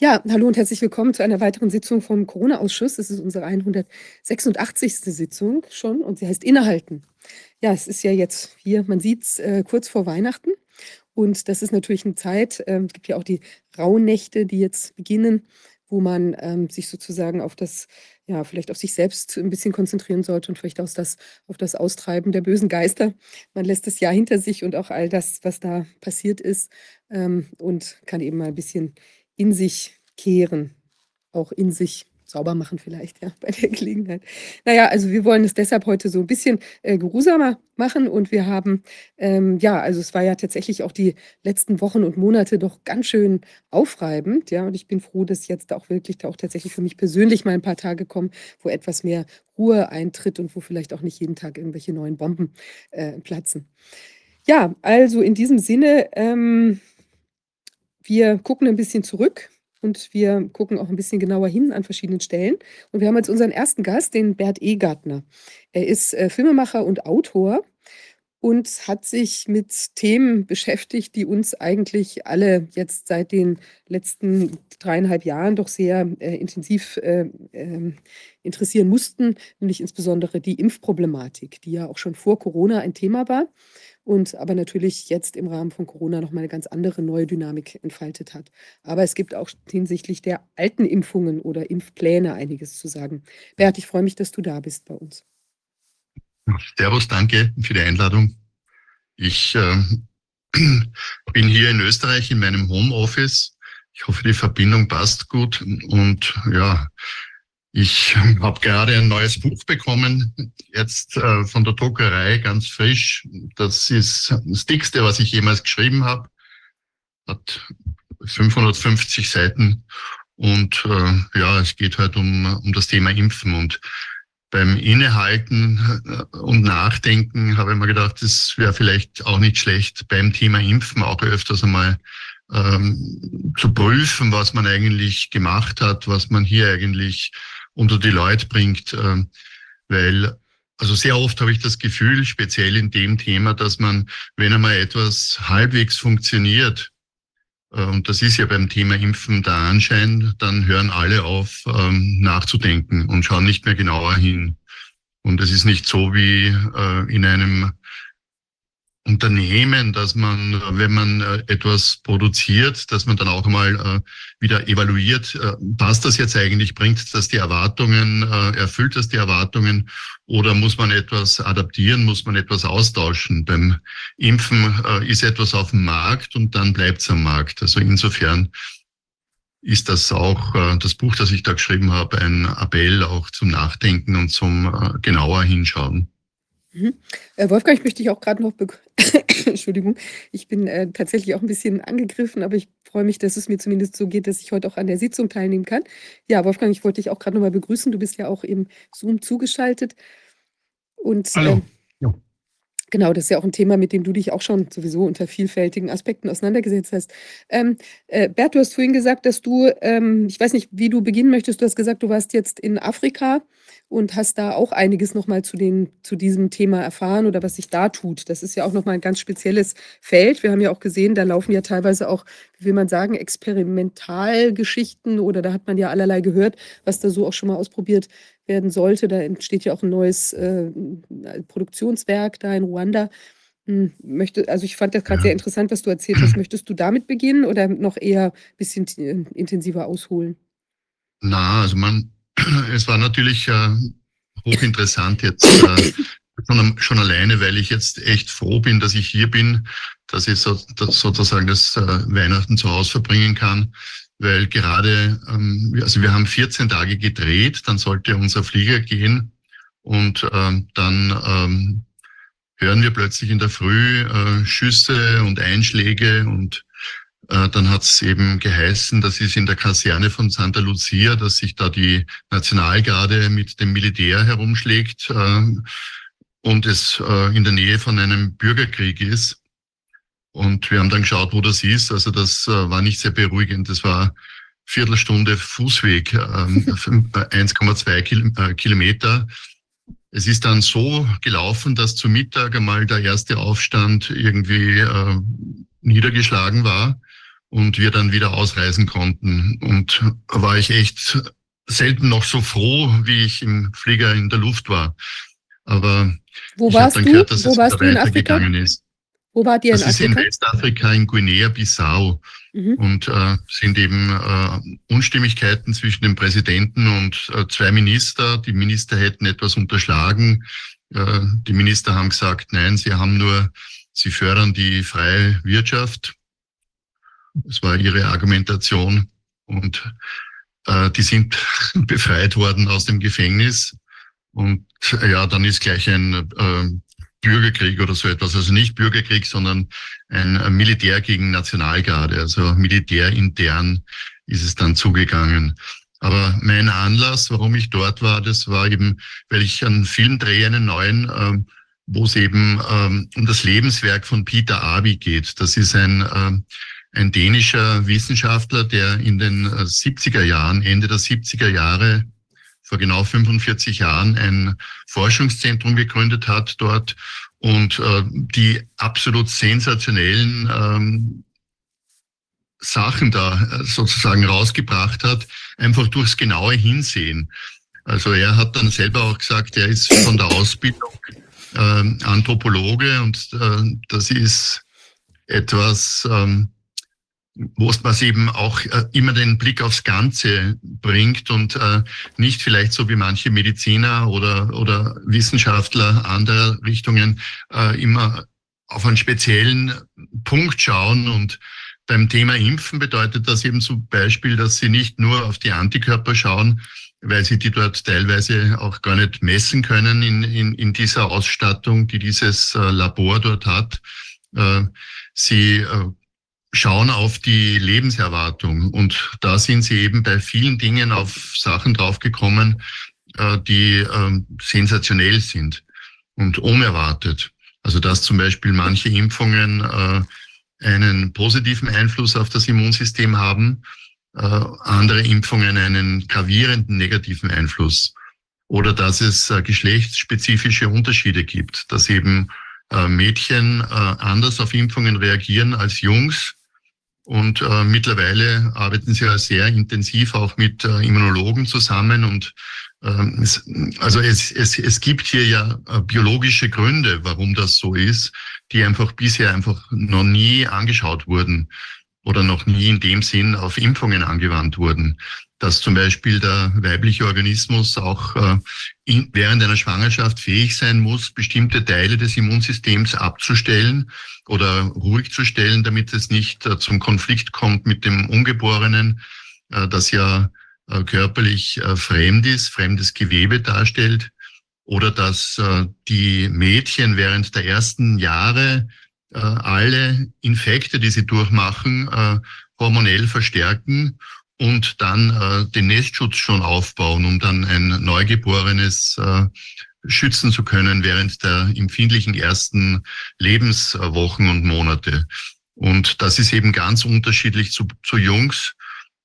Ja, hallo und herzlich willkommen zu einer weiteren Sitzung vom Corona-Ausschuss. Das ist unsere 186. Sitzung schon und sie heißt Innehalten. Ja, es ist ja jetzt hier, man sieht es äh, kurz vor Weihnachten und das ist natürlich eine Zeit, äh, es gibt ja auch die Rauhnächte, die jetzt beginnen, wo man ähm, sich sozusagen auf das, ja, vielleicht auf sich selbst ein bisschen konzentrieren sollte und vielleicht auch das, auf das Austreiben der bösen Geister. Man lässt das Jahr hinter sich und auch all das, was da passiert ist ähm, und kann eben mal ein bisschen in sich kehren, auch in sich sauber machen vielleicht, ja, bei der Gelegenheit. Naja, also wir wollen es deshalb heute so ein bisschen äh, geruhsamer machen und wir haben, ähm, ja, also es war ja tatsächlich auch die letzten Wochen und Monate doch ganz schön aufreibend, ja, und ich bin froh, dass jetzt auch wirklich da auch tatsächlich für mich persönlich mal ein paar Tage kommen, wo etwas mehr Ruhe eintritt und wo vielleicht auch nicht jeden Tag irgendwelche neuen Bomben äh, platzen. Ja, also in diesem Sinne, ähm, wir gucken ein bisschen zurück und wir gucken auch ein bisschen genauer hin an verschiedenen Stellen. Und wir haben jetzt unseren ersten Gast, den Bert Egartner. Er ist äh, Filmemacher und Autor und hat sich mit Themen beschäftigt, die uns eigentlich alle jetzt seit den letzten dreieinhalb Jahren doch sehr äh, intensiv äh, äh, interessieren mussten, nämlich insbesondere die Impfproblematik, die ja auch schon vor Corona ein Thema war und aber natürlich jetzt im Rahmen von Corona noch mal eine ganz andere neue Dynamik entfaltet hat. Aber es gibt auch hinsichtlich der alten Impfungen oder Impfpläne einiges zu sagen. Bert, ich freue mich, dass du da bist bei uns. Servus, danke für die Einladung. Ich äh, bin hier in Österreich in meinem Homeoffice. Ich hoffe, die Verbindung passt gut und ja, ich habe gerade ein neues Buch bekommen, jetzt äh, von der Druckerei, ganz frisch. Das ist das dickste, was ich jemals geschrieben habe. Hat 550 Seiten und äh, ja, es geht halt um, um das Thema Impfen. Und beim Innehalten äh, und Nachdenken habe ich mir gedacht, es wäre vielleicht auch nicht schlecht, beim Thema Impfen auch öfters einmal ähm, zu prüfen, was man eigentlich gemacht hat, was man hier eigentlich unter die Leute bringt, ähm, weil also sehr oft habe ich das Gefühl, speziell in dem Thema, dass man, wenn einmal etwas halbwegs funktioniert, äh, und das ist ja beim Thema Impfen der Anschein, dann hören alle auf ähm, nachzudenken und schauen nicht mehr genauer hin. Und es ist nicht so wie äh, in einem Unternehmen, dass man, wenn man äh, etwas produziert, dass man dann auch mal äh, wieder evaluiert, äh, passt das jetzt eigentlich, bringt das die Erwartungen, erfüllt das die Erwartungen oder muss man etwas adaptieren, muss man etwas austauschen? Beim Impfen ist etwas auf dem Markt und dann bleibt es am Markt. Also insofern ist das auch das Buch, das ich da geschrieben habe, ein Appell auch zum Nachdenken und zum genauer Hinschauen. Mhm. Äh, Wolfgang, ich möchte dich auch gerade noch Entschuldigung, ich bin äh, tatsächlich auch ein bisschen angegriffen, aber ich freue mich, dass es mir zumindest so geht, dass ich heute auch an der Sitzung teilnehmen kann. Ja, Wolfgang, ich wollte dich auch gerade noch mal begrüßen. Du bist ja auch im Zoom zugeschaltet. Und Hallo. Ähm, Genau, das ist ja auch ein Thema, mit dem du dich auch schon sowieso unter vielfältigen Aspekten auseinandergesetzt hast. Ähm, äh, Bert, du hast vorhin gesagt, dass du, ähm, ich weiß nicht, wie du beginnen möchtest, du hast gesagt, du warst jetzt in Afrika und hast da auch einiges nochmal zu, zu diesem Thema erfahren oder was sich da tut. Das ist ja auch nochmal ein ganz spezielles Feld. Wir haben ja auch gesehen, da laufen ja teilweise auch, wie will man sagen, Experimentalgeschichten oder da hat man ja allerlei gehört, was da so auch schon mal ausprobiert werden sollte. Da entsteht ja auch ein neues äh, Produktionswerk da in Ruanda. Hm, möchte, also ich fand das gerade ja. sehr interessant, was du erzählt hast. Möchtest du damit beginnen oder noch eher ein bisschen äh, intensiver ausholen? Na, also man, es war natürlich äh, hochinteressant jetzt äh, schon, schon, alleine, weil ich jetzt echt froh bin, dass ich hier bin, dass ich so, dass sozusagen das äh, Weihnachten zu Hause verbringen kann. Weil gerade, ähm, also wir haben 14 Tage gedreht, dann sollte unser Flieger gehen und ähm, dann ähm, hören wir plötzlich in der Früh äh, Schüsse und Einschläge und dann hat es eben geheißen, das ist in der Kaserne von Santa Lucia, dass sich da die Nationalgarde mit dem Militär herumschlägt äh, und es äh, in der Nähe von einem Bürgerkrieg ist. Und wir haben dann geschaut, wo das ist. Also das äh, war nicht sehr beruhigend. Das war Viertelstunde Fußweg, ähm, 1,2 äh, Kil äh, Kilometer. Es ist dann so gelaufen, dass zu Mittag einmal der erste Aufstand irgendwie äh, niedergeschlagen war. Und wir dann wieder ausreisen konnten. Und war ich echt selten noch so froh, wie ich im Flieger in der Luft war. Aber Wo ich habe dann du? gehört, dass Wo es warst weitergegangen ist. Wo wart ihr in das Afrika? Das ist in Westafrika, in Guinea-Bissau. Mhm. Und äh, sind eben äh, Unstimmigkeiten zwischen dem Präsidenten und äh, zwei Minister. Die Minister hätten etwas unterschlagen. Äh, die Minister haben gesagt, nein, sie haben nur, sie fördern die freie Wirtschaft. Das war ihre Argumentation. Und äh, die sind befreit worden aus dem Gefängnis. Und äh, ja, dann ist gleich ein äh, Bürgerkrieg oder so etwas. Also nicht Bürgerkrieg, sondern ein Militär gegen Nationalgarde. Also militärintern ist es dann zugegangen. Aber mein Anlass, warum ich dort war, das war eben, weil ich einen Film drehe, einen neuen, äh, wo es eben ähm, um das Lebenswerk von Peter Abi geht. Das ist ein, äh, ein dänischer Wissenschaftler, der in den 70er Jahren, Ende der 70er Jahre, vor genau 45 Jahren ein Forschungszentrum gegründet hat dort und äh, die absolut sensationellen ähm, Sachen da äh, sozusagen rausgebracht hat, einfach durchs genaue Hinsehen. Also er hat dann selber auch gesagt, er ist von der Ausbildung äh, Anthropologe und äh, das ist etwas, ähm, wo es eben auch äh, immer den Blick aufs Ganze bringt und äh, nicht vielleicht so wie manche Mediziner oder, oder Wissenschaftler anderer Richtungen äh, immer auf einen speziellen Punkt schauen. Und beim Thema Impfen bedeutet das eben zum Beispiel, dass sie nicht nur auf die Antikörper schauen, weil sie die dort teilweise auch gar nicht messen können in, in, in dieser Ausstattung, die dieses Labor dort hat. Sie schauen auf die Lebenserwartung. Und da sind sie eben bei vielen Dingen auf Sachen draufgekommen, äh, die äh, sensationell sind und unerwartet. Also dass zum Beispiel manche Impfungen äh, einen positiven Einfluss auf das Immunsystem haben, äh, andere Impfungen einen gravierenden negativen Einfluss. Oder dass es geschlechtsspezifische Unterschiede gibt, dass eben Mädchen anders auf Impfungen reagieren als Jungs und äh, mittlerweile arbeiten sie ja sehr intensiv auch mit äh, Immunologen zusammen. Und ähm, es, also es, es, es gibt hier ja äh, biologische Gründe, warum das so ist, die einfach bisher einfach noch nie angeschaut wurden oder noch nie in dem Sinn auf Impfungen angewandt wurden dass zum Beispiel der weibliche Organismus auch äh, in, während einer Schwangerschaft fähig sein muss, bestimmte Teile des Immunsystems abzustellen oder ruhig zu stellen, damit es nicht äh, zum Konflikt kommt mit dem Ungeborenen, äh, das ja äh, körperlich äh, fremd ist, fremdes Gewebe darstellt, oder dass äh, die Mädchen während der ersten Jahre alle Infekte, die sie durchmachen, hormonell verstärken und dann äh, den Nestschutz schon aufbauen, um dann ein Neugeborenes äh, schützen zu können während der empfindlichen ersten Lebenswochen und Monate. Und das ist eben ganz unterschiedlich zu, zu Jungs.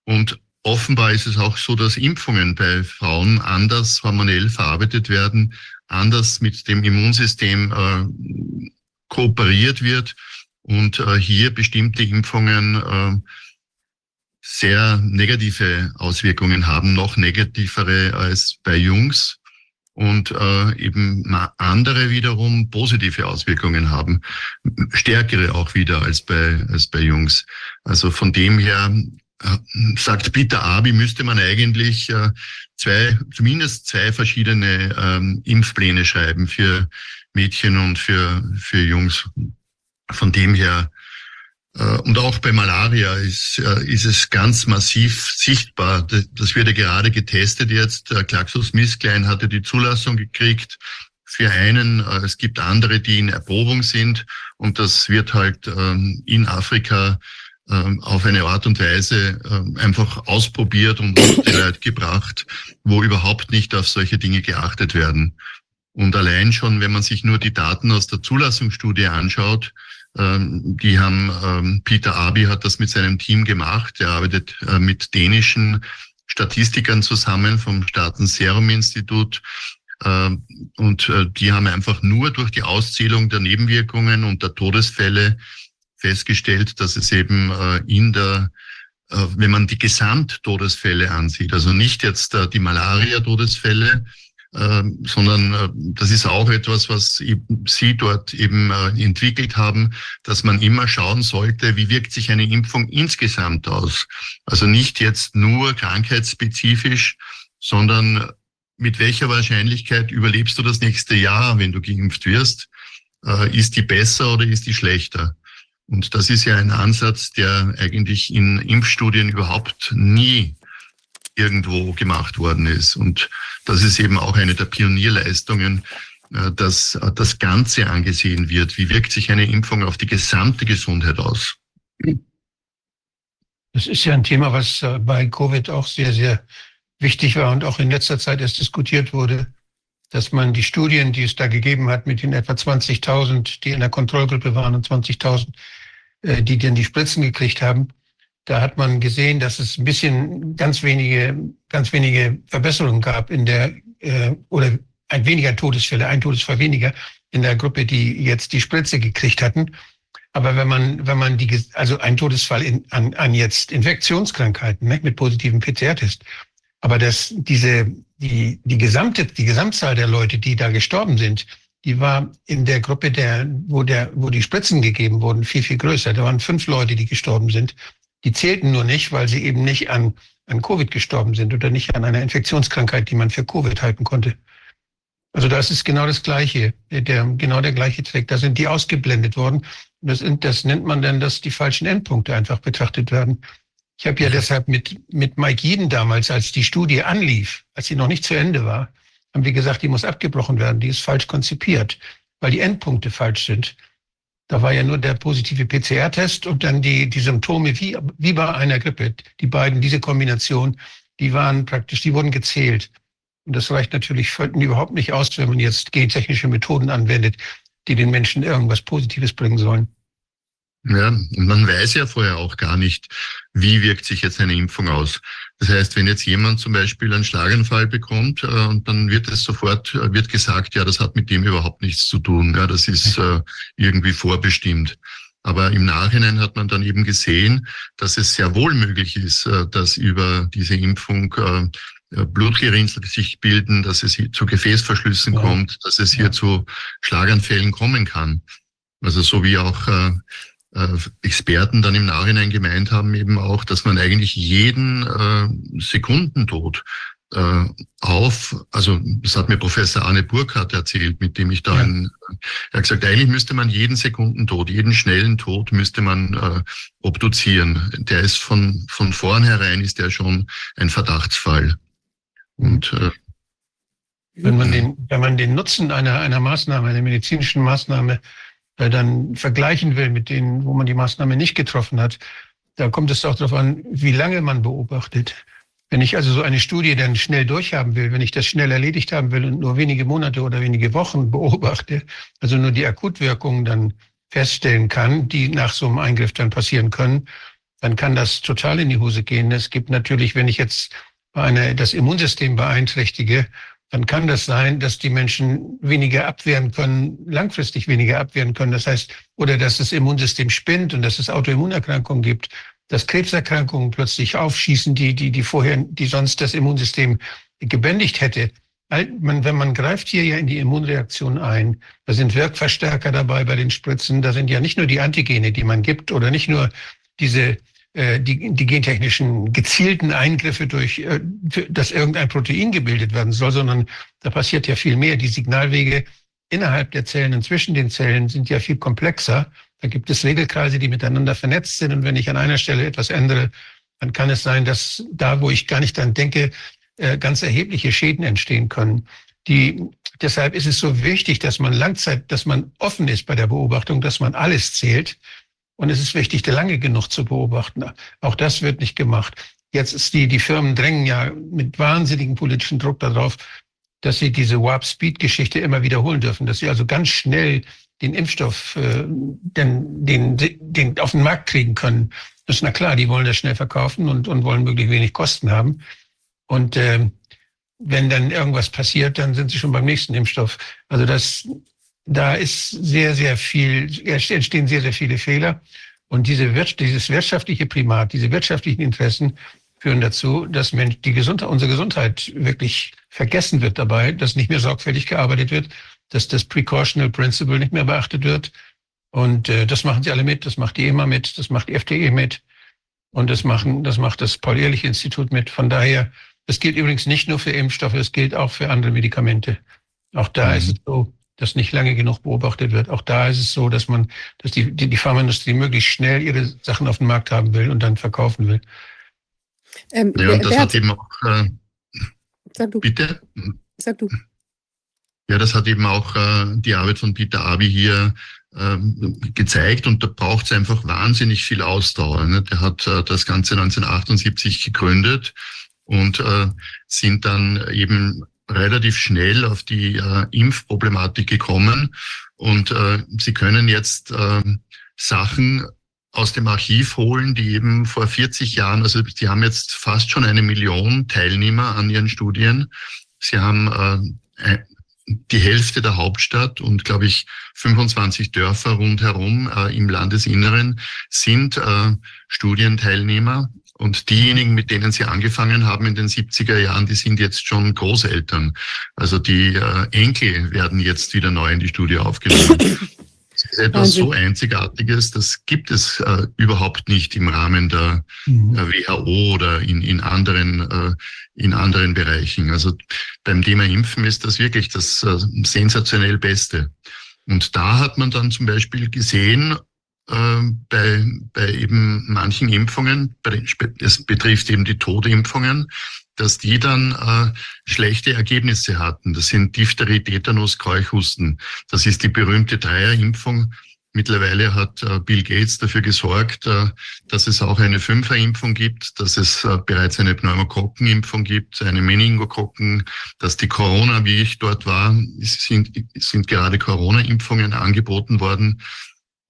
Und offenbar ist es auch so, dass Impfungen bei Frauen anders hormonell verarbeitet werden, anders mit dem Immunsystem äh, kooperiert wird und äh, hier bestimmte Impfungen äh, sehr negative Auswirkungen haben, noch negativere als bei Jungs und äh, eben andere wiederum positive Auswirkungen haben, stärkere auch wieder als bei als bei Jungs. Also von dem her äh, sagt Peter Abi, müsste man eigentlich äh, zwei, zumindest zwei verschiedene ähm, Impfpläne schreiben für Mädchen und für für Jungs. Von dem her und auch bei Malaria ist, äh, ist es ganz massiv sichtbar. Das wird ja gerade getestet jetzt. GlaxoSmithKline hatte die Zulassung gekriegt für einen. Äh, es gibt andere, die in Erprobung sind. Und das wird halt ähm, in Afrika ähm, auf eine Art und Weise ähm, einfach ausprobiert und die Leute gebracht, wo überhaupt nicht auf solche Dinge geachtet werden. Und allein schon, wenn man sich nur die Daten aus der Zulassungsstudie anschaut, ähm, die haben, ähm, Peter Abi hat das mit seinem Team gemacht. Er arbeitet äh, mit dänischen Statistikern zusammen vom Staaten Serum Institut. Ähm, und äh, die haben einfach nur durch die Auszählung der Nebenwirkungen und der Todesfälle festgestellt, dass es eben äh, in der wenn man die Gesamttodesfälle ansieht, also nicht jetzt die Malaria-Todesfälle, sondern äh, das ist auch etwas, was Sie dort eben entwickelt haben, dass man immer schauen sollte, wie wirkt sich eine Impfung insgesamt aus. Also nicht jetzt nur krankheitsspezifisch, sondern mit welcher Wahrscheinlichkeit überlebst du das nächste Jahr, wenn du geimpft wirst? Ist die besser oder ist die schlechter? Und das ist ja ein Ansatz, der eigentlich in Impfstudien überhaupt nie irgendwo gemacht worden ist. Und das ist eben auch eine der Pionierleistungen, äh, dass das Ganze angesehen wird. Wie wirkt sich eine Impfung auf die gesamte Gesundheit aus? Das ist ja ein Thema, was äh, bei Covid auch sehr, sehr wichtig war und auch in letzter Zeit erst diskutiert wurde, dass man die Studien, die es da gegeben hat, mit den etwa 20.000, die in der Kontrollgruppe waren und 20.000, äh, die dann die Spritzen gekriegt haben, da hat man gesehen, dass es ein bisschen ganz wenige, ganz wenige Verbesserungen gab in der, äh, oder ein weniger Todesfälle, ein Todesfall weniger in der Gruppe, die jetzt die Spritze gekriegt hatten. Aber wenn man, wenn man die, also ein Todesfall in, an, an jetzt Infektionskrankheiten ne, mit positivem PCR-Test. Aber das, diese, die, die gesamte, die Gesamtzahl der Leute, die da gestorben sind, die war in der Gruppe, der, wo, der, wo die Spritzen gegeben wurden, viel, viel größer. Da waren fünf Leute, die gestorben sind. Die zählten nur nicht, weil sie eben nicht an, an Covid gestorben sind oder nicht an einer Infektionskrankheit, die man für Covid halten konnte. Also das ist genau das Gleiche, der, genau der gleiche Trick. Da sind die ausgeblendet worden. Das, das nennt man dann, dass die falschen Endpunkte einfach betrachtet werden. Ich habe ja deshalb mit, mit Mike Jeden damals, als die Studie anlief, als sie noch nicht zu Ende war, haben wir gesagt, die muss abgebrochen werden, die ist falsch konzipiert, weil die Endpunkte falsch sind. Da war ja nur der positive PCR-Test und dann die, die Symptome wie, wie bei einer Grippe. Die beiden, diese Kombination, die waren praktisch, die wurden gezählt. Und das reicht natürlich überhaupt nicht aus, wenn man jetzt gentechnische Methoden anwendet, die den Menschen irgendwas Positives bringen sollen. Ja, und man weiß ja vorher auch gar nicht, wie wirkt sich jetzt eine Impfung aus. Das heißt, wenn jetzt jemand zum Beispiel einen Schlaganfall bekommt äh, und dann wird es sofort, äh, wird gesagt, ja, das hat mit dem überhaupt nichts zu tun, ja, das ist äh, irgendwie vorbestimmt. Aber im Nachhinein hat man dann eben gesehen, dass es sehr wohl möglich ist, äh, dass über diese Impfung äh, Blutgerinnsel sich bilden, dass es zu Gefäßverschlüssen ja. kommt, dass es hier ja. zu Schlaganfällen kommen kann. Also so wie auch äh, äh, Experten dann im Nachhinein gemeint haben, eben auch, dass man eigentlich jeden äh, Sekundentod äh, auf, also das hat mir Professor Arne Burkhardt erzählt, mit dem ich da, ja. ein, er hat gesagt, eigentlich müsste man jeden Sekundentod, jeden schnellen Tod müsste man äh, obduzieren. Der ist von, von vornherein ist der schon ein Verdachtsfall. Und äh, wenn man den, wenn man den Nutzen einer, einer Maßnahme, einer medizinischen Maßnahme äh, dann vergleichen will mit denen, wo man die Maßnahme nicht getroffen hat, da kommt es auch darauf an, wie lange man beobachtet. Wenn ich also so eine Studie dann schnell durchhaben will, wenn ich das schnell erledigt haben will und nur wenige Monate oder wenige Wochen beobachte, also nur die Akutwirkungen dann feststellen kann, die nach so einem Eingriff dann passieren können, dann kann das total in die Hose gehen. Es gibt natürlich, wenn ich jetzt eine, das Immunsystem beeinträchtige, dann kann das sein, dass die Menschen weniger abwehren können, langfristig weniger abwehren können. Das heißt, oder dass das Immunsystem spinnt und dass es Autoimmunerkrankungen gibt, dass Krebserkrankungen plötzlich aufschießen, die, die, die vorher, die sonst das Immunsystem gebändigt hätte. wenn man greift hier ja in die Immunreaktion ein, da sind Wirkverstärker dabei bei den Spritzen, da sind ja nicht nur die Antigene, die man gibt, oder nicht nur diese die, die gentechnischen gezielten Eingriffe durch, äh, dass irgendein Protein gebildet werden soll, sondern da passiert ja viel mehr. Die Signalwege innerhalb der Zellen und zwischen den Zellen sind ja viel komplexer. Da gibt es Regelkreise, die miteinander vernetzt sind. Und wenn ich an einer Stelle etwas ändere, dann kann es sein, dass da, wo ich gar nicht dran denke, äh, ganz erhebliche Schäden entstehen können. Die, deshalb ist es so wichtig, dass man Langzeit, dass man offen ist bei der Beobachtung, dass man alles zählt und es ist wichtig, lange genug zu beobachten. Auch das wird nicht gemacht. Jetzt ist die, die Firmen drängen ja mit wahnsinnigem politischen Druck darauf, dass sie diese Warp-Speed-Geschichte immer wiederholen dürfen, dass sie also ganz schnell den Impfstoff äh, den, den, den auf den Markt kriegen können. Das ist na klar, die wollen das schnell verkaufen und, und wollen möglichst wenig Kosten haben. Und äh, wenn dann irgendwas passiert, dann sind sie schon beim nächsten Impfstoff. Also das da ist sehr, sehr viel, entstehen sehr, sehr viele Fehler. Und diese, dieses wirtschaftliche Primat, diese wirtschaftlichen Interessen führen dazu, dass Mensch, die Gesundheit, unsere Gesundheit wirklich vergessen wird dabei, dass nicht mehr sorgfältig gearbeitet wird, dass das Precautional Principle nicht mehr beachtet wird. Und äh, das machen sie alle mit, das macht die EMA mit, das macht die FDE mit und das machen, das macht das Paul-Ehrlich-Institut mit. Von daher, das gilt übrigens nicht nur für Impfstoffe, es gilt auch für andere Medikamente. Auch da mhm. ist es so, dass nicht lange genug beobachtet wird. Auch da ist es so, dass man, dass die, die, die Pharmaindustrie möglichst schnell ihre Sachen auf den Markt haben will und dann verkaufen will. Ähm, ja, und das hat eben auch. Äh, Sag du. Bitte? Sag du. Ja, das hat eben auch äh, die Arbeit von Peter Abi hier äh, gezeigt und da braucht es einfach wahnsinnig viel Ausdauer. Ne? Der hat äh, das Ganze 1978 gegründet und äh, sind dann eben relativ schnell auf die äh, Impfproblematik gekommen und äh, sie können jetzt äh, Sachen aus dem Archiv holen, die eben vor 40 Jahren, also sie haben jetzt fast schon eine Million Teilnehmer an ihren Studien. Sie haben äh, die Hälfte der Hauptstadt und, glaube ich, 25 Dörfer rundherum äh, im Landesinneren sind äh, Studienteilnehmer. Und diejenigen, mit denen sie angefangen haben in den 70er Jahren, die sind jetzt schon Großeltern. Also die äh, Enkel werden jetzt wieder neu in die Studie aufgenommen. Das ist etwas so Einzigartiges, das gibt es äh, überhaupt nicht im Rahmen der mhm. äh, WHO oder in, in, anderen, äh, in anderen Bereichen. Also beim Thema Impfen ist das wirklich das äh, sensationell Beste. Und da hat man dann zum Beispiel gesehen, bei, bei eben manchen Impfungen, es betrifft eben die Todimpfungen, dass die dann äh, schlechte Ergebnisse hatten. Das sind Diphtherie, Tetanus, Keuchhusten. Das ist die berühmte Dreierimpfung. Mittlerweile hat äh, Bill Gates dafür gesorgt, äh, dass es auch eine Fünferimpfung gibt, dass es äh, bereits eine Pneumokokkenimpfung gibt, eine Meningokokken, dass die Corona, wie ich dort war, sind, sind gerade Corona-Impfungen angeboten worden.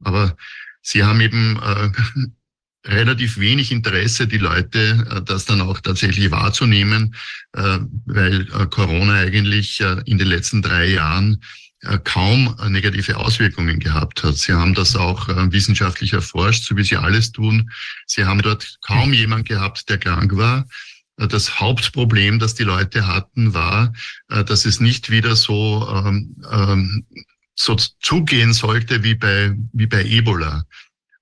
Aber sie haben eben äh, relativ wenig Interesse, die Leute äh, das dann auch tatsächlich wahrzunehmen, äh, weil äh, Corona eigentlich in den letzten drei Jahren kaum negative Auswirkungen gehabt hat. Sie haben das auch wissenschaftlich erforscht, so wie Sie alles tun. Sie haben dort kaum jemand gehabt, der krank war. Das Hauptproblem, das die Leute hatten, war, dass es nicht wieder so, ähm, ähm, so zugehen sollte wie bei, wie bei Ebola.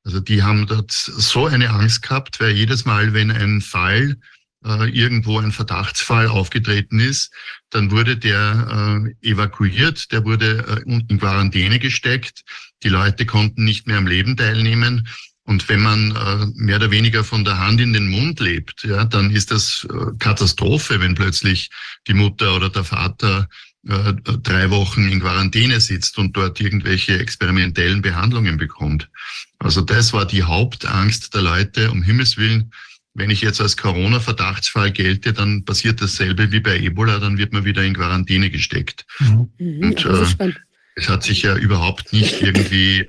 Also die haben dort so eine Angst gehabt, weil jedes Mal, wenn ein Fall äh, irgendwo ein Verdachtsfall aufgetreten ist, dann wurde der äh, evakuiert, der wurde äh, in Quarantäne gesteckt. Die Leute konnten nicht mehr am Leben teilnehmen. Und wenn man äh, mehr oder weniger von der Hand in den Mund lebt, ja, dann ist das äh, Katastrophe, wenn plötzlich die Mutter oder der Vater äh, drei Wochen in Quarantäne sitzt und dort irgendwelche experimentellen Behandlungen bekommt. Also das war die Hauptangst der Leute, um Himmels Willen. Wenn ich jetzt als Corona-Verdachtsfall gelte, dann passiert dasselbe wie bei Ebola, dann wird man wieder in Quarantäne gesteckt. Mhm. Und äh, es hat sich ja überhaupt nicht irgendwie äh,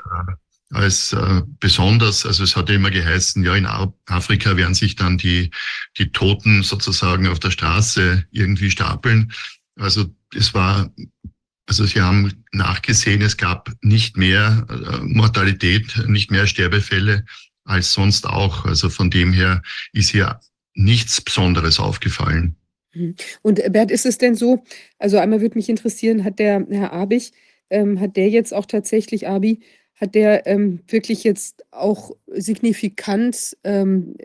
als äh, besonders, also es hat ja immer geheißen, ja, in Afrika werden sich dann die, die Toten sozusagen auf der Straße irgendwie stapeln. Also es war, also sie haben nachgesehen, es gab nicht mehr äh, Mortalität, nicht mehr Sterbefälle als sonst auch. Also von dem her ist hier nichts Besonderes aufgefallen. Mhm. Und äh, Bert, ist es denn so, also einmal würde mich interessieren, hat der Herr Abich, ähm, hat der jetzt auch tatsächlich, Abi, hat der ähm, wirklich jetzt auch signifikant ähm,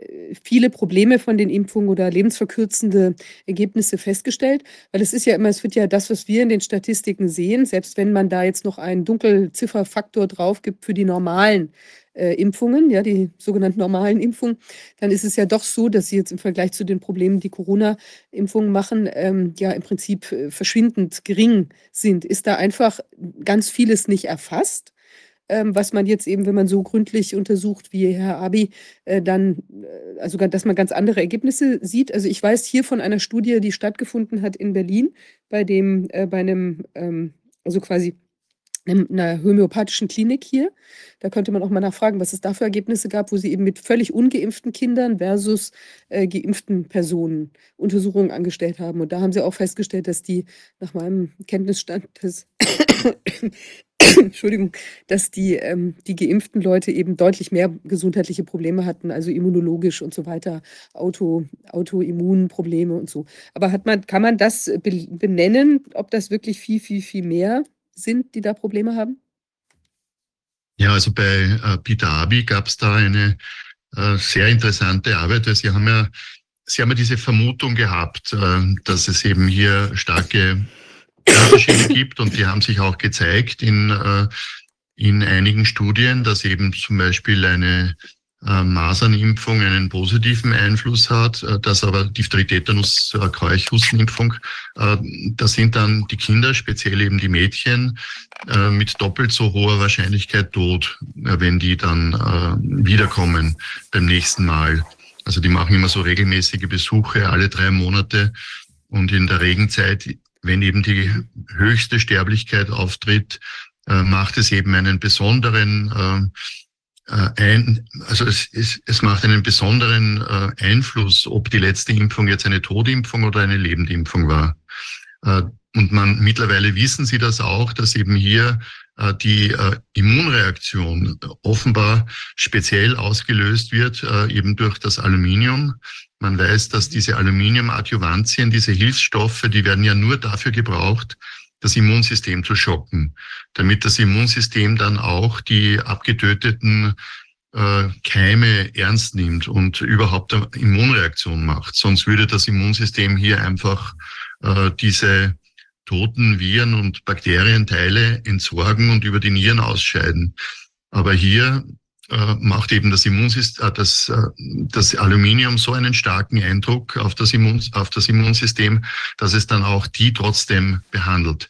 viele Probleme von den Impfungen oder lebensverkürzende Ergebnisse festgestellt? Weil es ist ja immer, es wird ja das, was wir in den Statistiken sehen, selbst wenn man da jetzt noch einen Dunkelzifferfaktor drauf gibt für die normalen äh, Impfungen, ja, die sogenannten normalen Impfungen, dann ist es ja doch so, dass sie jetzt im Vergleich zu den Problemen, die Corona-Impfungen machen, ähm, ja im Prinzip äh, verschwindend gering sind. Ist da einfach ganz vieles nicht erfasst? Ähm, was man jetzt eben, wenn man so gründlich untersucht wie Herr Abi, äh, dann, äh, also dass man ganz andere Ergebnisse sieht. Also ich weiß hier von einer Studie, die stattgefunden hat in Berlin, bei dem, äh, bei einem, ähm, also quasi einer homöopathischen Klinik hier. Da könnte man auch mal nachfragen, was es da für Ergebnisse gab, wo sie eben mit völlig ungeimpften Kindern versus äh, geimpften Personen Untersuchungen angestellt haben. Und da haben sie auch festgestellt, dass die nach meinem Kenntnisstand des Entschuldigung, dass die, ähm, die geimpften Leute eben deutlich mehr gesundheitliche Probleme hatten, also immunologisch und so weiter, Auto, Autoimmunprobleme und so. Aber hat man, kann man das benennen, ob das wirklich viel, viel, viel mehr sind, die da Probleme haben? Ja, also bei äh, Peter Abi gab es da eine äh, sehr interessante Arbeit, weil Sie haben ja, Sie haben ja diese Vermutung gehabt, äh, dass es eben hier starke Unterschiede gibt und die haben sich auch gezeigt in, äh, in einigen Studien, dass eben zum Beispiel eine äh, Masernimpfung einen positiven Einfluss hat, äh, dass aber Diphtherie, Tetanus, äh, Keuchhustenimpfung, äh, da sind dann die Kinder, speziell eben die Mädchen, äh, mit doppelt so hoher Wahrscheinlichkeit tot, äh, wenn die dann äh, wiederkommen beim nächsten Mal. Also die machen immer so regelmäßige Besuche alle drei Monate und in der Regenzeit, wenn eben die höchste Sterblichkeit auftritt, äh, macht es eben einen besonderen äh, äh, ein, also es, es, es macht einen besonderen Einfluss, ob die letzte Impfung jetzt eine Todimpfung oder eine Lebendimpfung war. Und man mittlerweile wissen Sie das auch, dass eben hier äh, die äh, Immunreaktion offenbar speziell ausgelöst wird, äh, eben durch das Aluminium. Man weiß, dass diese Aluminiumadjuvantien, diese Hilfsstoffe, die werden ja nur dafür gebraucht, das Immunsystem zu schocken, damit das Immunsystem dann auch die abgetöteten äh, Keime ernst nimmt und überhaupt eine Immunreaktion macht. Sonst würde das Immunsystem hier einfach äh, diese toten Viren und Bakterienteile entsorgen und über die Nieren ausscheiden. Aber hier äh, macht eben das Immunsystem, äh, das, äh, das Aluminium so einen starken Eindruck auf das, Immun, auf das Immunsystem, dass es dann auch die trotzdem behandelt.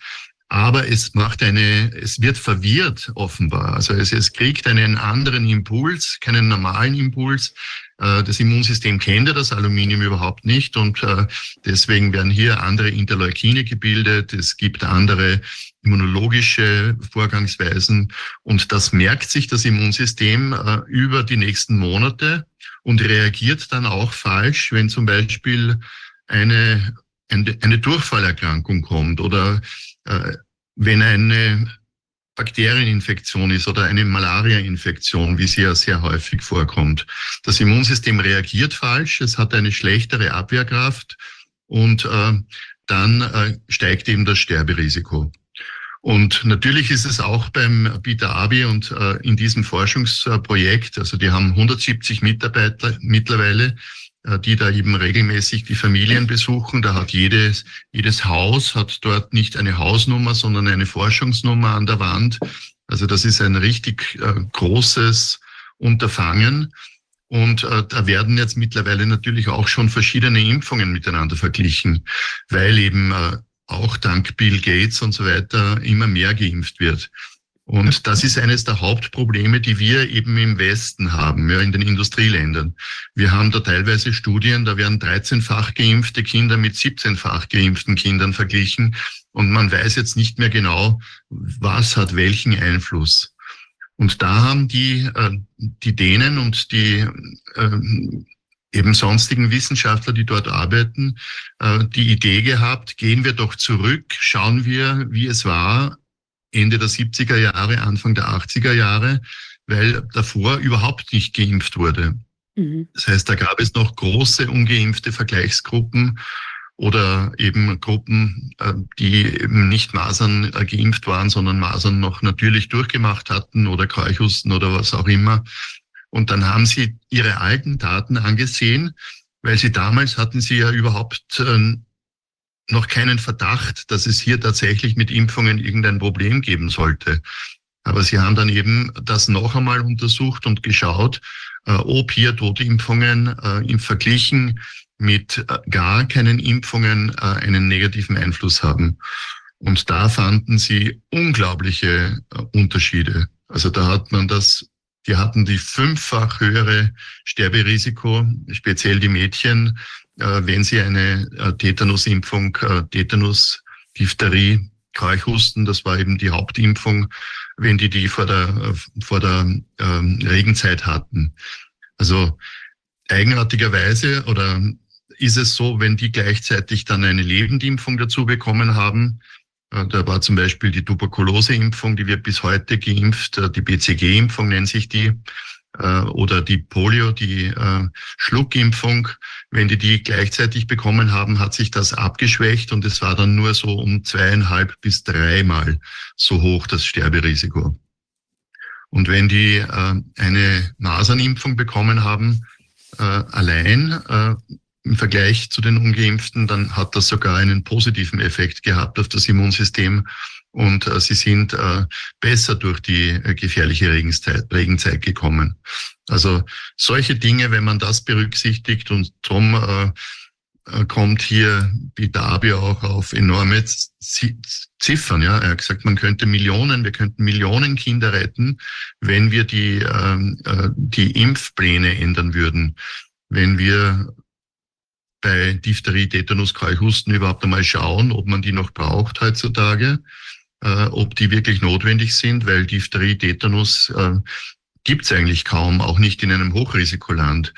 Aber es macht eine, es wird verwirrt offenbar. Also es, es kriegt einen anderen Impuls, keinen normalen Impuls, das Immunsystem kennt ja das Aluminium überhaupt nicht und äh, deswegen werden hier andere Interleukine gebildet. Es gibt andere immunologische Vorgangsweisen und das merkt sich das Immunsystem äh, über die nächsten Monate und reagiert dann auch falsch, wenn zum Beispiel eine, eine Durchfallerkrankung kommt oder wenn eine Bakterieninfektion ist oder eine Malaria-Infektion, wie sie ja sehr häufig vorkommt. Das Immunsystem reagiert falsch, es hat eine schlechtere Abwehrkraft und äh, dann äh, steigt eben das Sterberisiko. Und natürlich ist es auch beim Bita Abi und äh, in diesem Forschungsprojekt, also die haben 170 Mitarbeiter mittlerweile, die da eben regelmäßig die Familien besuchen. Da hat jedes, jedes Haus hat dort nicht eine Hausnummer, sondern eine Forschungsnummer an der Wand. Also das ist ein richtig äh, großes Unterfangen. Und äh, da werden jetzt mittlerweile natürlich auch schon verschiedene Impfungen miteinander verglichen, weil eben äh, auch dank Bill Gates und so weiter immer mehr geimpft wird. Und das ist eines der Hauptprobleme, die wir eben im Westen haben, ja, in den Industrieländern. Wir haben da teilweise Studien, da werden 13-fach geimpfte Kinder mit 17-fach geimpften Kindern verglichen. Und man weiß jetzt nicht mehr genau, was hat welchen Einfluss. Und da haben die, äh, die Dänen und die äh, eben sonstigen Wissenschaftler, die dort arbeiten, äh, die Idee gehabt, gehen wir doch zurück, schauen wir, wie es war Ende der 70er Jahre, Anfang der 80er Jahre, weil davor überhaupt nicht geimpft wurde. Mhm. Das heißt, da gab es noch große ungeimpfte Vergleichsgruppen oder eben Gruppen, äh, die eben nicht Masern äh, geimpft waren, sondern Masern noch natürlich durchgemacht hatten oder Keuchhusten oder was auch immer. Und dann haben sie ihre alten Daten angesehen, weil sie damals hatten sie ja überhaupt äh, noch keinen Verdacht, dass es hier tatsächlich mit Impfungen irgendein Problem geben sollte. Aber sie haben dann eben das noch einmal untersucht und geschaut, äh, ob hier Totimpfungen äh, im Verglichen mit äh, gar keinen Impfungen einen negativen Einfluss haben. Und da fanden sie unglaubliche Unterschiede. Also da hat man das, die hatten die fünffach höhere Sterberisiko, speziell die Mädchen, wenn sie eine äh, Tetanusimpfung, äh, Tetanus, Diphtherie, Keuchhusten, das war eben die Hauptimpfung, wenn die die vor der, vor der ähm, Regenzeit hatten. Also eigenartigerweise oder ist es so, wenn die gleichzeitig dann eine Lebendimpfung dazu bekommen haben, Äh, da war zum Beispiel die Tuberkuloseimpfung, die wird bis heute geimpft, äh, die BCG-Impfung nennt sich die, äh, oder die Polio, die Schluckimpfung. Wenn die die gleichzeitig bekommen haben, hat sich das abgeschwächt und es war dann nur so um zweieinhalb bis dreimal so hoch das Sterberisiko. Und wenn die eine Masernimpfung bekommen haben, allein im Vergleich zu den Ungeimpften, dann hat das sogar einen positiven Effekt gehabt auf das Immunsystem und äh, sie sind äh, besser durch die äh, gefährliche Regenzeit, Regenzeit gekommen. Also solche Dinge, wenn man das berücksichtigt und darum äh, äh, kommt hier Bidabi auch auf enorme Ziffern. Ja, er hat gesagt, man könnte Millionen, wir könnten Millionen Kinder retten, wenn wir die ähm, äh, die Impfpläne ändern würden, wenn wir bei Diphtherie, Tetanus, Keuchhusten überhaupt einmal schauen, ob man die noch braucht heutzutage, äh, ob die wirklich notwendig sind, weil Diphtherie, Tetanus äh, gibt es eigentlich kaum, auch nicht in einem Hochrisikoland.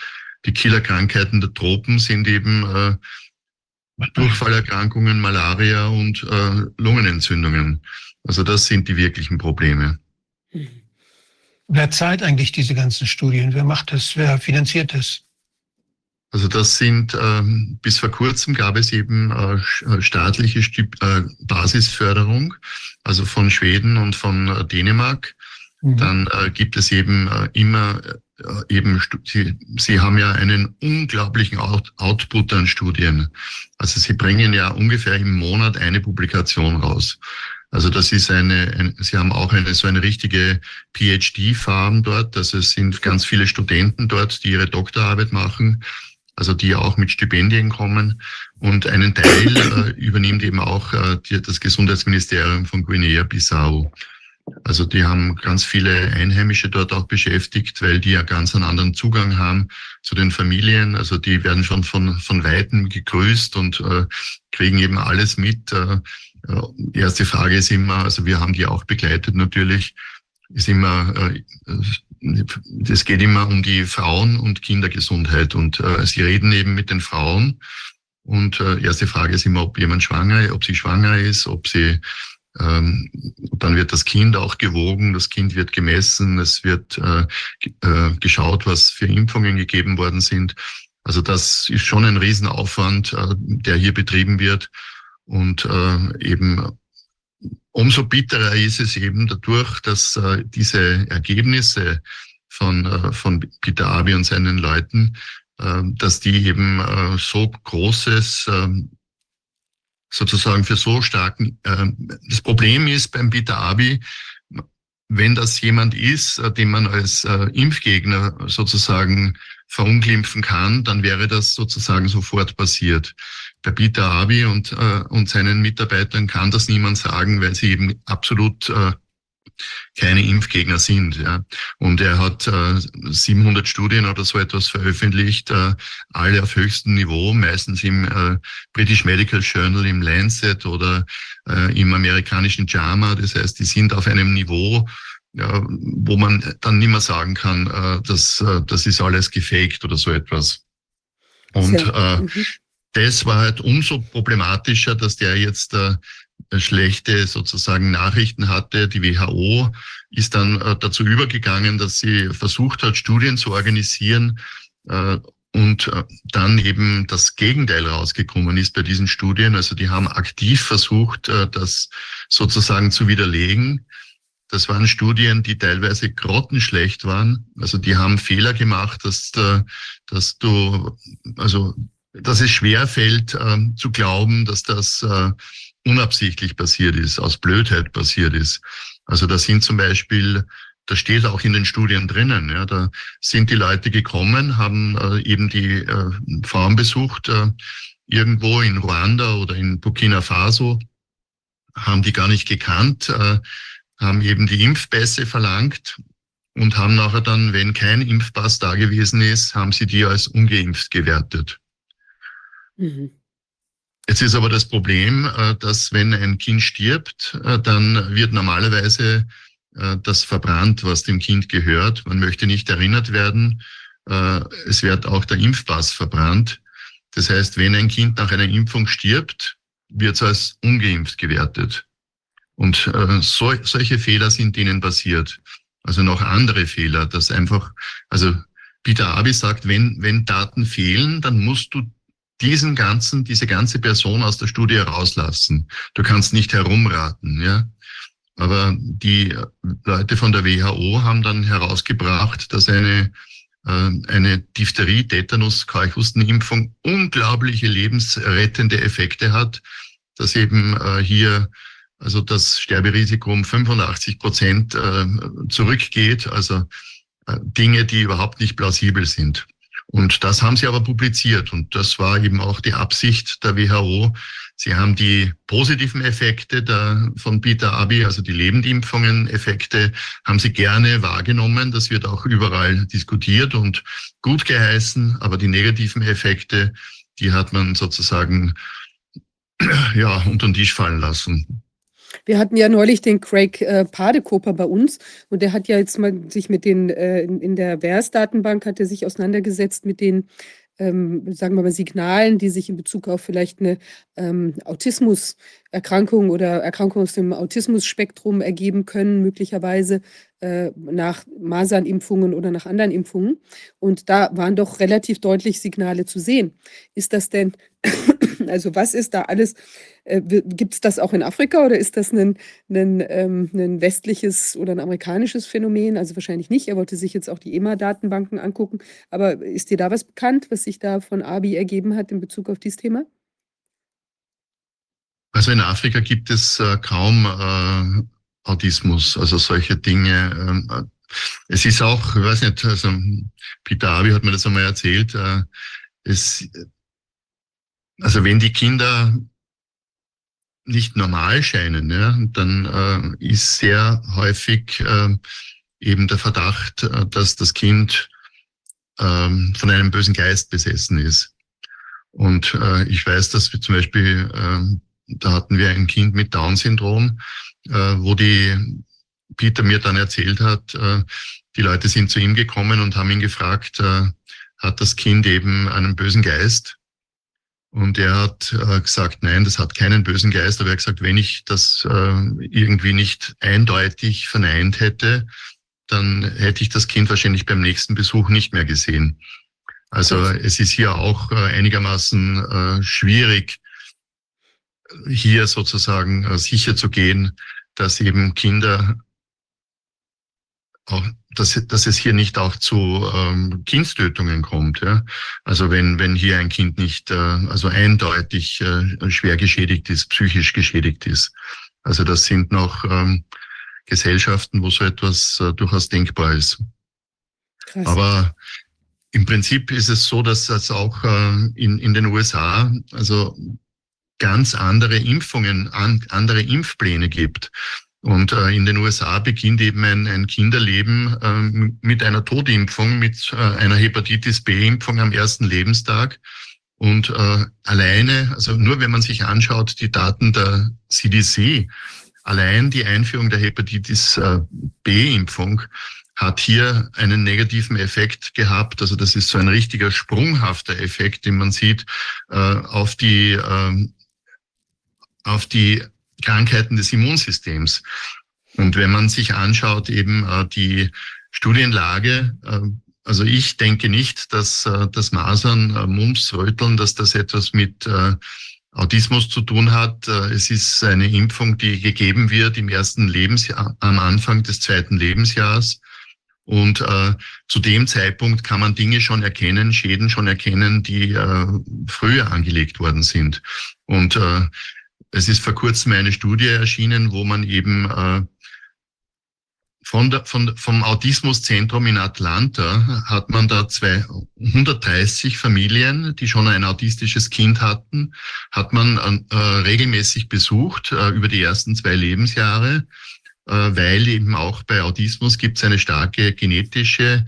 Die Killerkrankheiten der Tropen sind eben äh, Durchfallerkrankungen, Malaria und äh, Lungenentzündungen. Also das sind die wirklichen Probleme. Wer zahlt eigentlich diese ganzen Studien? Wer macht das? Wer finanziert das? Also das sind, ähm, bis vor kurzem gab es eben äh, äh staatliche Stip äh, Basisförderung, also von Schweden und von äh, Dänemark. Mhm. Dann gibt es eben immer eben, sie, sie haben ja einen unglaublichen Out Output an Studien. Also sie bringen ja ungefähr im Monat eine Publikation raus. Also das ist eine, ein, Sie haben auch eine so eine richtige PhD-Farm dort. Also es sind ganz viele Studenten dort, die ihre Doktorarbeit machen also die auch mit Stipendien kommen. Und einen Teil äh, übernimmt eben auch äh, die, das Gesundheitsministerium von Guinea-Bissau. Also die haben ganz viele Einheimische dort auch beschäftigt, weil die ja ganz einen anderen Zugang haben zu den Familien. Also die werden schon von, von Weitem gegrüßt und äh, kriegen eben alles mit. Äh, äh erste Frage ist immer, also wir haben die auch begleitet natürlich, ist immer, äh, es geht immer um die Frauen- und Kindergesundheit. Und äh, sie reden eben mit den Frauen. Und äh, erste Frage ist immer, ob jemand schwanger, ob sie schwanger ist, ob sie ähm, dann wird das Kind auch gewogen, das Kind wird gemessen, es wird äh, äh, geschaut, was für Impfungen gegeben worden sind. Also das ist schon ein Riesenaufwand, äh, der hier betrieben wird. Und äh, eben umso bitterer ist es eben dadurch, dass äh, diese Ergebnisse von, äh, von Peter Abi und seinen Leuten, äh, dass die eben äh, so großes, äh, sozusagen für so starken, äh, das Problem ist beim Peter Abi, wenn das jemand ist, äh, den man als äh, Impfgegner sozusagen verunglimpfen kann, dann wäre das sozusagen sofort passiert. Bei Peter Abi und, äh, und seinen Mitarbeitern kann das niemand sagen, weil sie eben absolut äh, keine Impfgegner sind. Ja. Und er hat äh, 700 Studien oder so etwas veröffentlicht, äh, alle auf höchstem Niveau, meistens im äh, British Medical Journal, im Lancet oder äh, im amerikanischen JAMA. Das heißt, die sind auf einem Niveau, ja, wo man dann nicht mehr sagen kann, äh, dass äh, das ist alles gefaked oder so etwas. Und äh, mhm. Das war halt umso problematischer, dass der jetzt äh, schlechte sozusagen Nachrichten hatte. Die WHO ist dann äh, dazu übergegangen, dass sie versucht hat, Studien zu organisieren äh, und äh, dann eben das Gegenteil rausgekommen ist bei diesen Studien. Also die haben aktiv versucht, äh, das sozusagen zu widerlegen. Das waren Studien, die teilweise grottenschlecht waren. Also die haben Fehler gemacht, dass, äh, dass du, also dass es schwer fällt äh, zu glauben, dass das äh, unabsichtlich passiert ist, aus Blödheit passiert ist. Also da sind zum Beispiel, da steht auch in den Studien drinnen, ja, da sind die Leute gekommen, haben äh, eben die äh, Farm besucht, äh, irgendwo in Ruanda oder in Burkina Faso, haben die gar nicht gekannt, äh, haben eben die Impfpässe verlangt und haben nachher dann, wenn kein Impfpass da gewesen ist, haben sie die als ungeimpft gewertet. Mhm. Jetzt ist aber das Problem, äh, dass wenn ein Kind stirbt, äh, dann wird normalerweise äh, das verbrannt, was dem Kind gehört. Man möchte nicht erinnert werden. Es wird auch der Impfpass verbrannt. Das heißt, wenn ein Kind nach einer Impfung stirbt, wird es als ungeimpft gewertet. Und so, solche Fehler sind denen passiert. Also noch andere Fehler, dass einfach, also Peter Abi sagt, wenn, wenn Daten fehlen, dann musst du diesen ganzen, diese ganze Person aus der Studie rauslassen. Du kannst nicht herumraten, ja. Aber die Leute von der WHO haben dann herausgebracht, dass eine, äh, eine Diphtherie, Tetanus, Keuchhustenimpfung unglaubliche lebensrettende Effekte hat, dass eben äh, hier also das Sterberisiko um 85 Prozent äh, zurückgeht, also Dinge, die überhaupt nicht plausibel sind. Und das haben sie aber publiziert und das war eben auch die Absicht der WHO. Sie haben die positiven Effekte der, von Peter Abi, also die Lebendimpfungen Effekte, haben sie gerne wahrgenommen. Das wird auch überall diskutiert und gut geheißen. Aber die negativen Effekte, die hat man sozusagen ja unter den Tisch fallen lassen. Wir hatten ja neulich den Craig äh, Padekoper bei uns und der hat ja jetzt mal sich mit den, äh, in, in der VERS-Datenbank hat er sich auseinandergesetzt mit den, ähm, sagen wir mal, Signalen, die sich in Bezug auf vielleicht eine ähm, Autismuserkrankung oder Erkrankung aus dem Autismus-Spektrum ergeben können, möglicherweise äh, nach Masernimpfungen oder nach anderen Impfungen. Und da waren doch relativ deutlich Signale zu sehen. Ist das denn, also was ist da alles äh, Gibt es das auch in Afrika oder ist das ein, ein, ähm, ein westliches oder ein amerikanisches Phänomen? Also wahrscheinlich nicht. Er wollte sich jetzt auch die EMA-Datenbanken angucken. Aber ist dir da was bekannt, was sich da von ABI ergeben hat in Bezug auf dieses Thema? Also in Afrika gibt es äh, kaum äh, Autismus, also solche Dinge. Ähm, äh, es ist auch, ich weiß nicht, also Peter Abi hat mir das einmal erzählt, äh, es, also wenn die Kinder nicht normal scheinen, ja, dann äh, ist sehr häufig äh, eben der Verdacht, äh, dass das Kind äh, von einem bösen Geist besessen ist. Und äh, ich weiß, dass wir zum Beispiel, äh, da hatten wir ein Kind mit Down-Syndrom, äh, wo die Peter mir dann erzählt hat, äh, die Leute sind zu ihm gekommen und haben ihn gefragt, äh, hat das Kind eben einen bösen Geist? Und er hat äh, gesagt, nein, das hat keinen bösen Geist. Aber er hat gesagt, wenn ich das äh, irgendwie nicht eindeutig verneint hätte, dann hätte ich das Kind wahrscheinlich beim nächsten Besuch nicht mehr gesehen. Also es ist hier auch äh, einigermaßen äh, schwierig, hier sozusagen äh, sicher zu gehen, dass eben Kinder auch dass, dass es hier nicht auch zu ähm, Kindstötungen kommt. Ja? Also wenn, wenn hier ein Kind nicht äh, also eindeutig äh, schwer geschädigt ist, psychisch geschädigt ist. Also das sind noch ähm, Gesellschaften, wo so etwas äh, durchaus denkbar ist. Krass. Aber im Prinzip ist es so, dass es auch äh, in, in den USA also ganz andere Impfungen, an, andere Impfpläne gibt. Und äh, in den USA beginnt eben ein, ein Kinderleben äh, mit einer Todimpfung, mit äh, einer Hepatitis B-Impfung am ersten Lebenstag. Und äh, alleine, also nur wenn man sich anschaut, die Daten der CDC, allein die Einführung der Hepatitis äh, B-Impfung hat hier einen negativen Effekt gehabt. Also das ist so ein richtiger sprunghafter Effekt, den man sieht äh, auf die äh, auf die Krankheiten des Immunsystems. Und wenn man sich anschaut, eben äh, die Studienlage, äh, also ich denke nicht, dass äh, das Masern, äh, Mumps, Röteln, dass das etwas mit äh, Autismus zu tun hat. Äh, es ist eine Impfung, die gegeben wird im ersten Lebensjahr, am Anfang des zweiten Lebensjahres. Und äh, zu dem Zeitpunkt kann man Dinge schon erkennen, Schäden schon erkennen, die äh, früher angelegt worden sind. Und äh, es ist vor kurzem eine Studie erschienen, wo man eben äh, von der, von, vom Autismuszentrum in Atlanta hat man da 230 Familien, die schon ein autistisches Kind hatten, hat man äh, regelmäßig besucht äh, über die ersten zwei Lebensjahre, äh, weil eben auch bei Autismus gibt es eine starke genetische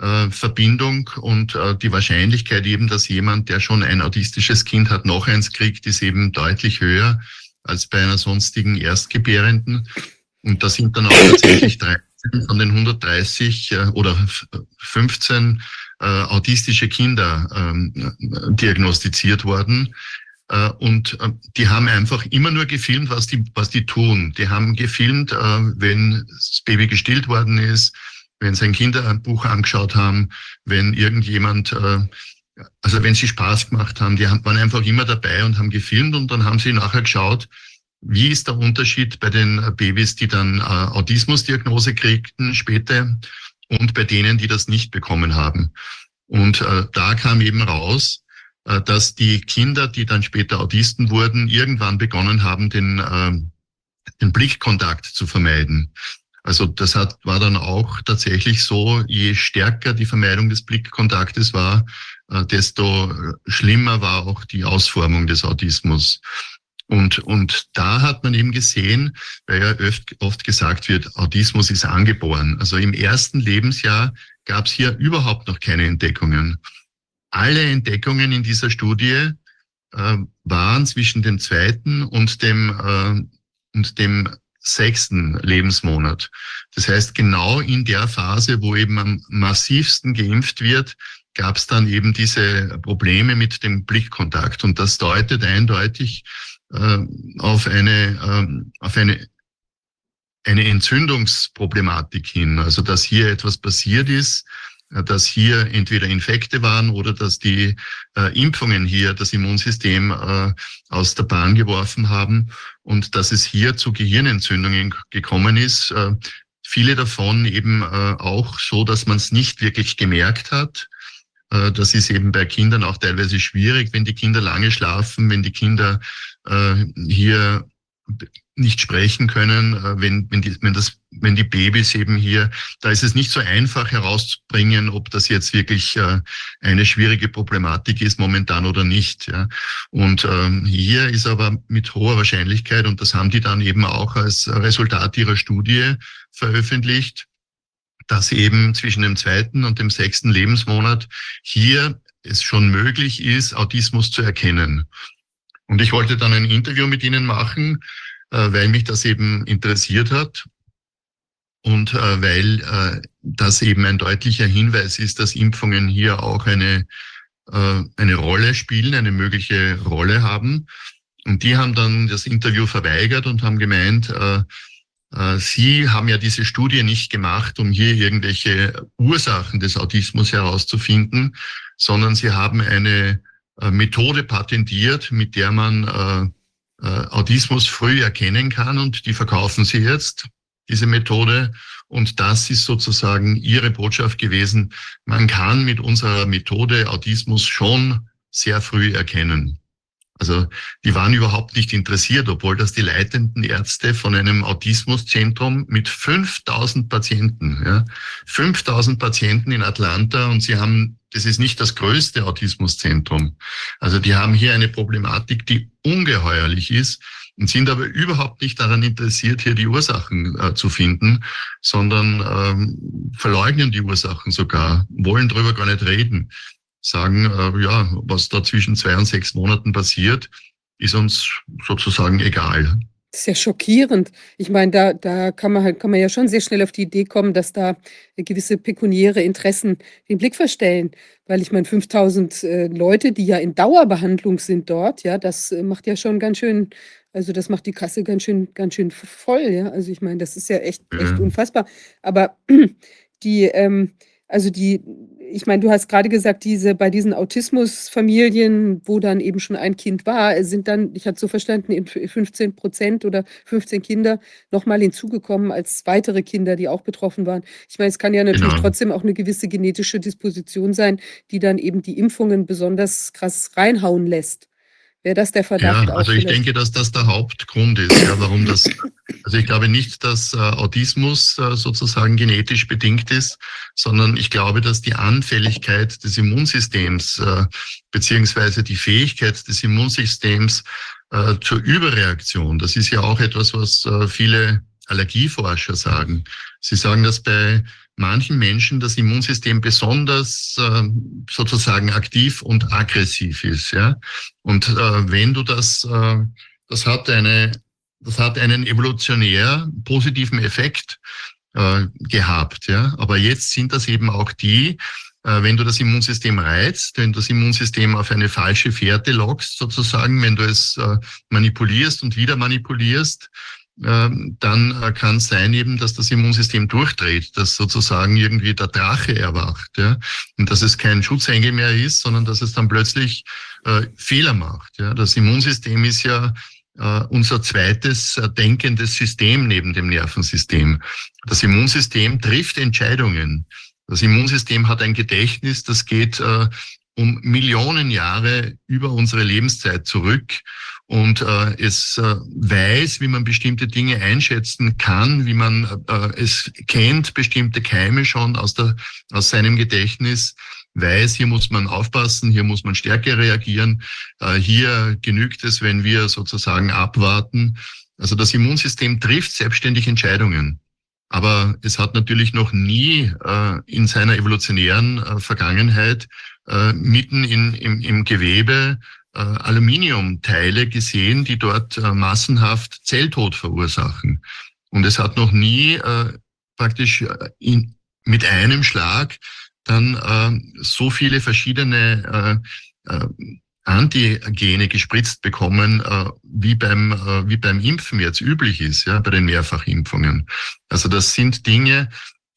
äh, Verbindung und äh, die Wahrscheinlichkeit eben, dass jemand, der schon ein autistisches Kind hat, noch eins kriegt, ist eben deutlich höher als bei einer sonstigen Erstgebärenden. Und da sind dann auch tatsächlich 13 von den 130 äh, oder 15 äh, autistische Kinder ähm, diagnostiziert worden. Äh, und äh, die haben einfach immer nur gefilmt, was die, was die tun. Die haben gefilmt, wenn das Baby gestillt worden ist, wenn sie ein Kinderbuch angeschaut haben, wenn irgendjemand, also wenn sie Spaß gemacht haben, die waren einfach immer dabei und haben gefilmt und dann haben sie nachher geschaut, wie ist der Unterschied bei den Babys, die dann Autismusdiagnose kriegten später und bei denen, die das nicht bekommen haben. Und da kam eben raus, äh, dass die Kinder, die dann später Autisten wurden, irgendwann begonnen haben, den, äh, den Blickkontakt zu vermeiden. Also das hat, war dann auch tatsächlich so, je stärker die Vermeidung des Blickkontaktes war, äh, desto schlimmer war auch die Ausformung des Autismus. Und, und da hat man eben gesehen, weil ja oft, oft gesagt wird, Autismus ist angeboren. Also im ersten Lebensjahr gab es hier überhaupt noch keine Entdeckungen alle Entdeckungen in dieser Studie äh, waren zwischen dem zweiten und dem, äh, und dem sechsten Lebensmonat. Das heißt, genau in der Phase, wo eben am massivsten geimpft wird, gab es dann eben diese Probleme mit dem Blickkontakt. Und das deutet eindeutig äh, auf eine, äh, auf eine, eine Entzündungsproblematik hin. Also, dass hier etwas passiert ist, dass hier entweder Infekte waren oder dass die äh, Impfungen hier das Immunsystem äh, aus der Bahn geworfen haben und dass es hier zu Gehirnentzündungen gekommen ist. Äh, viele davon eben äh, auch so, dass man es nicht wirklich gemerkt hat. Äh, das ist eben bei Kindern auch teilweise schwierig, wenn die Kinder lange schlafen, wenn die Kinder hier nicht sprechen können, äh, wenn, wenn, die, wenn, das, wenn die Babys eben hier, da ist es nicht so einfach herauszubringen, ob das jetzt wirklich äh, eine schwierige Problematik ist momentan oder nicht. Ja. Und ähm, hier ist aber mit hoher Wahrscheinlichkeit, und das haben die dann eben auch als Resultat ihrer Studie veröffentlicht, dass eben zwischen dem zweiten und dem sechsten Lebensmonat hier es schon möglich ist, Autismus zu erkennen. Und ich wollte dann ein Interview mit Ihnen machen, weil mich das eben interessiert hat und äh, weil äh, das eben ein deutlicher Hinweis ist, dass Impfungen hier auch eine, eine Rolle spielen, eine mögliche Rolle haben. Und die haben dann das Interview verweigert und haben gemeint, Sie haben ja diese Studie nicht gemacht, um hier irgendwelche Ursachen des Autismus herauszufinden, sondern Sie haben eine Methode patentiert, mit der man äh, Autismus früh erkennen kann und die verkaufen sie jetzt, diese Methode. Und das ist sozusagen ihre Botschaft gewesen. Man kann mit unserer Methode Autismus schon sehr früh erkennen. Also die waren überhaupt nicht interessiert, obwohl das die leitenden Ärzte von einem Autismuszentrum mit 5000 Patienten, ja, 5000 Patienten in Atlanta und sie haben, das ist nicht das größte Autismuszentrum. Also die haben hier eine Problematik, die ungeheuerlich ist und sind aber überhaupt nicht daran interessiert, hier die Ursachen äh, zu finden, sondern ähm, verleugnen die Ursachen sogar, wollen darüber gar nicht reden sagen, äh, ja, was da zwischen zwei und sechs Monaten passiert, ist uns sozusagen egal. Das ist ja schockierend. Ich meine, da, da kann, man halt, kann man ja schon sehr schnell auf die Idee kommen, dass da gewisse pekuniäre Interessen den Blick verstellen. Weil ich meine, 5000 äh, Leute, die ja in Dauerbehandlung sind dort, ja, das äh, macht ja schon ganz schön, also das macht die Kasse ganz schön, ganz schön voll, ja. Also ich meine, das ist ja echt, echt unfassbar. Aber die, ähm, also die, ich meine, du hast gerade gesagt, diese bei diesen Autismusfamilien, wo dann eben schon ein Kind war, sind dann, ich hatte so verstanden, 15 Prozent oder 15 Kinder nochmal hinzugekommen als weitere Kinder, die auch betroffen waren. Ich meine, es kann ja natürlich genau. trotzdem auch eine gewisse genetische Disposition sein, die dann eben die Impfungen besonders krass reinhauen lässt. Wäre das der Verdacht? Ja, also ich denke, dass das der Hauptgrund ist, ja, warum das. Also ich glaube nicht, dass äh, Autismus äh, sozusagen genetisch bedingt ist, sondern ich glaube, dass die Anfälligkeit des Immunsystems äh, beziehungsweise die Fähigkeit des Immunsystems äh, zur Überreaktion, das ist ja auch etwas, was äh, viele Allergieforscher sagen. Sie sagen, dass bei manchen Menschen das Immunsystem besonders äh, sozusagen aktiv und aggressiv ist. Ja? Und äh, wenn du das, äh, das hat eine, das hat einen evolutionär positiven Effekt äh, gehabt. Ja? Aber jetzt sind das eben auch die, äh, wenn du das Immunsystem reizt, wenn du das Immunsystem auf eine falsche Fährte lockst, sozusagen, wenn du es äh, manipulierst und wieder manipulierst, dann äh, kann es sein eben, dass das Immunsystem durchdreht, dass sozusagen irgendwie der Drache erwacht, ja, und dass es kein Schutzengel mehr ist, sondern dass es dann plötzlich äh, Fehler macht. Ja, das Immunsystem ist ja äh, unser zweites äh, denkendes System neben dem Nervensystem. Das Immunsystem trifft Entscheidungen. Das Immunsystem hat ein Gedächtnis, das geht äh, um Millionen Jahre über unsere Lebenszeit zurück und äh, es äh, weiß, wie man bestimmte Dinge einschätzen kann, wie man äh, es kennt, bestimmte Keime schon aus, der, aus seinem Gedächtnis, weiß, hier muss man aufpassen, hier muss man stärker reagieren, äh, hier genügt es, wenn wir sozusagen abwarten. Also das Immunsystem trifft selbstständig Entscheidungen. Aber es hat natürlich noch nie äh, in seiner evolutionären äh, Vergangenheit äh, mitten in, im, im Gewebe Aluminiumteile gesehen, die dort äh, massenhaft Zelltod verursachen. Und es hat noch nie äh, praktisch äh, in, mit einem Schlag dann äh, so viele verschiedene äh, äh, Antigene gespritzt bekommen, äh, wie beim äh, wie beim Impfen jetzt üblich ist, ja, bei den Mehrfachimpfungen. Also das sind Dinge,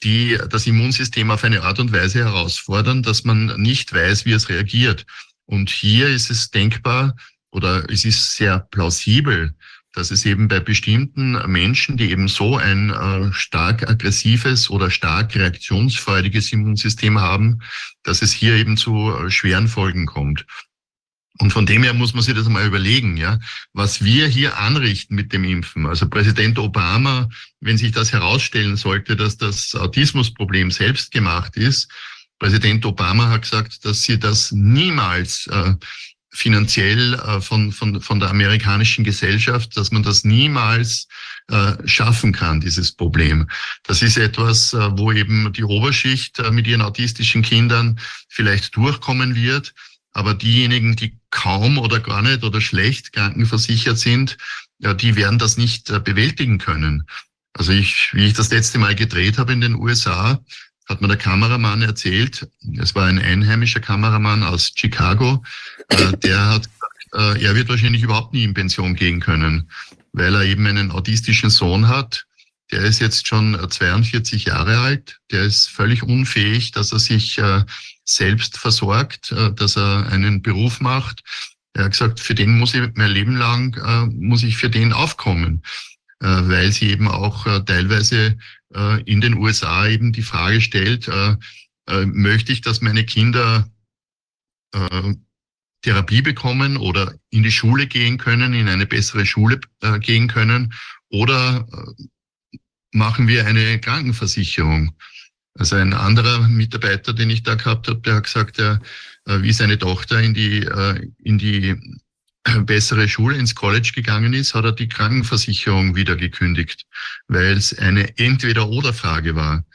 die das Immunsystem auf eine Art und Weise herausfordern, dass man nicht weiß, wie es reagiert. Und hier ist es denkbar oder es ist sehr plausibel, dass es eben bei bestimmten Menschen, die eben so ein äh, stark aggressives oder stark reaktionsfreudiges Immunsystem haben, dass es hier eben zu äh, schweren Folgen kommt. Und von dem her muss man sich das mal überlegen, ja, was wir hier anrichten mit dem Impfen. Also Präsident Obama, wenn sich das herausstellen sollte, dass das Autismusproblem selbst gemacht ist, Präsident Obama hat gesagt, dass sie das niemals äh, finanziell äh, von, von, von der amerikanischen Gesellschaft, dass man das niemals äh, schaffen kann, dieses Problem. Das ist etwas, äh, wo eben die Oberschicht äh, mit ihren autistischen Kindern vielleicht durchkommen wird, aber diejenigen, die kaum oder gar nicht oder schlecht krankenversichert sind, ja, die werden das nicht äh, bewältigen können. Also ich, wie ich das letzte Mal gedreht habe in den USA, hat mir der Kameramann erzählt, es war ein einheimischer Kameramann aus Chicago, äh, der hat gesagt, äh, er wird wahrscheinlich überhaupt nie in Pension gehen können, weil er eben einen autistischen Sohn hat. Der ist jetzt schon 42 Jahre alt, der ist völlig unfähig, dass er sich äh, selbst versorgt, äh, dass er einen Beruf macht. Er hat gesagt, für den muss ich mein Leben lang, äh, muss ich für den aufkommen, äh, weil sie eben auch äh, teilweise äh, in den USA eben die Frage stellt, äh, äh, möchte ich, dass meine Kinder Therapie bekommen oder in die Schule gehen können, in eine bessere Schule gehen können oder machen wir eine Krankenversicherung. Also ein anderer Mitarbeiter, den ich da gehabt habe, der hat gesagt, er, wie seine Tochter in die, in die bessere Schule ins College gegangen ist, hat er die Krankenversicherung wieder gekündigt, weil es eine Entweder-oder-Frage war.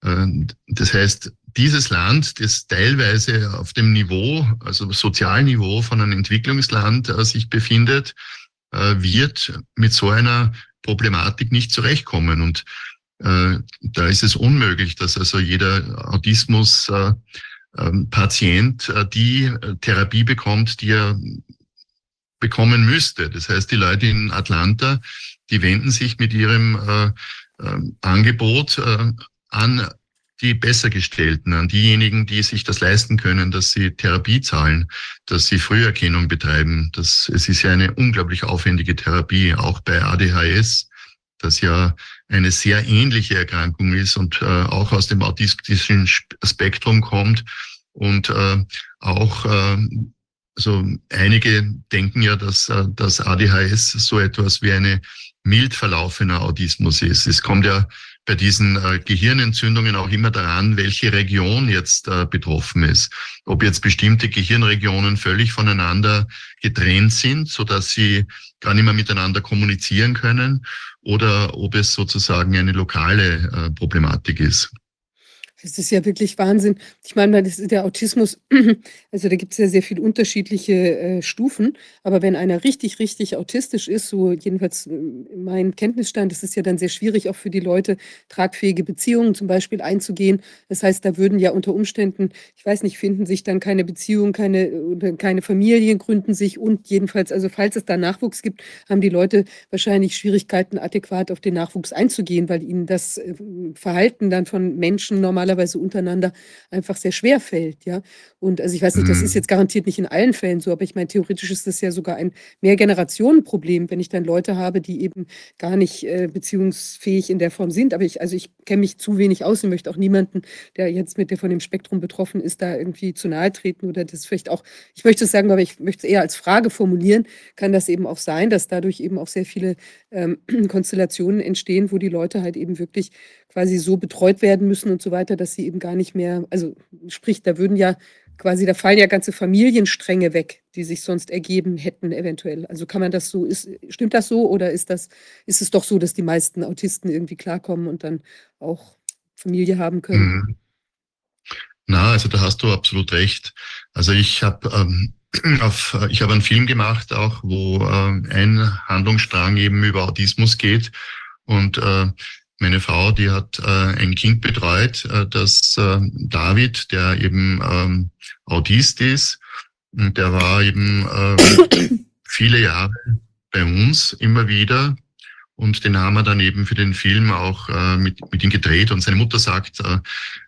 Das heißt, dieses Land, das teilweise auf dem Niveau, also Sozialniveau von einem Entwicklungsland äh, sich befindet, äh, wird mit so einer Problematik nicht zurechtkommen. Und äh, da ist es unmöglich, dass also jeder Autismus-Patient die Therapie bekommt, die er bekommen müsste. Das heißt, die Leute in Atlanta, die wenden sich mit ihrem äh, äh, Angebot äh, an die Bessergestellten, an diejenigen, die sich das leisten können, dass sie Therapie zahlen, dass sie Früherkennung betreiben. Das, es ist ja eine unglaublich aufwendige Therapie, auch bei ADHS, das ja eine sehr ähnliche Erkrankung ist und äh, auch aus dem autistischen Spektrum kommt und äh, auch äh, also einige denken ja, dass äh, das ADHS so etwas wie eine mild verlaufener Autismus ist. Es kommt ja bei diesen äh, Gehirnentzündungen auch immer daran, welche Region jetzt äh, betroffen ist. Ob jetzt bestimmte Gehirnregionen völlig voneinander getrennt sind, so dass sie gar nicht mehr miteinander kommunizieren können, oder ob es sozusagen eine lokale Problematik ist. Es ist ja wirklich Wahnsinn. Ich meine, das ist der Autismus, also da gibt es ja sehr viele unterschiedliche äh, Stufen, aber wenn einer richtig, richtig autistisch ist, so jedenfalls äh, mein Kenntnisstand, ist es ja dann sehr schwierig, auch für die Leute tragfähige Beziehungen zum Beispiel einzugehen. Das heißt, da würden ja unter Umständen, ich weiß nicht, finden sich dann keine Beziehungen, keine, keine Familien gründen sich und jedenfalls, also falls es da Nachwuchs gibt, haben die Leute wahrscheinlich Schwierigkeiten, adäquat auf den Nachwuchs einzugehen, weil ihnen das äh, Verhalten dann von Menschen normal normalerweise untereinander einfach sehr schwer fällt, ja. Und also ich weiß nicht, das ist mhm. jetzt garantiert nicht in allen Fällen so, aber ich meine, theoretisch ist das ja sogar ein Mehrgenerationenproblem, wenn ich dann Leute habe, die eben gar nicht äh, beziehungsfähig in der Form sind. Aber ich, also ich kenne mich zu wenig aus und möchte auch niemanden, der jetzt mit der von dem Spektrum betroffen ist, da irgendwie zu nahe treten oder das vielleicht auch, ich möchte es sagen, aber ich möchte es eher als Frage formulieren, kann das eben auch sein, dass dadurch eben auch sehr viele ähm, Konstellationen entstehen, wo die Leute halt eben wirklich quasi so betreut werden müssen und so weiter, dass sie eben gar nicht mehr, also sprich, da würden ja quasi, da fallen ja ganze Familienstränge weg, die sich sonst ergeben hätten, eventuell. Also kann man das so, ist, stimmt das so oder ist das, ist es doch so, dass die meisten Autisten irgendwie klarkommen und dann auch Familie haben können? Mhm. Na, also da hast du absolut recht. Also ich habe ähm, auf, ich habe einen Film gemacht, auch wo äh, ein Handlungsstrang eben über Autismus geht und äh, meine Frau, die hat äh, ein Kind betreut, äh, das äh, David, der eben ähm, Autist ist. Und der war eben äh, viele Jahre bei uns immer wieder. Und den haben wir dann eben für den Film auch äh, mit, mit ihm gedreht. Und seine Mutter sagt äh,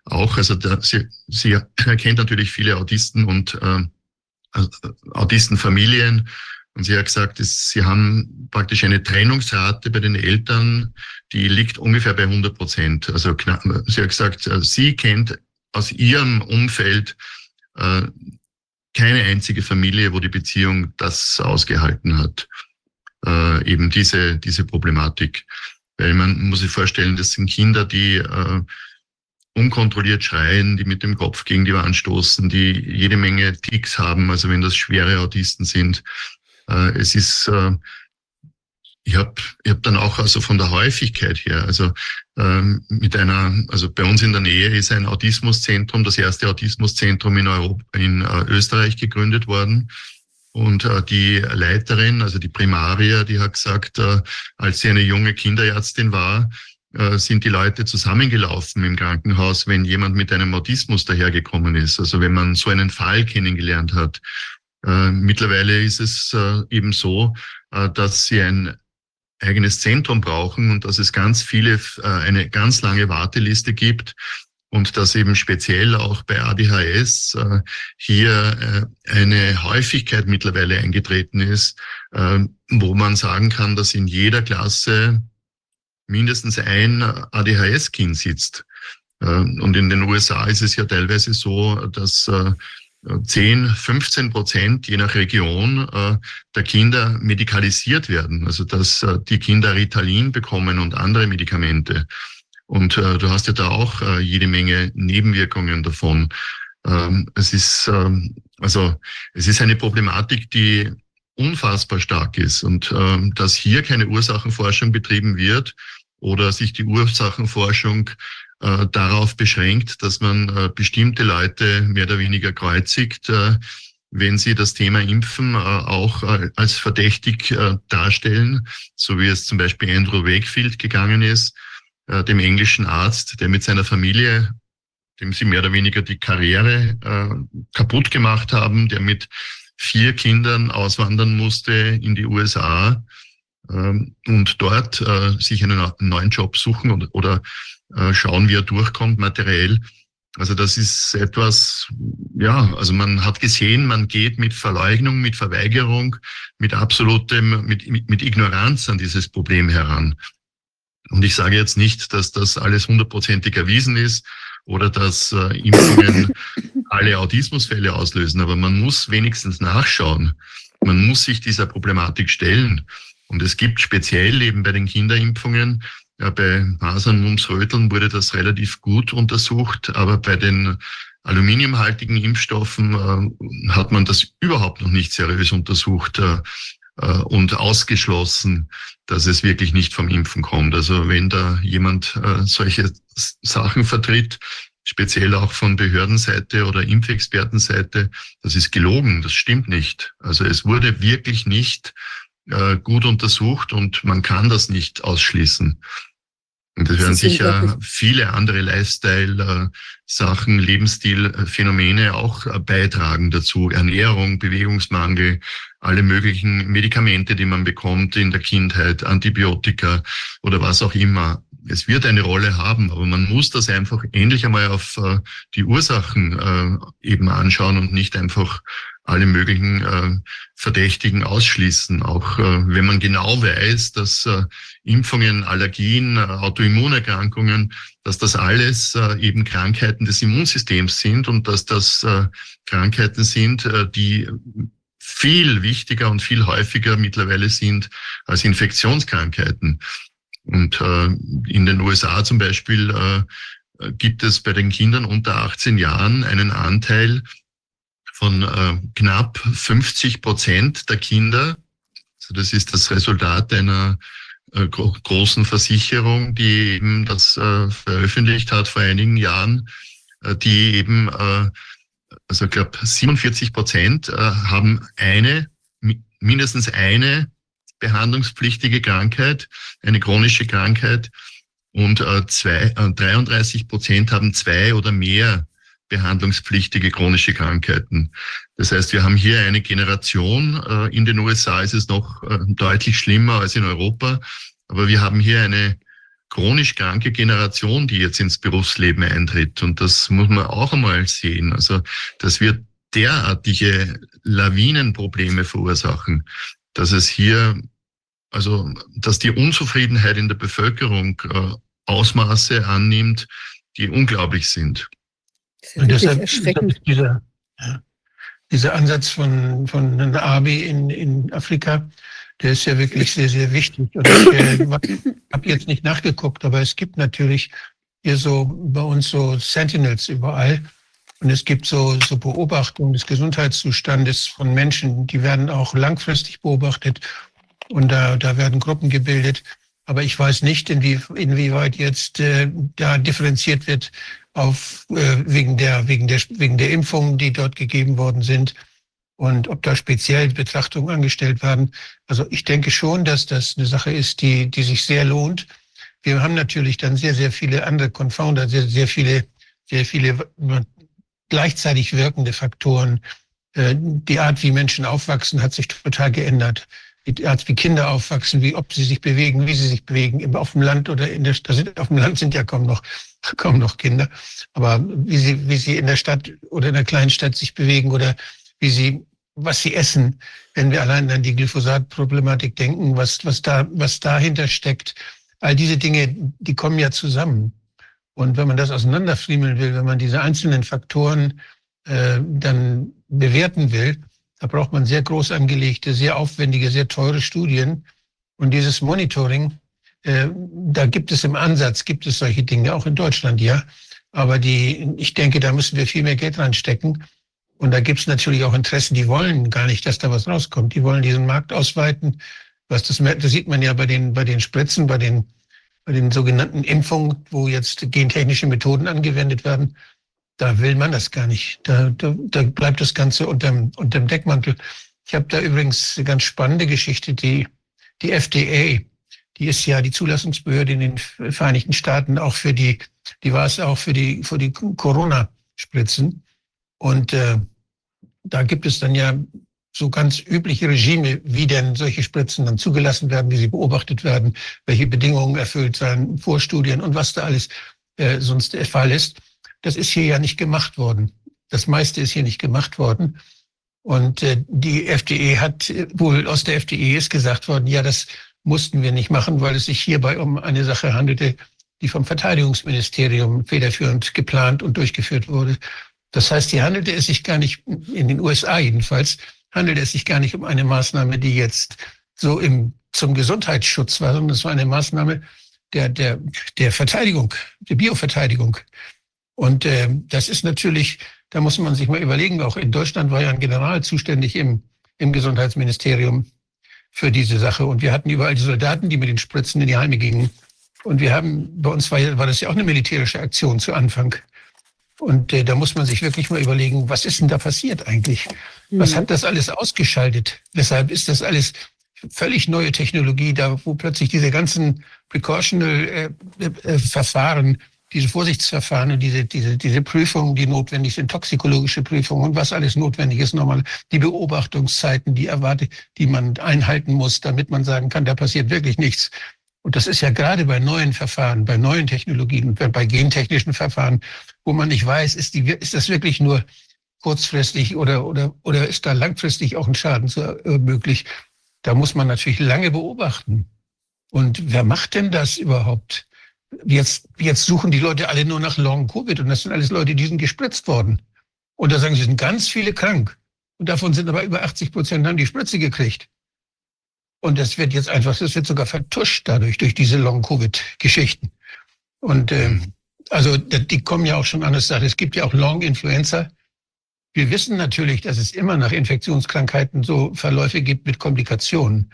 auch, also der, sie, sie kennt natürlich viele Autisten und äh, Autistenfamilien und sie hat gesagt, sie haben praktisch eine Trennungsrate bei den Eltern, die liegt ungefähr bei 100 Prozent. Also sie hat gesagt, äh, sie kennt aus ihrem Umfeld äh, keine einzige Familie, wo die Beziehung das ausgehalten hat. Äh, eben diese, diese Problematik. Weil man muss sich vorstellen, das sind Kinder, die äh, unkontrolliert schreien, die mit dem Kopf gegen die Wand stoßen, die jede Menge Ticks haben, also wenn das schwere Autisten sind, äh, es ist, äh, ich habe ich hab dann auch also von der Häufigkeit her, also ähm, mit einer, also bei uns in der Nähe ist ein Autismuszentrum, das erste Autismuszentrum in Europa, in äh, Österreich gegründet worden. Und äh, die Leiterin, also die Primaria, die hat gesagt, äh, als sie eine junge Kinderärztin war, äh, sind die Leute zusammengelaufen im Krankenhaus, wenn jemand mit einem Autismus dahergekommen ist. Also wenn man so einen Fall kennengelernt hat. Äh, mittlerweile ist es äh, eben so, äh, dass sie ein eigenes Zentrum brauchen und dass es ganz viele, äh, eine ganz lange Warteliste gibt und dass eben speziell auch bei ADHS äh, hier eine Häufigkeit mittlerweile eingetreten ist, wo man sagen kann, dass in jeder Klasse mindestens ein ADHS-Kind sitzt. Und in den USA ist es ja teilweise so, dass 10, 15 Prozent, je nach Region, äh, der Kinder medikalisiert werden. Also dass äh, die Kinder Ritalin bekommen und andere Medikamente. Und äh, du hast ja da auch jede Menge Nebenwirkungen davon. Ähm, es ist, ähm, also, es ist eine Problematik, die unfassbar stark ist und ähm, dass hier keine Ursachenforschung betrieben wird oder sich die Ursachenforschung äh, darauf beschränkt, dass man äh, bestimmte Leute mehr oder weniger kreuzigt, äh, wenn sie das Thema Impfen äh, auch äh, als verdächtig äh, darstellen, so wie es zum Beispiel Andrew Wakefield gegangen ist, dem englischen Arzt, der mit seiner Familie, dem sie mehr oder weniger die Karriere kaputt gemacht haben, der mit vier Kindern auswandern musste in die USA und dort sich einen neuen Job suchen oder, oder äh, schauen, wie er durchkommt materiell. Also das ist etwas, ja, also man hat gesehen, man geht mit Verleugnung, mit Verweigerung, mit absolutem, mit, mit, mit Ignoranz an dieses Problem heran. Und ich sage jetzt nicht, dass das alles hundertprozentig erwiesen ist oder dass äh, Impfungen alle Autismusfälle auslösen, aber man muss wenigstens nachschauen. Man muss sich dieser Problematik stellen. Und es gibt speziell eben bei den Kinderimpfungen ja, bei Masern, Mumps, Röteln wurde das relativ gut untersucht, aber bei den aluminiumhaltigen Impfstoffen äh, hat man das überhaupt noch nicht seriös untersucht äh, äh, und ausgeschlossen, dass es wirklich nicht vom Impfen kommt. Also wenn da jemand äh, solche Sachen vertritt, speziell auch von Behördenseite oder Impfexpertenseite, das ist gelogen, das stimmt nicht. Also es wurde wirklich nicht äh, gut untersucht und man kann das nicht ausschließen. Und das werden sicher viele andere Lifestyle-Sachen, Lebensstilphänomene auch äh, beitragen dazu. Ernährung, Bewegungsmangel, alle möglichen Medikamente, die man bekommt in der Kindheit, Antibiotika oder was auch immer. Es wird eine Rolle haben, aber man muss das einfach endlich einmal auf äh, die Ursachen äh, eben anschauen und nicht einfach alle möglichen äh, Verdächtigen ausschließen. Auch äh, wenn man genau weiß, dass äh, Impfungen, Allergien, äh, Autoimmunerkrankungen, dass das alles äh, eben Krankheiten des Immunsystems sind und dass das äh, Krankheiten sind, äh, die viel wichtiger und viel häufiger mittlerweile sind als Infektionskrankheiten. Und äh, in den USA zum Beispiel äh, gibt es bei den Kindern unter 18 Jahren einen Anteil von äh, knapp 50 Prozent der Kinder. Also das ist das Resultat einer äh, gro großen Versicherung, die eben das äh, veröffentlicht hat vor einigen Jahren, äh, die eben, äh, also ich glaube 47 Prozent äh, haben eine, mindestens eine behandlungspflichtige Krankheit, eine chronische Krankheit und äh, zwei, äh, 33 Prozent haben zwei oder mehr behandlungspflichtige chronische Krankheiten. Das heißt, wir haben hier eine Generation, äh, in den USA ist es noch äh, deutlich schlimmer als in Europa, aber wir haben hier eine chronisch kranke Generation, die jetzt ins Berufsleben eintritt. Und das muss man auch einmal sehen. Also, dass wir derartige Lawinenprobleme verursachen, dass es hier, also, dass die Unzufriedenheit in der Bevölkerung äh, Ausmaße annimmt, die unglaublich sind. Und deshalb dieser, ja, dieser Ansatz von, von Abi in, in Afrika, der ist ja wirklich sehr, sehr wichtig. Und ich äh, habe jetzt nicht nachgeguckt, aber es gibt natürlich hier so bei uns so Sentinels überall. Und es gibt so, so Beobachtungen des Gesundheitszustandes von Menschen, die werden auch langfristig beobachtet. Und da, da werden Gruppen gebildet. Aber ich weiß nicht, inwie, inwieweit jetzt äh, da differenziert wird, auf, äh, wegen, der, wegen, der, wegen der Impfungen, die dort gegeben worden sind und ob da speziell Betrachtungen angestellt werden. Also ich denke schon, dass das eine Sache ist, die, die sich sehr lohnt. Wir haben natürlich dann sehr, sehr viele andere Confounder, sehr, sehr viele, sehr viele gleichzeitig wirkende Faktoren. Äh, die Art, wie Menschen aufwachsen, hat sich total geändert die Art, wie Kinder aufwachsen, wie ob sie sich bewegen, wie sie sich bewegen, auf dem Land oder in der Stadt. Auf dem Land sind ja kaum noch, kaum noch Kinder. Aber wie sie, wie sie in der Stadt oder in der kleinen Stadt sich bewegen oder wie sie, was sie essen, wenn wir allein an die Glyphosat-Problematik denken, was, was da, was dahinter steckt. All diese Dinge, die kommen ja zusammen. Und wenn man das auseinanderfriemeln will, wenn man diese einzelnen Faktoren äh, dann bewerten will, da braucht man sehr groß angelegte, sehr aufwendige, sehr teure Studien. Und dieses Monitoring, äh, da gibt es im Ansatz, gibt es solche Dinge, auch in Deutschland, ja. Aber die, ich denke, da müssen wir viel mehr Geld reinstecken. Und da gibt es natürlich auch Interessen, die wollen gar nicht, dass da was rauskommt. Die wollen diesen Markt ausweiten. Was das, das sieht man ja bei den, bei den Spritzen, bei den, bei den sogenannten Impfungen, wo jetzt gentechnische Methoden angewendet werden da will man das gar nicht. Da, da, da bleibt das Ganze unterm, unterm Deckmantel. Ich habe da übrigens eine ganz spannende Geschichte, die, die FDA, die ist ja die Zulassungsbehörde in den Vereinigten Staaten, auch für die, die war es auch für die, für die Corona-Spritzen. Und äh, da gibt es dann ja so ganz übliche Regime, wie denn solche Spritzen dann zugelassen werden, wie sie beobachtet werden, welche Bedingungen erfüllt sein, Vorstudien und was da alles äh, sonst der Fall ist. Das ist hier ja nicht gemacht worden. Das meiste ist hier nicht gemacht worden. Und äh, die FDE hat wohl aus der FDE ist gesagt worden, ja, das mussten wir nicht machen, weil es sich hierbei um eine Sache handelte, die vom Verteidigungsministerium federführend geplant und durchgeführt wurde. Das heißt, hier handelte es sich gar nicht, in den USA jedenfalls, handelte es sich gar nicht um eine Maßnahme, die jetzt so im, zum Gesundheitsschutz war, sondern es war eine Maßnahme der, der, der Verteidigung, der Bioverteidigung. Und äh, das ist natürlich, da muss man sich mal überlegen, auch in Deutschland war ja ein General zuständig im, im Gesundheitsministerium für diese Sache. Und wir hatten überall die Soldaten, die mit den Spritzen in die Heime gingen. Und wir haben, bei uns war, war das ja auch eine militärische Aktion zu Anfang. Und äh, da muss man sich wirklich mal überlegen, was ist denn da passiert eigentlich? Was Mhm. hat das alles ausgeschaltet? Weshalb ist das alles völlig neue Technologie, da wo plötzlich diese ganzen Precautional äh, äh, Verfahren, diese Vorsichtsverfahren und diese, diese, diese Prüfungen, die notwendig sind, toxikologische Prüfungen und was alles notwendig ist, nochmal die Beobachtungszeiten, die erwarte, die man einhalten muss, damit man sagen kann, da passiert wirklich nichts. Und das ist ja gerade bei neuen Verfahren, bei neuen Technologien, bei bei gentechnischen Verfahren, wo man nicht weiß, ist, die, ist das wirklich nur kurzfristig oder, oder, oder ist da langfristig auch ein Schaden zu, äh, möglich? Da muss man natürlich lange beobachten. Und wer macht denn das überhaupt? Jetzt, jetzt suchen die Leute alle nur nach Long Covid und das sind alles Leute, die sind gespritzt worden. Und da sagen sie, sind ganz viele krank. Und davon sind aber über 80 Prozent haben die Spritze gekriegt. Und das wird jetzt einfach, das wird sogar vertuscht dadurch, durch diese Long-Covid-Geschichten. Und ähm, also die kommen ja auch schon an das Sache. Es gibt ja auch Long-Influenza. Wir wissen natürlich, dass es immer nach Infektionskrankheiten so Verläufe gibt mit Komplikationen.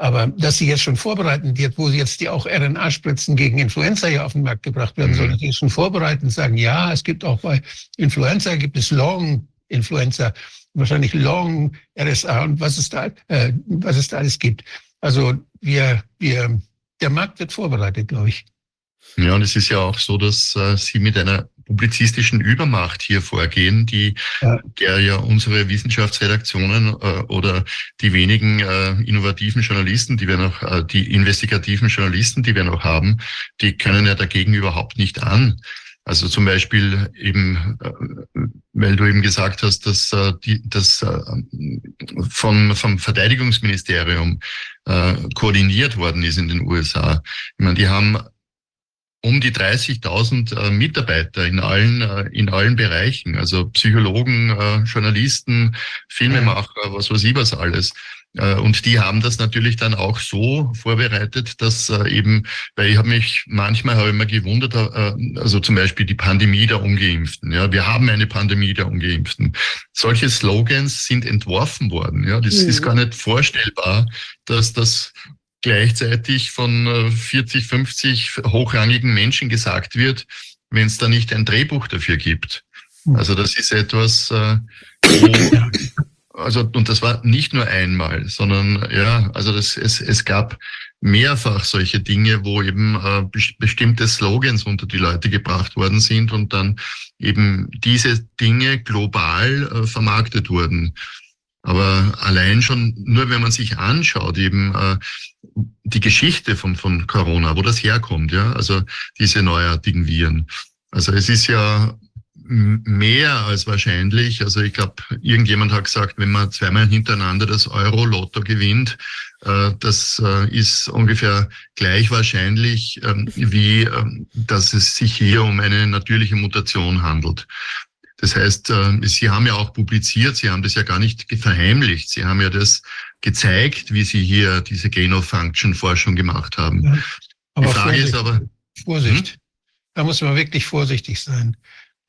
Aber dass sie jetzt schon vorbereiten wird, wo sie jetzt die auch RNA-Spritzen gegen Influenza ja auf den Markt gebracht werden Mhm. sollen, dass sie schon vorbereiten und sagen, ja, es gibt auch bei Influenza, gibt es Long-Influenza, wahrscheinlich Long RSA und was es da, äh, was es da alles gibt. Also wir, wir, der Markt wird vorbereitet, glaube ich. Ja, und es ist ja auch so, dass äh, Sie mit einer publizistischen Übermacht hier vorgehen, die Ja. der ja unsere Wissenschaftsredaktionen äh, oder die wenigen äh, innovativen Journalisten, die wir noch, äh, die investigativen Journalisten, die wir noch haben, die können ja dagegen überhaupt nicht an. Also zum Beispiel eben, äh, weil du eben gesagt hast, dass äh, die, das äh, vom, vom Verteidigungsministerium koordiniert worden ist in den USA. Ich meine, die haben um die 30.000 äh, Mitarbeiter in allen äh, in allen Bereichen, also Psychologen, äh, Journalisten, Filmemacher, was weiß ich was alles. Und die haben das natürlich dann auch so vorbereitet, dass eben, weil ich habe mich manchmal habe ich mir gewundert, also zum Beispiel die Pandemie der Ungeimpften. Ja, wir haben eine Pandemie der Ungeimpften. Solche Slogans sind entworfen worden. Ja, das Mhm. ist gar nicht vorstellbar, dass das gleichzeitig von äh, 40, 50 hochrangigen Menschen gesagt wird, wenn es da nicht ein Drehbuch dafür gibt. Hm. Also das ist etwas, äh, wo, also und das war nicht nur einmal, sondern ja, also das, es, es gab mehrfach solche Dinge, wo eben äh, bes- bestimmte Slogans unter die Leute gebracht worden sind und dann eben diese Dinge global äh, vermarktet wurden. Aber allein schon, nur wenn man sich anschaut, eben äh, die Geschichte von, von Corona, wo das herkommt, ja, also diese neuartigen Viren. Also es ist ja mehr als wahrscheinlich. Also ich glaube, irgendjemand hat gesagt, wenn man zweimal hintereinander das Euro-Lotto gewinnt, äh, das äh, ist ungefähr gleich wahrscheinlich, ähm, wie ähm, dass es sich hier um eine natürliche Mutation handelt. Das heißt, äh, Sie haben ja auch publiziert, Sie haben das ja gar nicht verheimlicht. Sie haben ja das gezeigt, wie Sie hier diese Gain-of-Function-Forschung gemacht haben. Ja. Die Frage ist aber, Vorsicht. Da muss man wirklich vorsichtig sein.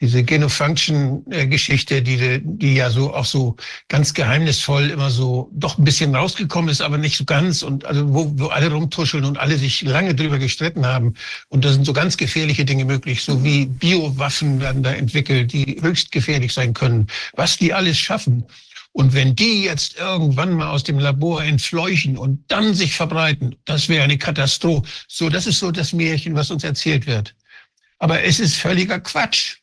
Diese Gain-of-Function-Geschichte, die, die ja so auch so ganz geheimnisvoll immer so doch ein bisschen rausgekommen ist, aber nicht so ganz und also wo, wo alle rumtuscheln und alle sich lange drüber gestritten haben. Und da sind so ganz gefährliche Dinge möglich, so wie Biowaffen werden da entwickelt, die höchst gefährlich sein können. Was die alles schaffen. Und wenn die jetzt irgendwann mal aus dem Labor entfleuchen und dann sich verbreiten, das wäre eine Katastrophe. So, das ist so das Märchen, was uns erzählt wird. Aber es ist völliger Quatsch.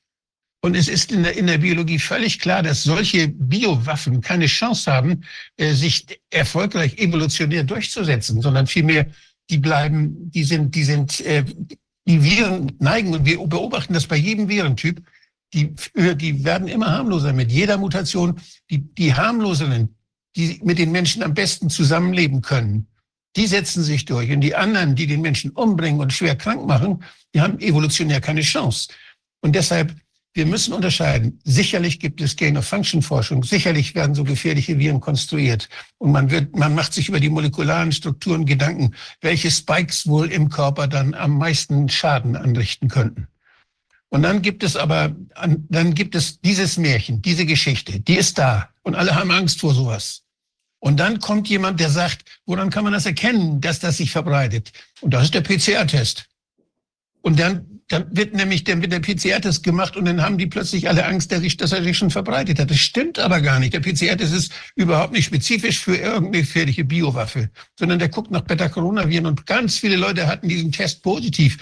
Und es ist in der, in der Biologie völlig klar, dass solche Biowaffen keine Chance haben, äh, sich erfolgreich evolutionär durchzusetzen, sondern vielmehr, die bleiben, die sind, die sind, äh, die Viren neigen, und wir beobachten das bei jedem Virentyp, die, die werden immer harmloser mit jeder Mutation. Die, die harmloseren, die mit den Menschen am besten zusammenleben können, die setzen sich durch. Und die anderen, die den Menschen umbringen und schwer krank machen, die haben evolutionär keine Chance. Und deshalb, wir müssen unterscheiden. Sicherlich gibt es Gain-of-Function-Forschung. Sicherlich werden so gefährliche Viren konstruiert. Und man wird, man macht sich über die molekularen Strukturen Gedanken, welche Spikes wohl im Körper dann am meisten Schaden anrichten könnten. Und dann gibt es aber, an- dann gibt es dieses Märchen, diese Geschichte, die ist da. Und alle haben Angst vor sowas. Und dann kommt jemand, der sagt, woran kann man das erkennen, dass das sich verbreitet? Und das ist der PCR-Test. Und dann dann wird nämlich der, mit der PCR-Test gemacht und dann haben die plötzlich alle Angst, dass, dass er sich schon verbreitet hat. Das stimmt aber gar nicht. Der PCR-Test ist überhaupt nicht spezifisch für irgendeine gefährliche Biowaffe, sondern der guckt nach Beta-Coronaviren und ganz viele Leute hatten diesen Test positiv.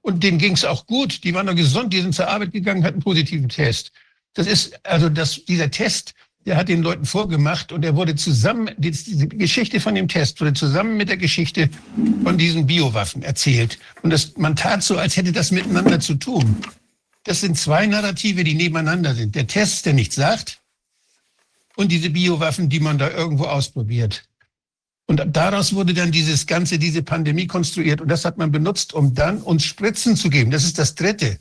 Und denen ging es auch gut. Die waren noch gesund, die sind zur Arbeit gegangen, hatten einen positiven Test. Das ist, also das, dieser Test der hat den Leuten vorgemacht und er wurde zusammen, die Geschichte von dem Test wurde zusammen mit der Geschichte von diesen Biowaffen erzählt. Und das, man tat so, als hätte das miteinander zu tun. Das sind zwei Narrative, die nebeneinander sind. Der Test, der nichts sagt, und diese Biowaffen, die man da irgendwo ausprobiert. Und daraus wurde dann dieses ganze, diese Pandemie konstruiert. Und das hat man benutzt, um dann uns Spritzen zu geben. Das ist das Dritte.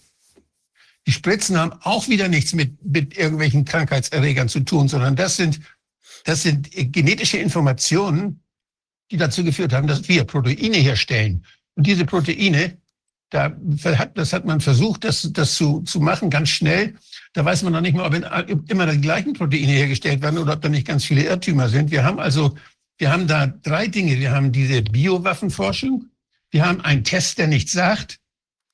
Die Spritzen haben auch wieder nichts mit, mit irgendwelchen Krankheitserregern zu tun, sondern das sind, das sind genetische Informationen, die dazu geführt haben, dass wir Proteine herstellen. Und diese Proteine, da hat, das hat man versucht, das, das zu, zu machen, ganz schnell. Da weiß man noch nicht mal, ob immer die gleichen Proteine hergestellt werden oder ob da nicht ganz viele Irrtümer sind. Wir haben also, wir haben da drei Dinge. Wir haben diese Biowaffenforschung, wir haben einen Test, der nichts sagt,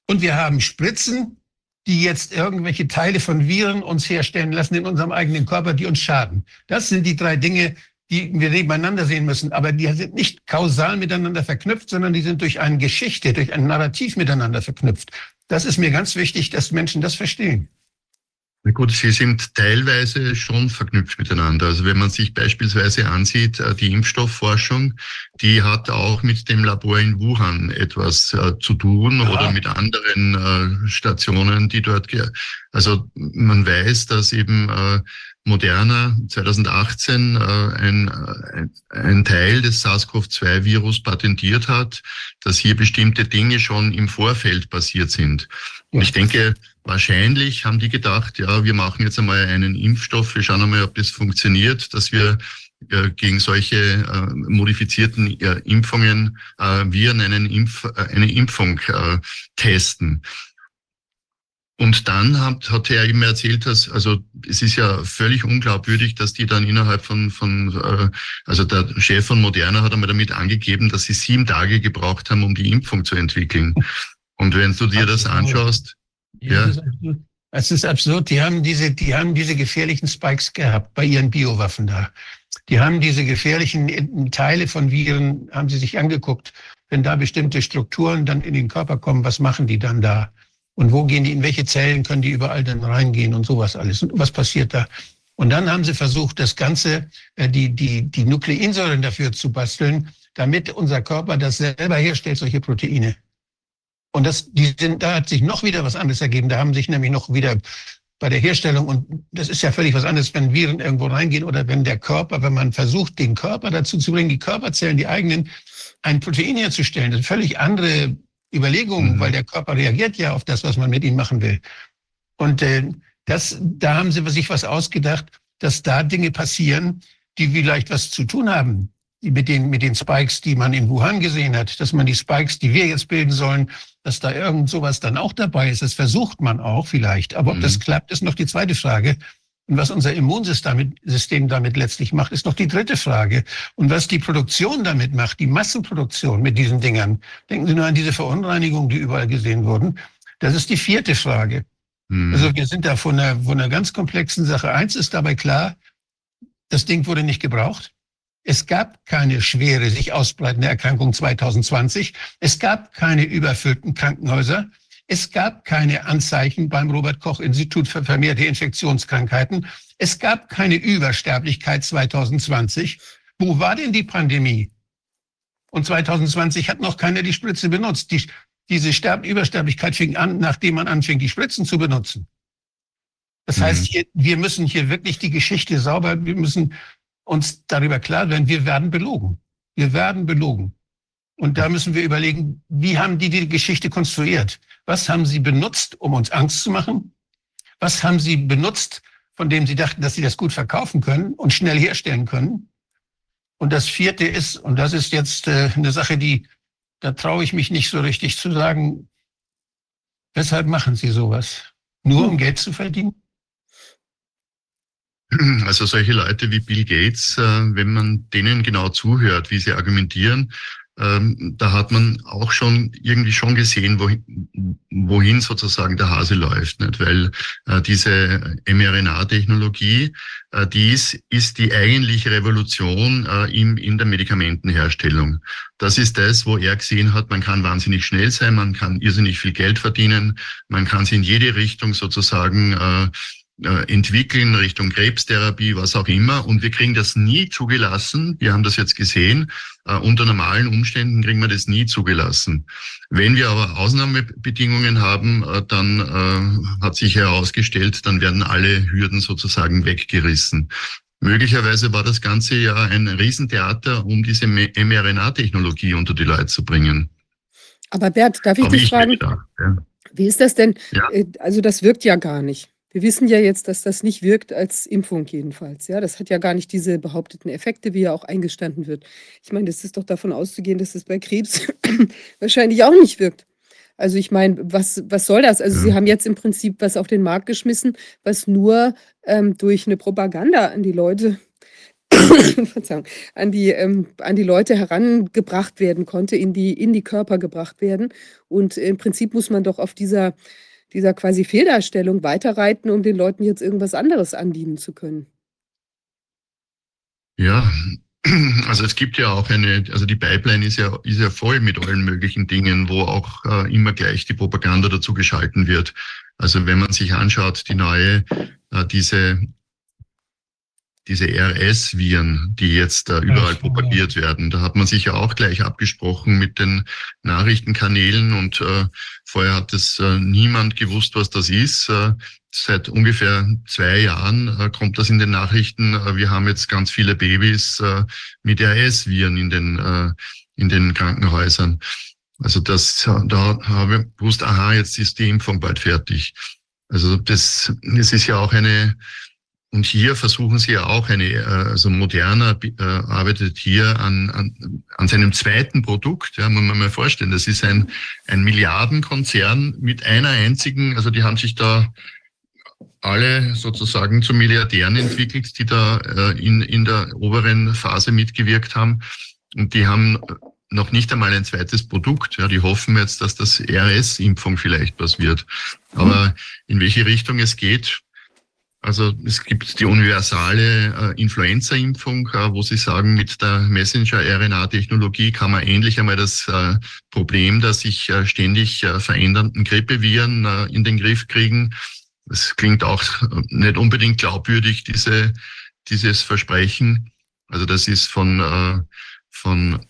und wir haben Spritzen, die jetzt irgendwelche Teile von Viren uns herstellen lassen in unserem eigenen Körper, die uns schaden. Das sind die drei Dinge, die wir nebeneinander sehen müssen. Aber die sind nicht kausal miteinander verknüpft, sondern die sind durch eine Geschichte, durch ein Narrativ miteinander verknüpft. Das ist mir ganz wichtig, dass Menschen das verstehen. Na gut, sie sind teilweise schon verknüpft miteinander. Also wenn man sich beispielsweise ansieht, äh, die Impfstoffforschung, die hat auch mit dem Labor in Wuhan etwas äh, zu tun Aha. oder mit anderen äh, Stationen, die dort, also man weiß, dass eben Moderna 2018 ein, ein Teil des SARS-CoV-2-Virus patentiert hat, dass hier bestimmte Dinge schon im Vorfeld passiert sind. Und ich denke, Wahrscheinlich haben die gedacht, ja, wir machen jetzt einmal einen Impfstoff, wir schauen einmal, ob das funktioniert, dass wir äh, gegen solche äh, modifizierten äh, Impfungen äh, Viren einen Impf, äh, eine Impfung äh, testen. Und dann hat, hat er eben erzählt, dass, also es ist ja völlig unglaubwürdig, dass die dann innerhalb von, von also der Chef von Moderna hat einmal damit angegeben, dass sie sieben Tage gebraucht haben, um die Impfung zu entwickeln. Und wenn du dir das anschaust, ja. Es ist, es ist absurd. Die haben diese, die haben diese gefährlichen Spikes gehabt bei ihren Biowaffen da. Die haben diese gefährlichen Teile von Viren, haben sie sich angeguckt. Wenn da bestimmte Strukturen dann in den Körper kommen, was machen die dann da? Und wo gehen die, in welche Zellen können die überall dann reingehen und sowas alles? Und was passiert da? Und dann haben sie versucht, das Ganze, äh, die, die, die Nukleinsäuren dafür zu basteln, damit unser Körper das selber herstellt, solche Proteine. Und das, die sind, da hat sich noch wieder was anderes ergeben. Da haben sich nämlich noch wieder bei der Herstellung, und das ist ja völlig was anderes, wenn Viren irgendwo reingehen oder wenn der Körper, wenn man versucht, den Körper dazu zu bringen, die Körperzellen, die eigenen, ein Protein herzustellen. Das sind völlig andere Überlegungen, mhm. weil der Körper reagiert ja auf das, was man mit ihm machen will. Und äh, das, da haben sie sich was ausgedacht, dass da Dinge passieren, die vielleicht was zu tun haben mit den, mit den Spikes, die man in Wuhan gesehen hat, dass man die Spikes, die wir jetzt bilden sollen, dass da irgend sowas dann auch dabei ist. Das versucht man auch vielleicht. Aber ob mhm. das klappt, ist noch die zweite Frage. Und was unser Immunsystem damit letztlich macht, ist noch die dritte Frage. Und was die Produktion damit macht, die Massenproduktion mit diesen Dingern. Denken Sie nur an diese Verunreinigungen, die überall gesehen wurden. Das ist die vierte Frage. Mhm. Also wir sind da von einer, von einer ganz komplexen Sache. Eins ist dabei klar, das Ding wurde nicht gebraucht. Es gab keine schwere, sich ausbreitende Erkrankung 2020. Es gab keine überfüllten Krankenhäuser. Es gab keine Anzeichen beim Robert Koch Institut für vermehrte Infektionskrankheiten. Es gab keine Übersterblichkeit 2020. Wo war denn die Pandemie? Und 2020 hat noch keiner die Spritze benutzt. Die, diese Sterb Übersterblichkeit fing an, nachdem man anfing, die Spritzen zu benutzen. Das mhm. heißt, hier, wir müssen hier wirklich die Geschichte sauber, wir müssen uns darüber klar werden, wir werden belogen. Wir werden belogen. Und da müssen wir überlegen, wie haben die die Geschichte konstruiert? Was haben sie benutzt, um uns Angst zu machen? Was haben sie benutzt, von dem sie dachten, dass sie das gut verkaufen können und schnell herstellen können? Und das vierte ist, und das ist jetzt äh, eine Sache, die, da traue ich mich nicht so richtig zu sagen, weshalb machen sie sowas? Nur um Geld zu verdienen? Also solche Leute wie Bill Gates, äh, wenn man denen genau zuhört, wie sie argumentieren, ähm, da hat man auch schon irgendwie schon gesehen, wohin, wohin sozusagen der Hase läuft, nicht? weil äh, diese mRNA-Technologie, äh, dies ist die eigentliche Revolution äh, in der Medikamentenherstellung. Das ist das, wo er gesehen hat, man kann wahnsinnig schnell sein, man kann irrsinnig viel Geld verdienen, man kann sie in jede Richtung sozusagen äh, entwickeln Richtung Krebstherapie, was auch immer. Und wir kriegen das nie zugelassen. Wir haben das jetzt gesehen. Uh, unter normalen Umständen kriegen wir das nie zugelassen. Wenn wir aber Ausnahmebedingungen haben, uh, dann uh, hat sich herausgestellt, dann werden alle Hürden sozusagen weggerissen. Möglicherweise war das Ganze ja ein Riesentheater, um diese mRNA-Technologie unter die Leute zu bringen. Aber Bert, darf ich dich fragen, ja. wie ist das denn? Ja. Äh, also das wirkt ja gar nicht. Wir wissen ja jetzt, dass das nicht wirkt als Impfung jedenfalls. Ja, das hat ja gar nicht diese behaupteten Effekte, wie ja auch eingestanden wird. Ich meine, das ist doch davon auszugehen, dass es bei Krebs wahrscheinlich auch nicht wirkt. Also ich meine, was, was soll das? Also Sie haben jetzt im Prinzip was auf den Markt geschmissen, was nur ähm, durch eine Propaganda an die Leute Verzeihung, an die, ähm, an die Leute herangebracht werden konnte, in die, in die Körper gebracht werden. Und im Prinzip muss man doch auf dieser dieser quasi Fehldarstellung weiterreiten, um den Leuten jetzt irgendwas anderes andienen zu können. Ja, also es gibt ja auch eine, also die Pipeline ist ja, ist ja voll mit allen möglichen Dingen, wo auch äh, immer gleich die Propaganda dazu geschalten wird. Also wenn man sich anschaut, die neue, äh, diese diese RS-Viren, die jetzt da überall propagiert werden. Da hat man sich ja auch gleich abgesprochen mit den Nachrichtenkanälen und äh, vorher hat es äh, niemand gewusst, was das ist. Äh, seit ungefähr zwei Jahren äh, kommt das in den Nachrichten. Äh, wir haben jetzt ganz viele Babys äh, mit RS-Viren in den, äh, in den Krankenhäusern. Also das, da habe ich gewusst, aha, jetzt ist die Impfung bald fertig. Also das, das ist ja auch eine, und hier versuchen sie ja auch eine, äh, also Moderna äh, arbeitet hier an, an, an seinem zweiten Produkt, ja, muss man mal vorstellen. Das ist ein, ein Milliardenkonzern mit einer einzigen, also die haben sich da alle sozusagen zu Milliardären entwickelt, die da äh, in, in der oberen Phase mitgewirkt haben. Und die haben noch nicht einmal ein zweites Produkt. Ja, die hoffen jetzt, dass das RS-Impfung vielleicht was wird. Aber in welche Richtung es geht, also es gibt die universale äh, Influenza-Impfung, äh, wo Sie sagen, mit der Messenger-RNA-Technologie kann man endlich einmal das äh, Problem der sich äh, ständig äh, verändernden Grippeviren äh, in den Griff kriegen. Das klingt auch nicht unbedingt glaubwürdig, diese, dieses Versprechen. Also das ist von, von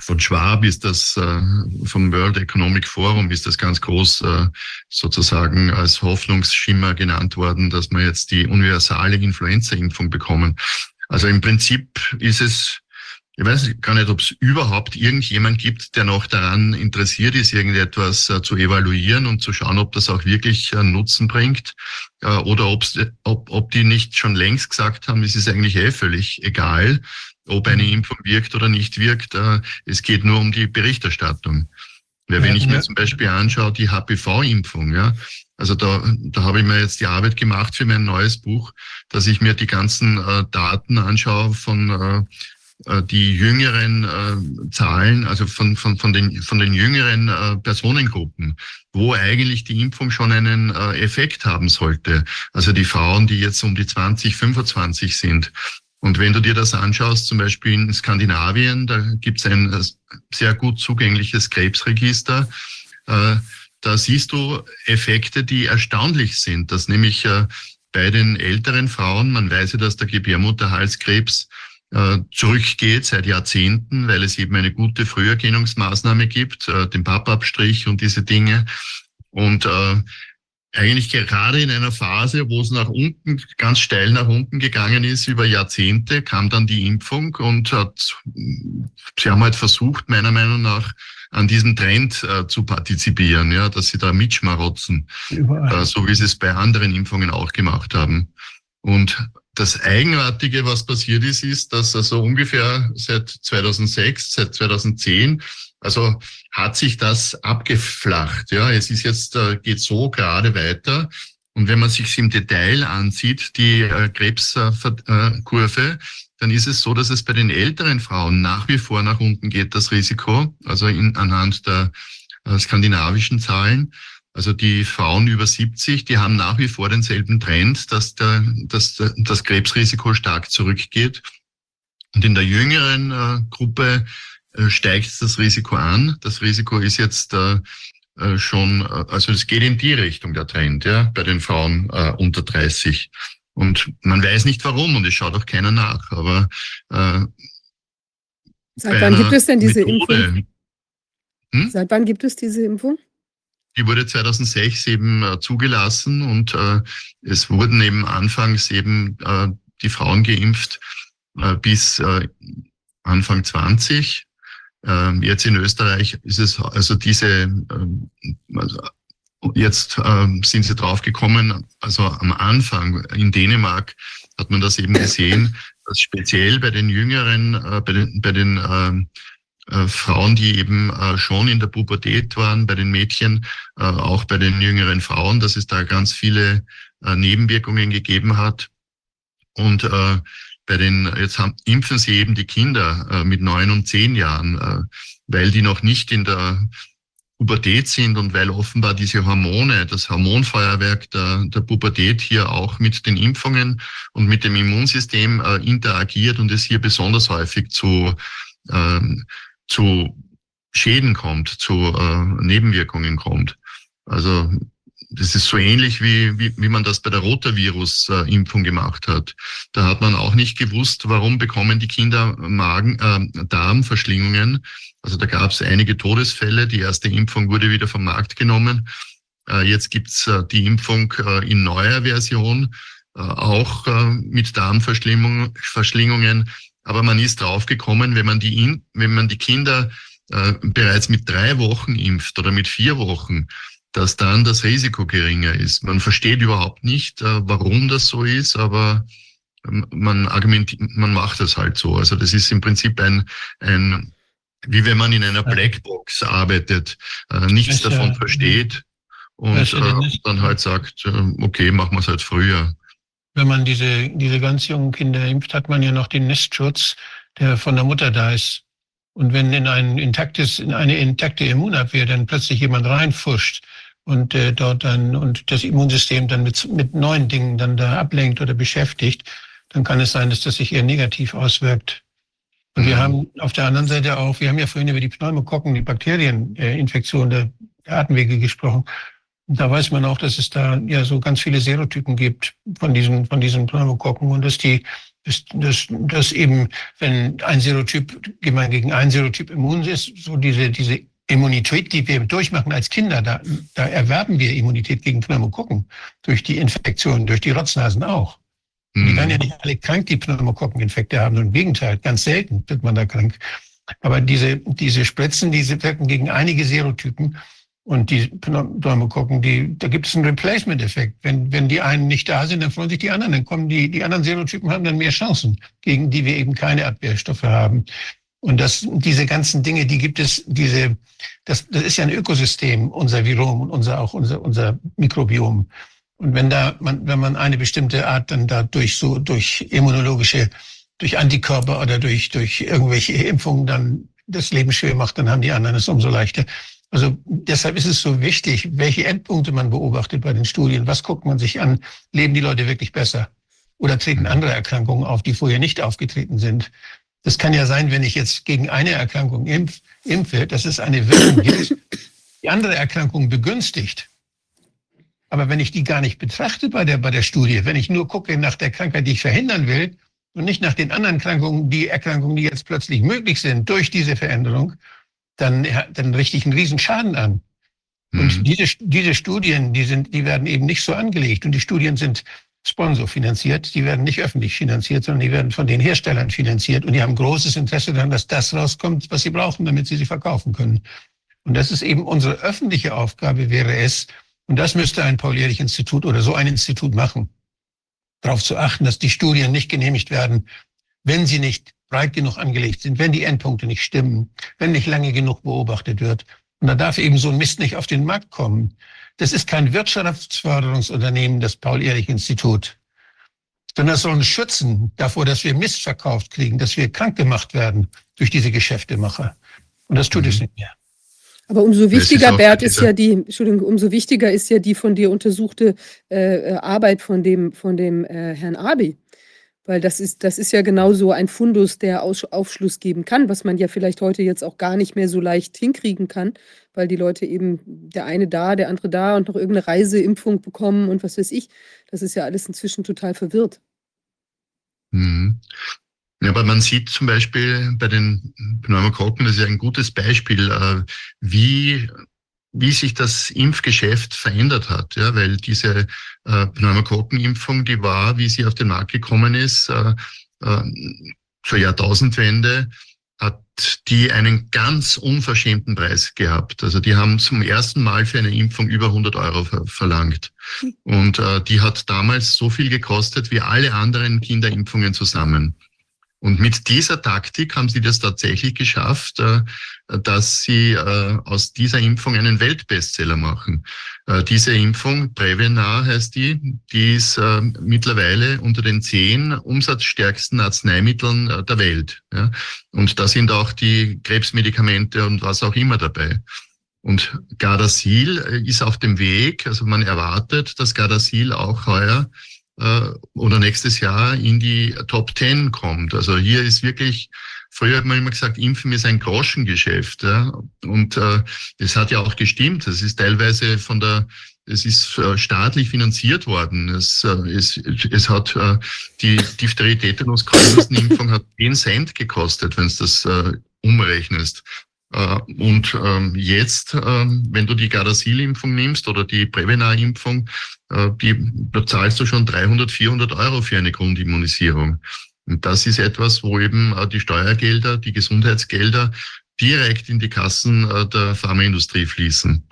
von Schwab ist das, äh, vom World Economic Forum ist das ganz groß äh, sozusagen als Hoffnungsschimmer genannt worden, dass wir jetzt die universale Influenza-Impfung bekommen. Also im Prinzip ist es, ich weiß gar nicht, ob es überhaupt irgendjemand gibt, der noch daran interessiert ist, irgendetwas äh, zu evaluieren und zu schauen, ob das auch wirklich Nutzen bringt oder ob, ob die nicht schon längst gesagt haben, es ist eigentlich eh völlig egal ob eine mhm. Impfung wirkt oder nicht wirkt. Äh, es geht nur um die Berichterstattung. Ja, wenn ich mir zum Beispiel anschaue, die HPV-Impfung, ja, also da, da habe ich mir jetzt die Arbeit gemacht für mein neues Buch, dass ich mir die ganzen äh, Daten anschaue von äh, äh die jüngeren äh, Zahlen, also von, von, von, den, von den jüngeren äh, Personengruppen, wo eigentlich die Impfung schon einen äh, Effekt haben sollte. Also die Frauen, die jetzt um die 20, 25 sind. Und wenn du dir das anschaust, zum Beispiel in Skandinavien, da gibt es ein äh, sehr gut zugängliches Krebsregister. Äh, da siehst du Effekte, die erstaunlich sind, dass nämlich äh, bei den älteren Frauen, man weiß ja, dass der Gebärmutterhalskrebs zurückgeht seit Jahrzehnten, weil es eben eine gute Früherkennungsmaßnahme gibt, den Pappabstrich und diese Dinge. Und eigentlich gerade in einer Phase, wo es nach unten, ganz steil nach unten gegangen ist, über Jahrzehnte, kam dann die Impfung und hat, sie haben halt versucht, meiner Meinung nach, an diesem Trend äh, zu partizipieren, ja, dass sie da mitschmarotzen, äh, so wie sie es bei anderen Impfungen auch gemacht haben. Und das Eigenartige, was passiert ist, ist, dass also ungefähr seit 2006, seit 2010 also hat sich das abgeflacht. Ja, es ist jetzt, äh, geht so gerade weiter. Und wenn man sich im Detail ansieht, die äh, Krebskurve, dann ist es so, dass es bei den älteren Frauen nach wie vor nach unten geht, das Risiko, also in, anhand der äh, skandinavischen Zahlen. Also die Frauen über 70, die haben nach wie vor denselben Trend, dass, der, dass das Krebsrisiko stark zurückgeht. Und in der jüngeren äh, Gruppe steigt das Risiko an. Das Risiko ist jetzt äh, äh schon, äh, also es geht in die Richtung der Trend, ja, bei den Frauen äh, unter 30. Und man weiß nicht warum und es schaut auch keiner nach. Aber äh, seit wann gibt es denn diese Methode, Impfung? Hm? Seit wann gibt es diese Impfung? Die wurde 2006 eben äh, zugelassen und äh, es wurden eben anfangs eben äh, die Frauen geimpft äh, bis äh, Anfang 20. Ähm, jetzt in Österreich ist es also diese, ähm, also jetzt ähm, sind sie draufgekommen, also am Anfang in Dänemark hat man das eben gesehen, dass speziell bei den Jüngeren, äh, bei den, bei den ähm, äh, Frauen, die eben äh, schon in der Pubertät waren, bei den Mädchen, äh, auch bei den jüngeren Frauen, dass es da ganz viele Nebenwirkungen gegeben hat. Und bei den, jetzt haben, impfen sie eben die Kinder äh, mit neun und zehn Jahren, äh, weil die noch nicht in der Pubertät sind und weil offenbar diese Hormone, das Hormonfeuerwerk der, der Pubertät hier auch mit den Impfungen und mit dem Immunsystem äh, interagiert und es hier besonders häufig zu, äh, zu Schäden kommt, zu äh, Nebenwirkungen kommt. Also das ist so ähnlich wie, wie, wie man das bei der Rotavirus-Impfung gemacht hat. Da hat man auch nicht gewusst, warum bekommen die Kinder Magen, äh, Darmverschlingungen. Also da gab es einige Todesfälle. Die erste Impfung wurde wieder vom Markt genommen. Äh, jetzt gibt's äh, die Impfung äh, in neuer Version, äh, auch äh, mit Darmverschlingungen. Aber man ist draufgekommen, wenn man die, wenn man die Kinder äh, bereits mit drei Wochen impft oder mit vier Wochen, dass dann das Risiko geringer ist. Man versteht überhaupt nicht, äh, warum das so ist, aber ähm, man argumentiert, man macht das halt so. Also das ist im Prinzip ein, ein wie wenn man in einer Blackbox arbeitet, äh, nichts ich, davon versteht und äh, dann halt sagt, okay, machen wir es halt früher. Wenn man diese, diese ganz jungen Kinder impft, hat man ja noch den Nestschutz, der von der Mutter da ist. Und wenn in ein intaktes, in eine intakte Immunabwehr dann plötzlich jemand reinfuscht, und äh, dort dann und das Immunsystem dann mit, mit neuen Dingen dann da ablenkt oder beschäftigt, dann kann es sein, dass das sich eher negativ auswirkt. Und wir mhm. haben auf der anderen Seite auch, wir haben ja vorhin über die Pneumokokken, die Bakterieninfektion der, der Atemwege gesprochen. Und da weiß man auch, dass es da ja so ganz viele Serotypen gibt von diesen, von diesen Pneumokokken und dass die, dass, dass, dass eben, wenn ein Serotyp, gegen ein Serotyp immun ist, so diese, diese Immunität, die wir durchmachen als Kinder, da, da erwerben wir Immunität gegen Pneumokokken durch die Infektionen, durch die Rotznasen auch. Mhm. Die werden ja nicht alle krank, die Pneumokokkeninfekte haben. Im Gegenteil, ganz selten wird man da krank. Aber diese, diese Spritzen, diese wirken gegen einige Serotypen. Und die Pneumokokken, die, da gibt es einen Replacement-Effekt. Wenn, wenn die einen nicht da sind, dann freuen sich die anderen. Dann kommen die, die anderen Serotypen haben dann mehr Chancen, gegen die wir eben keine Abwehrstoffe haben. Und das, diese ganzen Dinge, die gibt es, diese, das, das ist ja ein Ökosystem, unser Virom und unser, auch unser, unser Mikrobiom. Und wenn da, man, wenn man eine bestimmte Art dann da durch so, durch immunologische, durch Antikörper oder durch, durch irgendwelche Impfungen dann das Leben schwer macht, dann haben die anderen es umso leichter. Also deshalb ist es so wichtig, welche Endpunkte man beobachtet bei den Studien. Was guckt man sich an? Leben die Leute wirklich besser? Oder treten andere Erkrankungen auf, die vorher nicht aufgetreten sind? Das kann ja sein, wenn ich jetzt gegen eine Erkrankung impf, impfe, dass es eine Wirkung gibt, die andere Erkrankung begünstigt. Aber wenn ich die gar nicht betrachte bei der, bei der Studie, wenn ich nur gucke nach der Krankheit, die ich verhindern will und nicht nach den anderen Erkrankungen, die Erkrankungen, die jetzt plötzlich möglich sind durch diese Veränderung, dann, dann richte ich einen Riesenschaden an. Und mhm. diese, diese Studien, die sind, die werden eben nicht so angelegt. Und die Studien sind Sponsor finanziert. Die werden nicht öffentlich finanziert, sondern die werden von den Herstellern finanziert. Und die haben großes Interesse daran, dass das rauskommt, was sie brauchen, damit sie sie verkaufen können. Und das ist eben unsere öffentliche Aufgabe, wäre es, und das müsste ein Paul-Ehrlich-Institut oder so ein Institut machen, darauf zu achten, dass die Studien nicht genehmigt werden, wenn sie nicht breit genug angelegt sind, wenn die Endpunkte nicht stimmen, wenn nicht lange genug beobachtet wird. Und da darf eben so ein Mist nicht auf den Markt kommen. Das ist kein Wirtschaftsförderungsunternehmen, das Paul-Ehrlich-Institut. sondern es soll uns schützen davor, dass wir Mist verkauft kriegen, dass wir krank gemacht werden durch diese Geschäftemacher. Und das tut mhm. es nicht mehr. Aber umso wichtiger, Bert, ist ja die, Entschuldigung, umso wichtiger ist ja die von dir untersuchte äh Arbeit von dem, von dem äh, Herrn Abi. Weil das ist, das ist ja genauso ein Fundus, der Aus Aufschluss geben kann, was man ja vielleicht heute jetzt auch gar nicht mehr so leicht hinkriegen kann, weil die Leute eben der eine da, der andere da und noch irgendeine Reiseimpfung bekommen und was weiß ich. Das ist ja alles inzwischen total verwirrt. Mhm. Ja, aber man sieht zum Beispiel bei den Pneumokokken, das ist ja ein gutes Beispiel, äh, wie, wie sich das Impfgeschäft verändert hat. Ja, weil diese äh, Pneumokokkenimpfung, die war, wie sie auf den Markt gekommen ist, äh, zur Jahrtausendwende, hat die einen ganz unverschämten Preis gehabt. Also die haben zum ersten Mal für eine Impfung über 100 Euro verlangt. Und äh, die hat damals so viel gekostet wie alle anderen Kinderimpfungen zusammen. Und mit dieser Taktik haben sie das tatsächlich geschafft, äh, dass sie äh, aus dieser Impfung einen Weltbestseller machen. Äh, diese Impfung, Prevenar heißt die, die ist mittlerweile unter den zehn umsatzstärksten Arzneimitteln der Welt. Und da sind auch die Krebsmedikamente und was auch immer dabei. Und Gardasil ist auf dem Weg, also man erwartet, dass Gardasil auch heuer oder nächstes Jahr in die Top Ten kommt. Also hier ist wirklich, früher hat man immer gesagt, Impfen ist ein Groschengeschäft. Ja? Und äh, das hat ja auch gestimmt. Das ist teilweise von der es ist äh, staatlich finanziert worden. Es, äh, es, es hat äh, die Diphtherie-Tetanus-Krankenhausimpfung hat 10 Cent gekostet, wenn es das äh, umrechnest. Äh, und ähm, jetzt, ähm, wenn du die Gardasil-Impfung nimmst oder die Prevenar-Impfung, äh, die bezahlst du schon 300, 400 Euro für eine Grundimmunisierung. Und das ist etwas, wo eben äh, die Steuergelder, die Gesundheitsgelder direkt in die Kassen der Pharmaindustrie fließen.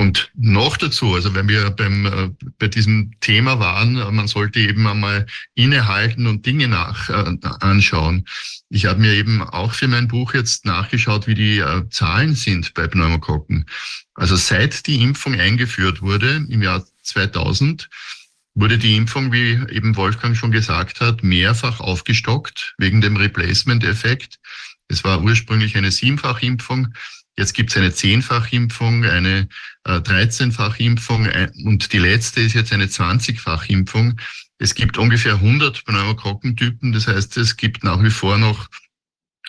Und noch dazu, also wenn wir beim, äh, bei diesem Thema waren, man sollte eben einmal innehalten und Dinge nach äh, anschauen. Ich habe mir eben auch für mein Buch jetzt nachgeschaut, wie die äh, Zahlen sind bei Pneumokokken. Also seit die Impfung eingeführt wurde im Jahr 2000, wurde die Impfung, wie eben Wolfgang schon gesagt hat, mehrfach aufgestockt wegen dem Replacement-Effekt. Es war ursprünglich eine Siebenfachimpfung. Jetzt gibt es eine Zehnfachimpfung, eine äh, 13-Fachimpfung äh, und die letzte ist jetzt eine 20-Fachimpfung. Es gibt ungefähr 100 Pneumokokkentypen, das heißt, es gibt nach wie vor noch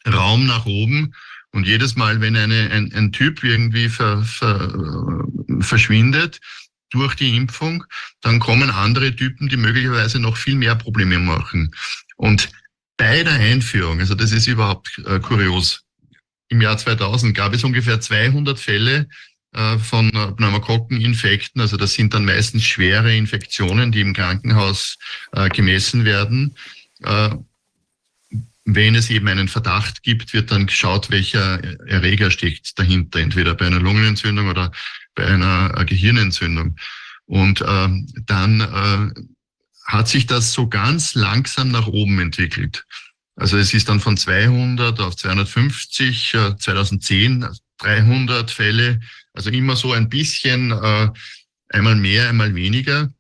Raum nach oben. Und jedes Mal, wenn eine, ein, ein Typ irgendwie ver, ver, verschwindet durch die Impfung, dann kommen andere Typen, die möglicherweise noch viel mehr Probleme machen. Und bei der Einführung, also das ist überhaupt äh, kurios, im Jahr 2000 gab es ungefähr 200 Fälle äh, von äh, Pneumokokkeninfekten. Also das sind dann meistens schwere Infektionen, die im Krankenhaus äh, gemessen werden. Wenn es eben einen Verdacht gibt, wird dann geschaut, welcher Erreger steckt dahinter, entweder bei einer Lungenentzündung oder bei einer Gehirnentzündung. Und dann hat sich das so ganz langsam nach oben entwickelt. Also es ist dann von 200 auf 250, 2010 300 Fälle, also immer so ein bisschen, äh, einmal mehr, einmal weniger.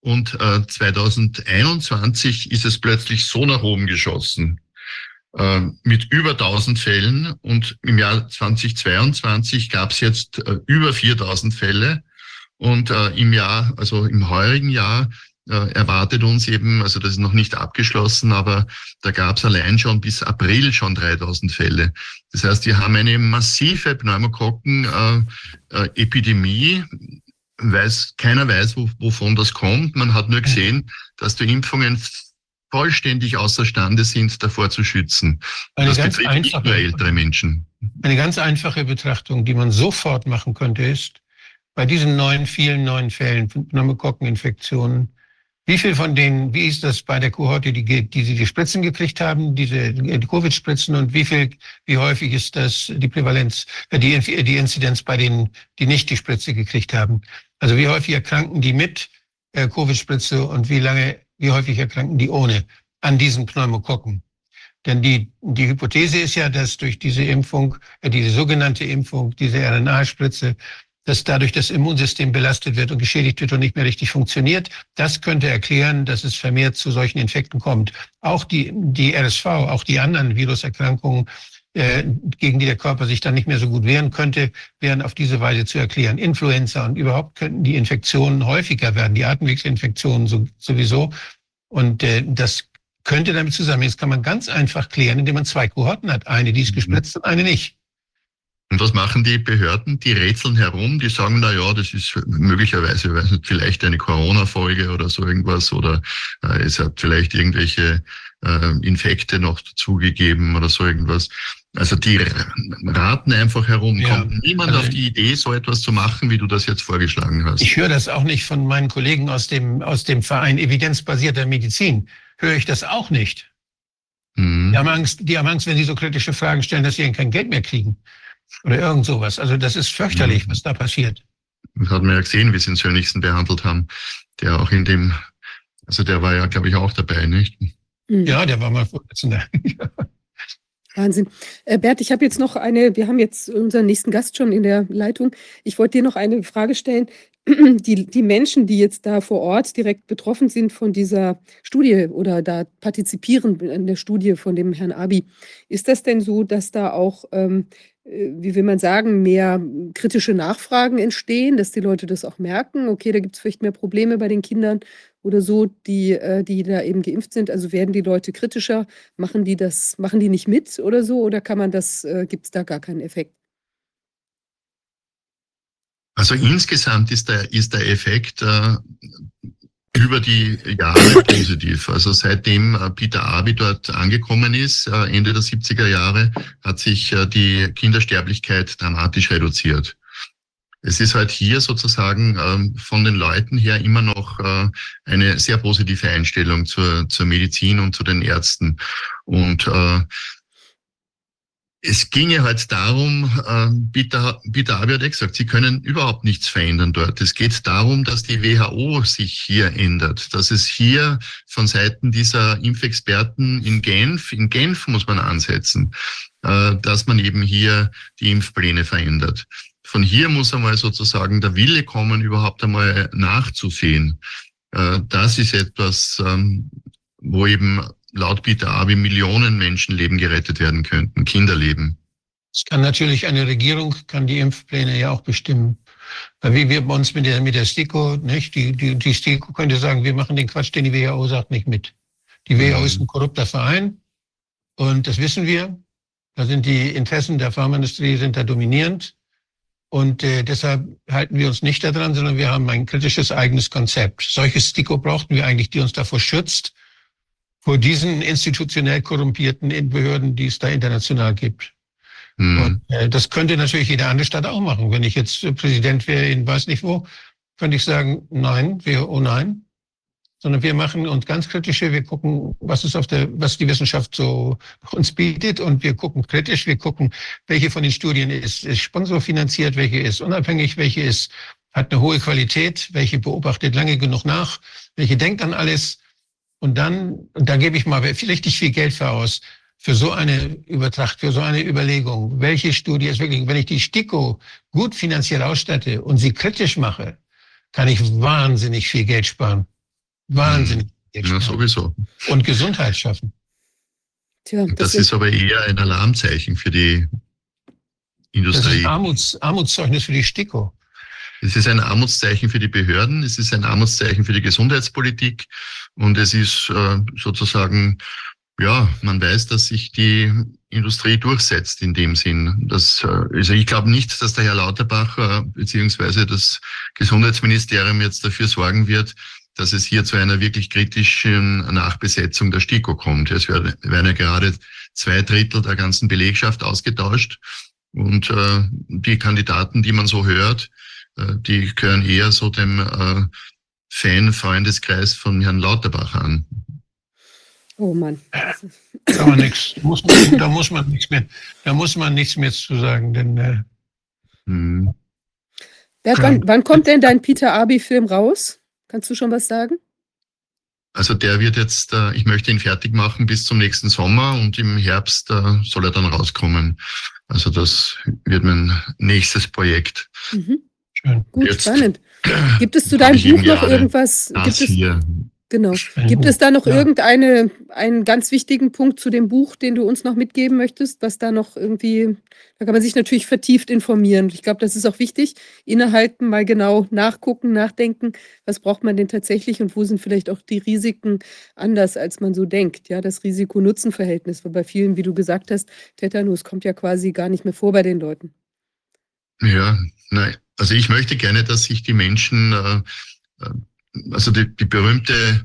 Und äh, 2021 ist es plötzlich so nach oben geschossen äh, mit über 1000 Fällen und im Jahr 2022 gab es jetzt äh, über 4000 Fälle und äh, im Jahr, also im heurigen Jahr äh, erwartet uns eben, also das ist noch nicht abgeschlossen, aber da gab es allein schon bis April schon 3000 Fälle. Das heißt, wir haben eine massive Pneumokokken-Epidemie. Weiß, keiner weiß, wo, wovon das kommt. Man hat nur gesehen, dass die Impfungen vollständig außerstande sind, davor zu schützen. Eine das ganz betrifft nicht nur ältere Menschen. Eine ganz einfache Betrachtung, die man sofort machen könnte, ist, bei diesen neuen, vielen neuen Fällen von Pneumokokkeninfektionen wie viel von denen, wie ist das bei der Kohorte, die, die sie die Spritzen gekriegt haben, diese die Covid-Spritzen und wie viel, wie häufig ist das die Prävalenz, äh, die, die Inzidenz bei denen, die nicht die Spritze gekriegt haben? Also wie häufig erkranken die mit äh, Covid-Spritze und wie lange, wie häufig erkranken die ohne an diesen Pneumokokken? Denn die, die Hypothese ist ja, dass durch diese Impfung, äh, diese sogenannte Impfung, diese RNA-Spritze, dass dadurch das Immunsystem belastet wird und geschädigt wird und nicht mehr richtig funktioniert. Das könnte erklären, dass es vermehrt zu solchen Infekten kommt. Auch die, die RSV, auch die anderen Viruserkrankungen, äh, gegen die der Körper sich dann nicht mehr so gut wehren könnte, wären auf diese Weise zu erklären. Influenza und überhaupt könnten die Infektionen häufiger werden, die Atemwegsinfektionen so, sowieso. Und äh, das könnte damit zusammenhängen. Das kann man ganz einfach klären, indem man zwei Kohorten hat. Eine, die ist mhm. gespritzt und eine nicht. Und was machen die Behörden? Die rätseln herum, die sagen, na ja, das ist möglicherweise, weiß nicht, vielleicht eine Corona-Folge oder so irgendwas oder äh, es hat vielleicht irgendwelche äh, Infekte noch dazugegeben oder so irgendwas. Also die raten einfach herum. Ja, Kommt niemand also auf die Idee, so etwas zu machen, wie du das jetzt vorgeschlagen hast. Ich höre das auch nicht von meinen Kollegen aus dem, aus dem Verein evidenzbasierter Medizin. Höre ich das auch nicht. Mhm. Die, haben Angst, die haben Angst, wenn sie so kritische Fragen stellen, dass sie kein Geld mehr kriegen. Oder irgend sowas. Also das ist fürchterlich, mhm. was da passiert. Das hat man ja gesehen, wie sie den Sönnigsten behandelt haben. Der auch in dem, also der war ja, glaube ich, auch dabei, nicht? Mhm. Ja, der war mal Vorsitzender. Wahnsinn. Äh, Bert, ich habe jetzt noch eine, wir haben jetzt unseren nächsten Gast schon in der Leitung. Ich wollte dir noch eine Frage stellen. Die, die Menschen, die jetzt da vor Ort direkt betroffen sind von dieser Studie oder da partizipieren in der Studie von dem Herrn Abi, ist das denn so, dass da auch ähm, äh, wie will man sagen, mehr kritische Nachfragen entstehen, dass die Leute das auch merken, okay, da gibt es vielleicht mehr Probleme bei den Kindern oder so, die, äh, die da eben geimpft sind. Also werden die Leute kritischer, machen die das, machen die nicht mit oder so, oder kann man das, äh, gibt es da gar keinen Effekt? Also insgesamt ist der, ist der Effekt äh, über die Jahre positiv. Also seitdem äh, Peter Abi dort angekommen ist, äh, Ende der 70er Jahre, hat sich äh, die Kindersterblichkeit dramatisch reduziert. Es ist halt hier sozusagen ähm, von den Leuten her immer noch eine sehr positive Einstellung zur, zur Medizin und zu den Ärzten. Und es ginge halt darum, äh, Peter, Peter Abi hat eh gesagt, sie können überhaupt nichts verändern dort. Es geht darum, dass die WHO sich hier ändert, dass es hier von Seiten dieser Impfexperten in Genf, in Genf muss man ansetzen, äh, dass man eben hier die Impfpläne verändert. Von hier muss einmal sozusagen der Wille kommen, überhaupt einmal nachzusehen. Äh, das ist etwas, ähm, wo eben laut Peter Abi Millionen Menschenleben gerettet werden könnten, Kinderleben. Es kann natürlich eine Regierung, kann die Impfpläne ja auch bestimmen. Wie wir bei uns mit der, mit der STIKO, nicht? Die, die, die STIKO könnte sagen, wir machen den Quatsch, den die WHO sagt, nicht mit. Die WHO ist ein korrupter Verein und das wissen wir. Da sind die Interessen der Pharmaindustrie sind da dominierend. Und äh, deshalb halten wir uns nicht daran, sondern wir haben ein kritisches eigenes Konzept. Solches STIKO brauchten wir eigentlich, die uns davor schützt, vor diesen institutionell korrumpierten Behörden, die es da international gibt. Mhm. Und äh, das könnte natürlich jede andere Stadt auch machen. Wenn ich jetzt Präsident wäre in weiß nicht wo, könnte ich sagen, nein, wir, oh nein. Sondern wir machen uns ganz kritische, wir gucken, was ist auf der, was die Wissenschaft so uns bietet und wir gucken kritisch, wir gucken, welche von den Studien ist, ist sponsorfinanziert, welche ist unabhängig, welche ist, hat eine hohe Qualität, welche beobachtet lange genug nach, welche denkt an alles und dann, und da gebe ich mal richtig viel Geld für aus, für so eine Übertracht, für so eine Überlegung. Welche Studie ist wirklich, wenn ich die STIKO gut finanziell ausstatte und sie kritisch mache, kann ich wahnsinnig viel Geld sparen. Wahnsinnig viel Geld sparen. Ja, sowieso. Und Gesundheit schaffen. Tja, das, das ist, ist aber eher ein Alarmzeichen für die Industrie. Das ist ein Armuts, Armutszeugnis für die STIKO. Es ist ein Armutszeichen für die Behörden, es ist ein Armutszeichen für die Gesundheitspolitik und es ist äh, sozusagen, ja, man weiß, dass sich die Industrie durchsetzt in dem Sinn. Das, äh, also ich glaube nicht, dass der Herr Lauterbach äh, beziehungsweise das Gesundheitsministerium jetzt dafür sorgen wird, dass es hier zu einer wirklich kritischen Nachbesetzung der STIKO kommt. Es werden ja gerade zwei Drittel der ganzen Belegschaft ausgetauscht. Und äh, die Kandidaten, die man so hört, die gehören eher so dem äh, Fan-Freundeskreis von Herrn Lauterbach an. Oh Mann. Man nix, muss man, da muss man nichts mehr, da muss man nichts mehr zu sagen, denn äh, hm. Wann, wann, kommt denn dein Peter Abi-Film raus? Kannst du schon was sagen? Also der wird jetzt, äh, ich möchte ihn fertig machen bis zum nächsten Sommer und im Herbst äh, soll er dann rauskommen. Also das wird mein nächstes Projekt. Mhm. Gut, Jetzt spannend. Gibt es zu deinem Buch noch irgendwas? Gibt es, hier. Genau. Gibt es da noch ja. irgendeine einen ganz wichtigen Punkt zu dem Buch, den du uns noch mitgeben möchtest, was da noch irgendwie, da kann man sich natürlich vertieft informieren. Ich glaube, das ist auch wichtig. Innehalten, mal genau nachgucken, nachdenken, was braucht man denn tatsächlich und wo sind vielleicht auch die Risiken anders, als man so denkt. Ja, das Risiko-Nutzen-Verhältnis, weil bei vielen, wie du gesagt hast, Tetanus kommt ja quasi gar nicht mehr vor bei den Leuten. Ja, nein. Also ich möchte gerne, dass sich die Menschen äh, äh also die, die berühmte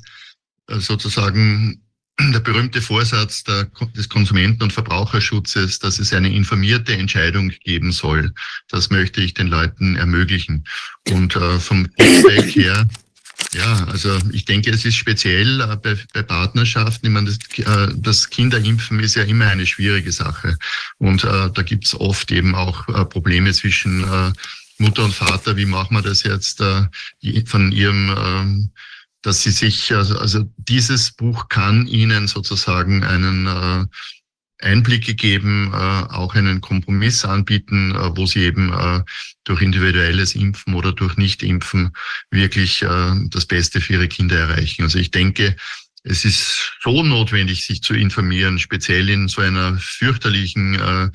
äh, sozusagen der berühmte Vorsatz der, des Konsumenten- und Verbraucherschutzes, dass es eine informierte Entscheidung geben soll. Das möchte ich den Leuten ermöglichen. Und äh, vom Feedback her, ja, also ich denke, es ist speziell bei, bei Partnerschaften. Ich meine, das, das Kinderimpfen ist ja immer eine schwierige Sache. Und äh, da gibt's oft eben auch Probleme zwischen äh, Mutter und Vater, wie machen wir das jetzt äh, von ihrem, ähm, dass sie sich, also, also dieses Buch kann ihnen sozusagen einen äh, Einblicke geben, äh, auch einen Kompromiss anbieten, äh, wo sie eben äh, durch individuelles Impfen oder durch Nicht-Impfen wirklich äh, das Beste für ihre Kinder erreichen. Also ich denke, es ist so notwendig, sich zu informieren, speziell in so einer fürchterlichen äh,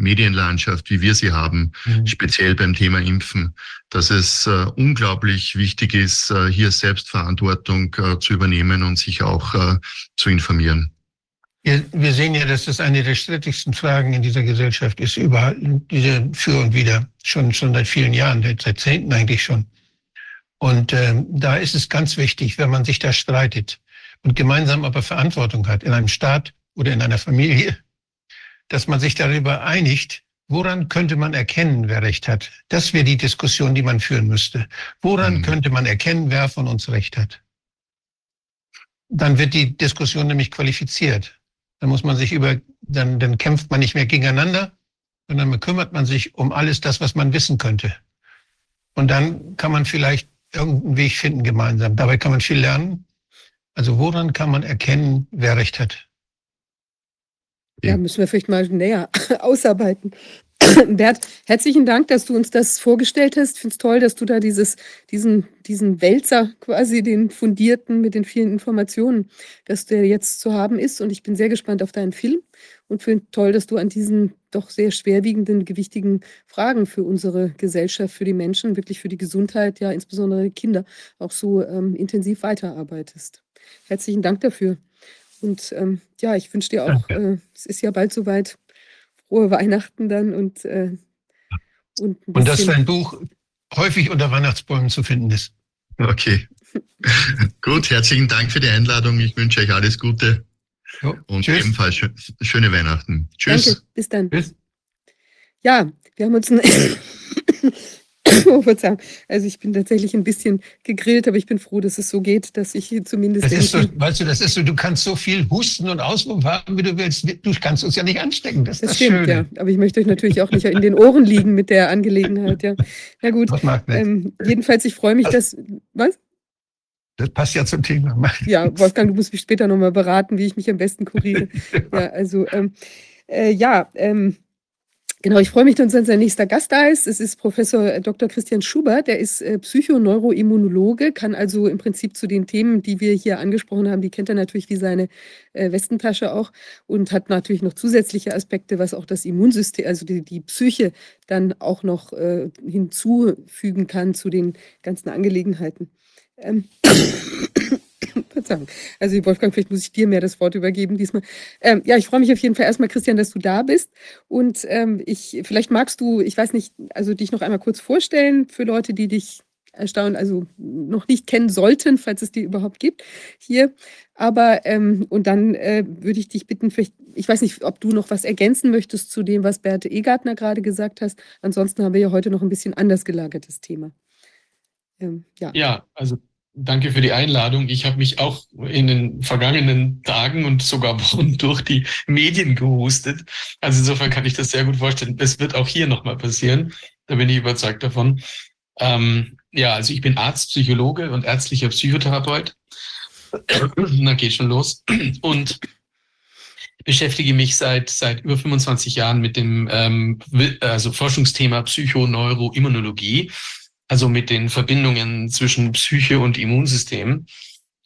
Medienlandschaft, wie wir sie haben, mhm. speziell beim Thema Impfen, dass es äh, unglaublich wichtig ist, äh, hier Selbstverantwortung äh, zu übernehmen und sich auch äh, zu informieren. Wir, wir sehen ja, dass das eine der strittigsten Fragen in dieser Gesellschaft ist, überall, diese Für und Wider, schon, schon seit vielen Jahren, seit Jahrzehnten eigentlich schon. Und ähm, da ist es ganz wichtig, wenn man sich da streitet und gemeinsam aber Verantwortung hat, in einem Staat oder in einer Familie, dass man sich darüber einigt, woran könnte man erkennen, wer Recht hat. Das wäre die Diskussion, die man führen müsste. Woran mhm. könnte man erkennen, wer von uns Recht hat? Dann wird die Diskussion nämlich qualifiziert. Dann muss man sich über, dann, dann kämpft man nicht mehr gegeneinander, sondern kümmert man sich um alles das, was man wissen könnte. Und dann kann man vielleicht irgendeinen Weg finden gemeinsam. Dabei kann man viel lernen. Also woran kann man erkennen, wer Recht hat? Ja, müssen wir vielleicht mal näher ausarbeiten. Bert, herzlichen Dank, dass du uns das vorgestellt hast. Ich finde es toll, dass du da dieses, diesen, diesen Wälzer quasi, den fundierten mit den vielen Informationen, dass der jetzt zu haben ist. Und ich bin sehr gespannt auf deinen Film und finde toll, dass du an diesen doch sehr schwerwiegenden, gewichtigen Fragen für unsere Gesellschaft, für die Menschen, wirklich für die Gesundheit, ja insbesondere die Kinder, auch so ähm, intensiv weiterarbeitest. Herzlichen Dank dafür. Und ähm, ja, ich wünsche dir auch, äh, es ist ja bald soweit, frohe Weihnachten dann und äh, und, und dass dein Buch häufig unter Weihnachtsbäumen zu finden ist. Okay. Gut, herzlichen Dank für die Einladung. Ich wünsche euch alles Gute. Jo, und tschüss. ebenfalls schö schöne Weihnachten. Tschüss. Danke, bis dann. Tschüss. Ja, wir haben uns ein Verzeihung. Also ich bin tatsächlich ein bisschen gegrillt, aber ich bin froh, dass es so geht, dass ich zumindest. Das so, weißt du, das ist so, du kannst so viel husten und Auswurf haben, wie du willst. Du kannst uns ja nicht anstecken. Das, das, das stimmt, Schöne. ja. Aber ich möchte euch natürlich auch nicht in den Ohren liegen mit der Angelegenheit, ja. Na gut. Ähm, jedenfalls, ich freue mich, dass. Was? Das passt ja zum Thema. Ja, Wolfgang, du musst mich später nochmal beraten, wie ich mich am besten kuriere. ja, also ähm, äh, ja, ähm, Genau, ich freue mich, dass unser nächster Gast da ist. Es ist Professor Dr. Christian Schubert, der ist äh, Psychoneuroimmunologe, kann also im Prinzip zu den Themen, die wir hier angesprochen haben, die kennt er natürlich wie seine äh, Westentasche auch und hat natürlich noch zusätzliche Aspekte, was auch das Immunsystem, also die, die Psyche dann auch noch äh, hinzufügen kann zu den ganzen Angelegenheiten. Ähm Verzeihung. Also Wolfgang, vielleicht muss ich dir mehr das Wort übergeben diesmal. Ähm, ja, ich freue mich auf jeden Fall erstmal, Christian, dass du da bist. Und ähm, ich, vielleicht magst du, ich weiß nicht, also dich noch einmal kurz vorstellen für Leute, die dich erstaunen, also noch nicht kennen sollten, falls es die überhaupt gibt hier. Aber ähm, und dann äh, würde ich dich bitten, vielleicht, ich weiß nicht, ob du noch was ergänzen möchtest zu dem, was Berthe Egartner gerade gesagt hast. Ansonsten haben wir ja heute noch ein bisschen anders gelagertes Thema. Ähm, ja. ja, also Danke für die Einladung. Ich habe mich auch in den vergangenen Tagen und sogar Wochen durch die Medien gehustet. Also insofern kann ich das sehr gut vorstellen. Es wird auch hier nochmal passieren. Da bin ich überzeugt davon. Ähm, ja, also ich bin Arzt, Psychologe und ärztlicher Psychotherapeut. Na, geht schon los. Und beschäftige mich seit, seit über 25 Jahren mit dem ähm, also Forschungsthema Psychoneuroimmunologie also mit den Verbindungen zwischen Psyche und Immunsystem,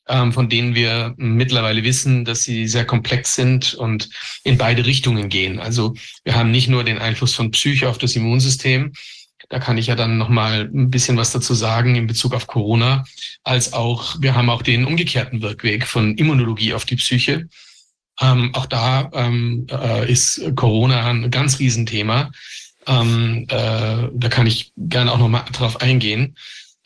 ähm, von denen wir mittlerweile wissen, dass sie sehr komplex sind und in beide Richtungen gehen. Also wir haben nicht nur den Einfluss von Psyche auf das Immunsystem, da kann ich ja dann noch mal ein bisschen was dazu sagen in Bezug auf Corona, als auch wir haben auch den umgekehrten Wirkweg von Immunologie auf die Psyche. Ähm, auch da ähm, äh, ist Corona ein ganz Riesenthema. Ähm, äh, da kann ich gerne auch noch mal drauf eingehen.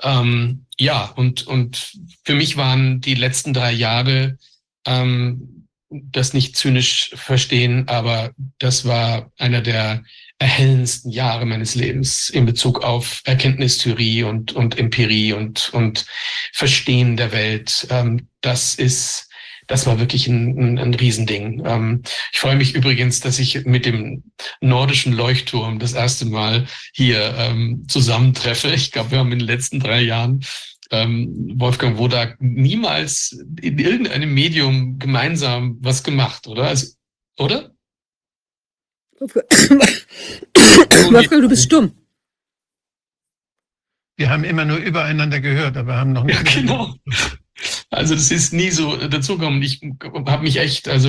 Ähm, ja, und, und für mich waren die letzten drei Jahre, ähm, das nicht zynisch verstehen, aber das war einer der erhellendsten Jahre meines Lebens in Bezug auf Erkenntnistheorie und, und Empirie und, und Verstehen der Welt. Ähm, das ist das war wirklich ein, ein, ein Riesending. Ähm, ich freue mich übrigens, dass ich mit dem nordischen Leuchtturm das erste Mal hier ähm, zusammentreffe. Ich glaube, wir haben in den letzten drei Jahren ähm, Wolfgang Wodak niemals in irgendeinem Medium gemeinsam was gemacht, oder? Also, oder? Wolfgang, du bist stumm. Wir haben immer nur übereinander gehört, aber haben noch nicht. Ja, genau. Also das ist nie so dazugekommen. Ich habe mich echt, also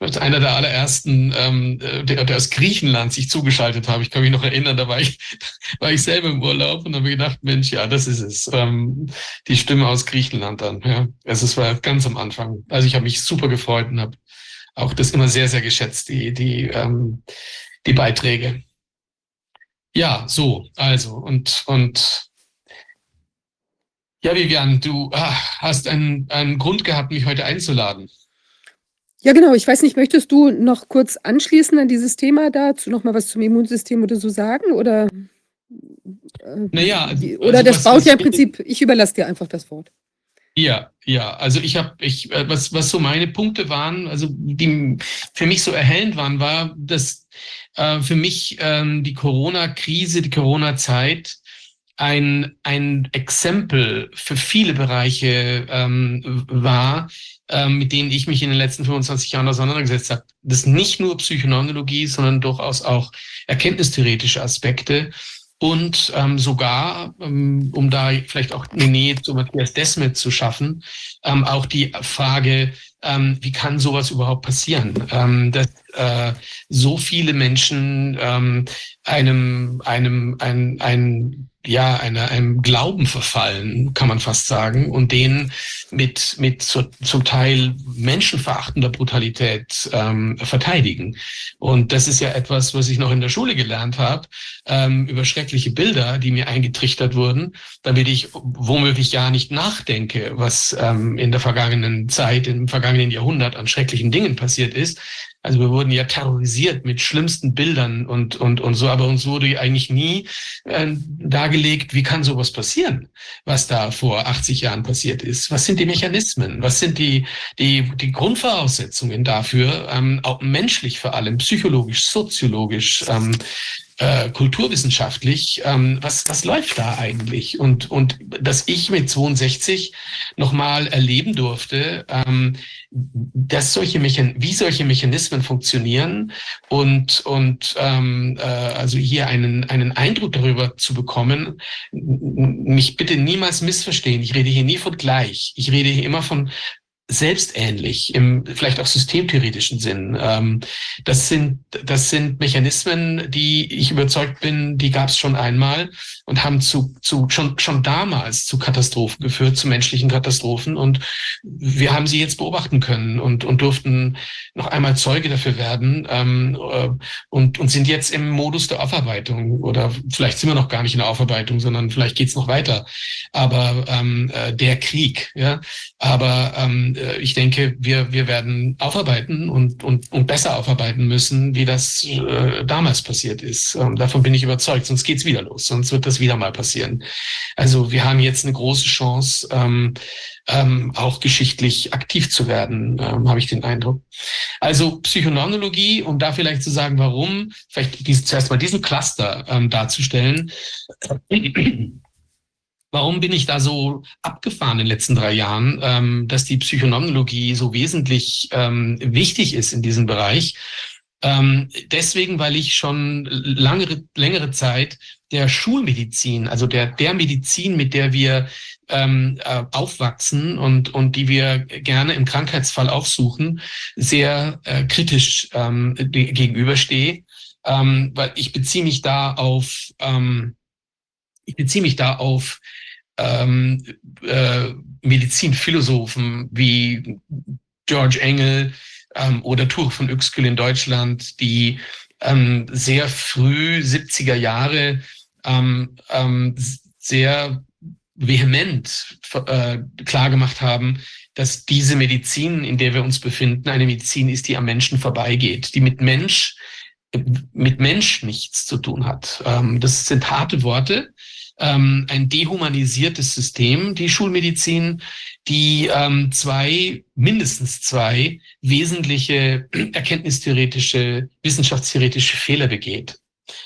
als einer der allerersten, ähm, der, der aus Griechenland sich zugeschaltet habe. Ich kann mich noch erinnern, da war ich, war ich selber im Urlaub und habe gedacht, Mensch, ja, das ist es. Ähm, die Stimme aus Griechenland dann. Ja, also es war ganz am Anfang. Also ich habe mich super gefreut und habe auch das immer sehr, sehr geschätzt, die, die, ähm, die Beiträge. Ja, so, also und und ja, Vivian, du ach, hast einen, einen Grund gehabt, mich heute einzuladen. Ja, genau. Ich weiß nicht, möchtest du noch kurz anschließen an dieses Thema dazu noch mal was zum Immunsystem oder so sagen? Oder, äh, naja, also, oder das baut ja im Prinzip, ich überlasse dir einfach das Wort. Ja, ja, also ich habe, ich, äh, was, was so meine Punkte waren, also die für mich so erhellend waren, war, dass äh, für mich ähm, die Corona-Krise, die Corona-Zeit ein, ein Exempel für viele Bereiche ähm, war, ähm, mit denen ich mich in den letzten 25 Jahren auseinandergesetzt habe. Das nicht nur Psychoneurologie, sondern durchaus auch erkenntnistheoretische Aspekte und ähm, sogar, ähm, um da vielleicht auch eine Nähe zu Matthias Desmet zu schaffen, ähm, auch die Frage, ähm, wie kann sowas überhaupt passieren, ähm, dass äh, so viele Menschen ähm, einem, einem, ein, ein ja, einer, einem Glauben verfallen, kann man fast sagen, und den mit, mit so, zum Teil menschenverachtender Brutalität ähm, verteidigen. Und das ist ja etwas, was ich noch in der Schule gelernt habe, ähm, über schreckliche Bilder, die mir eingetrichtert wurden, damit ich womöglich gar nicht nachdenke, was ähm, in der vergangenen Zeit, im vergangenen Jahrhundert an schrecklichen Dingen passiert ist, also wir wurden ja terrorisiert mit schlimmsten Bildern und, und, und so, aber uns wurde eigentlich nie äh, dargelegt, wie kann sowas passieren, was da vor 80 Jahren passiert ist. Was sind die Mechanismen? Was sind die, die, die Grundvoraussetzungen dafür, ähm, auch menschlich vor allem, psychologisch, soziologisch, ähm, äh, kulturwissenschaftlich, ähm, was, was läuft da eigentlich? Und, und dass ich mit 62 nochmal erleben durfte, ähm, dass solche Mechan wie solche Mechanismen funktionieren und, und ähm, äh, also hier einen, einen Eindruck darüber zu bekommen, mich bitte niemals missverstehen. Ich rede hier nie von gleich. Ich rede hier immer von selbstähnlich im vielleicht auch systemtheoretischen Sinn. Ähm, das sind das sind Mechanismen, die ich überzeugt bin, die gab es schon einmal und haben zu, zu schon schon damals zu Katastrophen geführt, zu menschlichen Katastrophen und wir haben sie jetzt beobachten können und und durften noch einmal Zeuge dafür werden ähm, äh, und und sind jetzt im Modus der Aufarbeitung oder vielleicht sind wir noch gar nicht in der Aufarbeitung, sondern vielleicht geht's noch weiter. Aber ähm, äh, der Krieg, ja, aber ähm, äh, ich denke, wir, wir werden aufarbeiten und, und, und besser aufarbeiten müssen, wie das äh, damals passiert ist. Ähm, davon bin ich überzeugt, sonst geht's wieder los, sonst wird das wieder mal passieren. Also wir haben jetzt eine große Chance, ähm, ähm, auch geschichtlich aktiv zu werden, ähm, habe ich den Eindruck. Also Psychoneurologie, um da vielleicht zu sagen, warum, vielleicht dies, zuerst mal diesen Cluster ähm, darzustellen. Warum bin ich da so abgefahren in den letzten drei Jahren, ähm, dass die Psychonomologie so wesentlich ähm, wichtig ist in diesem Bereich? Ähm, deswegen, weil ich schon langere, längere Zeit der Schulmedizin, also der, der Medizin, mit der wir ähm, äh, aufwachsen und, und die wir gerne im Krankheitsfall aufsuchen, sehr äh, kritisch ähm, gegenüberstehe. Ähm, weil ich beziehe mich da auf, ähm, ich beziehe mich da auf ähm, äh, Medizinphilosophen wie George Engel ähm, oder Tuch von Uexküll in Deutschland, die ähm, sehr früh 70er Jahre ähm, ähm, sehr vehement äh, klargemacht haben, dass diese Medizin, in der wir uns befinden, eine Medizin ist, die am Menschen vorbeigeht, die mit Mensch mit Mensch nichts zu tun hat. Ähm, das sind harte Worte. Ähm, ein dehumanisiertes System, die Schulmedizin, die ähm, zwei, mindestens zwei wesentliche erkenntnistheoretische, wissenschaftstheoretische Fehler begeht.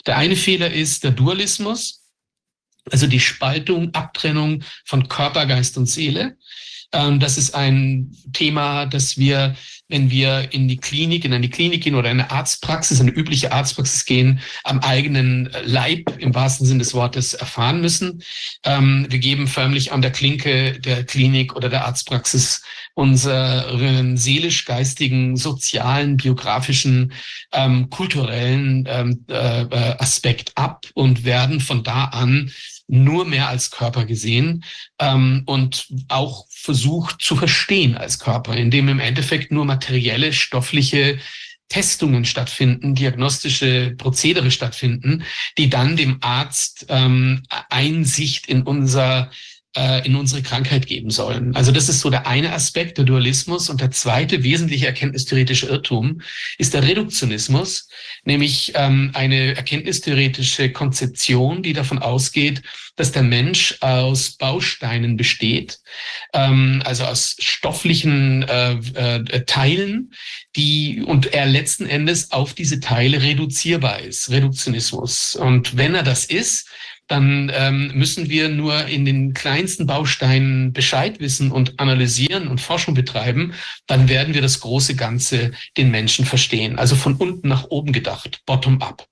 Der eine Fehler ist der Dualismus, also die Spaltung, Abtrennung von Körper, Geist und Seele. Ähm, das ist ein Thema, das wir, wenn wir in die Klinik, in eine Klinik gehen oder eine Arztpraxis, eine übliche Arztpraxis gehen, am eigenen Leib im wahrsten Sinne des Wortes erfahren müssen. Ähm, wir geben förmlich an der Klinke der Klinik oder der Arztpraxis unseren seelisch, geistigen, sozialen, biografischen, ähm, kulturellen äh, äh, Aspekt ab und werden von da an nur mehr als Körper gesehen ähm, und auch versucht zu verstehen als Körper, indem im Endeffekt nur materielle, stoffliche Testungen stattfinden, diagnostische Prozedere stattfinden, die dann dem Arzt ähm, Einsicht in unser äh, in unsere Krankheit geben sollen. Also das ist so der eine Aspekt, der Dualismus. Und der zweite wesentliche erkenntnistheoretische Irrtum ist der Reduktionismus, nämlich ähm, eine erkenntnistheoretische Konzeption, die davon ausgeht, dass der Mensch aus Bausteinen besteht, ähm, also aus stofflichen äh, äh, Teilen, die und er letzten Endes auf diese Teile reduzierbar ist, Reduktionismus. Und wenn er das ist, dann ähm, müssen wir nur in den kleinsten Bausteinen Bescheid wissen und analysieren und Forschung betreiben, dann werden wir das große Ganze den Menschen verstehen. Also von unten nach oben gedacht, bottom up.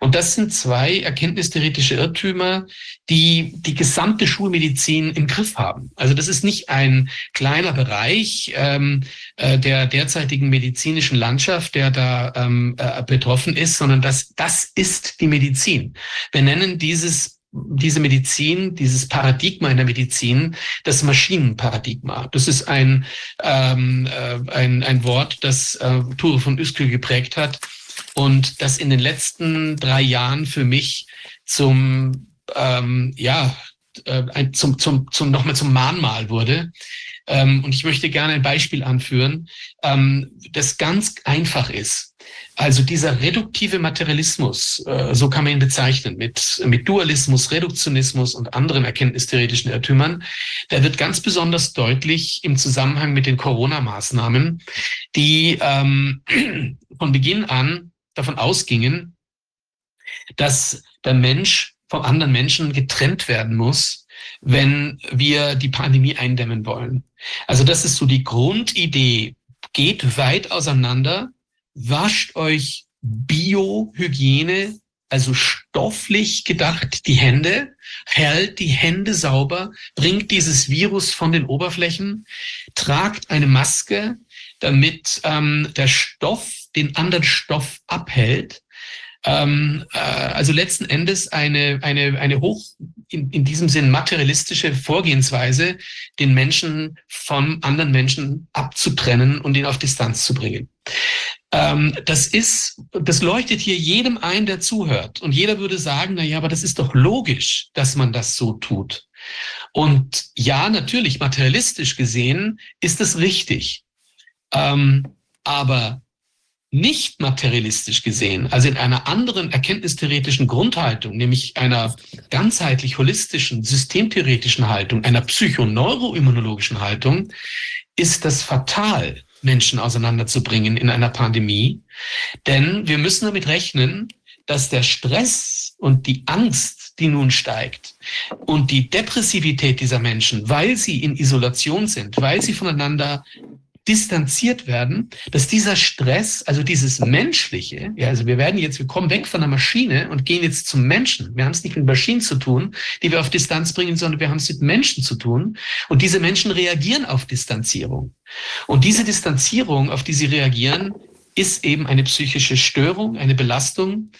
Und das sind zwei erkenntnistheoretische Irrtümer, die die gesamte Schulmedizin im Griff haben. Also das ist nicht ein kleiner Bereich ähm, äh, der derzeitigen medizinischen Landschaft, der da ähm, äh, betroffen ist, sondern das, das ist die Medizin. Wir nennen dieses diese Medizin, dieses Paradigma in der Medizin, das Maschinenparadigma. Das ist ein, ähm, äh, ein, ein Wort, das äh, Ture von Üskül geprägt hat und das in den letzten drei Jahren für mich zum, ähm, ja, äh, zum, zum, zum, nochmal zum Mahnmal wurde. Ähm, und ich möchte gerne ein Beispiel anführen, ähm, das ganz einfach ist. Also dieser reduktive Materialismus, äh, so kann man ihn bezeichnen, mit, mit Dualismus, Reduktionismus und anderen erkenntnistheoretischen Irrtümern, der wird ganz besonders deutlich im Zusammenhang mit den Corona-Maßnahmen, die ähm, von Beginn an davon ausgingen, dass der Mensch vom anderen Menschen getrennt werden muss, wenn wir die Pandemie eindämmen wollen. Also das ist so die Grundidee. Geht weit auseinander, wascht euch Biohygiene, also stofflich gedacht, die Hände, hält die Hände sauber, bringt dieses Virus von den Oberflächen, tragt eine Maske, damit ähm, der Stoff den anderen Stoff abhält. Ähm, äh, also letzten Endes eine, eine, eine hoch in, in diesem Sinn materialistische Vorgehensweise, den Menschen von anderen Menschen abzutrennen und ihn auf Distanz zu bringen. Ähm, das ist, das leuchtet hier jedem ein, der zuhört. Und jeder würde sagen, na ja, aber das ist doch logisch, dass man das so tut. Und ja, natürlich, materialistisch gesehen ist es richtig. Ähm, aber nicht materialistisch gesehen, also in einer anderen erkenntnistheoretischen Grundhaltung, nämlich einer ganzheitlich holistischen, systemtheoretischen Haltung, einer psychoneuroimmunologischen Haltung, ist das fatal, Menschen auseinanderzubringen in einer Pandemie. Denn wir müssen damit rechnen, dass der Stress und die Angst, die nun steigt, und die Depressivität dieser Menschen, weil sie in Isolation sind, weil sie voneinander distanziert werden, dass dieser Stress, also dieses Menschliche, ja, also wir werden jetzt, wir kommen weg von der Maschine und gehen jetzt zum Menschen. Wir haben es nicht mit Maschinen zu tun, die wir auf Distanz bringen, sondern wir haben es mit Menschen zu tun. Und diese Menschen reagieren auf Distanzierung. Und diese Distanzierung, auf die sie reagieren, ist eben eine psychische Störung, eine Belastung.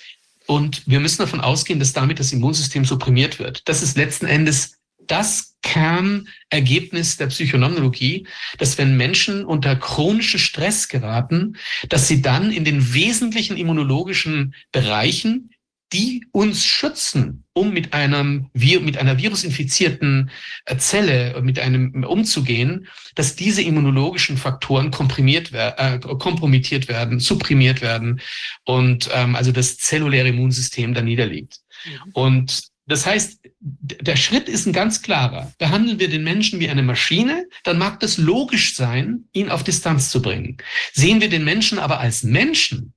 Und wir müssen davon ausgehen, dass damit das Immunsystem supprimiert wird. Das ist letzten Endes das Kernergebnis der Psychonomologie, dass wenn Menschen unter chronischen Stress geraten, dass sie dann in den wesentlichen immunologischen Bereichen, die uns schützen, um mit einem mit einer virusinfizierten äh, Zelle mit einem umzugehen, dass diese immunologischen Faktoren komprimiert äh, kompromittiert werden, supprimiert werden und ähm, also das zelluläre Immunsystem da niederliegt. Mhm. Und das heißt, der Schritt ist ein ganz klarer. Behandeln wir den Menschen wie eine Maschine, dann mag das logisch sein, ihn auf Distanz zu bringen. Sehen wir den Menschen aber als Menschen,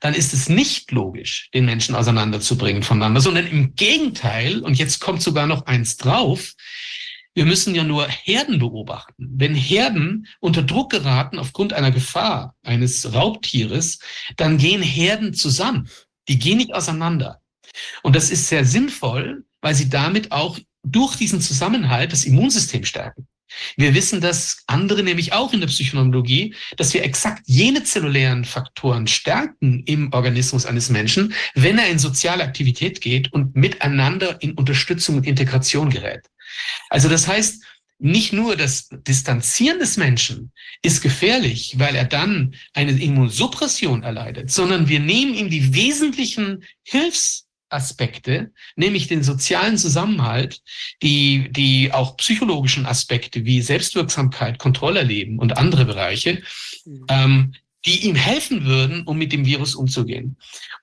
dann ist es nicht logisch, den Menschen auseinanderzubringen voneinander, sondern im Gegenteil, und jetzt kommt sogar noch eins drauf, wir müssen ja nur Herden beobachten. Wenn Herden unter Druck geraten aufgrund einer Gefahr eines Raubtieres, dann gehen Herden zusammen. Die gehen nicht auseinander. Und das ist sehr sinnvoll, weil sie damit auch durch diesen Zusammenhalt das Immunsystem stärken. Wir wissen das andere nämlich auch in der Psychonomologie, dass wir exakt jene zellulären Faktoren stärken im Organismus eines Menschen, wenn er in soziale Aktivität geht und miteinander in Unterstützung und Integration gerät. Also das heißt, nicht nur das Distanzieren des Menschen ist gefährlich, weil er dann eine Immunsuppression erleidet, sondern wir nehmen ihm die wesentlichen Hilfs Aspekte, nämlich den sozialen Zusammenhalt, die, die auch psychologischen Aspekte wie Selbstwirksamkeit, Kontrollerleben und andere Bereiche, mhm. ähm, die ihm helfen würden, um mit dem Virus umzugehen.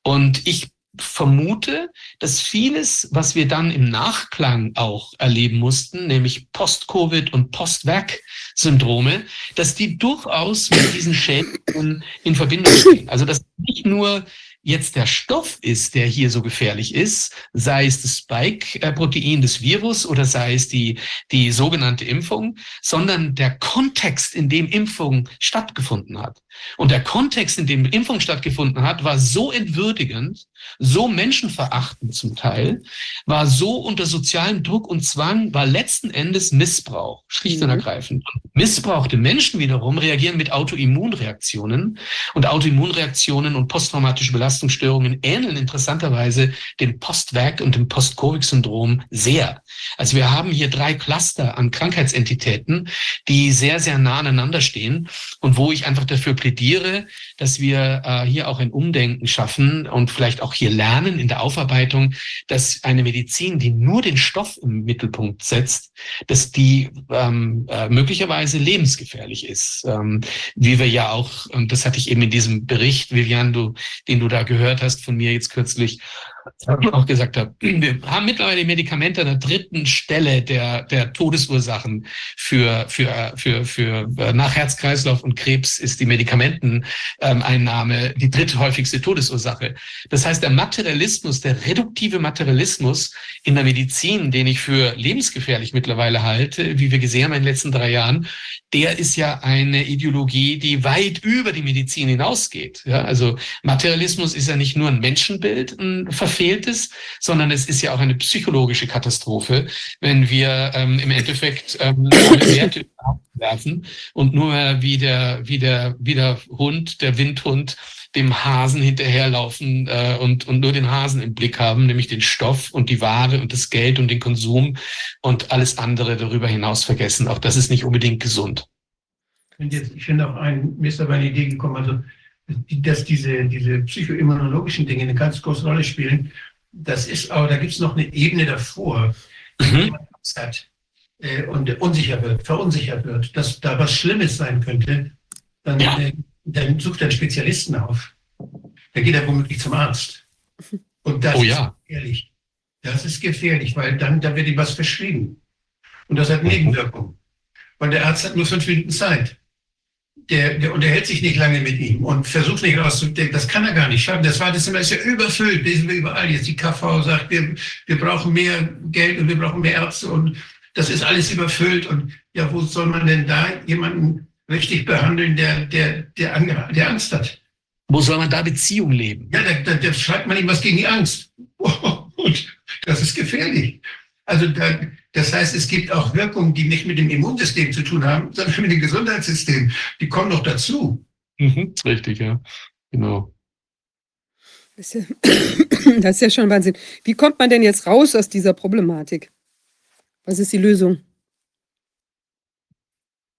Und ich vermute, dass vieles, was wir dann im Nachklang auch erleben mussten, nämlich Post-Covid und Post-Vac-Syndrome, dass die durchaus mit diesen Schäden in Verbindung stehen. Also dass nicht nur jetzt der Stoff ist, der hier so gefährlich ist, sei es das Spike-Protein des Virus oder sei es die, die sogenannte Impfung, sondern der Kontext, in dem Impfung stattgefunden hat. Und der Kontext, in dem Impfung stattgefunden hat, war so entwürdigend, so menschenverachtend zum Teil, war so unter sozialem Druck und Zwang, war letzten Endes Missbrauch, schlicht und mhm. ergreifend. Missbrauchte Menschen wiederum reagieren mit Autoimmunreaktionen und Autoimmunreaktionen und posttraumatische Belastungsstörungen ähneln interessanterweise dem Post-Vac und dem Post-Covid-Syndrom sehr. Also wir haben hier drei Cluster an Krankheitsentitäten, die sehr, sehr nah aneinander stehen und wo ich einfach dafür plädiere, dass wir äh, hier auch ein Umdenken schaffen und vielleicht auch hier lernen in der Aufarbeitung, dass eine Medizin, die nur den Stoff im Mittelpunkt setzt, dass die ähm, äh, möglicherweise lebensgefährlich ist. Ähm, wie wir ja auch, und das hatte ich eben in diesem Bericht, Vivian, du, den du da gehört hast von mir jetzt kürzlich, auch gesagt habe, wir haben mittlerweile Medikamente an der dritten Stelle der, der Todesursachen für, für, für, für äh, nach Herz-Kreislauf und Krebs ist die Medikamenteneinnahme die dritte häufigste Todesursache. Das heißt, der Materialismus, der reduktive Materialismus in der Medizin, den ich für lebensgefährlich mittlerweile halte, wie wir gesehen haben in den letzten drei Jahren, der ist ja eine Ideologie, die weit über die Medizin hinausgeht. Ja, also Materialismus ist ja nicht nur ein Menschenbild, ein verfehltes, sondern es ist ja auch eine psychologische Katastrophe, wenn wir ähm, im Endeffekt ähm, Werte werfen und nur wie der, wie der, wie der Hund, der Windhund, dem Hasen hinterherlaufen äh, und, und nur den Hasen im Blick haben, nämlich den Stoff und die Ware und das Geld und den Konsum und alles andere darüber hinaus vergessen. Auch das ist nicht unbedingt gesund. Ich finde auch ein, mir ist aber eine Idee gekommen, also dass diese, diese psychoimmunologischen Dinge eine ganz große Rolle spielen. Das ist aber, da gibt es noch eine Ebene davor, mhm. wenn man Angst hat äh, und unsicher wird, verunsichert wird, dass da was Schlimmes sein könnte, dann ja. äh, dann sucht er einen Spezialisten auf. Dann geht er womöglich zum Arzt. Und das oh, ja. ist gefährlich. Das ist gefährlich, weil dann, da wird ihm was verschrieben. Und das hat Nebenwirkungen. Weil der Arzt hat nur fünf Minuten Zeit. Der, der unterhält sich nicht lange mit ihm und versucht nicht rauszudenken. Das kann er gar nicht schaffen. Das Wartezimmer ist ja überfüllt. Lesen wir überall jetzt. Die KV sagt, wir, wir brauchen mehr Geld und wir brauchen mehr Ärzte und das ist alles überfüllt. Und ja, wo soll man denn da jemanden richtig behandeln, der, der, der, der Angst hat. Wo soll man da Beziehung leben? Ja, da, da, da schreibt man ihm was gegen die Angst. Und das ist gefährlich. Also da, das heißt, es gibt auch Wirkungen, die nicht mit dem Immunsystem zu tun haben, sondern mit dem Gesundheitssystem. Die kommen noch dazu. Mhm, richtig, ja. Genau. Das ist, ja, das ist ja schon Wahnsinn. Wie kommt man denn jetzt raus aus dieser Problematik? Was ist die Lösung?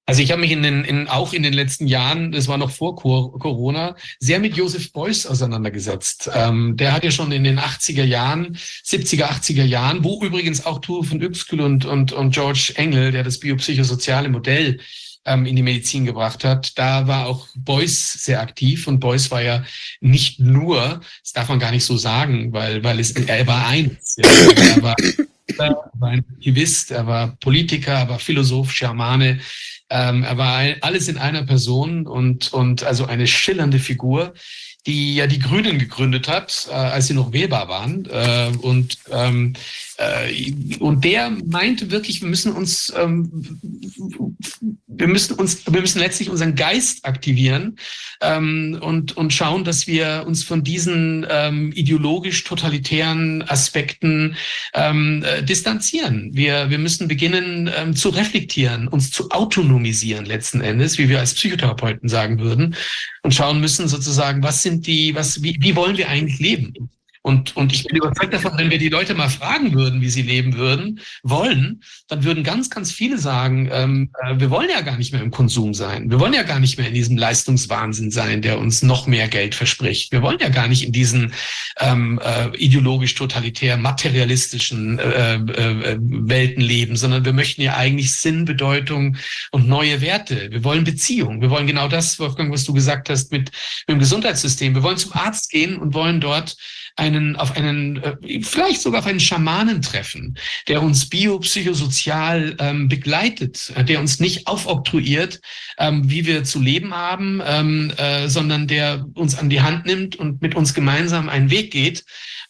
Also ich habe mich in den, in, auch in den letzten Jahren, das war noch vor Corona, sehr mit Josef Beuys auseinandergesetzt. Ähm, der hat ja schon in den 80er Jahren, 70er, 80er Jahren, wo übrigens auch Tuve von Uexküll und, und, und George Engel, der das biopsychosoziale Modell ähm, in die Medizin gebracht hat, da war auch Beuys sehr aktiv und Beuys war ja nicht nur, das darf man gar nicht so sagen, weil, weil es, er war eins. Ja, er war, er war ein Aktivist, er war Politiker, er war Philosoph, Schamane, ähm, er war ein, alles in einer Person und, und also eine schillernde Figur, die ja die Grünen gegründet hat, äh, als sie noch wählbar waren. Äh, und ähm, äh, und der meinte wirklich, wir müssen uns, ähm, wir müssen uns, wir müssen letztlich unseren Geist aktivieren ähm, und, und schauen, dass wir uns von diesen ähm, ideologisch totalitären Aspekten ähm, äh, distanzieren. Wir, wir müssen beginnen ähm, zu reflektieren, uns zu autonomisieren letzten Endes, wie wir als Psychotherapeuten sagen würden, und schauen müssen sozusagen, was sind die, was, wie, wie wollen wir eigentlich leben? Und, und ich bin überzeugt davon, wenn wir die Leute mal fragen würden, wie sie leben würden, wollen, dann würden ganz, ganz viele sagen, ähm, äh, wir wollen ja gar nicht mehr im Konsum sein. Wir wollen ja gar nicht mehr in diesem Leistungswahnsinn sein, der uns noch mehr Geld verspricht. Wir wollen ja gar nicht in diesen ähm, äh, ideologisch totalitär materialistischen äh, äh, Welten leben, sondern wir möchten ja eigentlich Sinn, Bedeutung und neue Werte. Wir wollen Beziehung. Wir wollen genau das, Wolfgang, was du gesagt hast mit, mit dem Gesundheitssystem. Wir wollen zum Arzt gehen und wollen dort einen, auf einen, äh, vielleicht sogar auf einen Schamanen treffen, der uns biopsychosozial ähm, begleitet, äh, der uns nicht aufoktroyiert, ähm, wie wir zu leben haben, ähm, äh, sondern der uns an die Hand nimmt und mit uns gemeinsam einen Weg geht,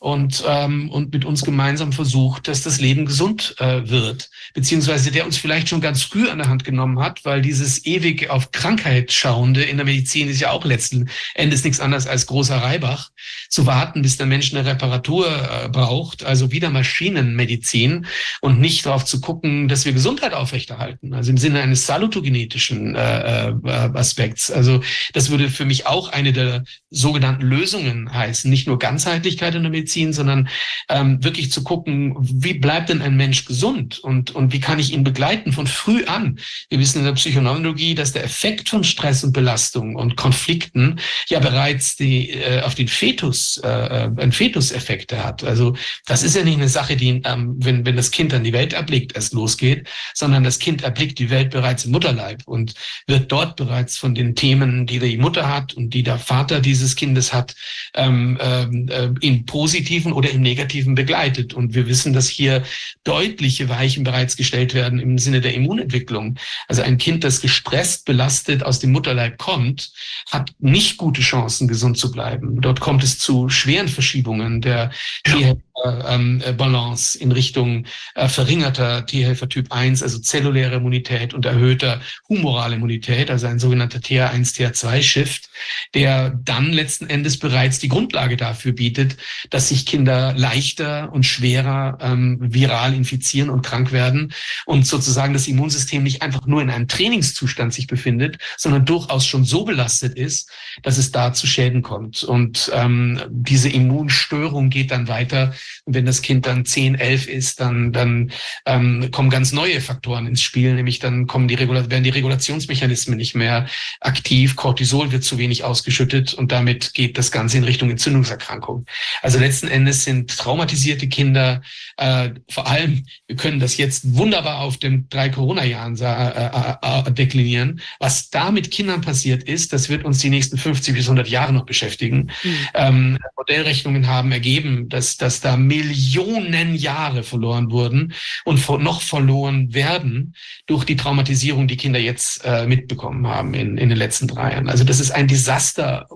und, ähm, und mit uns gemeinsam versucht, dass das Leben gesund äh, wird, beziehungsweise der uns vielleicht schon ganz früh an der Hand genommen hat, weil dieses ewig auf Krankheit schauende in der Medizin ist ja auch letzten Endes nichts anderes als großer Reibach, zu warten, bis der Mensch eine Reparatur äh, braucht, also wieder Maschinenmedizin und nicht darauf zu gucken, dass wir Gesundheit aufrechterhalten, also im Sinne eines salutogenetischen äh, äh, Aspekts. Also das würde für mich auch eine der sogenannten Lösungen heißen, nicht nur Ganzheitlichkeit in der Medizin, beziehen, sondern ähm, wirklich zu gucken, wie bleibt denn ein Mensch gesund und, und wie kann ich ihn begleiten von früh an. Wir wissen in der Psychoneurologie, dass der Effekt von Stress und Belastung und Konflikten ja bereits die, äh, auf den Fetus, äh, äh einen Fetuseffekte hat. Also das ist ja nicht eine Sache, die, ähm, wenn, wenn das Kind dann die Welt erblickt, erst losgeht, sondern das Kind erblickt die Welt bereits im Mutterleib und wird dort bereits von den Themen, die die Mutter hat und die der Vater dieses Kindes hat, ähm, ähm äh, in positiv positiven oder im negativen begleitet. Und wir wissen, dass hier deutliche Weichen bereits gestellt werden im Sinne der Immunentwicklung. Also ein Kind, das gestresst, belastet aus dem Mutterleib kommt, hat nicht gute Chancen, gesund zu bleiben. Dort kommt es zu schweren Verschiebungen der ja. Ähm, äh, Balance in Richtung äh, verringerter T-Helfer Typ 1, also zelluläre Immunität und erhöhter humorale Immunität, also ein sogenannter TH1, TH2-Shift, der dann letzten Endes bereits die Grundlage dafür bietet, dass sich Kinder leichter und schwerer ähm, viral infizieren und krank werden und sozusagen das Immunsystem nicht einfach nur in einem Trainingszustand sich befindet, sondern durchaus schon so belastet ist, dass es da zu Schäden kommt. Und ähm, diese Immunstörung geht dann weiter und wenn das Kind dann 10, 11 ist, dann, dann ähm, kommen ganz neue Faktoren ins Spiel, nämlich dann kommen die Regula werden die Regulationsmechanismen nicht mehr aktiv, Cortisol wird zu wenig ausgeschüttet und damit geht das Ganze in Richtung Entzündungserkrankung. Also letzten Endes sind traumatisierte Kinder, äh, vor allem, wir können das jetzt wunderbar auf den drei Corona-Jahren äh, äh, deklinieren, was da mit Kindern passiert ist, das wird uns die nächsten 50 bis 100 Jahre noch beschäftigen. Mhm. Ähm, Modellrechnungen haben ergeben, dass, dass da Millionen Jahre verloren wurden und noch verloren werden durch die Traumatisierung, die Kinder jetzt äh, mitbekommen haben in, in den letzten drei Jahren. Also das ist ein Desaster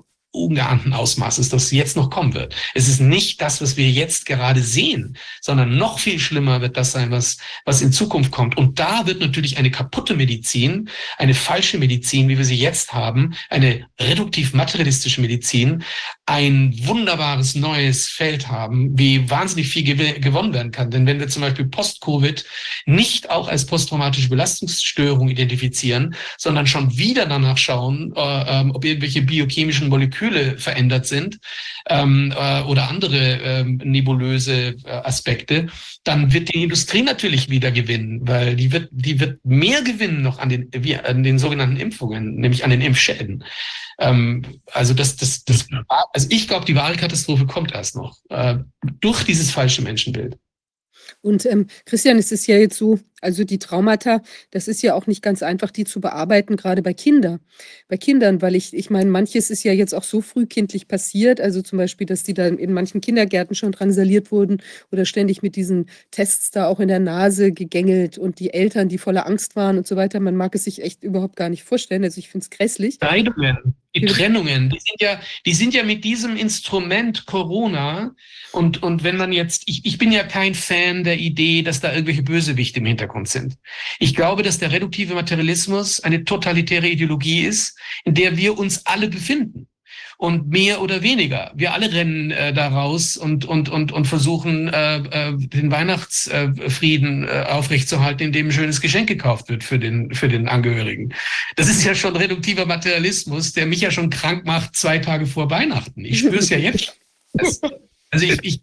ungeahnten Ausmaßes, das jetzt noch kommen wird. Es ist nicht das, was wir jetzt gerade sehen, sondern noch viel schlimmer wird das sein, was, was in Zukunft kommt. Und da wird natürlich eine kaputte Medizin, eine falsche Medizin, wie wir sie jetzt haben, eine reduktiv-materialistische Medizin, ein wunderbares neues Feld haben, wie wahnsinnig viel gew gewonnen werden kann. Denn wenn wir zum Beispiel Post-Covid nicht auch als posttraumatische Belastungsstörung identifizieren, sondern schon wieder danach schauen, äh, ähm, ob irgendwelche biochemischen Moleküle verändert sind ähm, äh, oder andere ähm, nebulöse äh, Aspekte, dann wird die Industrie natürlich wieder gewinnen, weil die wird, die wird mehr gewinnen noch an den, wie, an den sogenannten Impfungen, nämlich an den Impfschäden. Ähm, also das, das, das, also ich glaube, die wahre Katastrophe kommt erst noch äh, durch dieses falsche Menschenbild. Und ähm, Christian, es ist ja jetzt so, also die Traumata, das ist ja auch nicht ganz einfach, die zu bearbeiten, gerade bei Kindern. Bei Kindern, weil ich, ich meine, manches ist ja jetzt auch so frühkindlich passiert, also zum Beispiel, dass die dann in manchen Kindergärten schon drangsaliert wurden oder ständig mit diesen Tests da auch in der Nase gegängelt und die Eltern, die voller Angst waren und so weiter. Man mag es sich echt überhaupt gar nicht vorstellen. Also ich finde es grässlich. Scheidungen, die Trennungen, die sind ja, die sind ja mit diesem Instrument Corona und, und wenn man jetzt, ich, ich bin ja kein Fan der Idee, dass da irgendwelche Bösewichte im Hintergrund sind. Ich glaube, dass der reduktive Materialismus eine totalitäre Ideologie ist, in der wir uns alle befinden und mehr oder weniger. Wir alle rennen äh, da raus und, und, und, und versuchen, äh, äh, den Weihnachtsfrieden äh, aufrechtzuerhalten, indem ein schönes Geschenk gekauft wird für den, für den Angehörigen. Das ist ja schon reduktiver Materialismus, der mich ja schon krank macht zwei Tage vor Weihnachten. Ich spüre es ja jetzt. Das, also ich, ich,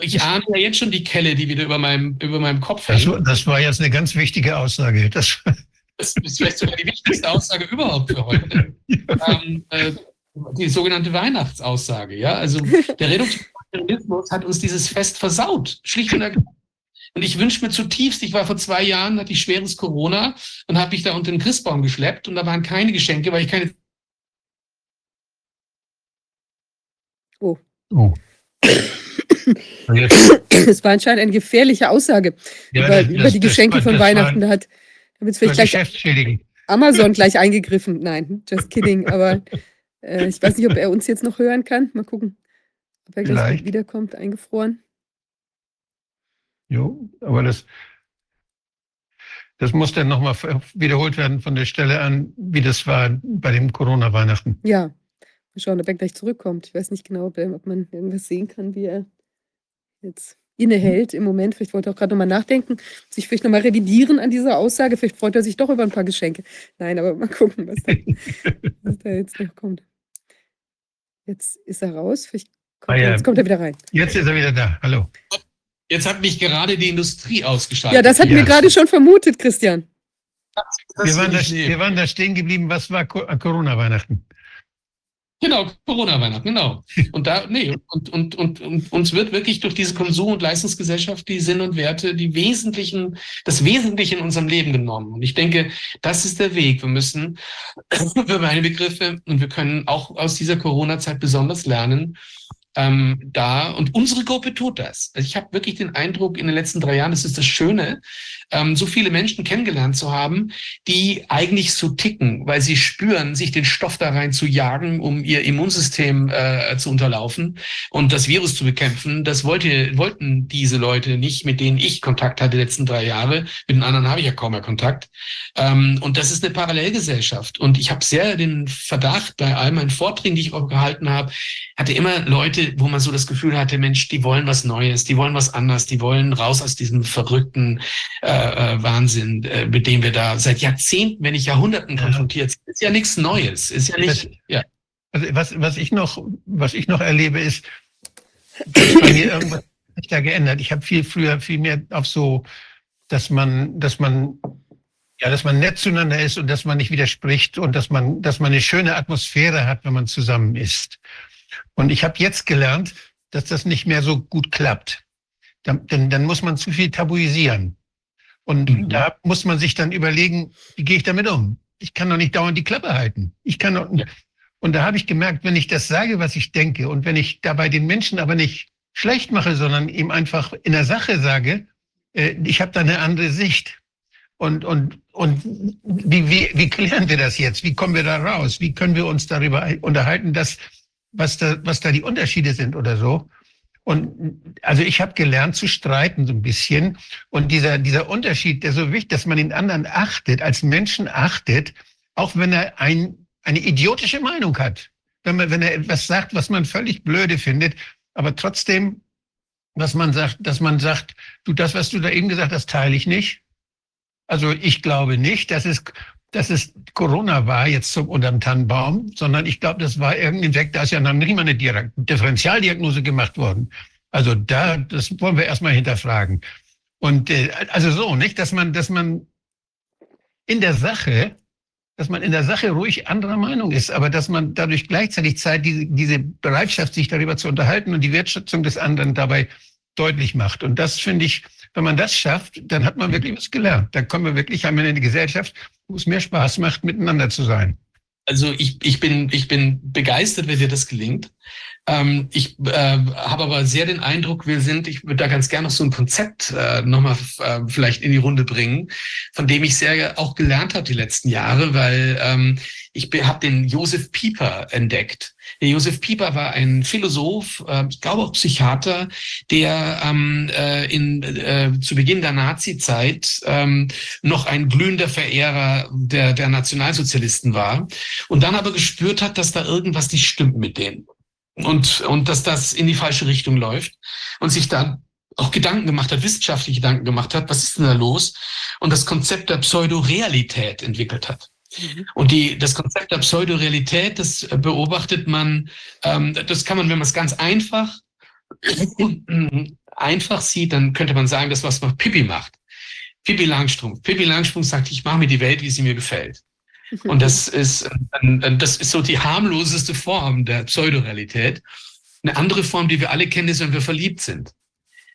ich ahne ja jetzt schon die Kelle, die wieder über meinem, über meinem Kopf hängt. Das, das war jetzt eine ganz wichtige Aussage. Das, das ist vielleicht sogar die wichtigste Aussage überhaupt für heute. Ja. Ähm, äh, die sogenannte Weihnachtsaussage. Ja, also der Reduktionismus hat uns dieses Fest versaut, schlicht und ergreifend. Und ich wünsche mir zutiefst, ich war vor zwei Jahren, hatte ich schweres Corona und habe mich da unter den Christbaum geschleppt und da waren keine Geschenke, weil ich keine. Oh. Oh. Das war anscheinend eine gefährliche Aussage ja, über, das, über, die Geschenke das, von Weihnachten. Da hat damit vielleicht gleich Amazon gleich eingegriffen. Nein, just kidding. Aber äh, ich weiß nicht, ob er uns jetzt noch hören kann. Mal gucken, ob er gleich wiederkommt, eingefroren. Jo, aber das, das muss dann nochmal wiederholt werden von der Stelle an, wie das war bei dem Corona-Weihnachten. Ja, mal schauen, ob er gleich zurückkommt. Ich weiß nicht genau, ob, er, ob man irgendwas sehen kann, wie er jetzt innehält im Moment. Vielleicht wollte er auch gerade nochmal nachdenken, sich vielleicht nochmal revidieren an dieser Aussage. Vielleicht freut er sich doch über ein paar Geschenke. Nein, aber mal gucken, was da, was da jetzt noch kommt. Jetzt ist er raus. Kommt ah, ja. Jetzt kommt er wieder rein. Jetzt ist er wieder da. Hallo. Jetzt hat mich gerade die Industrie ausgeschaltet. Ja, das hatten ja. wir gerade schon vermutet, Christian. Wir waren, da, wir waren, da, stehen geblieben. Was war Corona-Weihnachten? Genau, Corona-Weihnachten, genau. Und da, nee, und, und, und, und uns wird wirklich durch diese Konsum- und Leistungsgesellschaft die Sinn und Werte, die wesentlichen, das Wesentliche in unserem Leben genommen. Und ich denke, das ist der Weg. Wir müssen für meine Begriffe, und wir können auch aus dieser Corona-Zeit besonders lernen, ähm, da und unsere Gruppe tut das. Also ich habe wirklich den Eindruck in den letzten drei Jahren, das ist das Schöne, ähm, so viele Menschen kennengelernt zu haben, die eigentlich so ticken, weil sie spüren, sich den Stoff da rein zu jagen, um ihr Immunsystem äh, zu unterlaufen und das Virus zu bekämpfen. Das wollte, wollten diese Leute nicht, mit denen ich Kontakt hatte die letzten drei Jahre. Mit den anderen habe ich ja kaum mehr Kontakt. Ähm, und das ist eine Parallelgesellschaft. Und ich habe sehr den Verdacht bei all meinen Vorträgen, die ich auch gehalten habe, hatte immer Leute, wo man so das Gefühl hatte, Mensch, die wollen was Neues, die wollen was anderes, die wollen raus aus diesem verrückten äh, äh, Wahnsinn, äh, mit dem wir da seit Jahrzehnten, wenn nicht Jahrhunderten konfrontiert sind. Ist ja nichts Neues, ist ja nicht. Ja. Also was, was ich noch, was ich noch erlebe, ist, dass bei mir irgendwas sich da geändert. Ich habe viel früher viel mehr auf so, dass man, dass man ja, dass man nett zueinander ist und dass man nicht widerspricht und dass man, dass man eine schöne Atmosphäre hat, wenn man zusammen ist. Und ich habe jetzt gelernt, dass das nicht mehr so gut klappt. Dann, dann, dann muss man zu viel tabuisieren. Und mhm. da muss man sich dann überlegen, wie gehe ich damit um? Ich kann doch nicht dauernd die Klappe halten. Ich kann doch, ja. Und da habe ich gemerkt, wenn ich das sage, was ich denke, und wenn ich dabei den Menschen aber nicht schlecht mache, sondern ihm einfach in der Sache sage, äh, ich habe da eine andere Sicht. Und, und, und wie, wie, wie klären wir das jetzt? Wie kommen wir da raus? Wie können wir uns darüber unterhalten, dass was da, was da die Unterschiede sind oder so. Und also ich habe gelernt zu streiten so ein bisschen. Und dieser, dieser Unterschied, der so wichtig, dass man den anderen achtet, als Menschen achtet, auch wenn er ein, eine idiotische Meinung hat. Wenn, man, wenn er etwas sagt, was man völlig blöde findet, aber trotzdem, was man sagt, dass man sagt, du, das, was du da eben gesagt hast, teile ich nicht. Also ich glaube nicht, dass es, dass es Corona war jetzt zum unterm Tannenbaum, sondern ich glaube, das war irgendein Weg, da ist ja noch nicht mal eine Differentialdiagnose gemacht worden. Also da, das wollen wir erstmal hinterfragen. Und äh, also so, nicht, dass man, dass man in der Sache, dass man in der Sache ruhig anderer Meinung ist, aber dass man dadurch gleichzeitig Zeit, diese, diese Bereitschaft, sich darüber zu unterhalten und die Wertschätzung des anderen dabei deutlich macht. Und das finde ich, wenn man das schafft, dann hat man wirklich was gelernt. Dann kommen wir wirklich, haben wir eine Gesellschaft, wo es mehr Spaß macht, miteinander zu sein. Also ich, ich, bin, ich bin begeistert, wenn dir das gelingt. Ähm, ich äh, habe aber sehr den Eindruck, wir sind, ich würde da ganz gerne noch so ein Konzept äh, nochmal äh, vielleicht in die Runde bringen, von dem ich sehr auch gelernt habe die letzten Jahre, weil ähm, ich habe den Josef Pieper entdeckt. Der Josef Pieper war ein Philosoph, äh, ich glaube auch Psychiater, der ähm, äh, in, äh, zu Beginn der Nazi-Zeit ähm, noch ein glühender Verehrer der, der Nationalsozialisten war und dann aber gespürt hat, dass da irgendwas nicht stimmt mit denen und, und dass das in die falsche Richtung läuft und sich dann auch Gedanken gemacht hat, wissenschaftliche Gedanken gemacht hat, was ist denn da los? Und das Konzept der Pseudorealität entwickelt hat. Mhm. Und die, das Konzept der Pseudorealität, das beobachtet man, ähm, das kann man, wenn man es ganz einfach, einfach sieht, dann könnte man sagen, das was man Pippi macht. Pippi Langstrumpf. Pippi Langstrumpf sagt, ich mache mir die Welt, wie sie mir gefällt. Und das ist, das ist so die harmloseste Form der Pseudorealität. Eine andere Form, die wir alle kennen, ist, wenn wir verliebt sind.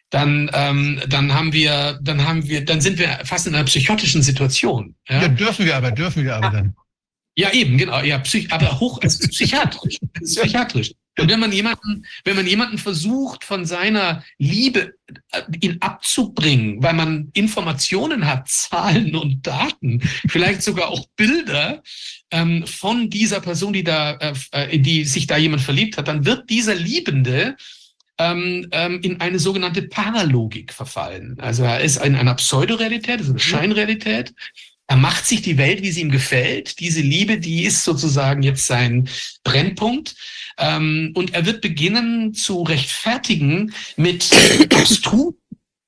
Dann, ähm, dann haben wir, dann haben wir, dann sind wir fast in einer psychotischen Situation. Ja, ja dürfen wir aber, dürfen wir aber dann. Ja, eben, genau. Ja, psych aber hoch als psychiatrisch. psychiatrisch. Und wenn man jemanden, wenn man jemanden versucht, von seiner Liebe äh, ihn abzubringen, weil man Informationen hat, Zahlen und Daten, vielleicht sogar auch Bilder ähm, von dieser Person, die da, äh, äh, in die sich da jemand verliebt hat, dann wird dieser Liebende ähm, ähm, in eine sogenannte Paralogik verfallen. Also er ist in einer Pseudorealität, also eine mhm. Scheinrealität. Er macht sich die Welt, wie sie ihm gefällt. Diese Liebe, die ist sozusagen jetzt sein Brennpunkt. Ähm, und er wird beginnen zu rechtfertigen mit abstrusen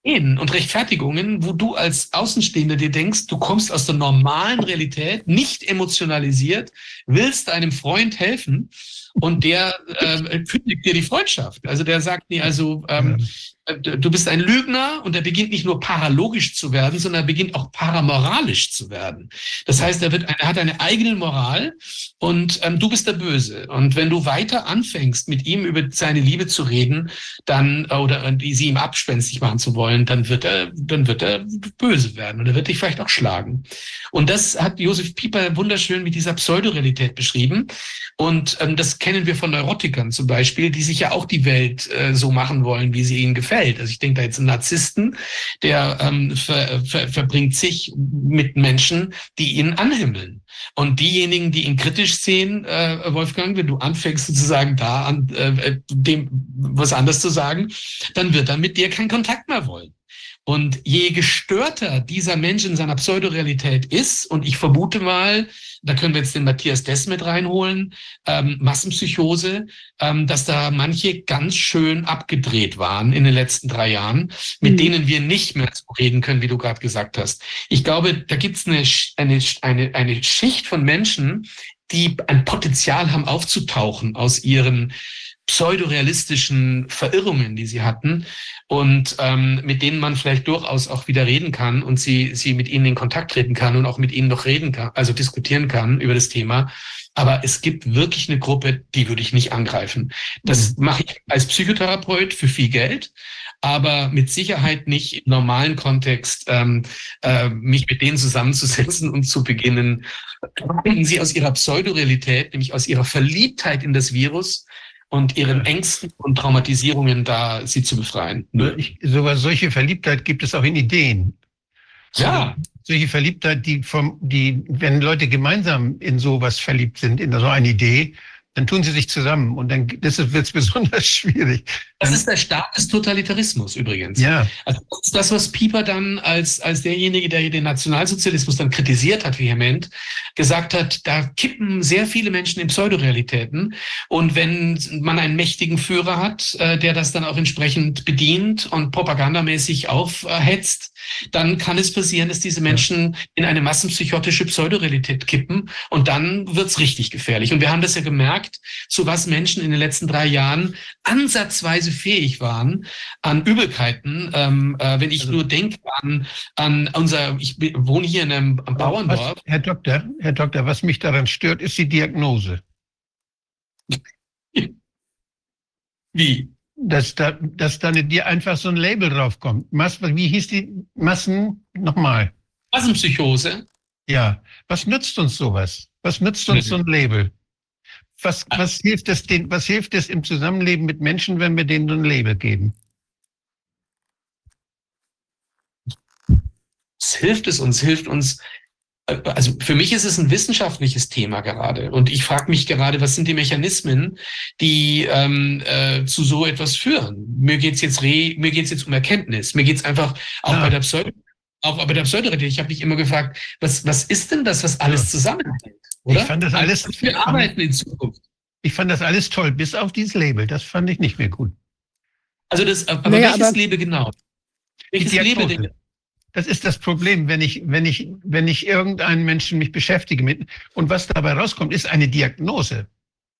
und Rechtfertigungen, wo du als Außenstehender dir denkst, du kommst aus der normalen Realität, nicht emotionalisiert, willst einem Freund helfen und der äh, kündigt dir die Freundschaft. Also der sagt nie, also ähm, äh, du bist ein Lügner und er beginnt nicht nur paralogisch zu werden, sondern er beginnt auch paramoralisch zu werden. Das heißt, er, wird, er hat eine eigene Moral und ähm, du bist der Böse. Und wenn du weiter anfängst, mit ihm über seine Liebe zu reden, dann äh, oder äh, sie ihm abspenstig machen zu wollen, dann wird er, dann wird er böse werden und er wird dich vielleicht auch schlagen. Und das hat Josef Pieper wunderschön mit dieser Pseudorealität beschrieben. Und ähm, das kennen wir von Neurotikern zum Beispiel, die sich ja auch die Welt äh, so machen wollen, wie sie ihnen gefällt. Also ich denke da jetzt einen Narzissten, der ähm, ver, ver, verbringt sich mit Menschen, die ihn anhimmeln. Und diejenigen, die ihn kritisch sehen, äh, Wolfgang, wenn du anfängst sozusagen da an äh, dem was anderes zu sagen, dann wird er mit dir keinen Kontakt mehr wollen. Und je gestörter dieser Mensch in seiner Pseudorealität ist, und ich vermute mal, da können wir jetzt den Matthias Dess mit reinholen, ähm, Massenpsychose, ähm, dass da manche ganz schön abgedreht waren in den letzten drei Jahren, mit mhm. denen wir nicht mehr so reden können, wie du gerade gesagt hast. Ich glaube, da gibt es eine, eine, eine, eine Schicht von Menschen, die ein Potenzial haben aufzutauchen aus ihren pseudorealistischen Verirrungen, die sie hatten und ähm, mit denen man vielleicht durchaus auch wieder reden kann und sie, sie mit ihnen in Kontakt treten kann und auch mit ihnen noch reden kann, also diskutieren kann über das Thema. Aber es gibt wirklich eine Gruppe, die würde ich nicht angreifen. Das mhm. mache ich als Psychotherapeut für viel Geld, aber mit Sicherheit nicht im normalen Kontext, ähm, äh, mich mit denen zusammenzusetzen und zu beginnen, sie aus ihrer Pseudorealität, nämlich aus ihrer Verliebtheit in das Virus, und ihren Ängsten und Traumatisierungen da sie zu befreien. Ich, sowas, solche Verliebtheit gibt es auch in Ideen. Ja. Solche Verliebtheit, die vom, die, wenn Leute gemeinsam in sowas verliebt sind, in so eine Idee, dann tun sie sich zusammen und dann wird es besonders schwierig. Das ist der Start des Totalitarismus übrigens. Ja. Also das ist das, was Pieper dann als, als derjenige, der den Nationalsozialismus dann kritisiert hat, vehement, gesagt hat, da kippen sehr viele Menschen in Pseudorealitäten. Und wenn man einen mächtigen Führer hat, äh, der das dann auch entsprechend bedient und propagandamäßig aufhetzt, dann kann es passieren, dass diese Menschen in eine massenpsychotische Pseudorealität kippen und dann wird's richtig gefährlich. Und wir haben das ja gemerkt, zu was Menschen in den letzten drei Jahren ansatzweise fähig waren an Übelkeiten. Ähm, äh, wenn ich also, nur denke an, an unser, ich wohne hier in einem Bauerndorf. Was, Herr Doktor, Herr Doktor, was mich daran stört, ist die Diagnose. Wie? Dass da, dass da dir einfach so ein Label draufkommt. Mas, wie hieß die Massen nochmal? Massenpsychose. Ja. Was nützt uns sowas? Was nützt uns so ein Label? Was, ah. was, hilft es den, was hilft es im Zusammenleben mit Menschen, wenn wir denen ein Label geben? Es hilft es uns, hilft uns. Also für mich ist es ein wissenschaftliches Thema gerade. Und ich frage mich gerade, was sind die Mechanismen, die ähm, äh, zu so etwas führen? Mir geht's jetzt re, mir geht's jetzt um Erkenntnis. Mir geht's einfach auch ja. bei der Pseudo auch bei der Pseudorealität. Ich habe mich immer gefragt, was, was ist denn das, was alles ja. zusammenhängt? Oder? Ich fand das alles. Wir arbeiten in Zukunft. Ich fand das alles toll, bis auf dieses Label. Das fand ich nicht mehr gut. Also das, aber naja, welches aber Label genau? Welches Label denn? Das ist das Problem, wenn ich, wenn ich, wenn ich irgendeinen Menschen mich beschäftige mit, und was dabei rauskommt, ist eine Diagnose.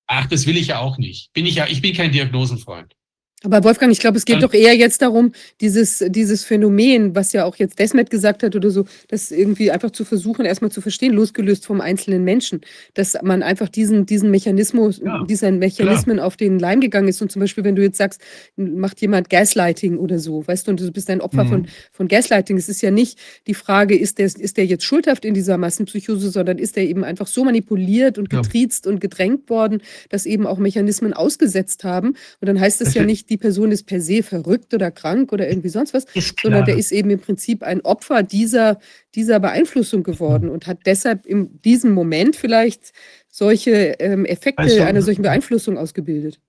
Ach, das will ich ja auch nicht. Bin ich ja, ich bin kein Diagnosenfreund. Aber Wolfgang, ich glaube, es geht doch eher jetzt darum, dieses, dieses Phänomen, was ja auch jetzt Desmet gesagt hat oder so, das irgendwie einfach zu versuchen, erstmal zu verstehen, losgelöst vom einzelnen Menschen, dass man einfach diesen, diesen Mechanismus, ja, diesen Mechanismen klar. auf den Leim gegangen ist. Und zum Beispiel, wenn du jetzt sagst, macht jemand Gaslighting oder so, weißt du, und du bist ein Opfer mhm. von, von Gaslighting. Es ist ja nicht die Frage, ist der, ist der jetzt schuldhaft in dieser Massenpsychose, sondern ist der eben einfach so manipuliert und getriezt ja. und gedrängt worden, dass eben auch Mechanismen ausgesetzt haben. Und dann heißt es ja nicht, die Person ist per se verrückt oder krank oder irgendwie sonst was, sondern der ist eben im Prinzip ein Opfer dieser, dieser Beeinflussung geworden und hat deshalb in diesem Moment vielleicht solche ähm, Effekte also, einer solchen Beeinflussung ausgebildet.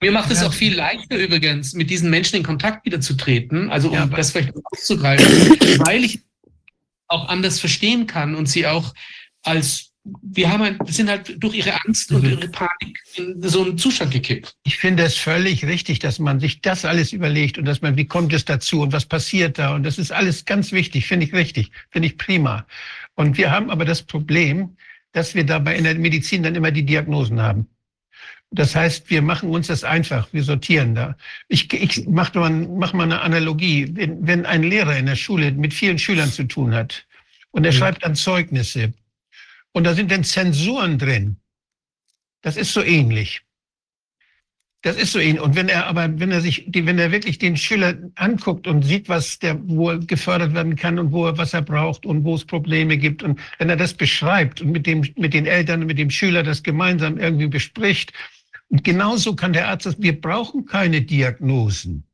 Mir macht es ja. auch viel leichter übrigens, mit diesen Menschen in Kontakt wieder zu treten, also um ja, das vielleicht auszugreifen, weil ich auch anders verstehen kann und sie auch als wir haben ein, sind halt durch ihre Angst und mhm. ihre Panik in so einen Zustand gekippt. Ich finde es völlig richtig, dass man sich das alles überlegt und dass man, wie kommt es dazu und was passiert da? Und das ist alles ganz wichtig, finde ich richtig, finde ich prima. Und wir haben aber das Problem, dass wir dabei in der Medizin dann immer die Diagnosen haben. Das heißt, wir machen uns das einfach, wir sortieren da. Ich, ich mache mal, mach mal eine Analogie. Wenn, wenn ein Lehrer in der Schule mit vielen Schülern zu tun hat und er mhm. schreibt dann Zeugnisse, und da sind dann Zensuren drin. Das ist so ähnlich. Das ist so ähnlich. Und wenn er aber, wenn er sich, wenn er wirklich den Schüler anguckt und sieht, was der, wo er gefördert werden kann und wo er, was er braucht und wo es Probleme gibt und wenn er das beschreibt und mit dem, mit den Eltern und mit dem Schüler das gemeinsam irgendwie bespricht, und genauso kann der Arzt wir brauchen keine Diagnosen.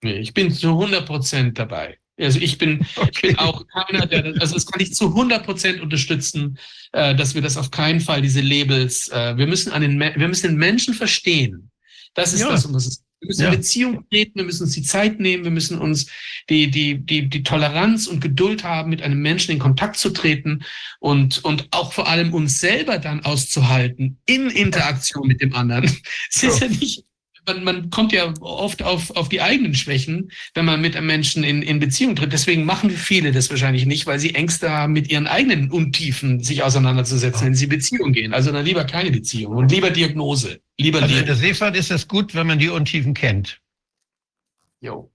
Ich bin zu 100 Prozent dabei. Also ich bin, okay. ich bin auch keiner, der, also das kann ich zu 100 Prozent unterstützen, äh, dass wir das auf keinen Fall, diese Labels, äh, wir müssen an den, wir müssen den Menschen verstehen. Das ist ja. das, um was es wir müssen ja. in Beziehung treten, wir müssen uns die Zeit nehmen, wir müssen uns die, die, die, die Toleranz und Geduld haben, mit einem Menschen in Kontakt zu treten und, und auch vor allem uns selber dann auszuhalten in Interaktion mit dem anderen. Es ist ja nicht, man, man kommt ja oft auf, auf die eigenen Schwächen, wenn man mit einem Menschen in, in Beziehung tritt. Deswegen machen viele das wahrscheinlich nicht, weil sie Ängste haben, mit ihren eigenen Untiefen sich auseinanderzusetzen, wenn sie Beziehung gehen. Also dann lieber keine Beziehung und lieber Diagnose. Lieber also in der Seefahrt ist es gut, wenn man die Untiefen kennt. Jo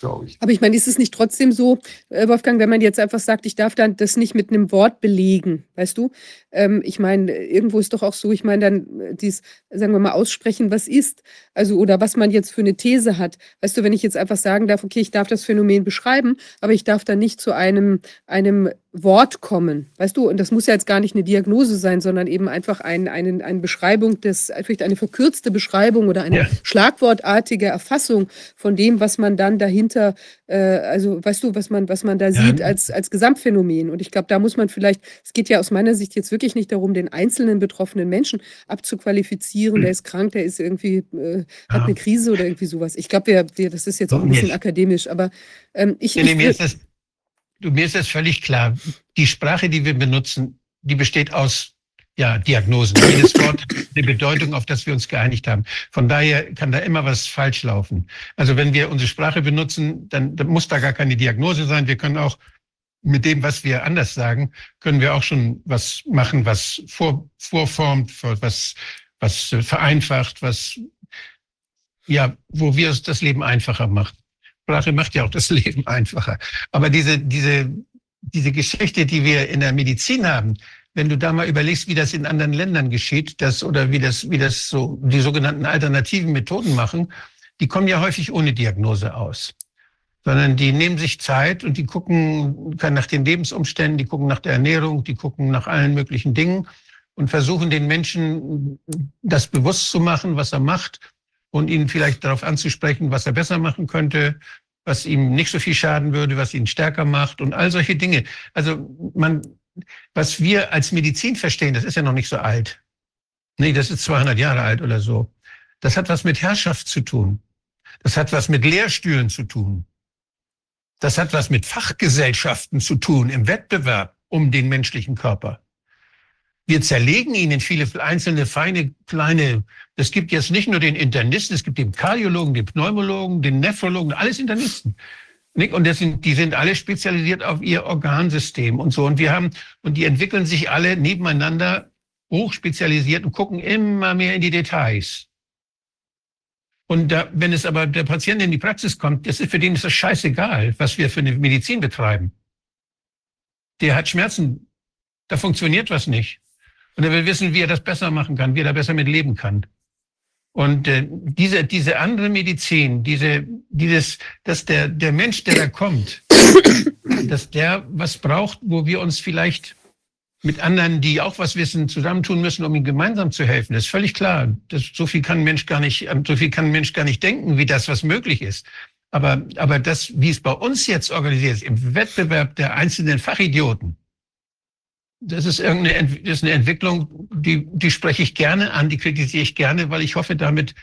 glaube ich. Aber ich meine, ist es nicht trotzdem so, äh, Wolfgang, wenn man jetzt einfach sagt, ich darf dann das nicht mit einem Wort belegen, weißt du? Ähm, ich meine, irgendwo ist doch auch so, ich meine, dann äh, dies, sagen wir mal, aussprechen, was ist, also oder was man jetzt für eine These hat. Weißt du, wenn ich jetzt einfach sagen darf, okay, ich darf das Phänomen beschreiben, aber ich darf dann nicht zu einem, einem Wort kommen. Weißt du, und das muss ja jetzt gar nicht eine Diagnose sein, sondern eben einfach ein, ein, eine Beschreibung des, vielleicht eine verkürzte Beschreibung oder eine ja. schlagwortartige Erfassung von dem, was man dann dahinter, äh, also weißt du, was man, was man da ja. sieht als, als Gesamtphänomen. Und ich glaube, da muss man vielleicht, es geht ja aus meiner Sicht jetzt wirklich nicht darum, den einzelnen betroffenen Menschen abzuqualifizieren, mhm. der ist krank, der ist irgendwie, äh, hat ja. eine Krise oder irgendwie sowas. Ich glaube, das ist jetzt auch ein bisschen akademisch, aber ähm, ich. Nee, nee, ich, Du, mir ist das völlig klar. Die Sprache, die wir benutzen, die besteht aus ja, Diagnosen. Jedes Wort eine Bedeutung, auf das wir uns geeinigt haben. Von daher kann da immer was falsch laufen. Also wenn wir unsere Sprache benutzen, dann, dann muss da gar keine Diagnose sein. Wir können auch mit dem, was wir anders sagen, können wir auch schon was machen, was vor, vorformt, was, was vereinfacht, was, ja, wo wir das Leben einfacher machen. Sprache macht ja auch das Leben einfacher. Aber diese, diese, diese Geschichte, die wir in der Medizin haben, wenn du da mal überlegst, wie das in anderen Ländern geschieht, das oder wie das, wie das so die sogenannten alternativen Methoden machen, die kommen ja häufig ohne Diagnose aus. Sondern die nehmen sich Zeit und die gucken nach den Lebensumständen, die gucken nach der Ernährung, die gucken nach allen möglichen Dingen und versuchen den Menschen das bewusst zu machen, was er macht und ihn vielleicht darauf anzusprechen, was er besser machen könnte, was ihm nicht so viel schaden würde, was ihn stärker macht und all solche Dinge. Also man, was wir als Medizin verstehen, das ist ja noch nicht so alt. Nee, das ist 200 Jahre alt oder so. Das hat was mit Herrschaft zu tun. Das hat was mit Lehrstühlen zu tun. Das hat was mit Fachgesellschaften zu tun im Wettbewerb um den menschlichen Körper. Wir zerlegen ihn in viele einzelne, feine, kleine. Es gibt jetzt nicht nur den Internisten, es gibt den Kardiologen, den Pneumologen, den Nephrologen, alles Internisten. Und das sind, die sind alle spezialisiert auf ihr Organsystem und so. Und wir haben, und die entwickeln sich alle nebeneinander hochspezialisiert und gucken immer mehr in die Details. Und da, wenn es aber der Patient in die Praxis kommt, das ist für den ist das scheißegal, was wir für eine Medizin betreiben. Der hat Schmerzen, da funktioniert was nicht. Und er will wissen, wie er das besser machen kann, wie er da besser mit leben kann. Und äh, diese, diese andere Medizin, diese, dieses, dass der, der Mensch, der da kommt, dass der was braucht, wo wir uns vielleicht mit anderen, die auch was wissen, zusammentun müssen, um ihm gemeinsam zu helfen. Das ist völlig klar. Das, so viel kann ein Mensch gar nicht, so viel kann ein Mensch gar nicht denken, wie das, was möglich ist. Aber, aber das, wie es bei uns jetzt organisiert ist, im Wettbewerb der einzelnen Fachidioten, das ist irgendeine das ist eine Entwicklung, die, die spreche ich gerne an, die kritisiere ich gerne, weil ich hoffe, damit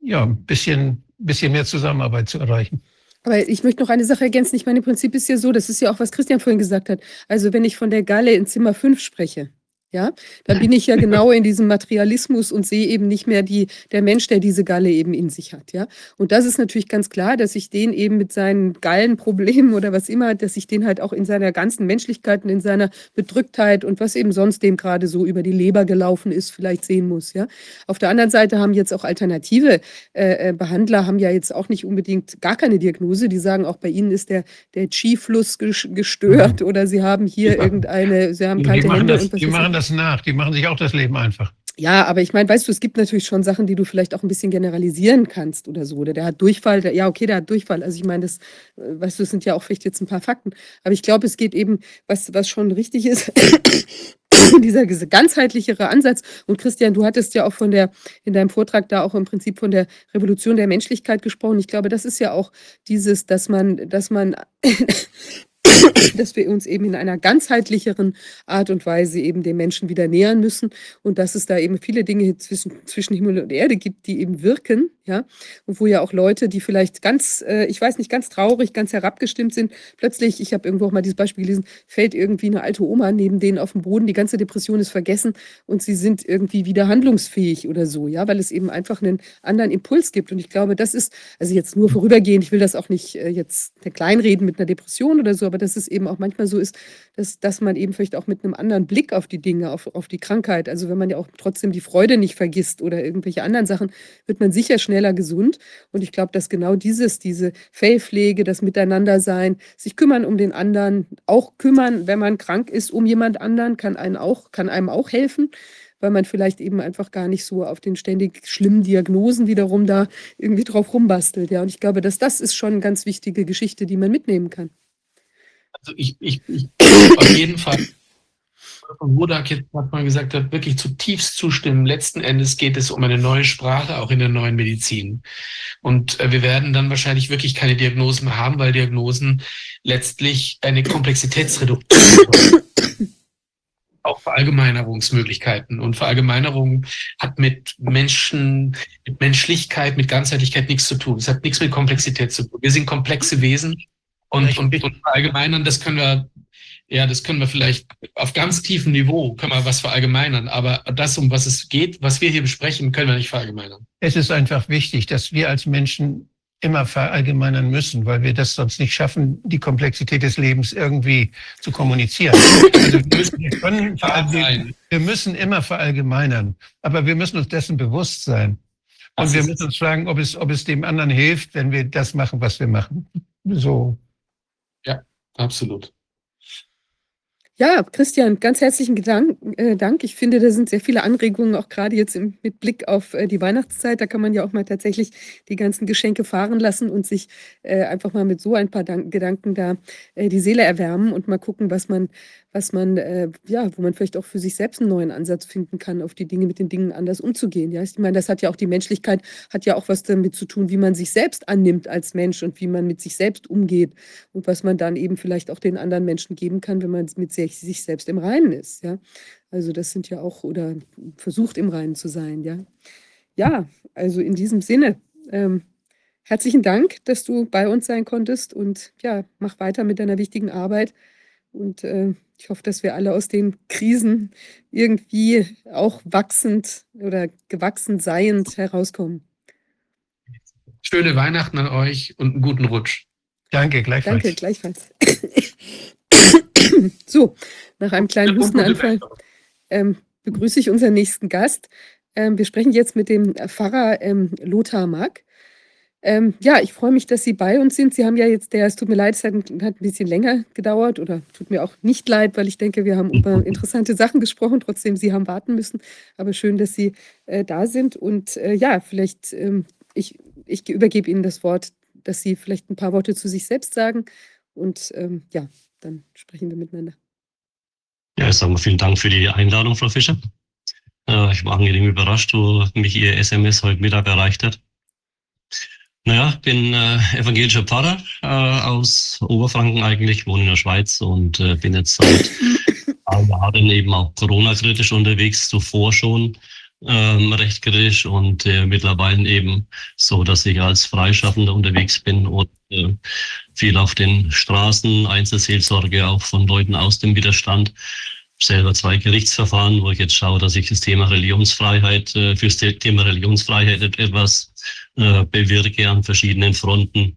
ja, ein bisschen, bisschen mehr Zusammenarbeit zu erreichen. Aber ich möchte noch eine Sache ergänzen. Ich meine, im Prinzip ist ja so, das ist ja auch, was Christian vorhin gesagt hat. Also wenn ich von der Galle in Zimmer 5 spreche, ja, dann bin ich ja genau in diesem Materialismus und sehe eben nicht mehr die, der Mensch, der diese Galle eben in sich hat, ja. Und das ist natürlich ganz klar, dass ich den eben mit seinen Gallenproblemen oder was immer, dass ich den halt auch in seiner ganzen Menschlichkeit und in seiner Bedrücktheit und was eben sonst dem gerade so über die Leber gelaufen ist, vielleicht sehen muss, ja. Auf der anderen Seite haben jetzt auch alternative äh, äh Behandler haben ja jetzt auch nicht unbedingt gar keine Diagnose. Die sagen auch bei ihnen ist der, der Chi-Fluss gestört mhm. oder sie haben hier ja. irgendeine, sie haben kalte Hände das, und was das nach. Die machen sich auch das Leben einfach. Ja, aber ich meine, weißt du, es gibt natürlich schon Sachen, die du vielleicht auch ein bisschen generalisieren kannst oder so. Oder der hat Durchfall, der, ja, okay, der hat Durchfall. Also ich meine, das, äh, weißt du, das sind ja auch vielleicht jetzt ein paar Fakten. Aber ich glaube, es geht eben, was, was schon richtig ist, dieser ganzheitlichere Ansatz. Und Christian, du hattest ja auch von der, in deinem Vortrag da auch im Prinzip von der Revolution der Menschlichkeit gesprochen. Ich glaube, das ist ja auch dieses, dass man, dass man dass wir uns eben in einer ganzheitlicheren Art und Weise eben den Menschen wieder nähern müssen und dass es da eben viele Dinge zwischen, zwischen Himmel und Erde gibt, die eben wirken, ja, und wo ja auch Leute, die vielleicht ganz, äh, ich weiß nicht, ganz traurig, ganz herabgestimmt sind, plötzlich, ich habe irgendwo auch mal dieses Beispiel gelesen, fällt irgendwie eine alte Oma neben denen auf den Boden, die ganze Depression ist vergessen und sie sind irgendwie wieder handlungsfähig oder so, ja, weil es eben einfach einen anderen Impuls gibt. Und ich glaube, das ist, also jetzt nur vorübergehend, ich will das auch nicht äh, jetzt kleinreden mit einer Depression oder so, aber dass es eben auch manchmal so ist, dass, dass man eben vielleicht auch mit einem anderen Blick auf die Dinge, auf, auf die Krankheit, also wenn man ja auch trotzdem die Freude nicht vergisst oder irgendwelche anderen Sachen, wird man sicher schnell schneller gesund. Und ich glaube, dass genau dieses, diese Fellpflege, das Miteinandersein, sich kümmern um den anderen, auch kümmern, wenn man krank ist, um jemand anderen, kann einen auch, kann einem auch helfen weil man vielleicht eben einfach gar nicht so auf den ständig schlimmen Diagnosen wiederum da irgendwie drauf rumbastelt. Ja, und ich glaube, dass das ist schon eine ganz wichtige Geschichte, die man mitnehmen kann. Also ich, ich, ich auf jeden Fall von Wodak jetzt hat man gesagt hat, wirklich zutiefst zustimmen. Letzten Endes geht es um eine neue Sprache, auch in der neuen Medizin. Und äh, wir werden dann wahrscheinlich wirklich keine Diagnosen mehr haben, weil Diagnosen letztlich eine Komplexitätsreduktion auch Verallgemeinerungsmöglichkeiten. Und Verallgemeinerung hat mit Menschen, mit Menschlichkeit, mit Ganzheitlichkeit nichts zu tun. Es hat nichts mit Komplexität zu tun. Wir sind komplexe Wesen und, und, und verallgemeinern, das können wir, ja, das können wir vielleicht auf ganz tiefem Niveau, können wir was verallgemeinern. Aber das, um was es geht, was wir hier besprechen, können wir nicht verallgemeinern. Es ist einfach wichtig, dass wir als Menschen immer verallgemeinern müssen, weil wir das sonst nicht schaffen, die Komplexität des Lebens irgendwie zu kommunizieren. Also wir, müssen, wir, müssen immer verallgemeinern, aber wir müssen uns dessen bewusst sein. Und wir müssen uns fragen, ob es, ob es dem anderen hilft, wenn wir das machen, was wir machen. So. Absolut. Ja, Christian, ganz herzlichen Gedank, äh, Dank. Ich finde, da sind sehr viele Anregungen, auch gerade jetzt im, mit Blick auf äh, die Weihnachtszeit. Da kann man ja auch mal tatsächlich die ganzen Geschenke fahren lassen und sich äh, einfach mal mit so ein paar Dank Gedanken da äh, die Seele erwärmen und mal gucken, was man, was man, äh, ja, wo man vielleicht auch für sich selbst einen neuen Ansatz finden kann, auf die Dinge mit den Dingen anders umzugehen. Ja, ich meine, das hat ja auch die Menschlichkeit, hat ja auch was damit zu tun, wie man sich selbst annimmt als Mensch und wie man mit sich selbst umgeht und was man dann eben vielleicht auch den anderen Menschen geben kann, wenn man mit sich, sich selbst im Reinen ist. Ja, also das sind ja auch oder versucht im Reinen zu sein. Ja, ja, also in diesem Sinne. Ähm, herzlichen Dank, dass du bei uns sein konntest und ja, mach weiter mit deiner wichtigen Arbeit. Und äh, ich hoffe, dass wir alle aus den Krisen irgendwie auch wachsend oder gewachsen seiend herauskommen. Schöne Weihnachten an euch und einen guten Rutsch. Danke, gleichfalls. Danke, gleichfalls. so, nach einem kleinen Hustenanfall ähm, begrüße ich unseren nächsten Gast. Ähm, wir sprechen jetzt mit dem Pfarrer ähm, Lothar Mack. Ähm, ja, ich freue mich, dass Sie bei uns sind. Sie haben ja jetzt, der, es tut mir leid, es hat, hat, ein bisschen länger gedauert oder tut mir auch nicht leid, weil ich denke, wir haben über interessante Sachen gesprochen. Trotzdem, Sie haben warten müssen. Aber schön, dass Sie äh, da sind. Und äh, ja, vielleicht, ähm, ich, ich übergebe Ihnen das Wort, dass Sie vielleicht ein paar Worte zu sich selbst sagen. Und ähm, ja, dann sprechen wir miteinander. Ja, ich sage mal vielen Dank für die Einladung, Frau Fischer. Äh, ich war angenehm überrascht, wo mich Ihr SMS heute Mittag erreicht hat. Naja, bin äh, evangelischer Pfarrer äh, aus Oberfranken eigentlich, wohne in der Schweiz und äh, bin jetzt seit Jahren eben auch Corona-kritisch unterwegs, zuvor schon ähm, recht kritisch und äh, mittlerweile eben so, dass ich als Freischaffender unterwegs bin und äh, viel auf den Straßen, Einzelseelsorge auch von Leuten aus dem Widerstand selber zwei Gerichtsverfahren, wo ich jetzt schaue, dass ich das Thema Religionsfreiheit, äh, fürs Thema Religionsfreiheit etwas äh, bewirke an verschiedenen Fronten.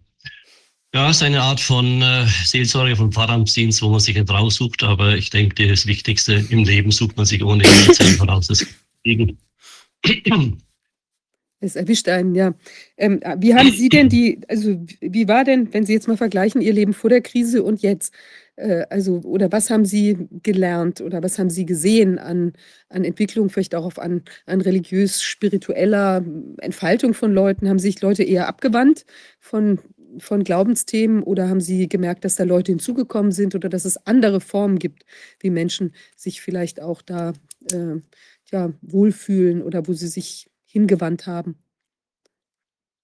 Ja, es ist eine Art von äh, Seelsorge, von Pfarramtsdienst, wo man sich nicht raussucht, aber ich denke, das Wichtigste im Leben sucht man sich ohnehin selber raus. Das es erwischt einen, ja. Ähm, wie haben Sie denn die, also wie war denn, wenn Sie jetzt mal vergleichen, Ihr Leben vor der Krise und jetzt? Äh, also, oder was haben Sie gelernt oder was haben Sie gesehen an, an Entwicklung, vielleicht auch auf an, an religiös-spiritueller Entfaltung von Leuten? Haben sich Leute eher abgewandt von, von Glaubensthemen oder haben Sie gemerkt, dass da Leute hinzugekommen sind oder dass es andere Formen gibt, wie Menschen sich vielleicht auch da äh, ja, wohlfühlen oder wo sie sich hingewandt haben?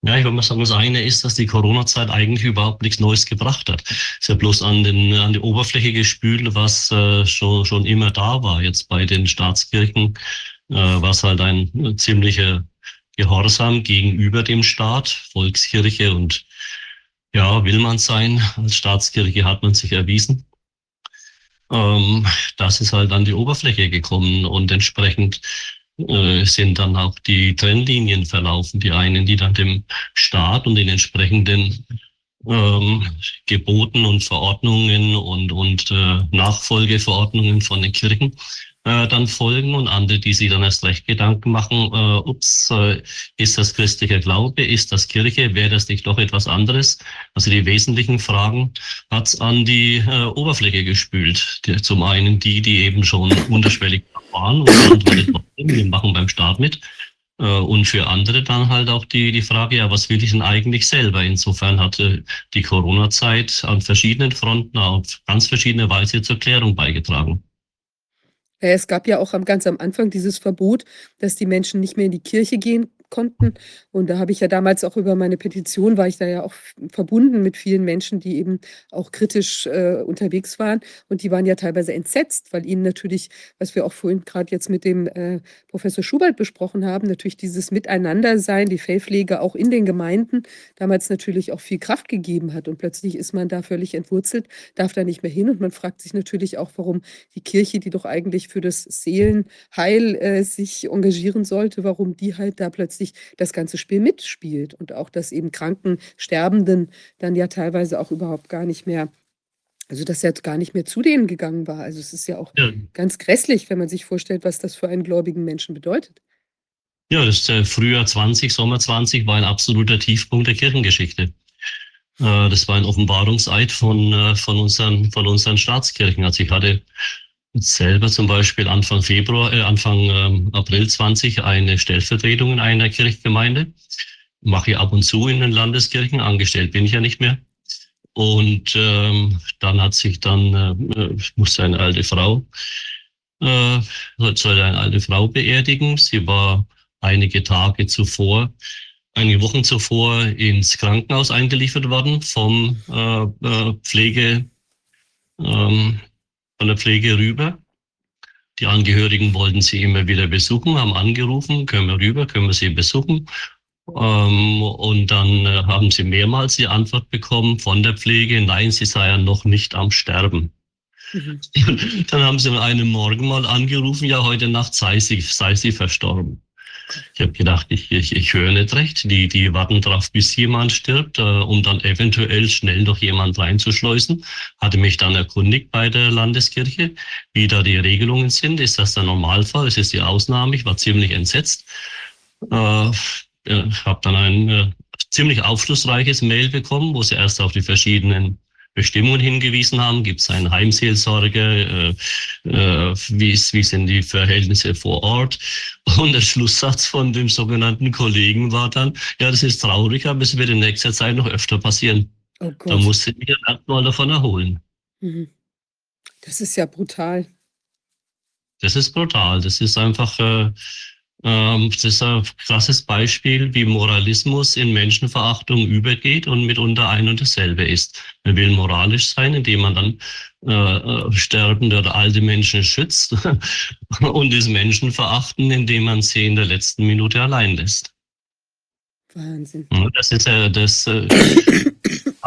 Ja, ich würde mal sagen, das eine ist, dass die Corona-Zeit eigentlich überhaupt nichts Neues gebracht hat. Ist ja bloß an, den, an die Oberfläche gespült, was äh, schon, schon immer da war. Jetzt bei den Staatskirchen äh, war es halt ein ziemlicher Gehorsam gegenüber dem Staat, Volkskirche und ja, will man sein. Als Staatskirche hat man sich erwiesen. Ähm, das ist halt an die Oberfläche gekommen und entsprechend äh, sind dann auch die Trennlinien verlaufen. Die einen, die dann dem Staat und den entsprechenden ähm, Geboten und Verordnungen und, und äh, Nachfolgeverordnungen von den Kirchen äh, dann folgen und andere, die sich dann erst recht Gedanken machen, äh, ups, äh, ist das christlicher Glaube, ist das Kirche, wäre das nicht doch etwas anderes? Also die wesentlichen Fragen hat's an die äh, Oberfläche gespült. Die, zum einen die, die eben schon unterschwellig waren und wir machen beim Staat mit. Äh, und für andere dann halt auch die, die Frage, ja, was will ich denn eigentlich selber? Insofern hatte die Corona-Zeit an verschiedenen Fronten auf ganz verschiedene Weise zur Klärung beigetragen. Es gab ja auch ganz am Anfang dieses Verbot, dass die Menschen nicht mehr in die Kirche gehen konnten. Und da habe ich ja damals auch über meine Petition, war ich da ja auch verbunden mit vielen Menschen, die eben auch kritisch äh, unterwegs waren. Und die waren ja teilweise entsetzt, weil ihnen natürlich, was wir auch vorhin gerade jetzt mit dem äh, Professor Schubert besprochen haben, natürlich dieses Miteinandersein, die Fellpflege auch in den Gemeinden damals natürlich auch viel Kraft gegeben hat. Und plötzlich ist man da völlig entwurzelt, darf da nicht mehr hin. Und man fragt sich natürlich auch, warum die Kirche, die doch eigentlich für das Seelenheil äh, sich engagieren sollte, warum die halt da plötzlich plötzlich das ganze Spiel mitspielt und auch, dass eben Kranken, Sterbenden dann ja teilweise auch überhaupt gar nicht mehr also, dass er gar nicht mehr zu denen gegangen war. Also, es ist ja auch ja. ganz grässlich, wenn man sich vorstellt, was das für einen gläubigen Menschen bedeutet. Ja, das äh, Frühjahr 20, Sommer 20 war ein absoluter Tiefpunkt der Kirchengeschichte. Äh, das war ein Offenbarungseid von, äh, von, unseren, von unseren Staatskirchen. Also ich hatte selber zum Beispiel Anfang Februar, äh, Anfang ähm, April 20 eine Stellvertretung in einer Kirchgemeinde. Mache ich ab und zu in den Landeskirchen, angestellt bin ich ja nicht mehr. Und ähm, dann hat sich dann, äh, musste eine alte Frau, äh, sollte eine alte Frau beerdigen. Sie war einige Tage zuvor, einige Wochen zuvor ins Krankenhaus eingeliefert worden vom äh, äh Pflege, ähm, von der Pflege rüber. Die Angehörigen wollten sie immer wieder besuchen, haben angerufen, können wir rüber, können wir sie besuchen. Ähm, und dann äh, haben sie mehrmals die Antwort bekommen von der Pflege, nein, sie sei ja noch nicht am Sterben. Mhm. Dann haben sie an einem Morgen mal angerufen, ja, heute Nacht sei sie, sei sie verstorben. Ich habe gedacht, ich, ich, ich höre nicht recht. Die, die warten darauf, bis jemand stirbt, äh, um dann eventuell schnell noch jemand reinzuschleusen. Hatte mich dann erkundigt bei der Landeskirche, wie da die Regelungen sind. Ist das der Normalfall? Ist es die Ausnahme? Ich war ziemlich entsetzt. Äh, habe dann ein äh, ziemlich aufschlussreiches Mail bekommen, wo sie erst auf die verschiedenen Bestimmungen hingewiesen haben. Gibt es einen Heimseelsorger? Äh, äh, wie, ist, wie sind die Verhältnisse vor Ort? Und der Schlusssatz von dem sogenannten Kollegen war dann, ja, das ist traurig, aber es wird in nächster Zeit noch öfter passieren. Oh da musste ich mich erstmal davon erholen. Mhm. Das ist ja brutal. Das ist brutal. Das ist einfach... Äh, das ist ein krasses Beispiel, wie Moralismus in Menschenverachtung übergeht und mitunter ein und dasselbe ist. Man will moralisch sein, indem man dann äh, äh sterbende oder alte Menschen schützt und ist Menschenverachten, indem man sie in der letzten Minute allein lässt. Wahnsinn. Das ist ja das,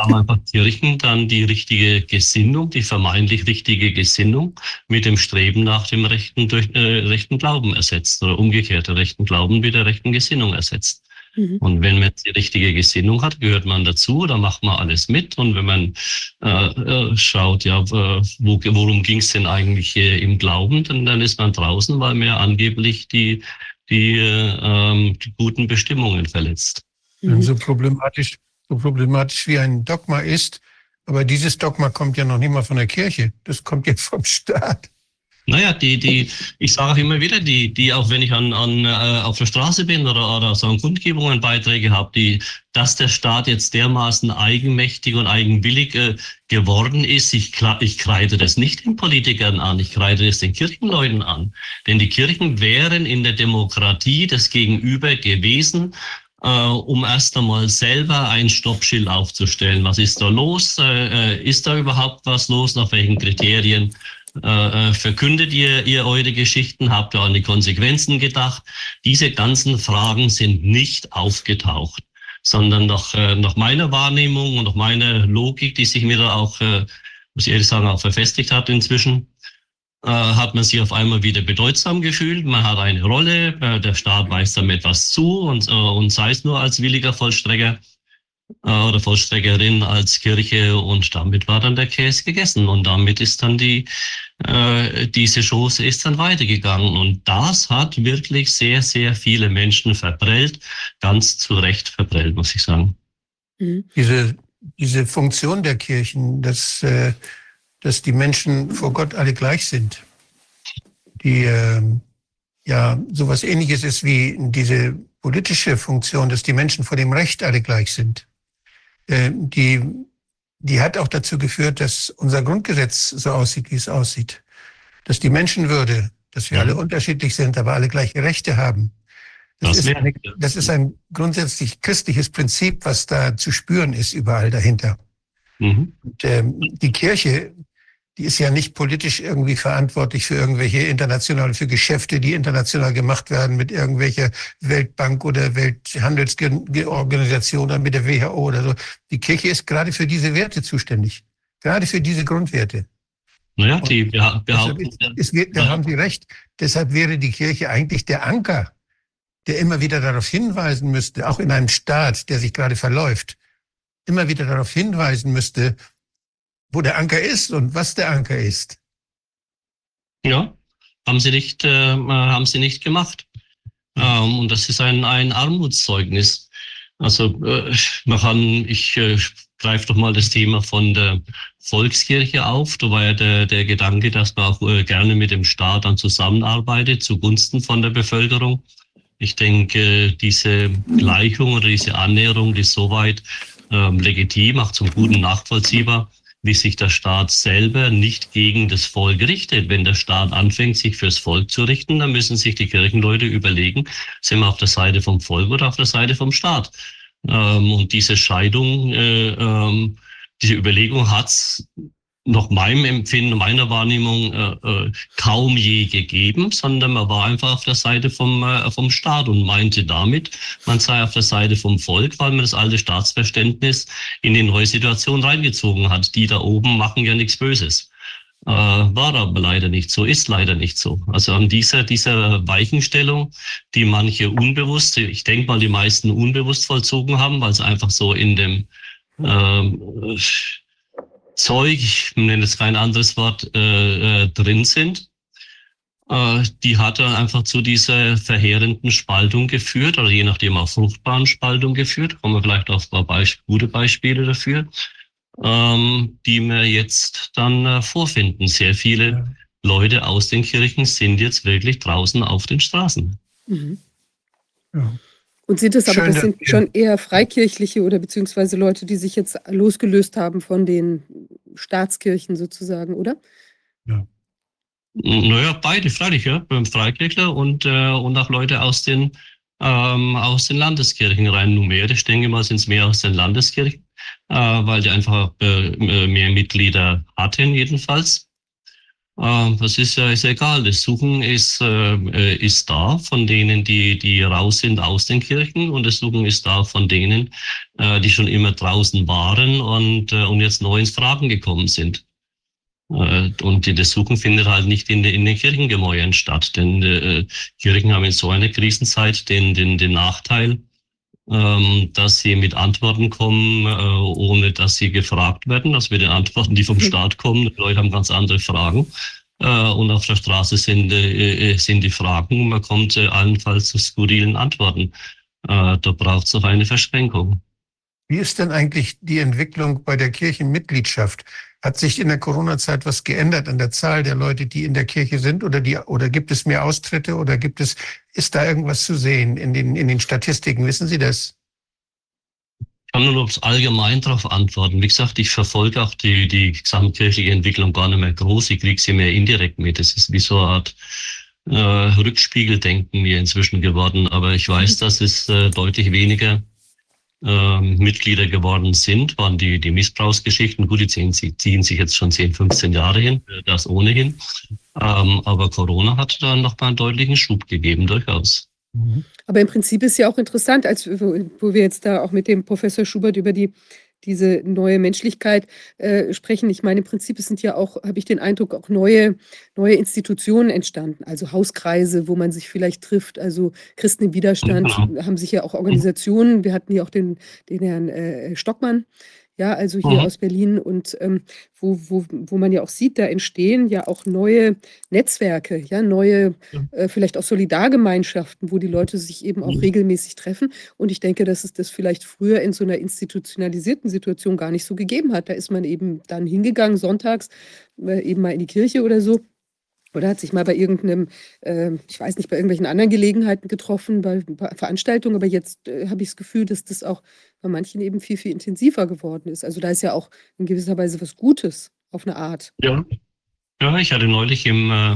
haben einfach Kirchen dann die richtige Gesinnung, die vermeintlich richtige Gesinnung mit dem Streben nach dem rechten, durch, äh, rechten Glauben ersetzt oder umgekehrt, der rechten Glauben mit der rechten Gesinnung ersetzt. Mhm. Und wenn man die richtige Gesinnung hat, gehört man dazu, da macht man alles mit. Und wenn man äh, äh schaut, ja, wo, worum ging es denn eigentlich im Glauben, dann, dann ist man draußen, weil man ja angeblich die, die, äh, die guten Bestimmungen verletzt. Mhm. So problematisch so problematisch wie ein Dogma ist. Aber dieses Dogma kommt ja noch nicht mal von der Kirche. Das kommt jetzt vom Staat. Naja, die, die, ich sage auch immer wieder, die, die auch wenn ich an, an äh, auf der Straße bin oder, oder so an Kundgebungen Beiträge habe, die, dass der Staat jetzt dermaßen eigenmächtig und eigenwillig äh, geworden ist, ich, ich kreide das nicht den Politikern an, ich kreide das den Kirchenleuten an. Denn die Kirchen wären in der Demokratie das Gegenüber gewesen, um erst einmal selber ein Stoppschild aufzustellen. Was ist da los? Äh, äh, ist da überhaupt was los? Nach welchen Kriterien äh, äh, verkündet ihr, ihr eure Geschichten? Habt ihr an die Konsequenzen gedacht? Diese ganzen Fragen sind nicht aufgetaucht, sondern nach, äh, nach meiner Wahrnehmung und nach meiner Logik, die sich mir da auch, äh, muss ich ehrlich sagen, auch verfestigt hat inzwischen, äh, hat man sich auf einmal wieder bedeutsam gefühlt. Man hat eine Rolle, äh, der Staat weist damit was zu und, äh, und sei es nur als williger Vollstrecker oder Vollstreckerin als Kirche und damit war dann der Käse gegessen und damit ist dann die äh, diese Chance ist dann weitergegangen und das hat wirklich sehr sehr viele Menschen verprellt, ganz zu Recht verprellt, muss ich sagen. Mhm. Diese diese Funktion der Kirchen, das äh, dass die Menschen vor Gott alle gleich sind. Die, äh, ja sowas ähnliches ist wie diese politische Funktion, dass die Menschen vor dem Recht alle gleich sind. Äh, die, die hat auch dazu geführt, dass unser Grundgesetz so aussieht, wie es aussieht. Dass die Menschenwürde, dass wir alle unterschiedlich sind, aber alle gleiche Rechte haben. Das, das, ist, eine, das ist ein grundsätzlich christliches Prinzip, was da zu spüren ist überall dahinter. Mhm. Und, ähm, die Kirche die ist ja nicht politisch irgendwie verantwortlich für irgendwelche internationale, für Geschäfte, die international gemacht werden mit irgendwelcher Weltbank oder Welthandelsorganisation oder mit der WHO oder so. Die Kirche ist gerade für diese Werte zuständig. Gerade für diese Grundwerte. Naja, die behaupten. Da haben Sie recht. Deshalb wäre die Kirche eigentlich der Anker, der immer wieder darauf hinweisen müsste, auch in einem Staat, der sich gerade verläuft, immer wieder darauf hinweisen müsste, wo der Anker ist und was der Anker ist. Ja, haben sie nicht, äh, haben sie nicht gemacht. Ähm, und das ist ein, ein Armutszeugnis. Also äh, man kann, ich äh, greife doch mal das Thema von der Volkskirche auf. Da war ja der, der Gedanke, dass man auch äh, gerne mit dem Staat dann zusammenarbeitet zugunsten von der Bevölkerung. Ich denke, diese Gleichung oder diese Annäherung ist soweit ähm, legitim, auch zum Guten nachvollziehbar wie sich der Staat selber nicht gegen das Volk richtet. Wenn der Staat anfängt, sich fürs Volk zu richten, dann müssen sich die Kirchenleute überlegen, sind wir auf der Seite vom Volk oder auf der Seite vom Staat. Ähm, und diese Scheidung, äh, ähm, diese Überlegung hat's nach meinem Empfinden, meiner Wahrnehmung äh, äh, kaum je gegeben, sondern man war einfach auf der Seite vom, äh, vom Staat und meinte damit, man sei auf der Seite vom Volk, weil man das alte Staatsverständnis in die neue Situation reingezogen hat. Die da oben machen ja nichts Böses. Äh, war aber leider nicht so, ist leider nicht so. Also an dieser, dieser Weichenstellung, die manche unbewusst, ich denke mal, die meisten unbewusst vollzogen haben, weil sie einfach so in dem ähm, Zeug, ich nenne jetzt kein anderes Wort, äh, äh, drin sind, äh, die hat dann einfach zu dieser verheerenden Spaltung geführt oder je nachdem auch fruchtbaren Spaltung geführt. Kommen wir vielleicht auf ein paar Beisp gute Beispiele dafür, ähm, die wir jetzt dann äh, vorfinden. Sehr viele ja. Leute aus den Kirchen sind jetzt wirklich draußen auf den Straßen. Mhm. Ja. Und sind es aber, Schön, das sind ja. schon eher Freikirchliche oder beziehungsweise Leute, die sich jetzt losgelöst haben von den Staatskirchen sozusagen, oder? Ja. Naja, beide, freilich, ja. Freikirchler und, äh, und auch Leute aus den, ähm, aus den Landeskirchen rein numerisch, denke ich mal, sind es mehr aus den Landeskirchen, äh, weil die einfach äh, mehr Mitglieder hatten, jedenfalls. Ähm, das ist ja ist egal. Das Suchen ist, äh, ist da von denen, die, die raus sind aus den Kirchen und das Suchen ist da von denen, äh, die schon immer draußen waren und, äh, und jetzt neu ins Fragen gekommen sind. Und das Suchen findet halt nicht in, in den Kirchengemäuern statt, denn Kirchen haben in so einer Krisenzeit den, den, den Nachteil, ähm, dass sie mit Antworten kommen, äh, ohne dass sie gefragt werden. Also mit den Antworten, die vom mhm. Staat kommen, die Leute haben ganz andere Fragen. Äh, und auf der Straße sind, äh, sind die Fragen. Man kommt allenfalls zu skurrilen Antworten. Da braucht es auch eine Verschränkung. Wie ist denn eigentlich die Entwicklung bei der Kirchenmitgliedschaft? Hat sich in der Corona-Zeit was geändert an der Zahl der Leute, die in der Kirche sind? Oder, die, oder gibt es mehr Austritte? Oder gibt es, ist da irgendwas zu sehen in den, in den Statistiken? Wissen Sie das? Ich kann nur allgemein darauf antworten. Wie gesagt, ich verfolge auch die, die gesamtkirchliche Entwicklung gar nicht mehr groß. Ich kriege sie mehr indirekt mit. Es ist wie so eine Art äh, Rückspiegeldenken mir inzwischen geworden. Aber ich weiß, dass es äh, deutlich weniger ähm, Mitglieder geworden sind, waren die, die Missbrauchsgeschichten. Gut, die ziehen, ziehen sich jetzt schon 10, 15 Jahre hin, äh, das ohnehin. Ähm, aber Corona hat da noch mal einen deutlichen Schub gegeben, durchaus. Mhm. Aber im Prinzip ist ja auch interessant, als wo wir jetzt da auch mit dem Professor Schubert über die diese neue Menschlichkeit äh, sprechen. Ich meine, im Prinzip sind ja auch, habe ich den Eindruck, auch neue, neue Institutionen entstanden, also Hauskreise, wo man sich vielleicht trifft. Also Christen im Widerstand genau. haben sich ja auch Organisationen. Wir hatten ja auch den, den Herrn äh, Stockmann, ja, also hier mhm. aus Berlin und ähm, wo, wo, wo man ja auch sieht, da entstehen ja auch neue Netzwerke, ja, neue, äh, vielleicht auch Solidargemeinschaften, wo die Leute sich eben auch mhm. regelmäßig treffen. Und ich denke, dass es das vielleicht früher in so einer institutionalisierten Situation gar nicht so gegeben hat. Da ist man eben dann hingegangen, sonntags, äh, eben mal in die Kirche oder so Oder hat sich mal bei irgendeinem, äh, ich weiß nicht, bei irgendwelchen anderen Gelegenheiten getroffen, bei, Veranstaltungen, aber jetzt äh, habe ich das Gefühl, dass das auch bei manchen eben viel, viel intensiver geworden ist. Also da ist ja auch in gewisser Weise was Gutes auf eine Art. Ja, ja ich hatte neulich im äh,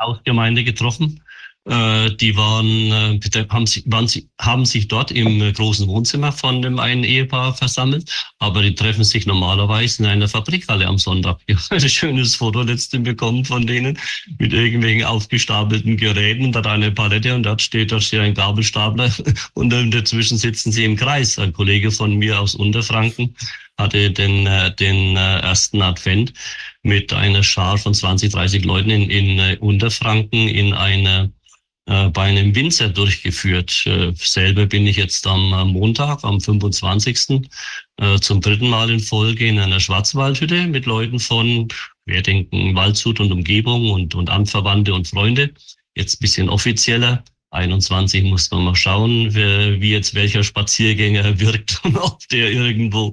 Hausgemeinde getroffen äh, die waren, äh, haben, sich, waren, haben sich dort im äh, großen Wohnzimmer von dem einen Ehepaar versammelt, aber die treffen sich normalerweise in einer Fabrikhalle am Sonntag. Ich habe ein schönes Foto letztens bekommen von denen mit irgendwelchen aufgestapelten Geräten und da eine Palette und dort steht, dort steht ein Gabelstapler und dazwischen sitzen sie im Kreis. Ein Kollege von mir aus Unterfranken hatte den, den ersten Advent mit einer Schar von 20, 30 Leuten in, in Unterfranken in einer bei einem Winzer durchgeführt. Äh, selber bin ich jetzt am Montag, am 25. Äh, zum dritten Mal in Folge in einer Schwarzwaldhütte mit Leuten von, wir denken, Waldshut und Umgebung und, und Anverwandte und Freunde. Jetzt bisschen offizieller. 21 muss man mal schauen, wie jetzt welcher Spaziergänger wirkt und ob der irgendwo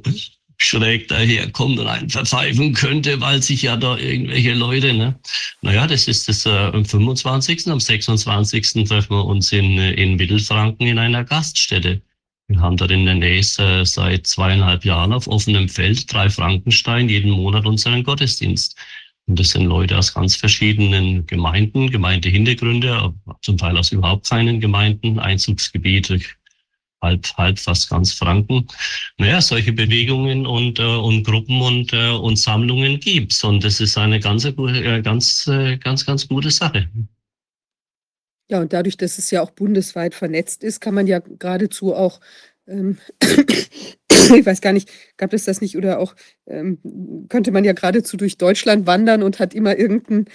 schräg daherkommt und einen verpfeifen könnte, weil sich ja da irgendwelche Leute, ne? Naja, das ist das äh, am 25. Am 26. treffen wir uns in, in Mittelfranken in einer Gaststätte. Wir haben dort in der Nähe äh, seit zweieinhalb Jahren auf offenem Feld drei Frankenstein jeden Monat unseren Gottesdienst. Und das sind Leute aus ganz verschiedenen Gemeinden, Gemeindehintergründe, zum Teil aus überhaupt keinen Gemeinden, Einzugsgebiete, halb, halb fast ganz Franken. Naja, solche Bewegungen und, äh, und Gruppen und, äh, und Sammlungen gibt's. Und das ist eine ganz, äh, ganz, äh, ganz, ganz gute Sache. Ja, und dadurch, dass es ja auch bundesweit vernetzt ist, kann man ja geradezu auch ähm, ich weiß gar nicht, gab es das nicht oder auch ähm, könnte man ja geradezu durch Deutschland wandern und hat immer irgendeinen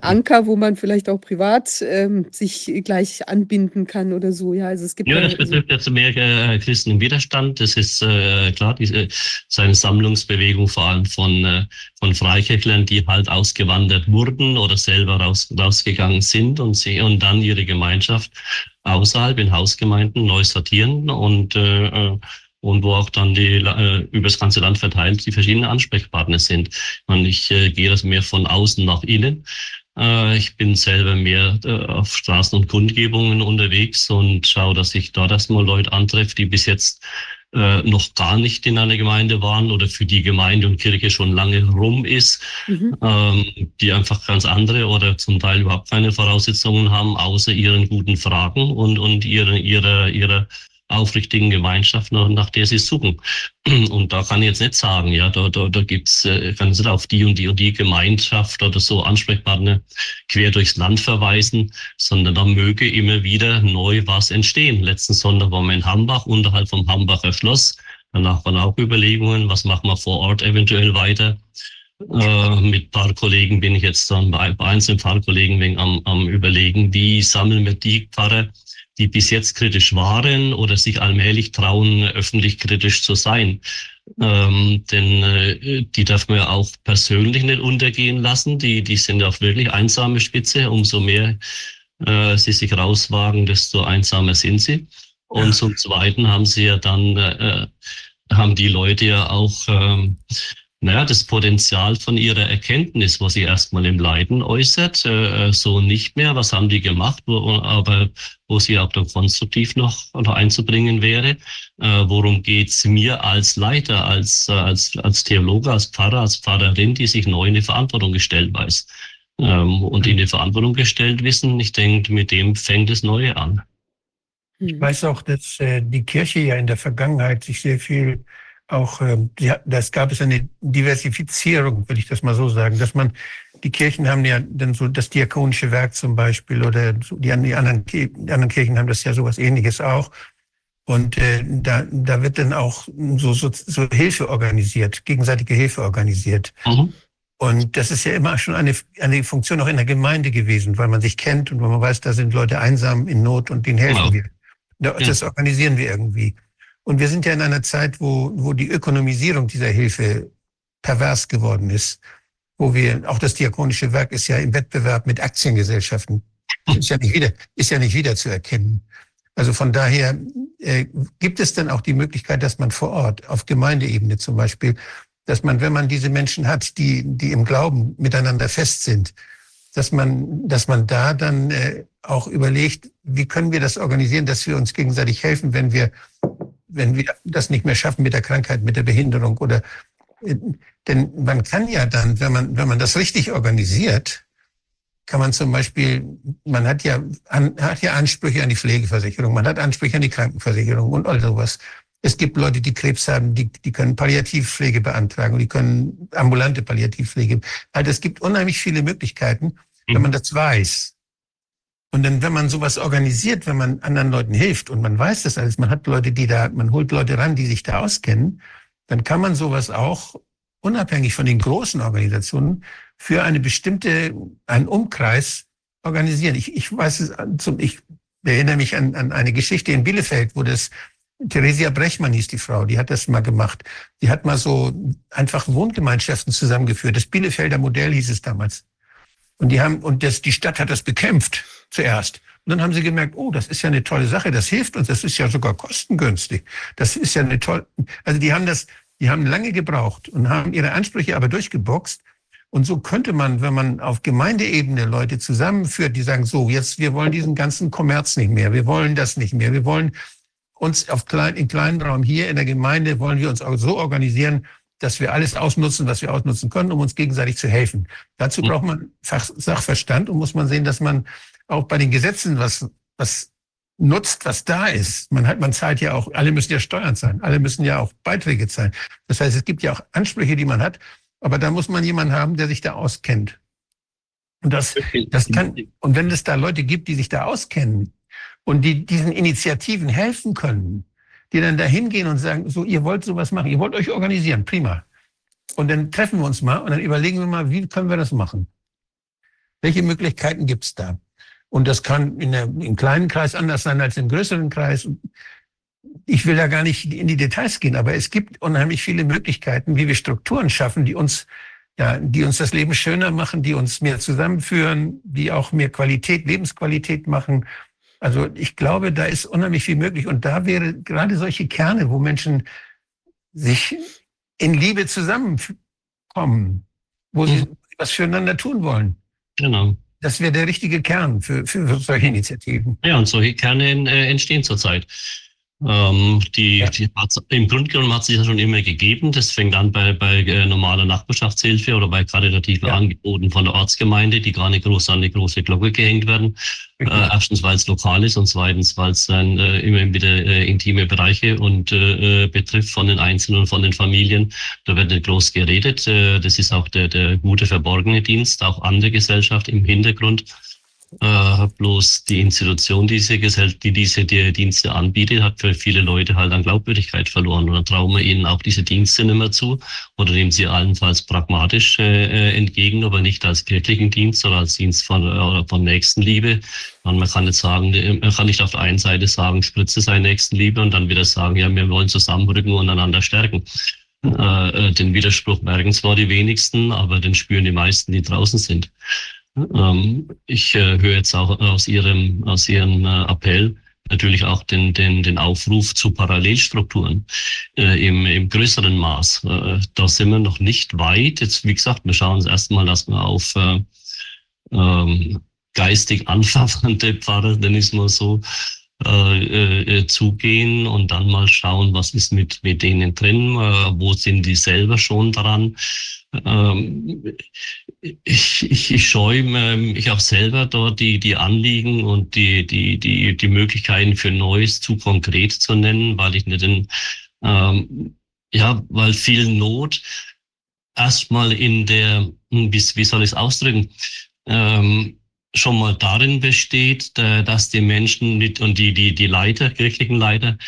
Anker, wo man vielleicht auch privat ähm, sich gleich anbinden kann oder so. Ja, also es gibt ja, das betrifft jetzt mehr äh, Christen im Widerstand. Das ist äh, klar, diese seine Sammlungsbewegung vor allem von äh, von Freikirchlern, die halt ausgewandert wurden oder selber raus, rausgegangen sind und sie und dann ihre Gemeinschaft außerhalb in Hausgemeinden neu sortieren und äh, äh und wo auch dann die äh, über das ganze Land verteilt die verschiedenen Ansprechpartner sind. Und ich äh, gehe das mehr von außen nach innen. Äh, ich bin selber mehr äh, auf Straßen und Kundgebungen unterwegs und schaue, dass ich dort erstmal Leute antreffe, die bis jetzt äh, noch gar nicht in einer Gemeinde waren oder für die Gemeinde und Kirche schon lange rum ist, mhm. ähm, die einfach ganz andere oder zum Teil überhaupt keine Voraussetzungen haben, außer ihren guten Fragen und, und ihre, ihre, ihre aufrichtigen Gemeinschaft, nach, nach der sie suchen. Und da kann ich jetzt nicht sagen, ja, da, da, da gibt's, äh, kann ich nicht auf die und die und die Gemeinschaft oder so Ansprechpartner quer durchs Land verweisen, sondern da möge immer wieder neu was entstehen. Letzten Sonntag waren wir in Hambach, unterhalb vom Hambacher Schloss. Danach waren auch Überlegungen, was machen wir vor Ort eventuell weiter. Äh, mit paar Kollegen bin ich jetzt dann bei, bei einzelnen Pfarrkollegen wegen am, am überlegen, wie sammeln wir die Pfarrer, die bis jetzt kritisch waren oder sich allmählich trauen, öffentlich kritisch zu sein. Ähm, denn äh, die darf man ja auch persönlich nicht untergehen lassen. Die, die sind ja auch wirklich einsame Spitze. Umso mehr äh, sie sich rauswagen, desto einsamer sind sie. Und ja. zum Zweiten haben sie ja dann, äh, haben die Leute ja auch ähm, naja, das Potenzial von ihrer Erkenntnis, was sie erstmal im Leiden äußert, äh, so nicht mehr. Was haben die gemacht, wo, aber wo sie auch dann konstruktiv noch, noch einzubringen wäre. Äh, worum geht's mir als Leiter, als, als, als Theologe, als Pfarrer, als Pfarrerin, die sich neu in die Verantwortung gestellt weiß ähm, und in die Verantwortung gestellt wissen? Ich denke, mit dem fängt das Neue an. Ich weiß auch, dass äh, die Kirche ja in der Vergangenheit sich sehr viel auch, ähm, ja, das gab es eine Diversifizierung, würde ich das mal so sagen, dass man, die Kirchen haben ja dann so das diakonische Werk zum Beispiel oder so, die, anderen, die anderen Kirchen haben das ja sowas ähnliches auch. Und äh, da, da wird dann auch so, so, so Hilfe organisiert, gegenseitige Hilfe organisiert. Mhm. Und das ist ja immer schon eine, eine Funktion auch in der Gemeinde gewesen, weil man sich kennt und weil man weiß, da sind Leute einsam in Not und denen helfen genau. wir. Das organisieren wir irgendwie. Und wir sind ja in einer Zeit, wo, wo die Ökonomisierung dieser Hilfe pervers geworden ist, wo wir, auch das diakonische Werk ist ja im Wettbewerb mit Aktiengesellschaften. Ist ja nicht wieder, ist ja nicht wieder zu erkennen. Also von daher äh, gibt es dann auch die Möglichkeit, dass man vor Ort, auf Gemeindeebene zum Beispiel, dass man, wenn man diese Menschen hat, die, die im Glauben miteinander fest sind, dass man, dass man da dann äh, auch überlegt, wie können wir das organisieren, dass wir uns gegenseitig helfen, wenn wir, wenn wir das nicht mehr schaffen mit der Krankheit, mit der Behinderung oder, äh, denn man kann ja dann, wenn man, wenn man das richtig organisiert, kann man zum Beispiel, man hat ja, an, hat ja Ansprüche an die Pflegeversicherung, man hat Ansprüche an die Krankenversicherung und all sowas. Es gibt Leute, die Krebs haben, die, die können Palliativpflege beantragen, die können ambulante Palliativpflege. Also es gibt unheimlich viele Möglichkeiten, wenn man mhm. das weiß. Und dann, wenn man sowas organisiert, wenn man anderen Leuten hilft und man weiß das alles, man hat Leute, die da, man holt Leute ran, die sich da auskennen, dann kann man sowas auch unabhängig von den großen Organisationen für eine bestimmte, einen Umkreis organisieren. Ich, ich weiß es, ich erinnere mich an, an eine Geschichte in Bielefeld, wo das Theresia Brechmann hieß die Frau, die hat das mal gemacht. Die hat mal so einfach Wohngemeinschaften zusammengeführt. Das Bielefelder Modell hieß es damals. Und die haben, und das, die Stadt hat das bekämpft zuerst. Und dann haben sie gemerkt, oh, das ist ja eine tolle Sache, das hilft uns, das ist ja sogar kostengünstig. Das ist ja eine tolle, also die haben das, die haben lange gebraucht und haben ihre Ansprüche aber durchgeboxt. Und so könnte man, wenn man auf Gemeindeebene Leute zusammenführt, die sagen, so, jetzt, wir wollen diesen ganzen Kommerz nicht mehr, wir wollen das nicht mehr, wir wollen uns auf klein, in kleinen Raum hier in der Gemeinde wollen wir uns auch so organisieren, dass wir alles ausnutzen, was wir ausnutzen können, um uns gegenseitig zu helfen. Dazu mhm. braucht man Sachverstand und muss man sehen, dass man auch bei den Gesetzen was, was nutzt, was da ist. Man hat, man zahlt ja auch, alle müssen ja Steuern zahlen, alle müssen ja auch Beiträge zahlen. Das heißt, es gibt ja auch Ansprüche, die man hat, aber da muss man jemanden haben, der sich da auskennt. Und das, das kann, und wenn es da Leute gibt, die sich da auskennen, und die diesen Initiativen helfen können, die dann da hingehen und sagen, so, ihr wollt sowas machen, ihr wollt euch organisieren, prima. Und dann treffen wir uns mal und dann überlegen wir mal, wie können wir das machen? Welche Möglichkeiten gibt es da? Und das kann in der, im kleinen Kreis anders sein als im größeren Kreis. Ich will da gar nicht in die Details gehen, aber es gibt unheimlich viele Möglichkeiten, wie wir Strukturen schaffen, die uns, ja, die uns das Leben schöner machen, die uns mehr zusammenführen, die auch mehr Qualität, Lebensqualität machen also ich glaube, da ist unheimlich viel möglich. Und da wäre gerade solche Kerne, wo Menschen sich in Liebe zusammenkommen, wo sie mhm. was füreinander tun wollen. Genau. Das wäre der richtige Kern für, für solche Initiativen. Ja, und solche Kerne äh, entstehen zurzeit. Ähm, die, ja. die Im Grunde genommen hat sich das schon immer gegeben. Das fängt an bei, bei äh, normaler Nachbarschaftshilfe oder bei karitativen ja. Angeboten von der Ortsgemeinde, die gar nicht groß an die große Glocke gehängt werden. Äh, erstens, weil es lokal ist und zweitens, weil es dann äh, immer wieder äh, intime Bereiche und äh, betrifft von den Einzelnen und von den Familien. Da wird nicht groß geredet. Das ist auch der, der gute verborgene Dienst, auch an der Gesellschaft im Hintergrund. Äh, bloß die Institution, die diese, die diese die Dienste anbietet, hat für viele Leute halt an Glaubwürdigkeit verloren. Und dann trauen wir ihnen auch diese Dienste nicht mehr zu oder nehmen sie allenfalls pragmatisch äh, entgegen, aber nicht als kirchlichen Dienst, sondern als Dienst von, äh, von Nächstenliebe. Und man kann nicht sagen, man kann nicht auf der einen Seite sagen, Spritze sei Nächstenliebe und dann wieder sagen, ja, wir wollen zusammenrücken und einander stärken. Äh, äh, den Widerspruch merken zwar die wenigsten, aber den spüren die meisten, die draußen sind. Ähm, ich äh, höre jetzt auch aus Ihrem, aus Ihrem äh, Appell natürlich auch den, den, den Aufruf zu Parallelstrukturen äh, im, im größeren Maß. Äh, da sind wir noch nicht weit. Jetzt, wie gesagt, wir schauen uns erstmal, dass wir auf äh, ähm, geistig anverwandte Pfarrer, ich es mal so, äh, äh, zugehen und dann mal schauen, was ist mit, mit denen drin, äh, wo sind die selber schon dran. Ähm, ich, ich, ich scheue mich auch selber dort die, die Anliegen und die, die, die, die Möglichkeiten für Neues zu konkret zu nennen, weil ich nicht in, ähm, ja, weil viel Not erstmal in der, wie, wie soll ich es ausdrücken, ähm, schon mal darin besteht, dass die Menschen mit und die, die, die Leiter, kirchlichen Leiter,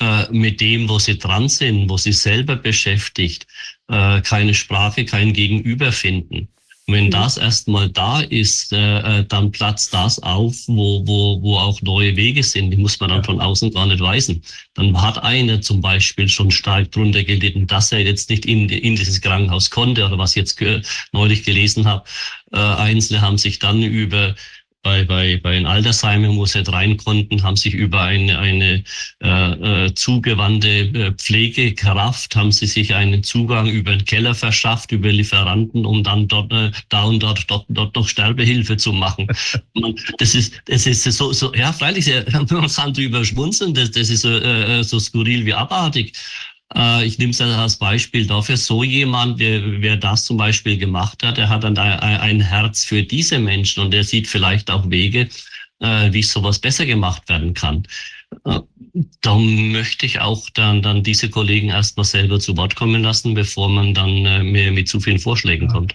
äh, mit dem, wo sie dran sind, wo sie selber beschäftigt, äh, keine Sprache, kein Gegenüber finden. Und wenn mhm. das erstmal da ist, äh, dann platzt das auf, wo, wo, wo auch neue Wege sind. Die muss man dann von außen gar nicht weisen. Dann hat einer zum Beispiel schon stark drunter gelitten, dass er jetzt nicht in, in dieses Krankenhaus konnte oder was ich jetzt neulich gelesen habe. Äh, Einzelne haben sich dann über bei, bei, bei den Altersheimen, wo sie nicht rein konnten, haben sich über eine, eine äh, äh, zugewandte äh, Pflegekraft, haben sie sich einen Zugang über den Keller verschafft, über Lieferanten, um dann dort, äh, da und dort, dort, dort noch Sterbehilfe zu machen. Man, das ist, das ist so, so ja, freilich, man kann drüber schmunzeln, das, das ist so, äh, so skurril wie abartig. Äh, ich nehme es als Beispiel dafür, so jemand, wer, wer das zum Beispiel gemacht hat, der hat dann ein Herz für diese Menschen und der sieht vielleicht auch Wege, äh, wie sowas besser gemacht werden kann. Äh, da möchte ich auch dann, dann diese Kollegen erstmal selber zu Wort kommen lassen, bevor man dann mit, mit zu vielen Vorschlägen kommt.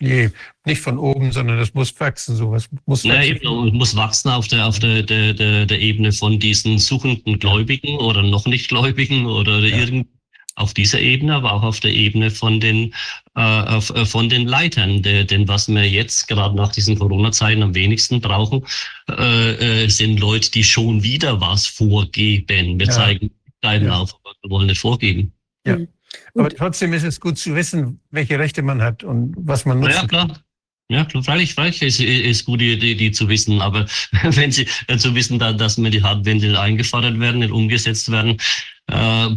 Nee, nicht von oben, sondern das muss wachsen, sowas muss wachsen. Ja, eben, muss wachsen auf der, auf der, der, der, der Ebene von diesen suchenden Gläubigen oder noch nicht Gläubigen oder ja. irgend auf dieser Ebene, aber auch auf der Ebene von den, äh, äh von den Leitern. De, denn was wir jetzt gerade nach diesen Corona-Zeiten am wenigsten brauchen, äh, äh, sind Leute, die schon wieder was vorgeben. Wir ja. zeigen Leiden ja. auf, aber wir wollen nicht vorgeben. Ja. Aber trotzdem ist es gut zu wissen, welche Rechte man hat und was man nutzt. Ja, klar. Ja, klar, freilich, freilich ist, ist gut, die, die, die zu wissen. Aber wenn sie äh, zu wissen, da, dass mir die Hartwände eingefordert werden, nicht umgesetzt werden, äh,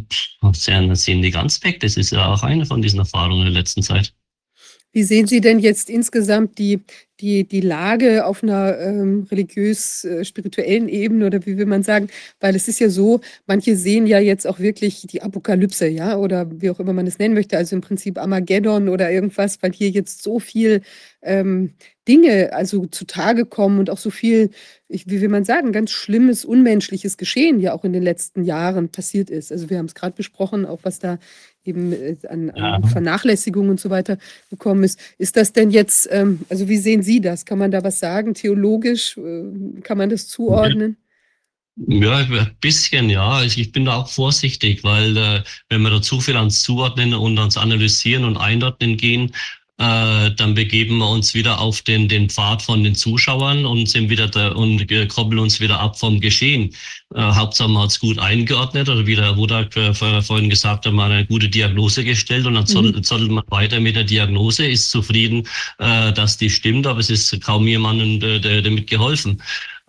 sind die ganz weg. Das ist ja auch eine von diesen Erfahrungen in der letzten Zeit. Wie sehen Sie denn jetzt insgesamt die, die, die Lage auf einer ähm, religiös-spirituellen Ebene oder wie will man sagen? Weil es ist ja so, manche sehen ja jetzt auch wirklich die Apokalypse, ja, oder wie auch immer man es nennen möchte, also im Prinzip Armageddon oder irgendwas, weil hier jetzt so viel ähm, Dinge also zutage kommen und auch so viel, ich, wie will man sagen, ganz schlimmes, unmenschliches Geschehen ja auch in den letzten Jahren passiert ist. Also wir haben es gerade besprochen, auch was da eben äh, an, an ja. Vernachlässigung und so weiter gekommen ist. Ist das denn jetzt, ähm, also wie sehen Sie das? Kann man da was sagen? Theologisch äh, kann man das zuordnen? Ja, ein bisschen, ja. Also ich bin da auch vorsichtig, weil äh, wenn wir da zu viel ans Zuordnen und ans Analysieren und Einordnen gehen, äh, dann begeben wir uns wieder auf den, den Pfad von den Zuschauern und sind wieder da und koppeln uns wieder ab vom Geschehen. Äh, Hauptsache man hat es gut eingeordnet oder wie der Wodak äh, vorhin gesagt hat, man eine gute Diagnose gestellt und dann mhm. zottelt man weiter mit der Diagnose, ist zufrieden, äh, dass die stimmt, aber es ist kaum jemandem äh, damit geholfen.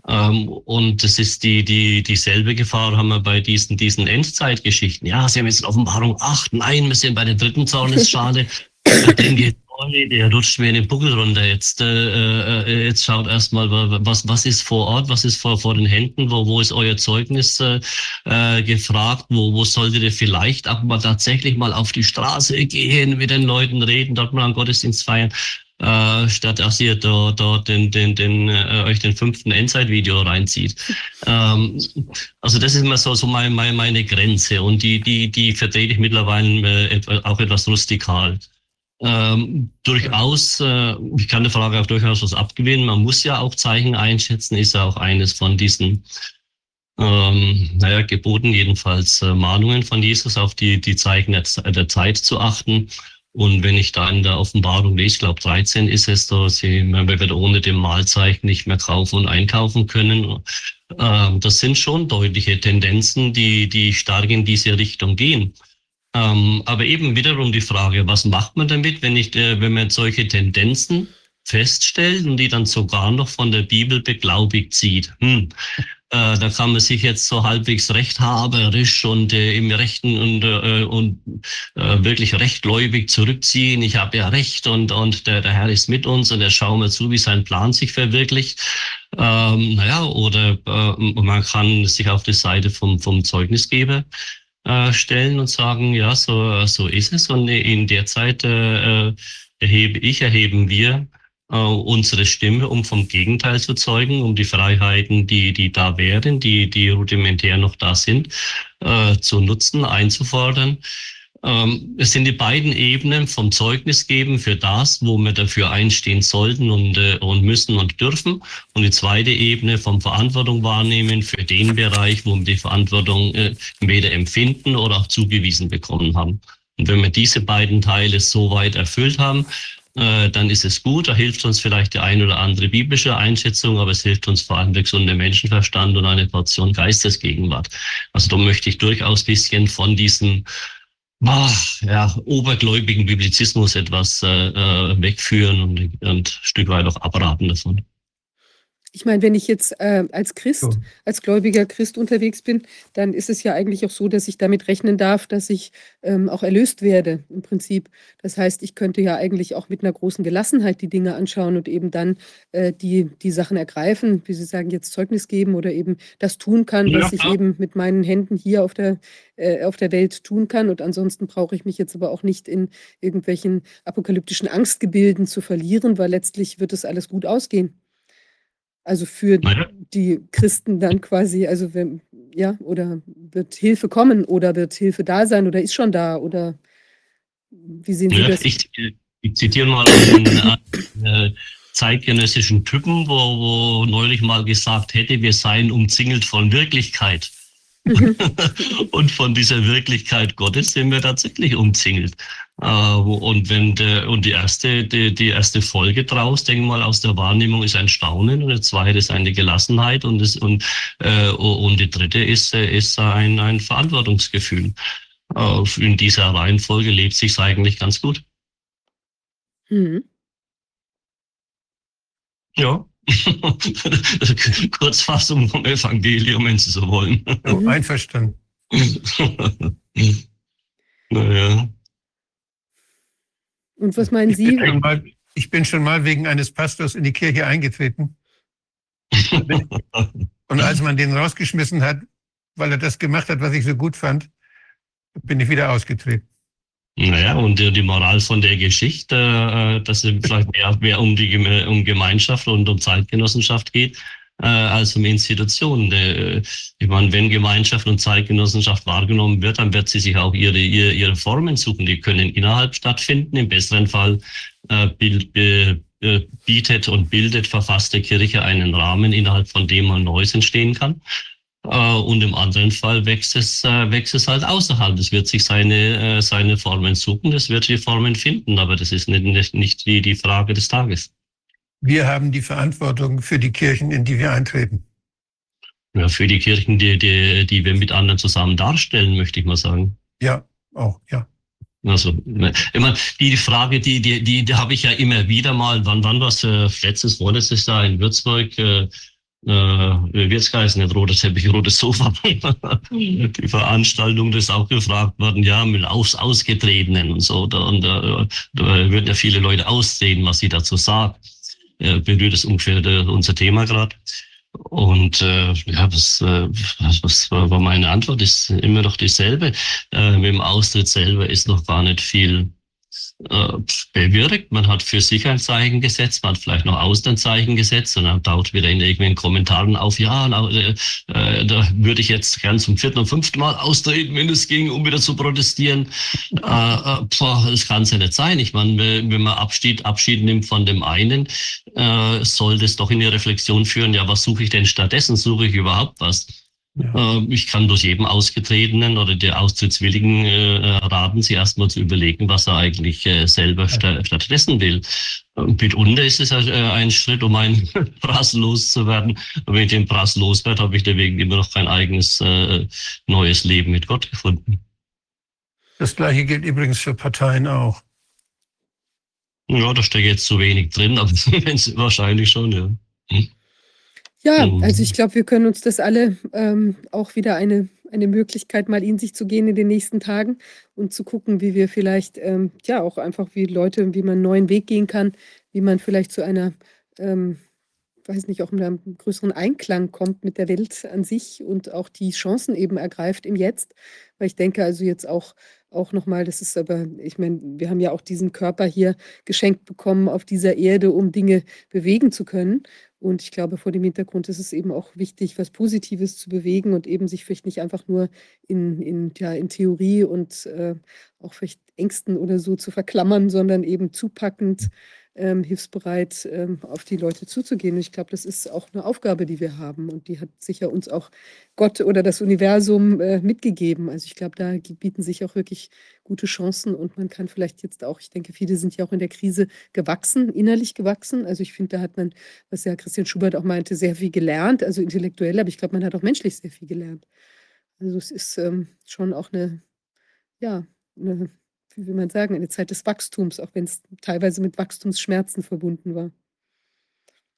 Ähm, und das ist die, die, dieselbe Gefahr haben wir bei diesen, diesen Endzeitgeschichten. Ja, Sie haben jetzt in Offenbarung 8, nein, wir sind bei der dritten Zornesschale. Dann geht Olli, der rutscht mir in den Buckel runter. Jetzt, äh, äh, jetzt schaut erstmal, was, was ist vor Ort, was ist vor, vor den Händen, wo, wo ist euer Zeugnis äh, äh, gefragt, wo, wo solltet ihr vielleicht auch mal tatsächlich mal auf die Straße gehen, mit den Leuten reden, dort mal einen Gottesdienst feiern. Äh, statt dass ihr da, da den, den, den, äh, euch den fünften Endzeit-Video reinzieht. Ähm, also das ist immer so, so meine, meine, meine Grenze und die, die, die vertrete ich mittlerweile äh, auch etwas rustikal. Ähm, durchaus, äh, ich kann der Frage auch durchaus was abgewinnen. Man muss ja auch Zeichen einschätzen, ist ja auch eines von diesen, ähm, naja, Geboten, jedenfalls äh, Mahnungen von Jesus, auf die, die Zeichen der, der, Zeit zu achten. Und wenn ich da in der Offenbarung lese, ich glaube 13 ist es, da sie, man wird ohne dem Mahlzeichen nicht mehr kaufen und einkaufen können. Ähm, das sind schon deutliche Tendenzen, die, die stark in diese Richtung gehen. Ähm, aber eben wiederum die Frage, was macht man damit, wenn, ich, äh, wenn man solche Tendenzen feststellt und die dann sogar noch von der Bibel beglaubigt sieht? Hm. Äh, da kann man sich jetzt so halbwegs rechthaberisch und äh, im Rechten und, äh, und äh, wirklich rechtgläubig zurückziehen. Ich habe ja Recht und, und der, der Herr ist mit uns und er schaut mir zu, wie sein Plan sich verwirklicht. Ähm, naja, oder äh, man kann sich auf die Seite vom, vom Zeugnisgeber äh, stellen und sagen, ja, so, so ist es. Und in der Zeit äh, äh, erhebe ich, erheben wir äh, unsere Stimme, um vom Gegenteil zu zeugen, um die Freiheiten, die, die da wären, die, die rudimentär noch da sind, äh, zu nutzen, einzufordern. Ähm, es sind die beiden Ebenen vom Zeugnis geben für das, wo wir dafür einstehen sollten und, äh, und müssen und dürfen. Und die zweite Ebene vom Verantwortung wahrnehmen für den Bereich, wo wir die Verantwortung äh, weder empfinden oder auch zugewiesen bekommen haben. Und wenn wir diese beiden Teile so weit erfüllt haben, äh, dann ist es gut. Da hilft uns vielleicht die ein oder andere biblische Einschätzung, aber es hilft uns vor allem der gesunde Menschenverstand und eine Portion Geistesgegenwart. Also da möchte ich durchaus bisschen von diesen ach, ja, obergläubigen Biblizismus etwas äh, äh, wegführen und, und ein Stück weit auch abraten davon. Ich meine, wenn ich jetzt äh, als Christ, So. als gläubiger Christ unterwegs bin, dann ist es ja eigentlich auch so, dass ich damit rechnen darf, dass ich ähm, auch erlöst werde im Prinzip. Das heißt, ich könnte ja eigentlich auch mit einer großen Gelassenheit die Dinge anschauen und eben dann äh, die, die Sachen ergreifen, wie Sie sagen, jetzt Zeugnis geben oder eben das tun kann, was ich Ja. eben mit meinen Händen hier auf der, äh, auf der Welt tun kann. Und ansonsten brauche ich mich jetzt aber auch nicht in irgendwelchen apokalyptischen Angstgebilden zu verlieren, weil letztlich wird es alles gut ausgehen. Also für Naja. die Christen dann quasi, also wenn, ja, oder wird Hilfe kommen oder wird Hilfe da sein oder ist schon da oder wie sehen Sie Ja, das? ich, ich zitiere mal einen äh, zeitgenössischen Typen, wo, wo neulich mal gesagt hätte, wir seien umzingelt von Wirklichkeit. Und von dieser Wirklichkeit Gottes sind wir tatsächlich umzingelt. Äh, und wenn der, und die erste, die, die erste Folge draus, denke mal, aus der Wahrnehmung ist ein Staunen und die zweite ist eine Gelassenheit und, das, und, äh, und die dritte ist, äh, ist ein, ein Verantwortungsgefühl. In dieser Reihenfolge lebt sich eigentlich ganz gut. Mhm. Ja. Kurzfassung vom Evangelium, wenn Sie so wollen. So, Mhm. einverstanden. naja. Und was meinen Ich bin, Sie? mal, ich bin schon mal wegen eines Pastors in die Kirche eingetreten. Und als man den rausgeschmissen hat, weil er das gemacht hat, was ich so gut fand, bin ich wieder ausgetreten. Naja, und die, die Moral von der Geschichte, äh, dass es vielleicht mehr, mehr um die um Gemeinschaft und um Zeitgenossenschaft geht, äh, als um Institutionen. Äh, Ich meine, wenn Gemeinschaft und Zeitgenossenschaft wahrgenommen wird, dann wird sie sich auch ihre, ihre, ihre Formen suchen. Die können innerhalb stattfinden. Im besseren Fall äh, äh, bietet und bildet verfasste Kirche einen Rahmen, innerhalb von dem man Neues entstehen kann. Äh, Und im anderen Fall wächst es, äh, wächst es halt außerhalb. Es wird sich seine, äh, seine Formen suchen, es wird die Formen finden, aber das ist nicht, nicht, die, die Frage des Tages. Wir haben die Verantwortung für die Kirchen, in die wir eintreten. Ja, für die Kirchen, die, die, die wir mit anderen zusammen darstellen, möchte ich mal sagen. Ja, auch, ja. Also, ich meine, die Frage, die, die, die, die habe ich ja immer wieder mal, wann, wann was äh, letztes, vorletztes Jahr in Würzburg, äh, äh, wie wird's geheißen, nicht roter Teppich, rotes Sofa. die Veranstaltung, das ist auch gefragt worden, ja, mit aus, Ausgetretenen und so. Da, und da, da würden ja viele Leute aussehen, was sie dazu sagt. Äh, berührt es ungefähr äh, unser Thema gerade. Und äh, ja, was, äh, was, war meine Antwort? Ist immer noch dieselbe. Äh, mit dem Austritt selber ist noch gar nicht viel äh, bewirkt. Man hat für sich ein Zeichen gesetzt, man hat vielleicht noch Auslandszeichen gesetzt und dann taucht wieder in irgendwelchen Kommentaren auf, ja, na, äh, äh, da würde ich jetzt gern zum vierten und fünften Mal austreten, wenn es ging, um wieder zu protestieren. äh, äh, boah, das kann es ja nicht sein. Ich meine, wenn wenn man Abschied, Abschied nimmt von dem einen, äh, soll das doch in die Reflexion führen, ja, was suche ich denn stattdessen? Suche ich überhaupt was? Ja. Äh, Ich kann durch jedem Ausgetretenen oder der Austrittswilligen äh, raten, sie erstmal zu überlegen, was er eigentlich äh, selber sta stattdessen will. Und mitunter ist es äh, ein Schritt, um einen Prass loszuwerden. Und wenn ich den Prass loswerde, habe ich deswegen immer noch kein eigenes äh, neues Leben mit Gott gefunden. Das Gleiche gilt übrigens für Parteien auch. Ja, da steckt jetzt zu wenig drin, aber wahrscheinlich schon, ja. Ja, Mhm. also ich glaube, wir können uns das alle ähm, auch wieder eine, eine Möglichkeit, mal in sich zu gehen in den nächsten Tagen und zu gucken, wie wir vielleicht, ähm, ja, auch einfach wie Leute, wie man einen neuen Weg gehen kann, wie man vielleicht zu einer, ähm, weiß nicht, auch mit einem größeren Einklang kommt mit der Welt an sich und auch die Chancen eben ergreift im Jetzt. Weil ich denke also jetzt auch, auch nochmal, das ist aber, ich meine, wir haben ja auch diesen Körper hier geschenkt bekommen auf dieser Erde, um Dinge bewegen zu können. Und ich glaube, vor dem Hintergrund ist es eben auch wichtig, was Positives zu bewegen und eben sich vielleicht nicht einfach nur in, in, ja, in Theorie und äh, auch vielleicht Ängsten oder so zu verklammern, sondern eben zupackend, ähm, hilfsbereit ähm, auf die Leute zuzugehen. Und ich glaube, das ist auch eine Aufgabe, die wir haben. Und die hat sicher uns auch Gott oder das Universum äh, mitgegeben. Also ich glaube, da bieten sich auch wirklich gute Chancen und man kann vielleicht jetzt auch, ich denke, viele sind ja auch in der Krise gewachsen, innerlich gewachsen. Also ich finde, da hat man, was ja Christian Schubert auch meinte, sehr viel gelernt, also intellektuell, aber ich glaube, man hat auch menschlich sehr viel gelernt. Also es ist ähm, schon auch eine, ja, eine, wie will man sagen, eine Zeit des Wachstums, auch wenn es teilweise mit Wachstumsschmerzen verbunden war.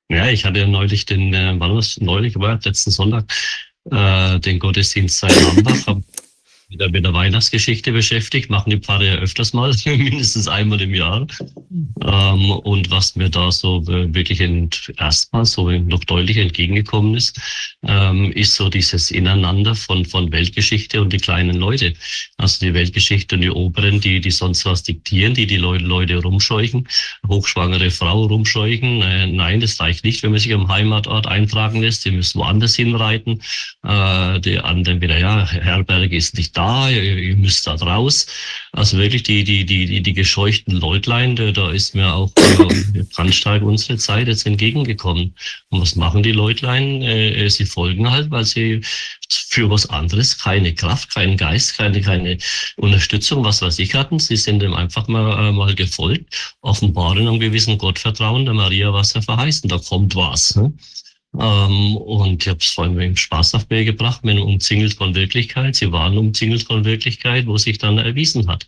Ja, ich hatte neulich den, äh, wann war? Neulich, war letzten Sonntag, äh, den Gottesdienst seit Lambach, wieder mit der Weihnachtsgeschichte beschäftigt, machen die Pfarrer ja öfters mal, mindestens einmal im Jahr. Ähm, und was mir da so wirklich erstmal so noch deutlich entgegengekommen ist, ähm, ist so dieses Ineinander von, von Weltgeschichte und die kleinen Leute. Also die Weltgeschichte und die Oberen, die, die sonst was diktieren, die die Leute, Leute rumscheuchen, hochschwangere Frau rumscheuchen. Äh, nein, das reicht nicht, wenn man sich am Heimatort eintragen lässt. Die müssen woanders hinreiten. Äh, die anderen wieder, ja, Herberge ist nicht da, ihr, ihr müsst da raus. Also wirklich die, die, die, die, die gescheuchten Leutlein, da, da ist mir auch äh, ganz stark unsere Zeit jetzt entgegengekommen. Und was machen die Leutlein? Äh, sie folgen halt, weil sie für was anderes keine Kraft, keinen Geist, keine, keine Unterstützung, was weiß ich hatten. Sie sind dem einfach mal, äh, mal gefolgt, offenbaren einem gewissen Gottvertrauen, der Maria was er verheißen, da kommt was. Ne? Ähm, und ich habe es vor allem im Spaß auf mir gebracht, mit umzingelt von Wirklichkeit. Sie waren umzingelt von Wirklichkeit, wo sich dann erwiesen hat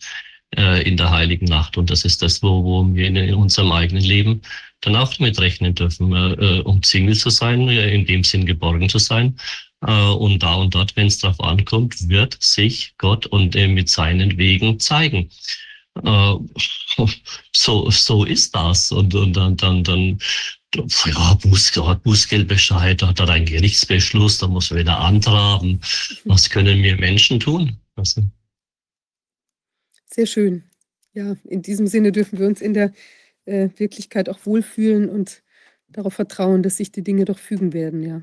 äh, in der heiligen Nacht. Und das ist das, wo, wo wir in, in unserem eigenen Leben dann auch damit rechnen dürfen, äh, umzingelt zu sein, äh, in dem Sinn geborgen zu sein. Äh, und da und dort, wenn es darauf ankommt, wird sich Gott und äh, mit seinen Wegen zeigen. Äh, so, so ist das. Und, und dann, dann, dann ja, Bußgeld, Bußgeldbescheid, hat er einen Gerichtsbeschluss, da muss man wieder antraben. Was können wir Menschen tun? Also. Sehr schön. Ja, in diesem Sinne dürfen wir uns in der äh, Wirklichkeit auch wohlfühlen und darauf vertrauen, dass sich die Dinge doch fügen werden, ja.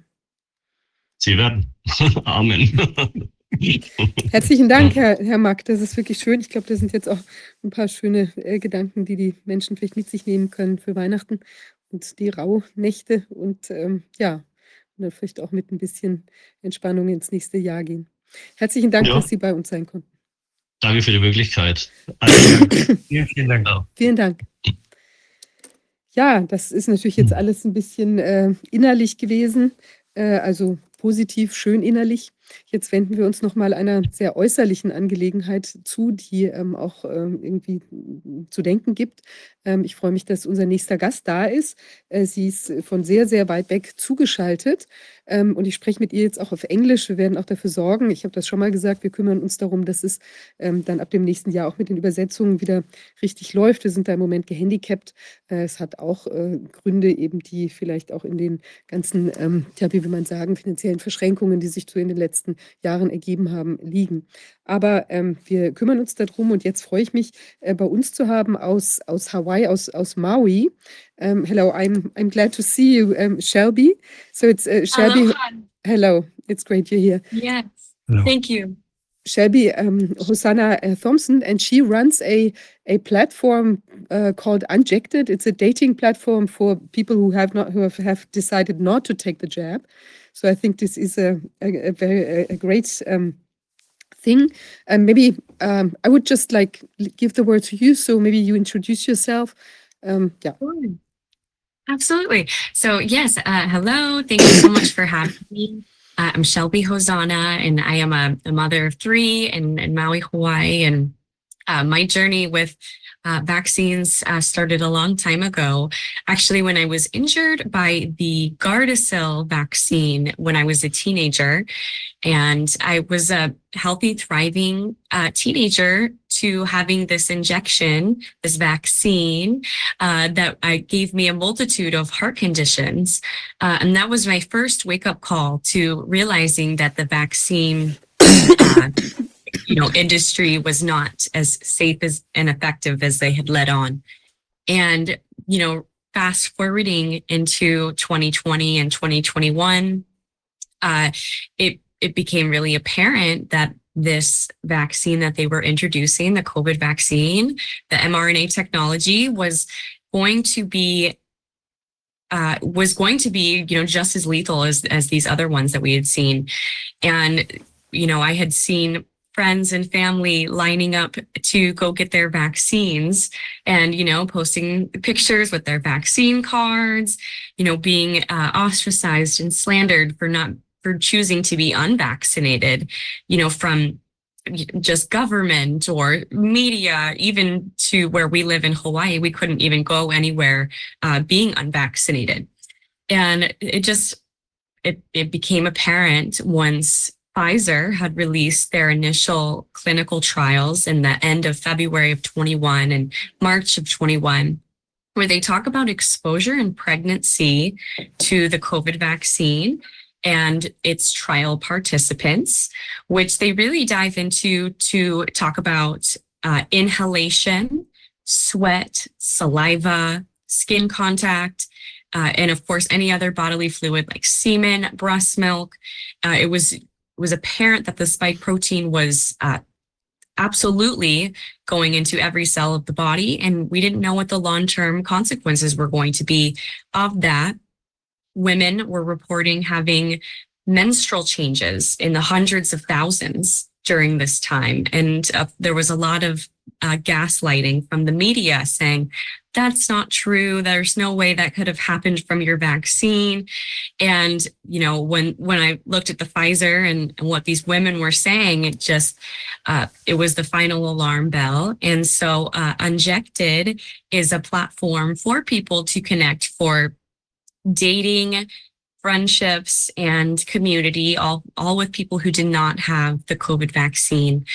Sie werden. Amen. Herzlichen Dank, Herr, Herr Mack. Das ist wirklich schön. Ich glaube, das sind jetzt auch ein paar schöne äh, Gedanken, die die Menschen vielleicht mit sich nehmen können für Weihnachten und die Rauhnächte und ähm, ja, und dann vielleicht auch mit ein bisschen Entspannung ins nächste Jahr gehen. Herzlichen Dank, ja. dass Sie bei uns sein konnten. Danke für die Möglichkeit. vielen, vielen Dank. Ja. Vielen Dank. Ja, das ist natürlich jetzt alles ein bisschen äh, innerlich gewesen, äh, also positiv, schön innerlich. Jetzt wenden wir uns nochmal einer sehr äußerlichen Angelegenheit zu, die ähm, auch ähm, irgendwie zu denken gibt. Ähm, ich freue mich, dass unser nächster Gast da ist. Äh, sie ist von sehr, sehr weit weg zugeschaltet ähm, und ich spreche mit ihr jetzt auch auf Englisch. Wir werden auch dafür sorgen, ich habe das schon mal gesagt, wir kümmern uns darum, dass es ähm, dann ab dem nächsten Jahr auch mit den Übersetzungen wieder richtig läuft. Wir sind da im Moment gehandicapt. Äh, es hat auch äh, Gründe eben, die vielleicht auch in den ganzen, ähm, ja, wie will man sagen, finanziellen Verschränkungen, die sich so in den letzten letzten Jahren ergeben haben, liegen. Aber ähm, wir kümmern uns darum und jetzt freue ich mich, äh, bei uns zu haben aus, aus Hawaii, aus, aus Maui. Um, hello, I'm, I'm glad to see you, um, Shelby. So it's uh, Shelby. Aloha. Hello, it's great you're here. Yes, hello. thank you. Shelby um, Hosanna uh, Thompson, and she runs a a platform uh, called Unjected. It's a dating platform for people who have not who have, have decided not to take the jab. So I think this is a, a, a very a, great um, thing. And maybe um, I would just like give the word to you. So maybe you introduce yourself. Um, yeah. Absolutely. So yes, uh, hello. Thank you so much for having me. Uh, I'm Shelby Hosanna, and I am a, a mother of three in, in Maui, Hawaii. And uh, my journey with uh, vaccines uh, started a long time ago. Actually, when I was injured by the Gardasil vaccine when I was a teenager, and I was a healthy, thriving uh, teenager to having this injection, this vaccine uh, that gave me a multitude of heart conditions. Uh, and that was my first wake up call to realizing that the vaccine uh, you know, industry was not as safe as and effective as they had led on. And, you know, fast forwarding into 2020 and 2021, uh, it it became really apparent that this vaccine that they were introducing, the COVID vaccine, the mRNA technology, was going to be uh, was going to be, you know, just as lethal as as these other ones that we had seen, and you know, I had seen friends and family lining up to go get their vaccines and you know posting pictures with their vaccine cards you know being uh, ostracized and slandered for not for choosing to be unvaccinated you know from just government or media even to where we live in hawaii we couldn't even go anywhere uh, being unvaccinated. And it just it, it became apparent once Pfizer had released their initial clinical trials in the end of February of 21 and March of 21, where they talk about exposure in pregnancy to the COVID vaccine and its trial participants, which they really dive into to talk about uh, inhalation, sweat, saliva, skin contact, uh, and of course any other bodily fluid like semen, breast milk. Uh, it was it was apparent that the spike protein was uh, absolutely going into every cell of the body, and we didn't know what the long term consequences were going to be of that. Women were reporting having menstrual changes in the hundreds of thousands during this time, and uh, there was a lot of uh, gaslighting from the media saying that's not true. There's no way that could have happened from your vaccine. And you know when when i looked at the pfizer and, and what these women were saying it just uh, it was the final alarm bell. And so uh, unjected is a platform for people to connect for dating friendships and community all all with people who did not have the covid vaccine.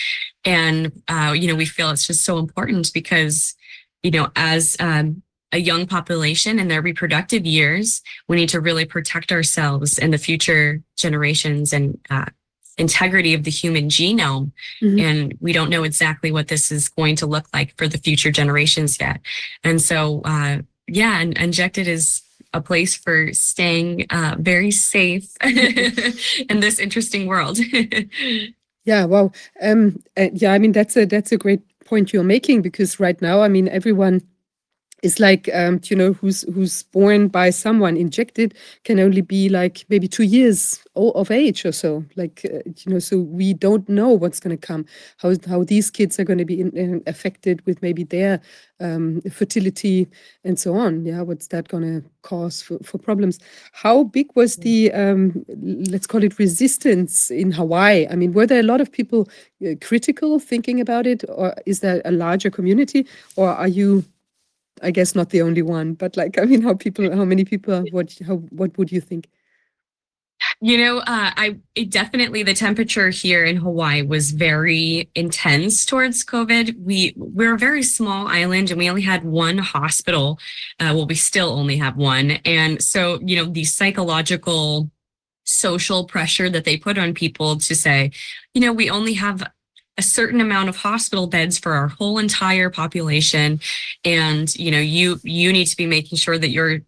And uh, you know we feel it's just so important because you know as um, a young population in their reproductive years we need to really protect ourselves and the future generations and uh, integrity of the human genome. Mhm. and we don't know exactly what this is going to look like for the future generations yet. And so uh, yeah and injected is a place for staying uh, very safe in this interesting world. Yeah, well, Um, uh, yeah, I mean that's a that's a great point you're making because right now, I mean, everyone is like, um, you know, who's who's born by someone injected can only be like maybe two years of age or so. Like, uh, you know, so we don't know what's going to come, how how these kids are going to be in, in affected with maybe their um, fertility and so on. Yeah, what's that going to cause for, for problems? How big was the um, let's call it resistance in Hawaii? I mean, were there a lot of people uh, critical thinking about it, or is there a larger community, or are you? I guess not the only one, but like I mean, how people, how many people, what, how, what would you think? You know, uh, I it definitely the temperature here in Hawaii was very intense towards COVID. We we're a very small island, and we only had one hospital. Uh, well, we still only have one, and so you know the psychological, social pressure that they put on people to say, you know, we only have a certain amount of hospital beds for our whole entire population. And you know you you need to be making sure that you're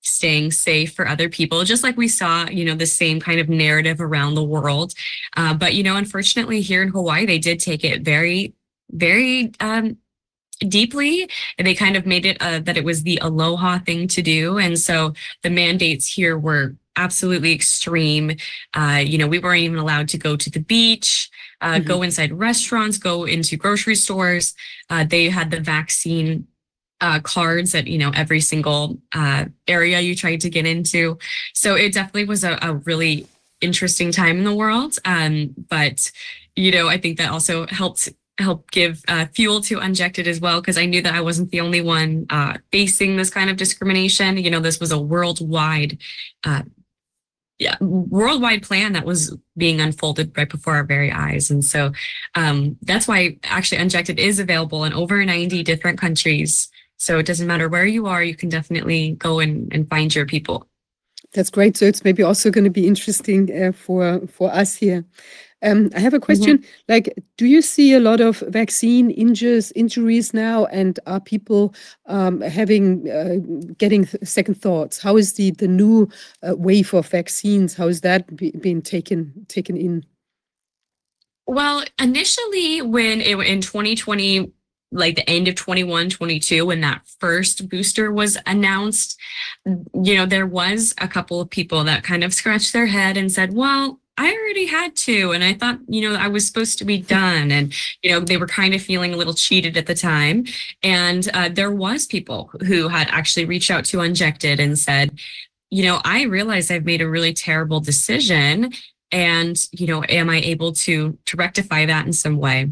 staying safe for other people just like we saw you know the same kind of narrative around the world. Uh, but you know unfortunately here in hawaii they did take it very very um, deeply. And they kind of made it uh, that it was the aloha thing to do. And so the mandates here were absolutely extreme. Uh, you know we weren't even allowed to go to the beach uh, Mhm. go inside restaurants go into grocery stores uh, they had the vaccine uh, cards at you know every single uh, area you tried to get into. So it definitely was a, a really interesting time in the world. Um, but you know, I think that also helped help give uh, fuel to Unjected as well because I knew that I wasn't the only one uh, facing this kind of discrimination. You know, this was a worldwide. Yeah, worldwide plan that was being unfolded right before our very eyes. And so um, that's why actually Unjected is available in over 90 different countries. So it doesn't matter where you are, you can definitely go and, and find your people. That's great. So it's maybe also going to be interesting uh, for for us here. Um, I have a question. Like, do you see a lot of vaccine injuries injuries now, and are people um, having uh, getting second thoughts? How is the the new uh, wave of vaccines? How is that be, being taken taken in? Well, initially, when it in 2020, like the end of 21, 22, when that first booster was announced, you know, there was a couple of people that kind of scratched their head and said, well, I already had two, and I thought, you know, I was supposed to be done. And, you know, they were kind of feeling a little cheated at the time. And uh, there was people who had actually reached out to Unjected and said, you know, I realize I've made a really terrible decision and you know am i able to to rectify that in some way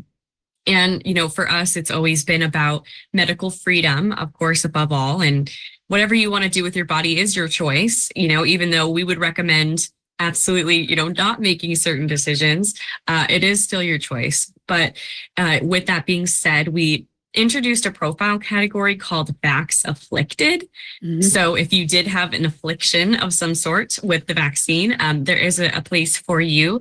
And, you know, for us, it's always been about medical freedom, of course, above all. And whatever you want to do with your body is your choice, you know, even though we would recommend absolutely, you know, not making certain decisions, uh, it is still your choice. But uh, with that being said, we introduced a profile category called Vax Afflicted. Mm-hmm. So if you did have an affliction of some sort with the vaccine, um, there is a, a, place for you,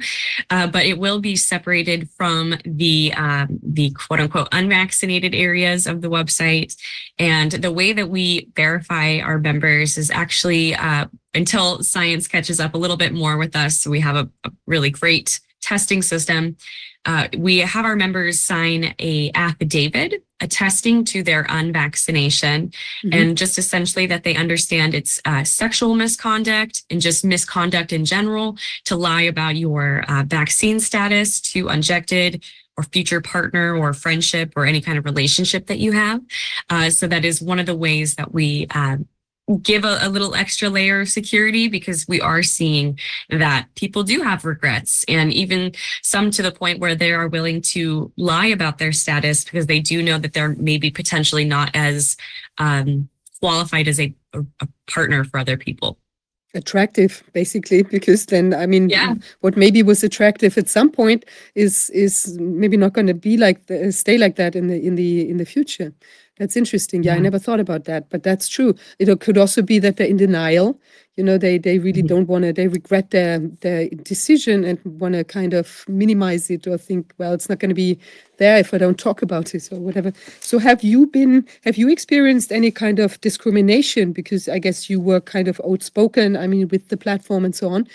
uh, but it will be separated from the um, the quote unquote unvaccinated areas of the website. And the way that we verify our members is actually uh, until science catches up a little bit more with us. So we have a, a really great testing system uh, we have our members sign a affidavit attesting to their unvaccination mm-hmm. and just essentially that they understand it's uh, sexual misconduct and just misconduct in general to lie about your uh, vaccine status to unjected or future partner or friendship or any kind of relationship that you have. Uh, so that is one of the ways that we uh, give a, a, little extra layer of security because we are seeing that people do have regrets and even some to the point where they are willing to lie about their status because they do know that they're maybe potentially not as um, qualified as a, a partner for other people attractive basically because then i mean yeah. what maybe was attractive at some point is is maybe not going to be like the, stay like that in the in the in the future that's interesting. Yeah, I never thought about that, but that's true. It could also be that they're in denial. You know, they they really mm-hmm. don't want to. They regret their their decision and want to kind of minimize it or think, well, it's not going to be there if I don't talk about it or whatever. So, have you been? Have you experienced any kind of discrimination? Because I guess you were kind of outspoken. I mean, with the platform and so on.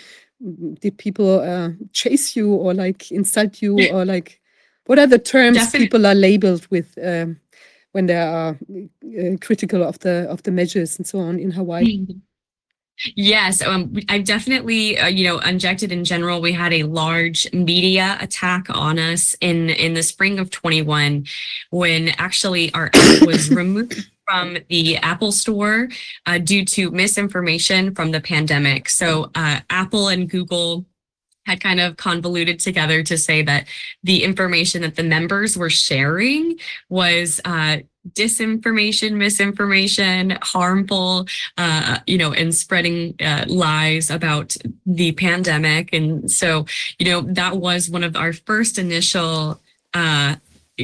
Did people uh, chase you or like insult you or like? What are the terms Definitely. people are labeled with? Um, when they are uh, critical of the of the measures and so on in Hawaii. Yes, um, I've definitely, uh, you know, unjected in general. We had a large media attack on us in in the spring of 21, when actually our app was removed from the Apple Store uh, due to misinformation from the pandemic. So uh, Apple and Google had kind of convoluted together to say that the information that the members were sharing was uh, disinformation, misinformation, harmful, uh, you know, and spreading uh, lies about the pandemic. And so, you know, that was one of our first initial uh,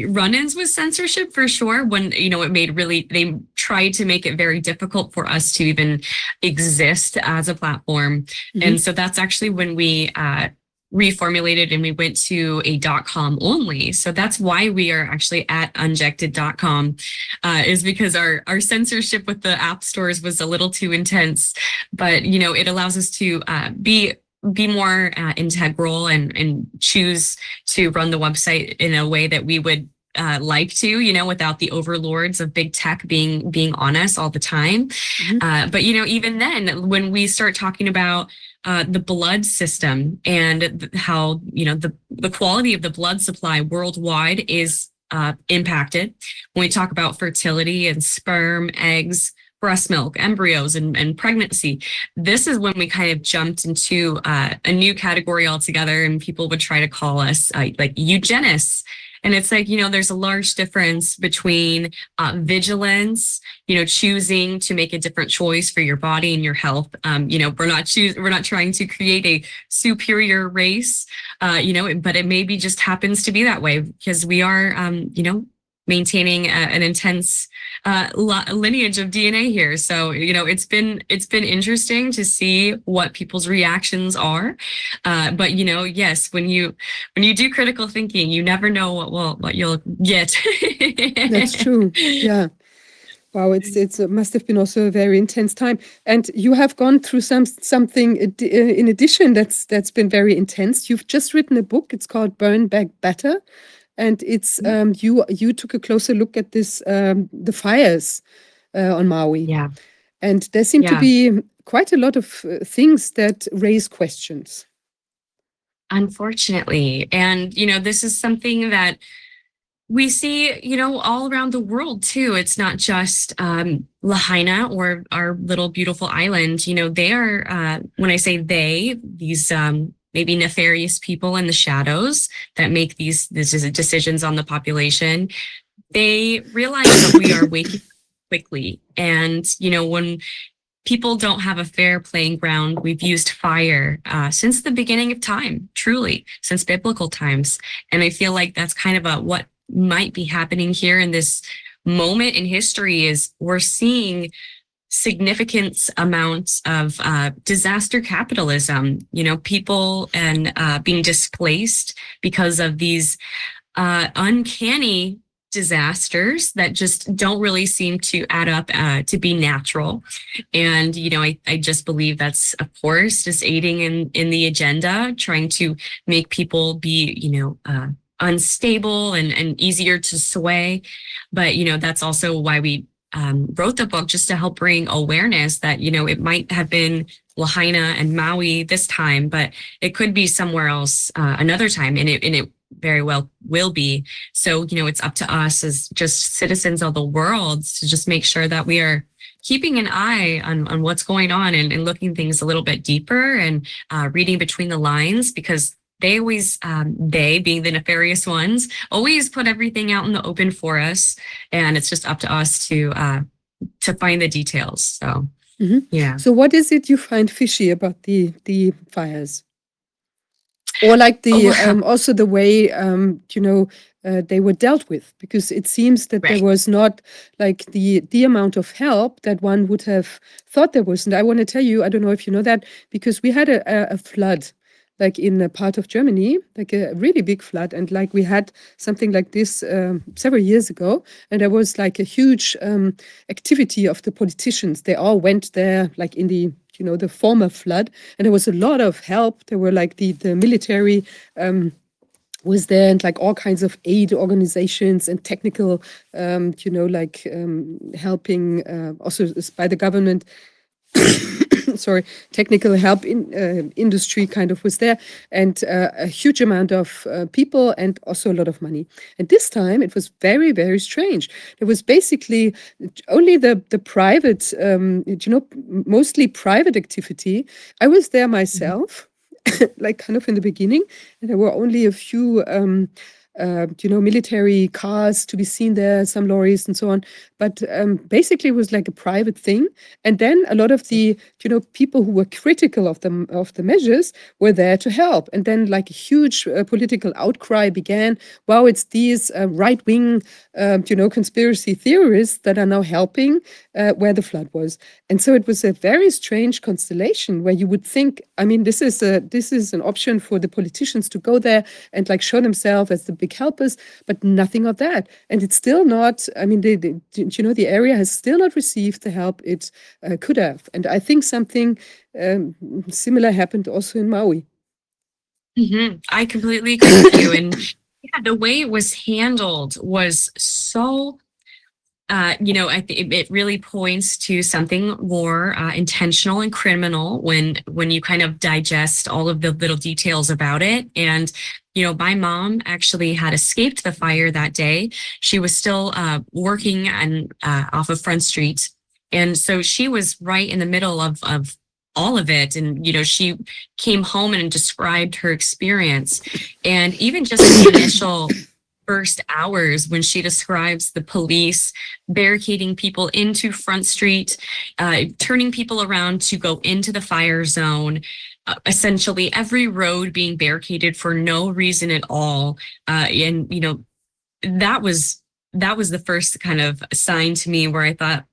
run-ins with censorship for sure when you know it made really they tried to make it very difficult for us to even exist as a platform mm-hmm. and so that's actually when we uh, reformulated and we went to a dot .com only. So that's why we are actually at unjected.com uh, is because our, our censorship with the app stores was a little too intense, but you know, it allows us to uh, be be more uh, integral and, and choose to run the website in a way that we would uh, like to, you know, without the overlords of big tech being being on us all the time. Mm-hmm. Uh, but you know, even then, when we start talking about uh, the blood system and how you know the the quality of the blood supply worldwide is uh, impacted when we talk about fertility and sperm, eggs, breast milk, embryos, and, and pregnancy. This is when we kind of jumped into uh, a new category altogether, and people would try to call us uh, like eugenists and it's like, you know, there's a large difference between uh, vigilance, you know, choosing to make a different choice for your body and your health. Um, you know, we're not choose, we're not trying to create a superior race, uh, you know, but it maybe just happens to be that way because we are, um, you know, maintaining a, an intense uh, lineage of DNA here. So you know, it's been it's been interesting to see what people's reactions are. Uh, but you know, yes, when you when you do critical thinking, you never know what will what you'll get. That's true. Yeah. Wow, it's it's it must have been also a very intense time, and you have gone through some something uh, in addition that's that's been very intense. You've just written a book. It's called Burn Back Better, and it's mm-hmm. um, you you took a closer look at this um, the fires uh, on Maui. Yeah, and there seem yeah. to be quite a lot of uh, things that raise questions. Unfortunately, and you know this is something that we see, you know, all around the world too. It's not just um, Lahaina or our little beautiful island. You know, they are. Uh, when I say they, these um, maybe nefarious people in the shadows that make these, these decisions on the population, they realize that we are waking quickly. And, you know, when people don't have a fair playing ground, we've used fire uh, since the beginning of time, truly, since biblical times. And I feel like that's kind of a what might be happening here in this moment in history is we're seeing significant amounts of uh, disaster capitalism you know people and uh, being displaced because of these uh, uncanny disasters that just don't really seem to add up uh, to be natural. And you know I, I just believe that's of course just aiding in in the agenda trying to make people be you know uh, unstable and, and easier to sway. But you know that's also why we um, wrote the book just to help bring awareness that you know it might have been Lahaina and Maui this time, but it could be somewhere else uh, another time, and it and it very well will be. So you know, it's up to us as just citizens of the world to just make sure that we are keeping an eye on, on what's going on and, and looking things a little bit deeper and uh, reading between the lines because they always um, they being the nefarious ones always put everything out in the open for us and it's just up to us to uh, to find the details so Mhm. yeah So what is it you find fishy about the the fires? Or like the Oh, um, also the way um, you know uh, they were dealt with, because it seems that there was not like the the amount of help that one would have thought there was. And I want to tell you, I don't know if you know that, because we had a, a, a flood like in a part of Germany, like a really big flood, and like we had something like this um, several years ago, and there was like a huge um, activity of the politicians. They all went there, like in the you know the former flood, and there was a lot of help. There were like the the military. Um, was there and like all kinds of aid organizations and technical um, you know like um, helping uh, also by the government sorry technical help in uh, industry kind of was there and uh, a huge amount of uh, people and also a lot of money. And this time it was very very strange. There was basically only the the private um, you know mostly private activity. I was there myself like kind of in the beginning and there were only a few um, uh, you know, military cars to be seen there, some lorries and so on. But um, basically, it was like a private thing. And then a lot of the, you know, people who were critical of the of the measures were there to help. And then, like a huge uh, political outcry began. Wow, it's these uh, right wing, um, you know, conspiracy theorists that are now helping uh, where the flood was. And so it was a very strange constellation where you would think, I mean, this is a this is an option for the politicians to go there and like show themselves as the big helpers, but nothing of that. And it's still not. I mean, the, the you know the area has still not received the help it uh, could have. And I think something um, similar happened also in Maui. Mhm. I completely agree with you. And yeah, the way it was handled was so, uh, you know, I think it really points to something more uh, intentional and criminal when when you kind of digest all of the little details about it. And you know, my mom actually had escaped the fire that day. She was still uh, working and uh, off of Front Street, and so she was right in the middle of of all of it. And you know, she came home and described her experience. And even just the initial first hours when she describes the police barricading people into Front Street, uh, turning people around to go into the fire zone, uh, essentially every road being barricaded for no reason at all. Uh, and, you know, that was that was the first kind of sign to me where I thought,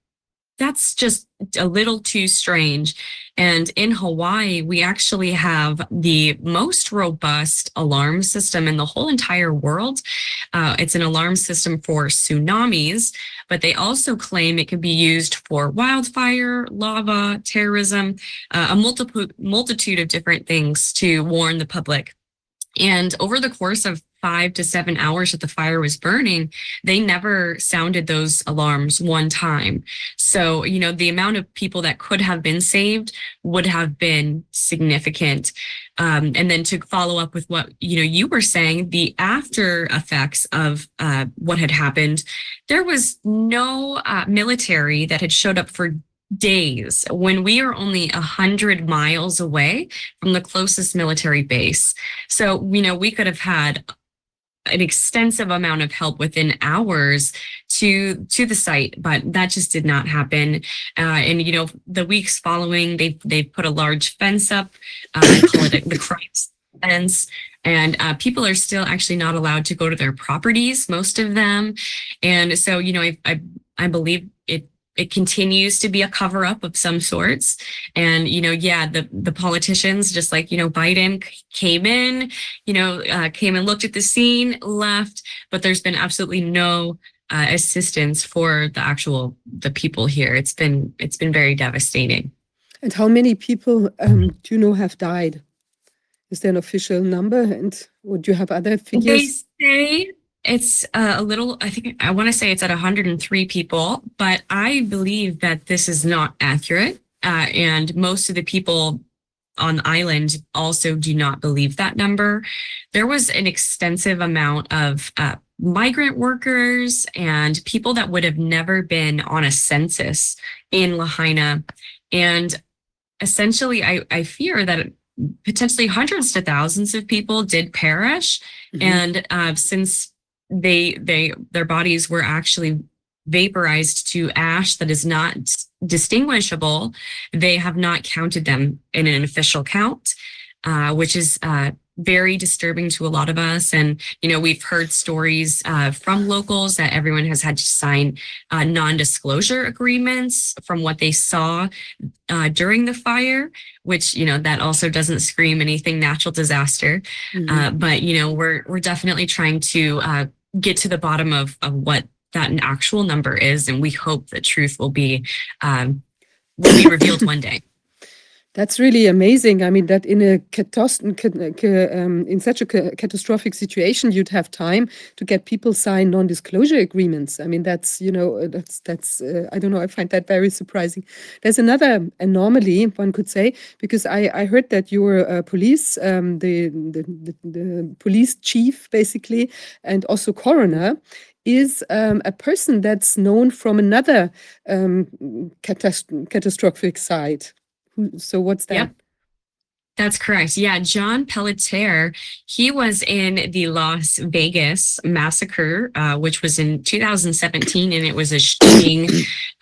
that's just a little too strange. And in Hawaii, we actually have the most robust alarm system in the whole entire world. Uh, it's an alarm system for tsunamis, but they also claim it can be used for wildfire, lava, terrorism, uh, a multiple multitude of different things to warn the public. And over the course of five to seven hours that the fire was burning, they never sounded those alarms one time. So, you know, the amount of people that could have been saved would have been significant. Um, and then to follow up with what, you know, you were saying, the after effects of uh, what had happened, there was no uh, military that had showed up for days when we are only a hundred miles away from the closest military base. So, you know, we could have had an extensive amount of help within hours to to the site but that just did not happen. Uh, and you know the weeks following they they put a large fence up. Uh, call it the crime fence. And uh, people are still actually not allowed to go to their properties most of them. And so you know i i, I believe it continues to be a cover up of some sorts. And you know yeah the the politicians just like you know biden came in you know uh, came and looked at the scene left but there's been absolutely no uh, assistance for the actual the people here. It's been it's been very devastating. And how many people um, do you know have died? Is there an official number? And would you have other figures? They say it's uh, a little, I think, I want to say it's at 103 people, but I believe that this is not accurate. Uh, and most of the people on the island also do not believe that number. There was an extensive amount of uh, migrant workers and people that would have never been on a census in Lahaina. And essentially, I, I fear that potentially hundreds to thousands of people did perish. Mm-hmm. And uh, since they they their bodies were actually vaporized to ash that is not distinguishable. They have not counted them in an official count uh, which is uh, very disturbing to a lot of us. And you know we've heard stories uh, from locals that everyone has had to sign uh, non-disclosure agreements from what they saw uh, during the fire which you know that also doesn't scream anything natural disaster. Mm-hmm. but you know we're we're definitely trying to get to the bottom of, of what that an actual number is. And we hope the truth will be um, will be revealed one day. That's really amazing. I mean, that in a um, in such a catastrophic situation, you'd have time to get people sign non-disclosure agreements. I mean, that's you know, uh, that's that's uh, I don't know. I find that very surprising. There's another anomaly, one could say, because I I heard that your uh, police, um, the, the, the the police chief basically, and also coroner is um, a person that's known from another um, catast catastrophic So what's that? Yep. That's correct. Yeah, John Pelletier, he was in the Las Vegas massacre, uh, which was in 2017, and it was a shooting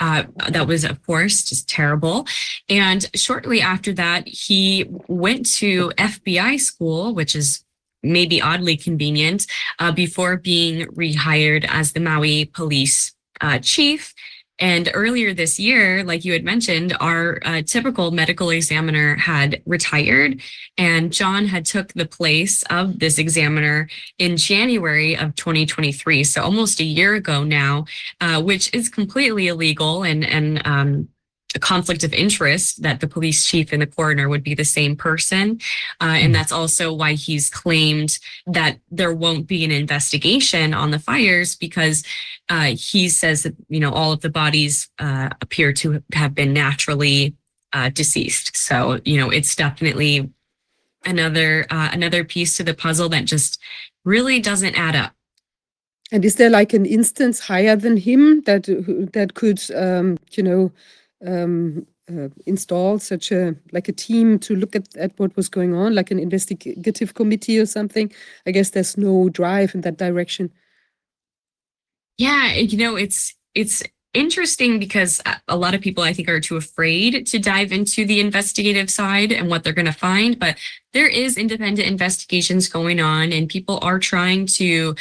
uh, that was, of course, just terrible. And shortly after that, he went to FBI school, which is maybe oddly convenient, uh, before being rehired as the Maui police uh, chief. And earlier this year, like you had mentioned, our uh, typical medical examiner had retired, and John had took the place of this examiner in January of 2023, so almost a year ago now, uh, which is completely illegal and and um, a conflict of interest that the police chief and the coroner would be the same person. Uh, and hmm. that's also why he's claimed that there won't be an investigation on the fires because uh, he says that, you know, all of the bodies uh, appear to have been naturally uh, deceased. So, you know, it's definitely another uh, another piece to the puzzle that just really doesn't add up. And is there like an instance higher than him that that could, um, you know, um, uh, install such a like a team to look at, at what was going on, like an investigative committee or something? I guess there's no drive in that direction. Yeah, you know, it's it's interesting because a lot of people I think are too afraid to dive into the investigative side and what they're going to find, but there is independent investigations going on and people are trying to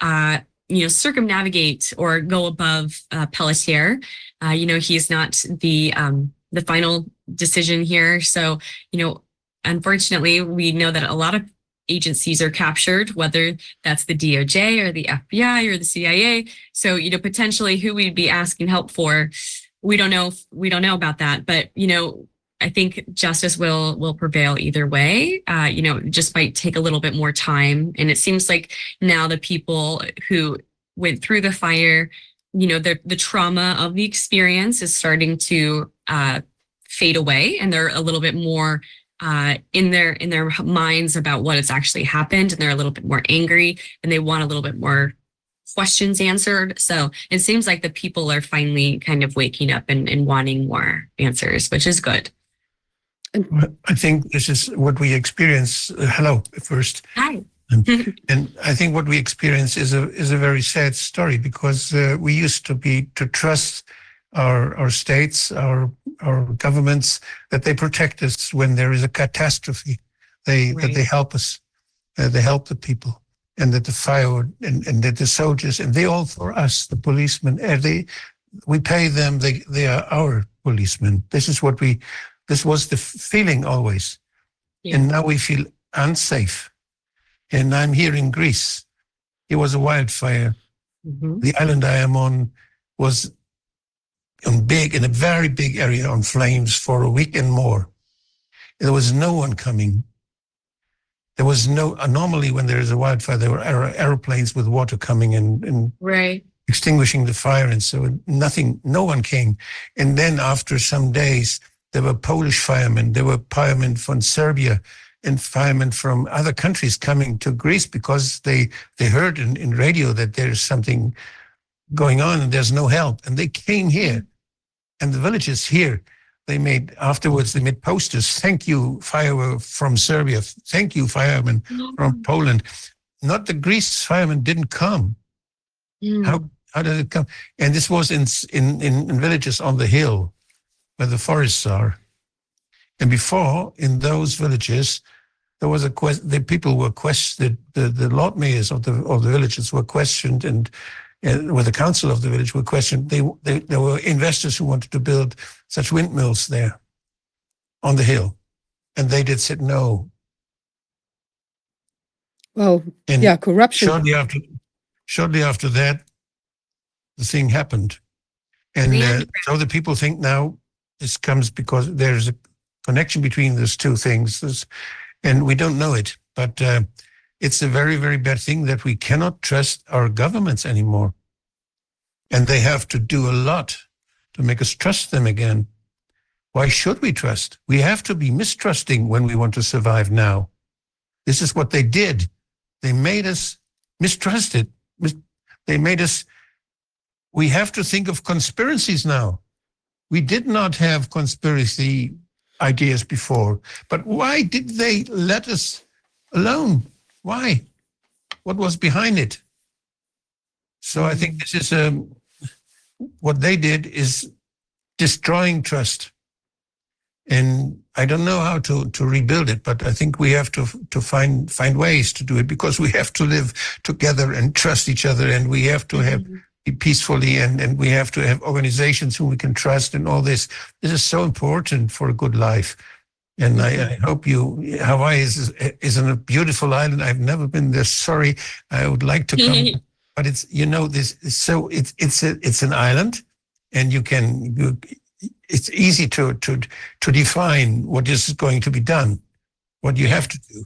uh, you know circumnavigate or go above uh, Pelletier uh, you know, he's not the um, the final decision here. So, you know, unfortunately, we know that a lot of agencies are captured, whether that's the DOJ or the FBI or the CIA. So, you know, potentially who we'd be asking help for, we don't know. We don't know about that. But you know, I think justice will will prevail either way. Uh, you know, just might take a little bit more time. And it seems like now the people who went through the fire you know the the trauma of the experience is starting to uh, fade away and they're a little bit more uh, in their in their minds about what has actually happened and they're a little bit more angry and they want a little bit more questions answered. So it seems like the people are finally kind of waking up and, and wanting more answers, which is good. I think this is what we experience. Uh, hello, first. Hi. And I think what we experience is a is a very sad story because uh, we used to be to trust our our states, our our governments that they protect us when there is a catastrophe. They that they help us, uh, they help the people, and that the fire and, and that the soldiers and they all for us, the policemen. Uh, they we pay them. They they are our policemen. This is what we. This was the feeling always, Yeah. and now we feel unsafe. And I'm here in Greece. It was a wildfire Mhm. the island I am on was on big in a very big area on flames for a week and more. There was no one coming. There was no normally when there is a wildfire, there were aer- aeroplanes with water coming and, and Right. extinguishing the fire, and so nothing, no one came. And then after some days, there were Polish firemen, there were firemen from Serbia, and firemen from other countries coming to Greece because they they heard in, in radio that there's something going on and there's no help, and they came here, and the villages here. They made afterwards. They made posters. Thank you, fire from Serbia. Thank you, firemen from Poland. Not the Greece firemen didn't come. Mm. How how did it come? And this was in in in, in villages on the hill, where the forests are. And before, in those villages, there was a question. The people were questioned. The the lord mayors of the of the villages were questioned, and and with the council of the village were questioned. They, they there were investors who wanted to build such windmills there, on the hill, and they did said no. Well, And yeah, corruption. shortly after shortly after that the thing happened and Yeah. uh, so the people think now this comes because there's a connection between those two things. And we don't know it but uh, it's a very very bad thing that we cannot trust our governments anymore. And they have to do a lot to make us trust them again. Why should we trust? We have to be mistrusting when we want to survive now. This is what they did. They made us mistrusted. Mis- They made us, we have to think of conspiracies now. We did not have conspiracy ideas before, but why did they let us alone? Why? What was behind it? So I think this is um, what they did is destroying trust. And I don't know how to, to rebuild it, but I think we have to to find find ways to do it because we have to live together and trust each other, and we have to have be peacefully, and and we have to have organizations who we can trust, and all this. This is so important for a good life. And I, I hope you Hawaii is is a beautiful island. I've never been there. Sorry, I would like to come, but it's you know this. So it's it's a, it's an island, and you can you, it's easy to to to define what is going to be done, what you have to do.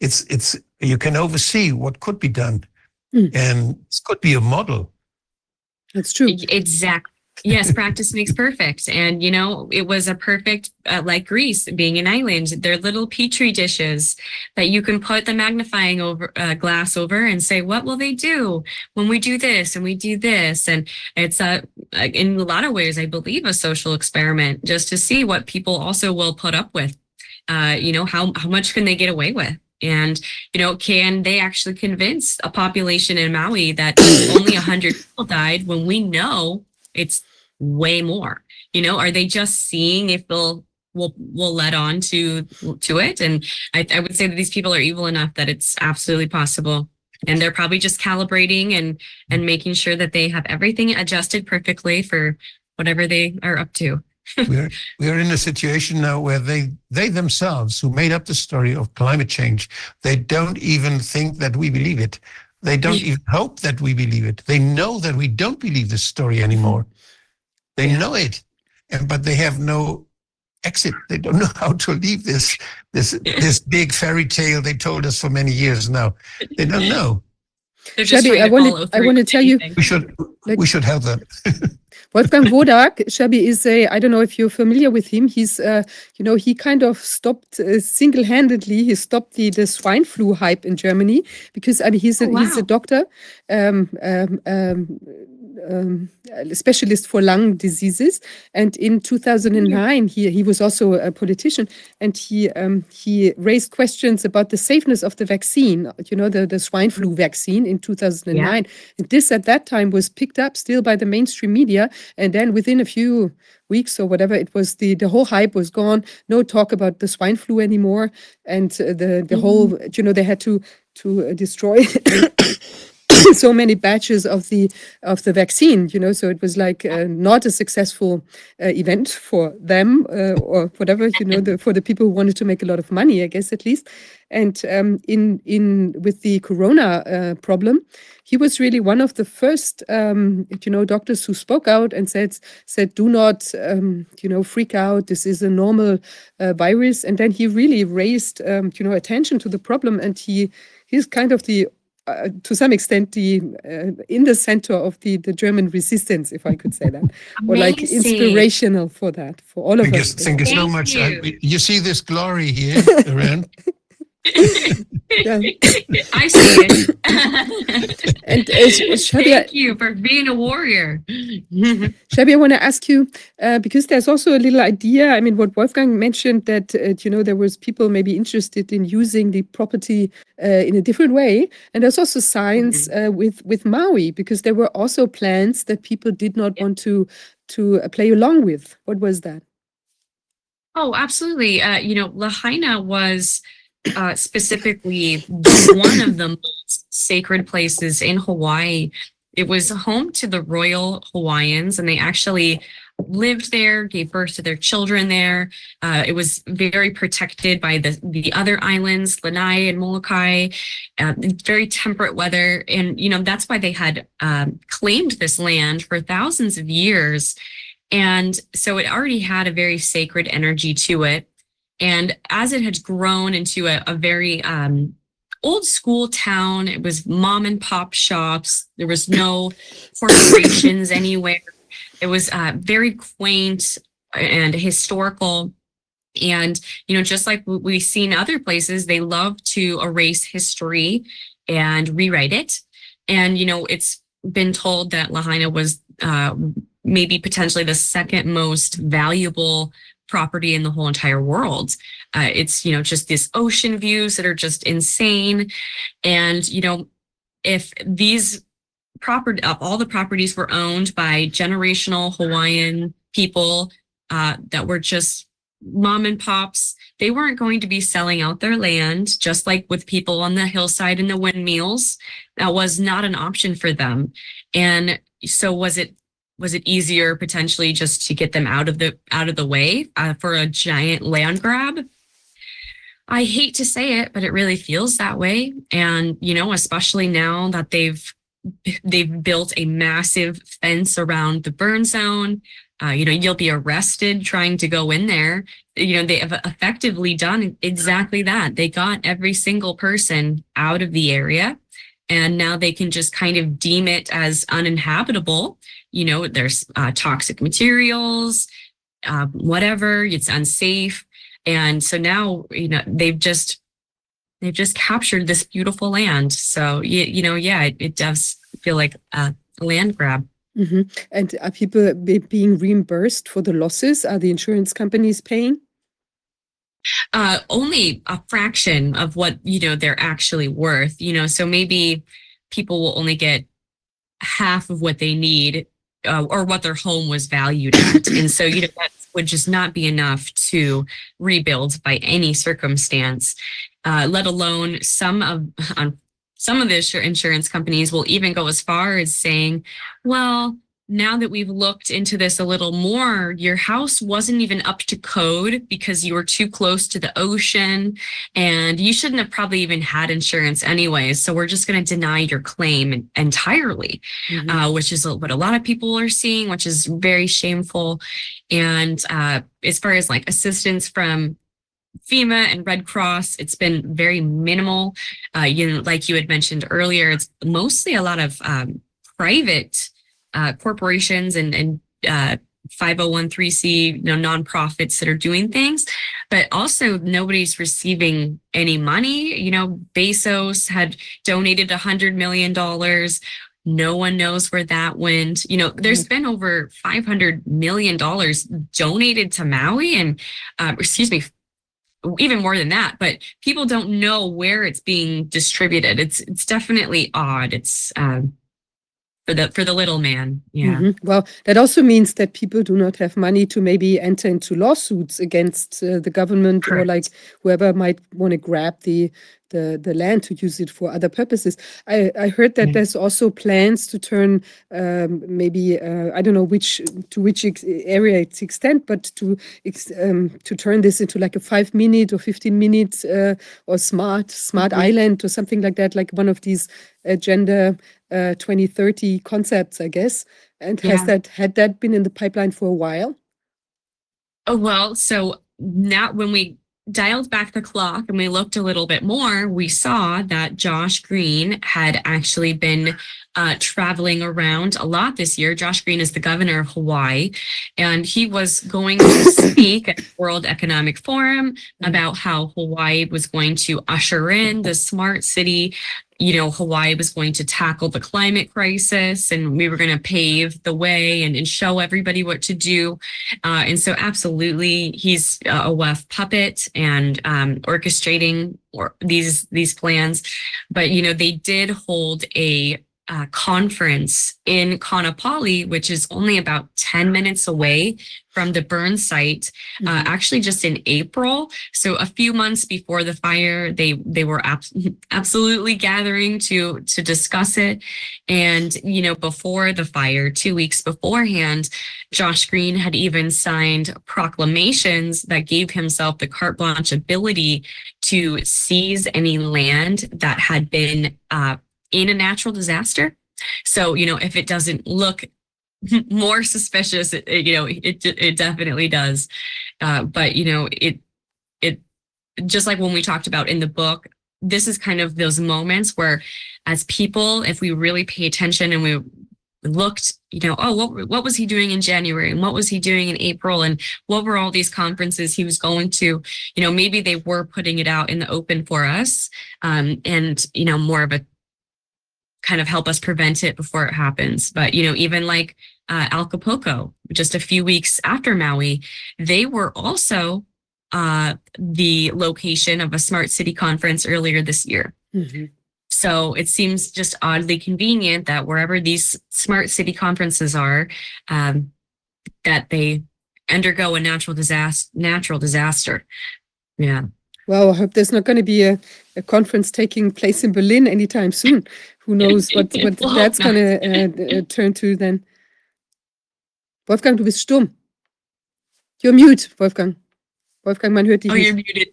It's it's you can oversee what could be done, Mm. and this could be a model. That's true. Exactly. Yes, practice makes perfect. And, you know, it was a perfect, uh, like Greece being an island, they're little petri dishes that you can put the magnifying over uh, glass over and say, what will they do when we do this and we do this? And it's a, in a lot of ways, I believe a social experiment just to see what people also will put up with. Uh, you know, how, how much can they get away with? And, you know, can they actually convince a population in Maui that only 100 people died when we know it's way more? You know, are they just seeing if they'll will will let on to to it? And I, I would say that these people are evil enough that it's absolutely possible. And they're probably just calibrating and and making sure that they have everything adjusted perfectly for whatever they are up to. We're we're in a situation now where they they themselves who made up the story of climate change they don't even think that we believe it. They don't even hope that we believe it. They know that we don't believe this story anymore. They Yeah. know it and but they have no exit. They don't know how to leave this this this big fairy tale they told us for many years now. They don't know. They're just Shelby, I to want to—I wanna tell you- we should Like- we should help them Wolfgang Wodak, Shabby is a, I don't know if you're familiar with him. He's, uh, you know, he kind of stopped uh, single-handedly, he stopped the, the swine flu hype in Germany because, I mean, he's a, Oh, he's a doctor, um, um, um, um, specialist for lung diseases. And in 2009, he, he was also a politician and he, um, he raised questions about the safeness of the vaccine, you know, the, the swine flu vaccine in 2009. And this at that time was picked up still by the mainstream media. And then within a few weeks or whatever, it was the, the whole hype was gone. No talk about the swine flu anymore. And uh, the, the whole, you know, they had to, to uh, destroy so many batches of the of the vaccine you know so it was like uh, not a successful uh, event for them uh, or whatever you know the, for the people who wanted to make a lot of money i guess at least. And um, in in with the corona uh, problem he was really one of the first um, you know doctors who spoke out and said said do not um, you know freak out. This is a normal uh, virus. And then he really raised um, you know attention to the problem and he he's kind of the uh, to some extent the uh, in the center of the the German resistance, if I could say that, or like inspirational for that for all of Thank you, us. thank you so Thank much. you. I- you see this glory here around? Yeah. I see it. And uh, Shabia, Thank you for being a warrior. Shabby, I want to ask you uh, because there's also a little idea. I mean, what Wolfgang mentioned that uh, you know there was people maybe interested in using the property uh, in a different way, and there's also science uh, with with Maui because there were also plans that people did not want to to uh, play along with. What was that? Oh, absolutely. Uh, you know, Lahaina was uh, specifically one of the most sacred places in Hawaii. It was home to the Royal Hawaiians, and they actually lived there, gave birth to their children there. Uh, it was very protected by the the other islands, Lanai and Molokai. Uh, very temperate weather, and you know that's why they had um, claimed this land for thousands of years. And so it already had a very sacred energy to it. And as it had grown into a, a very um, old school town, it was mom and pop shops. There was no corporations anywhere. It was uh, very quaint and historical. And, you know, just like we- we've seen other places, they love to erase history and rewrite it. And, you know, it's been told that Lahaina was uh, maybe potentially the second most valuable property in the whole entire world. Uh, it's, you know, just these ocean views that are just insane. And, you know, if these property, uh, all the properties were owned by generational Hawaiian people uh, that were just mom and pops, they weren't going to be selling out their land, just like with people on the hillside and the windmills. That was not an option for them. And so was it was it easier potentially just to get them out of the out of the way uh, for a giant land grab? I hate to say it but it really feels that way. And you know especially now that they've they've built a massive fence around the burn zone uh, you know you'll be arrested trying to go in there. You know they have effectively done exactly that. They got every single person out of the area and now they can just kind of deem it as uninhabitable you know there's uh, toxic materials uh, whatever it's unsafe. And so now you know they've just they've just captured this beautiful land. So you, you know yeah it, it does feel like a land grab. Hmm And are people be- being reimbursed for the losses? Are the insurance companies paying? uh, only a fraction of what you know they're actually worth you know. So maybe people will only get half of what they need uh, or what their home was valued at. And so you know that would just not be enough to rebuild by any circumstance uh, let alone some of on some of the insur- insurance companies will even go as far as saying well now that we've looked into this a little more, your house wasn't even up to code because you were too close to the ocean and you shouldn't have probably even had insurance anyways. So we're just going to deny your claim entirely, Mhm. uh, which is what a lot of people are seeing, which is very shameful. And uh, as far as like assistance from FEMA and Red Cross, it's been very minimal. Uh, you know, like you had mentioned earlier, it's mostly a lot of um, private uh, corporations and, and uh, 501c you know nonprofits that are doing things. But also nobody's receiving any money. You know bezos had donated a hundred million dollars. No one knows where that went. You know there's been over 500 million dollars donated to maui and uh, excuse me even more than that but people don't know where it's being distributed. It's it's definitely odd. It's um for the for the little man. Yeah. Mhm. Well, that also means that people do not have money to maybe enter into lawsuits against uh, the government or like whoever might want to grab the, the the land to use it for other purposes. I, I heard that Mm. there's also plans to turn um, maybe uh, I don't know which to which area it's extent, but to ex, um, to turn this into like a five minute or fifteen minute uh, or smart smart Mhm. island or something like that, like one of these agenda uh, 2030 concepts, I guess. And has that had that been in the pipeline for a while? Oh, well, so now when we dialed back the clock and we looked a little bit more, we saw that Josh Green had actually been uh, traveling around a lot this year. Josh Green is the governor of Hawaii, and he was going to speak at the World Economic Forum about how Hawaii was going to usher in the smart city you know, Hawaii was going to tackle the climate crisis and we were going to pave the way and, and show everybody what to do. Uh, and so, absolutely, he's a WEF puppet and um, orchestrating or these these plans. But you know, they did hold a uh, conference in Kaanapali, which is only about ten minutes away from the burn site. Uh, actually, just in April, so a few months before the fire, they they were abs- absolutely gathering to to discuss it. And you know, before the fire, two weeks beforehand, Josh Green had even signed proclamations that gave himself the carte blanche ability to seize any land that had been uh, in a natural disaster. So, you know, if it doesn't look more suspicious, it, you know, it it definitely does. Uh, but you know, it it just like when we talked about in the book, this is kind of those moments where, as people, if we really pay attention and we looked, you know, oh, what what was he doing in January and what was he doing in April and what were all these conferences he was going to? You know, maybe they were putting it out in the open for us, um, and you know, more of a kind of help us prevent it before it happens. But you know, even like uh, Acapulco, just a few weeks after Maui, they were also uh, the location of a smart city conference earlier this year. Mhm. So it seems just oddly convenient that wherever these smart city conferences are, um, that they undergo a natural disaster. Natural disaster. Yeah. Well, I hope there's not going to be a, a conference taking place in Berlin anytime soon. Who knows what, what Well, that's going to uh, uh, turn to then. Wolfgang, du bist stumm. You're mute, Wolfgang. Wolfgang, man hört dich Oh, you're muted.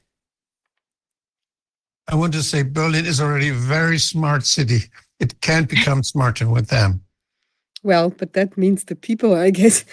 I want to say Berlin is already a very smart city. It can't become smarter with them. Well, but that means the people, I guess,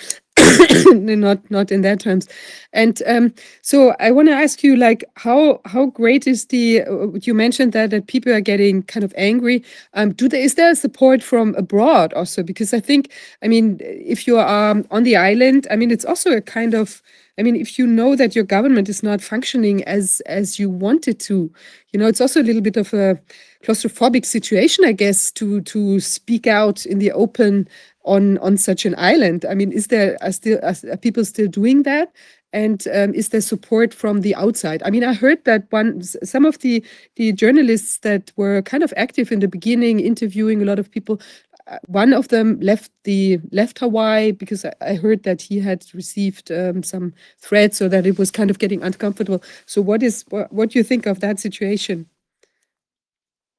not not in that terms. And um, so I want to ask you, like, how how great is the? You mentioned that that people are getting kind of angry. Um, do there is there support from abroad also? Because I think, I mean, if you are um, on the island, I mean, it's also a kind of. I mean, if you know that your government is not functioning as as you want it to, you know, it's also a little bit of a claustrophobic situation, I guess, to to speak out in the open on on such an island. I mean, is there are still are, people still doing that? And um, is there support from the outside? I mean, I heard that one some of the the journalists that were kind of active in the beginning, interviewing a lot of people. uh, One of them left the left Hawaii because I, I heard that he had received um, some threats or that it was kind of getting uncomfortable. So, what is what, what do you think of that situation?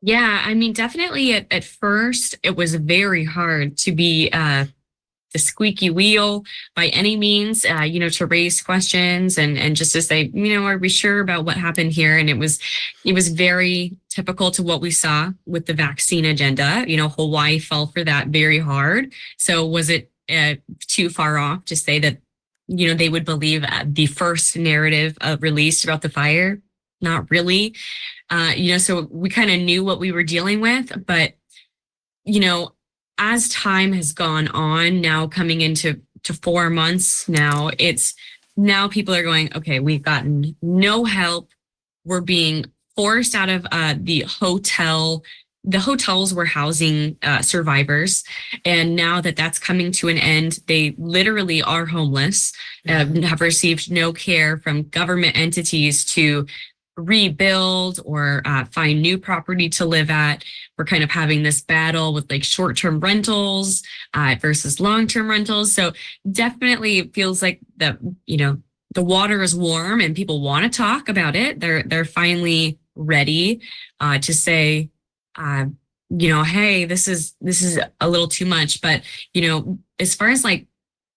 Yeah, I mean, definitely at, at first, it was very hard to be uh, the squeaky wheel by any means, uh, you know, to raise questions and, and just to say, you know, are we sure about what happened here? And it was, it was very typical to what we saw with the vaccine agenda. You know, Hawaii fell for that very hard. So was it uh, too far off to say that, you know, they would believe uh, the first narrative uh, released about the fire? Not really uh, you know, so we kind of knew what we were dealing with, but you know, as time has gone on, now coming into to four months now, it's now people are going, okay, we've gotten no help. We're being forced out of uh, the hotel. The hotels were housing uh, survivors. And now that that's coming to an end, they literally are homeless, uh, have received no care from government entities to rebuild or uh, find new property to live at. We're kind of having this battle with like short term rentals uh, versus long term rentals. So definitely it feels like the, you know, the water is warm and people want to talk about it. They're, they're finally ready uh, to say, uh, you know, hey, this is, this is a little too much. But, you know, as far as like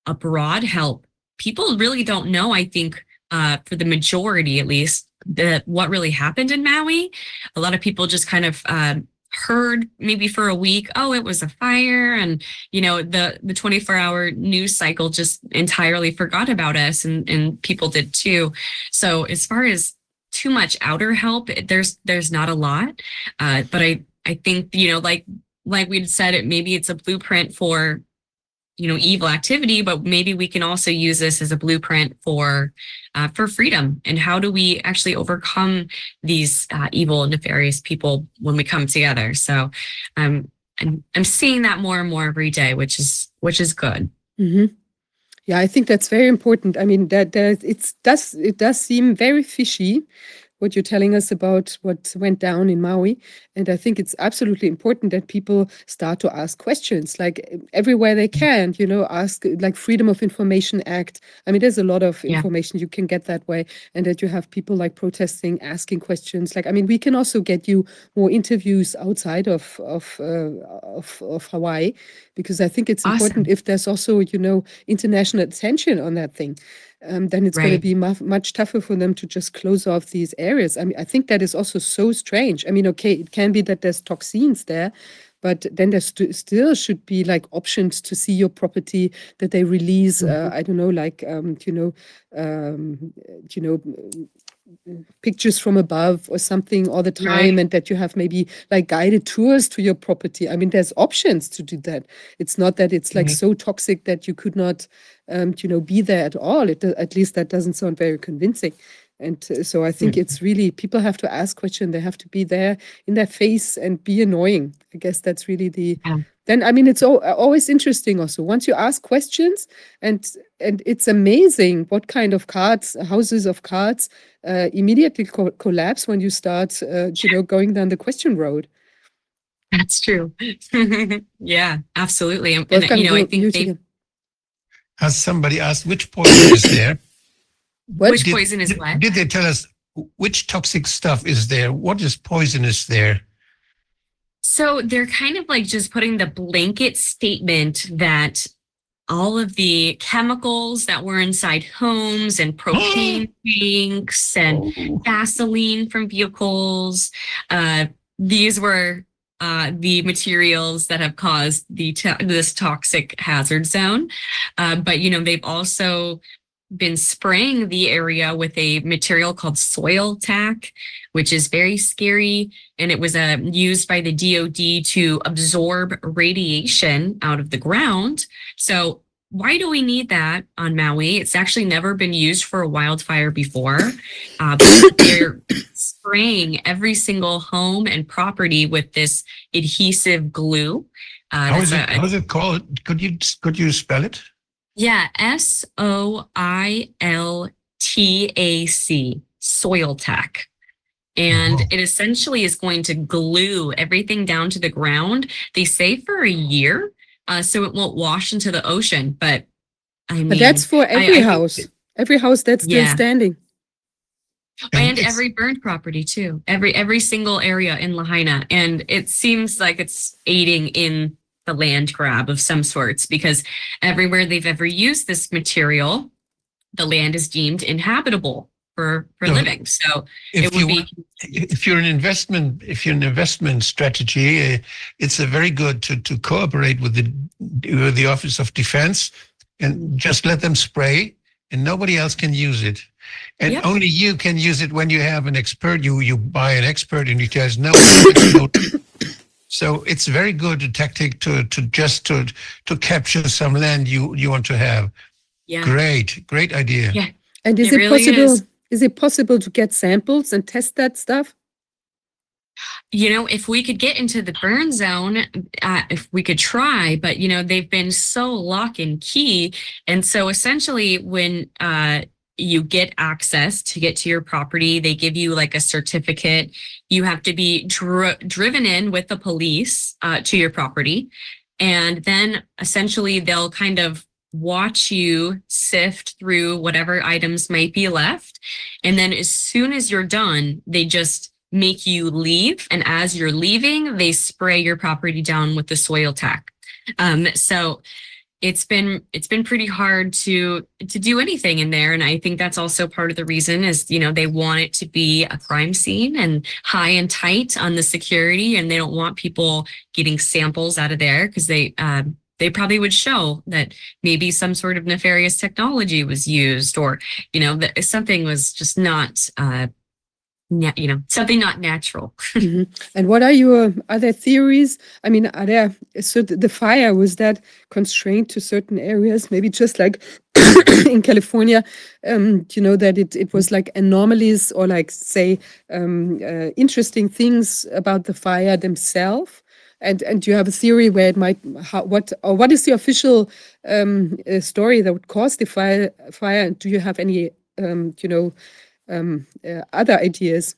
abroad help, people really don't know, I think, uh, for the majority at least, the what really happened in Maui. A lot of people just kind of uh, heard maybe for a week, oh, it was a fire, and you know the the 24 hour news cycle just entirely forgot about us, and and people did too. So as far as too much outer help, there's there's not a lot, uh, but I I think you know like like we'd said it maybe it's a blueprint for you know evil activity but maybe we can also use this as a blueprint for uh, for freedom. And how do we actually overcome these uh, evil nefarious people when we come together? So um, I'm, I'm seeing that more and more every day which is which is good. Hmm Yeah, I think that's very important. I mean, that that it's does it does seem very fishy what you're telling us about what went down in Maui. And I think it's absolutely important that people start to ask questions, like everywhere they can, you know, ask like Freedom of Information Act. I mean, there's a lot of Yeah. information you can get that way, and that you have people like protesting, asking questions. Like, I mean, we can also get you more interviews outside of of uh, of, of Hawaii, because I think it's important if there's also, you know, international attention on that thing um, then it's going to be mu- much tougher for them to just close off these areas. I mean, I think that is also so strange. I mean, okay, it can be that there's toxins there, but then there st- still should be like options to see your property that they release. Uh, I don't know, like um, you know, um, you know. Mm, Pictures from above or something all the time, Right. and that you have maybe like guided tours to your property. I mean, there's options to do that. It's not that it's like Mhm. so toxic that you could not um, you know, be there at all. It, at least that doesn't sound very convincing. And uh, so I think it's really people have to ask questions. They have to be there in their face and be annoying. I guess that's really the. Yeah. Then I mean, it's always interesting. Also, once you ask questions, and and it's amazing what kind of cards, houses of cards, uh, immediately co- collapse when you start, uh, you know, going down the question road. that's true yeah absolutely and, and you know i think they again. As somebody asked, which poison is there? What? which Did- poison is did, what Did they tell us which toxic stuff is there? What is poisonous there? So they're kind of like just putting the blanket statement that all of the chemicals that were inside homes and propane tanks and Oh. gasoline from vehicles, uh, these were uh, the materials that have caused the to- this toxic hazard zone. Uh, but you know they've also been spraying the area with a material called soil tack, which is very scary and it was uh, used by the DoD to absorb radiation out of the ground. So why do we need that on Maui? It's actually never been used for a wildfire before. Uh, they're spraying every single home and property with this adhesive glue. Uh, How is it? a- How is it called? Could you could you spell it? Yeah, S O I L T A C, soil tack. And Oh. it essentially is going to glue everything down to the ground. They say for a year, uh, so it won't wash into the ocean. But I mean, But that's for I every think- house. Every house that's still Yeah. standing. and it's- every burned property too. Every every single area in Lahaina, and it seems like it's aiding in the land grab of some sorts because everywhere they've ever used this material, the land is deemed inhabitable for for So living. So If it would you be if you're an investment if you're an investment strategy, uh, it's a very good to to cooperate with the with the Office of Defense and just let them spray, and nobody else can use it. And Yep. only you can use it when you have an expert. You you buy an expert, and he says no, no, So it's very good tactic to to just to to capture some land you you want to have. Yeah. Great, great idea. Yeah. And is It it, really possible? is. Is it possible to get samples and test that stuff? You know, if we could get into the burn zone, uh, if we could try, but you know, they've been so lock and key. And so essentially, when uh, you get access to get to your property, they give you like a certificate. You have to be dri- driven in with the police uh, to your property. And then essentially, they'll kind of watch you sift through whatever items might be left. And then as soon as you're done, they just make you leave. And as you're leaving, they spray your property down with the soil tack. Um, so it's been it's been pretty hard to to do anything in there. And i think that's also part of the reason is you know they want it to be a crime scene and high and tight on the security. And they don't want people getting samples out of there because they um, they probably would show that maybe some sort of nefarious technology was used or you know that something was just not uh na- you know something not natural Mhm. And what are your other theories? I mean, are there so th- the fire was that constrained to certain areas? Maybe just like in California, um, you know that it it was like anomalies or like say um, uh, interesting things about the fire themselves. And and you have a theory where it might how, what or what is the official um, uh, story that would cause the fire? Fire? And do you have any um, you know um, uh, other ideas?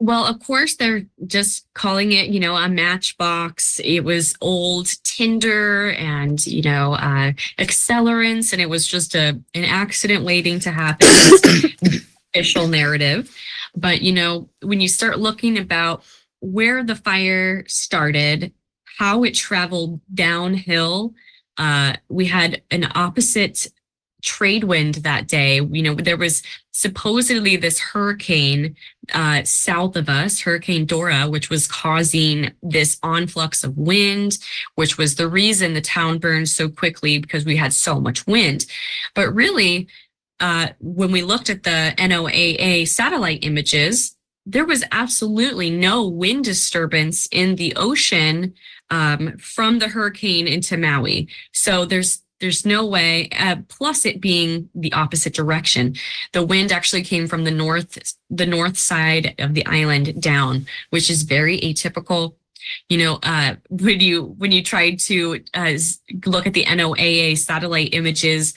Well, of course, they're just calling it, you know, a matchbox. It was old tinder and, you know, uh, accelerants, and it was just a an accident waiting to happen. Official narrative. But you know, when you start looking about where the fire started, how it traveled downhill, uh, we had an opposite trade wind that day. You know, there was supposedly this hurricane uh, south of us, Hurricane Dora, which was causing this onflux of wind, which was the reason the town burned so quickly because we had so much wind. But really, uh, when we looked at the NOAA satellite images, there was absolutely no wind disturbance in the ocean um, from the hurricane into Maui. So there's there's no way. Uh, plus, it being the opposite direction, the wind actually came from the north the north side of the island down, which is very atypical. You know, uh, when you when you tried to uh, look at the NOAA satellite images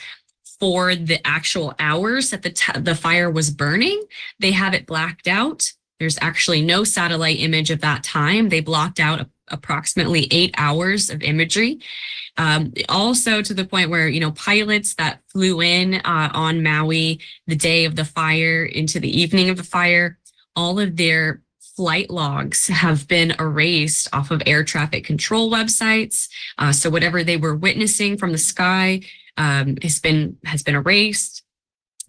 for the actual hours that the t- the fire was burning, they have it blacked out. There's actually no satellite image of that time. They blocked out approximately eight hours of imagery. Um, also to the point where, you know, pilots that flew in uh, on Maui the day of the fire into the evening of the fire, all of their flight logs have been erased off of air traffic control websites. Uh, so whatever they were witnessing from the sky um, has been has been erased.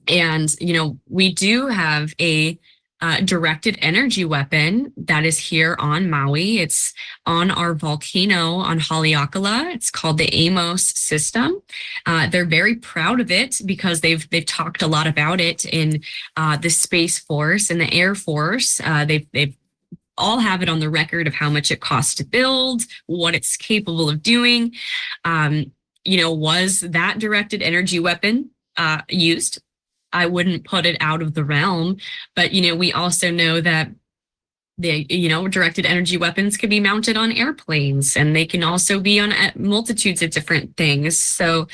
And you know, we do have a uh, directed energy weapon that is here on Maui. It's on our volcano on Haleakala. It's called the Amos system. Uh, they're very proud of it because they've they've talked a lot about it in uh, the Space Force and the Air Force. Uh, they've they've all have it on the record of how much it costs to build, what it's capable of doing. Um, you know, was that directed energy weapon uh, used? I wouldn't put it out of the realm, but you know, we also know that the you know directed energy weapons can be mounted on airplanes and they can also be on uh, multitudes of different things. So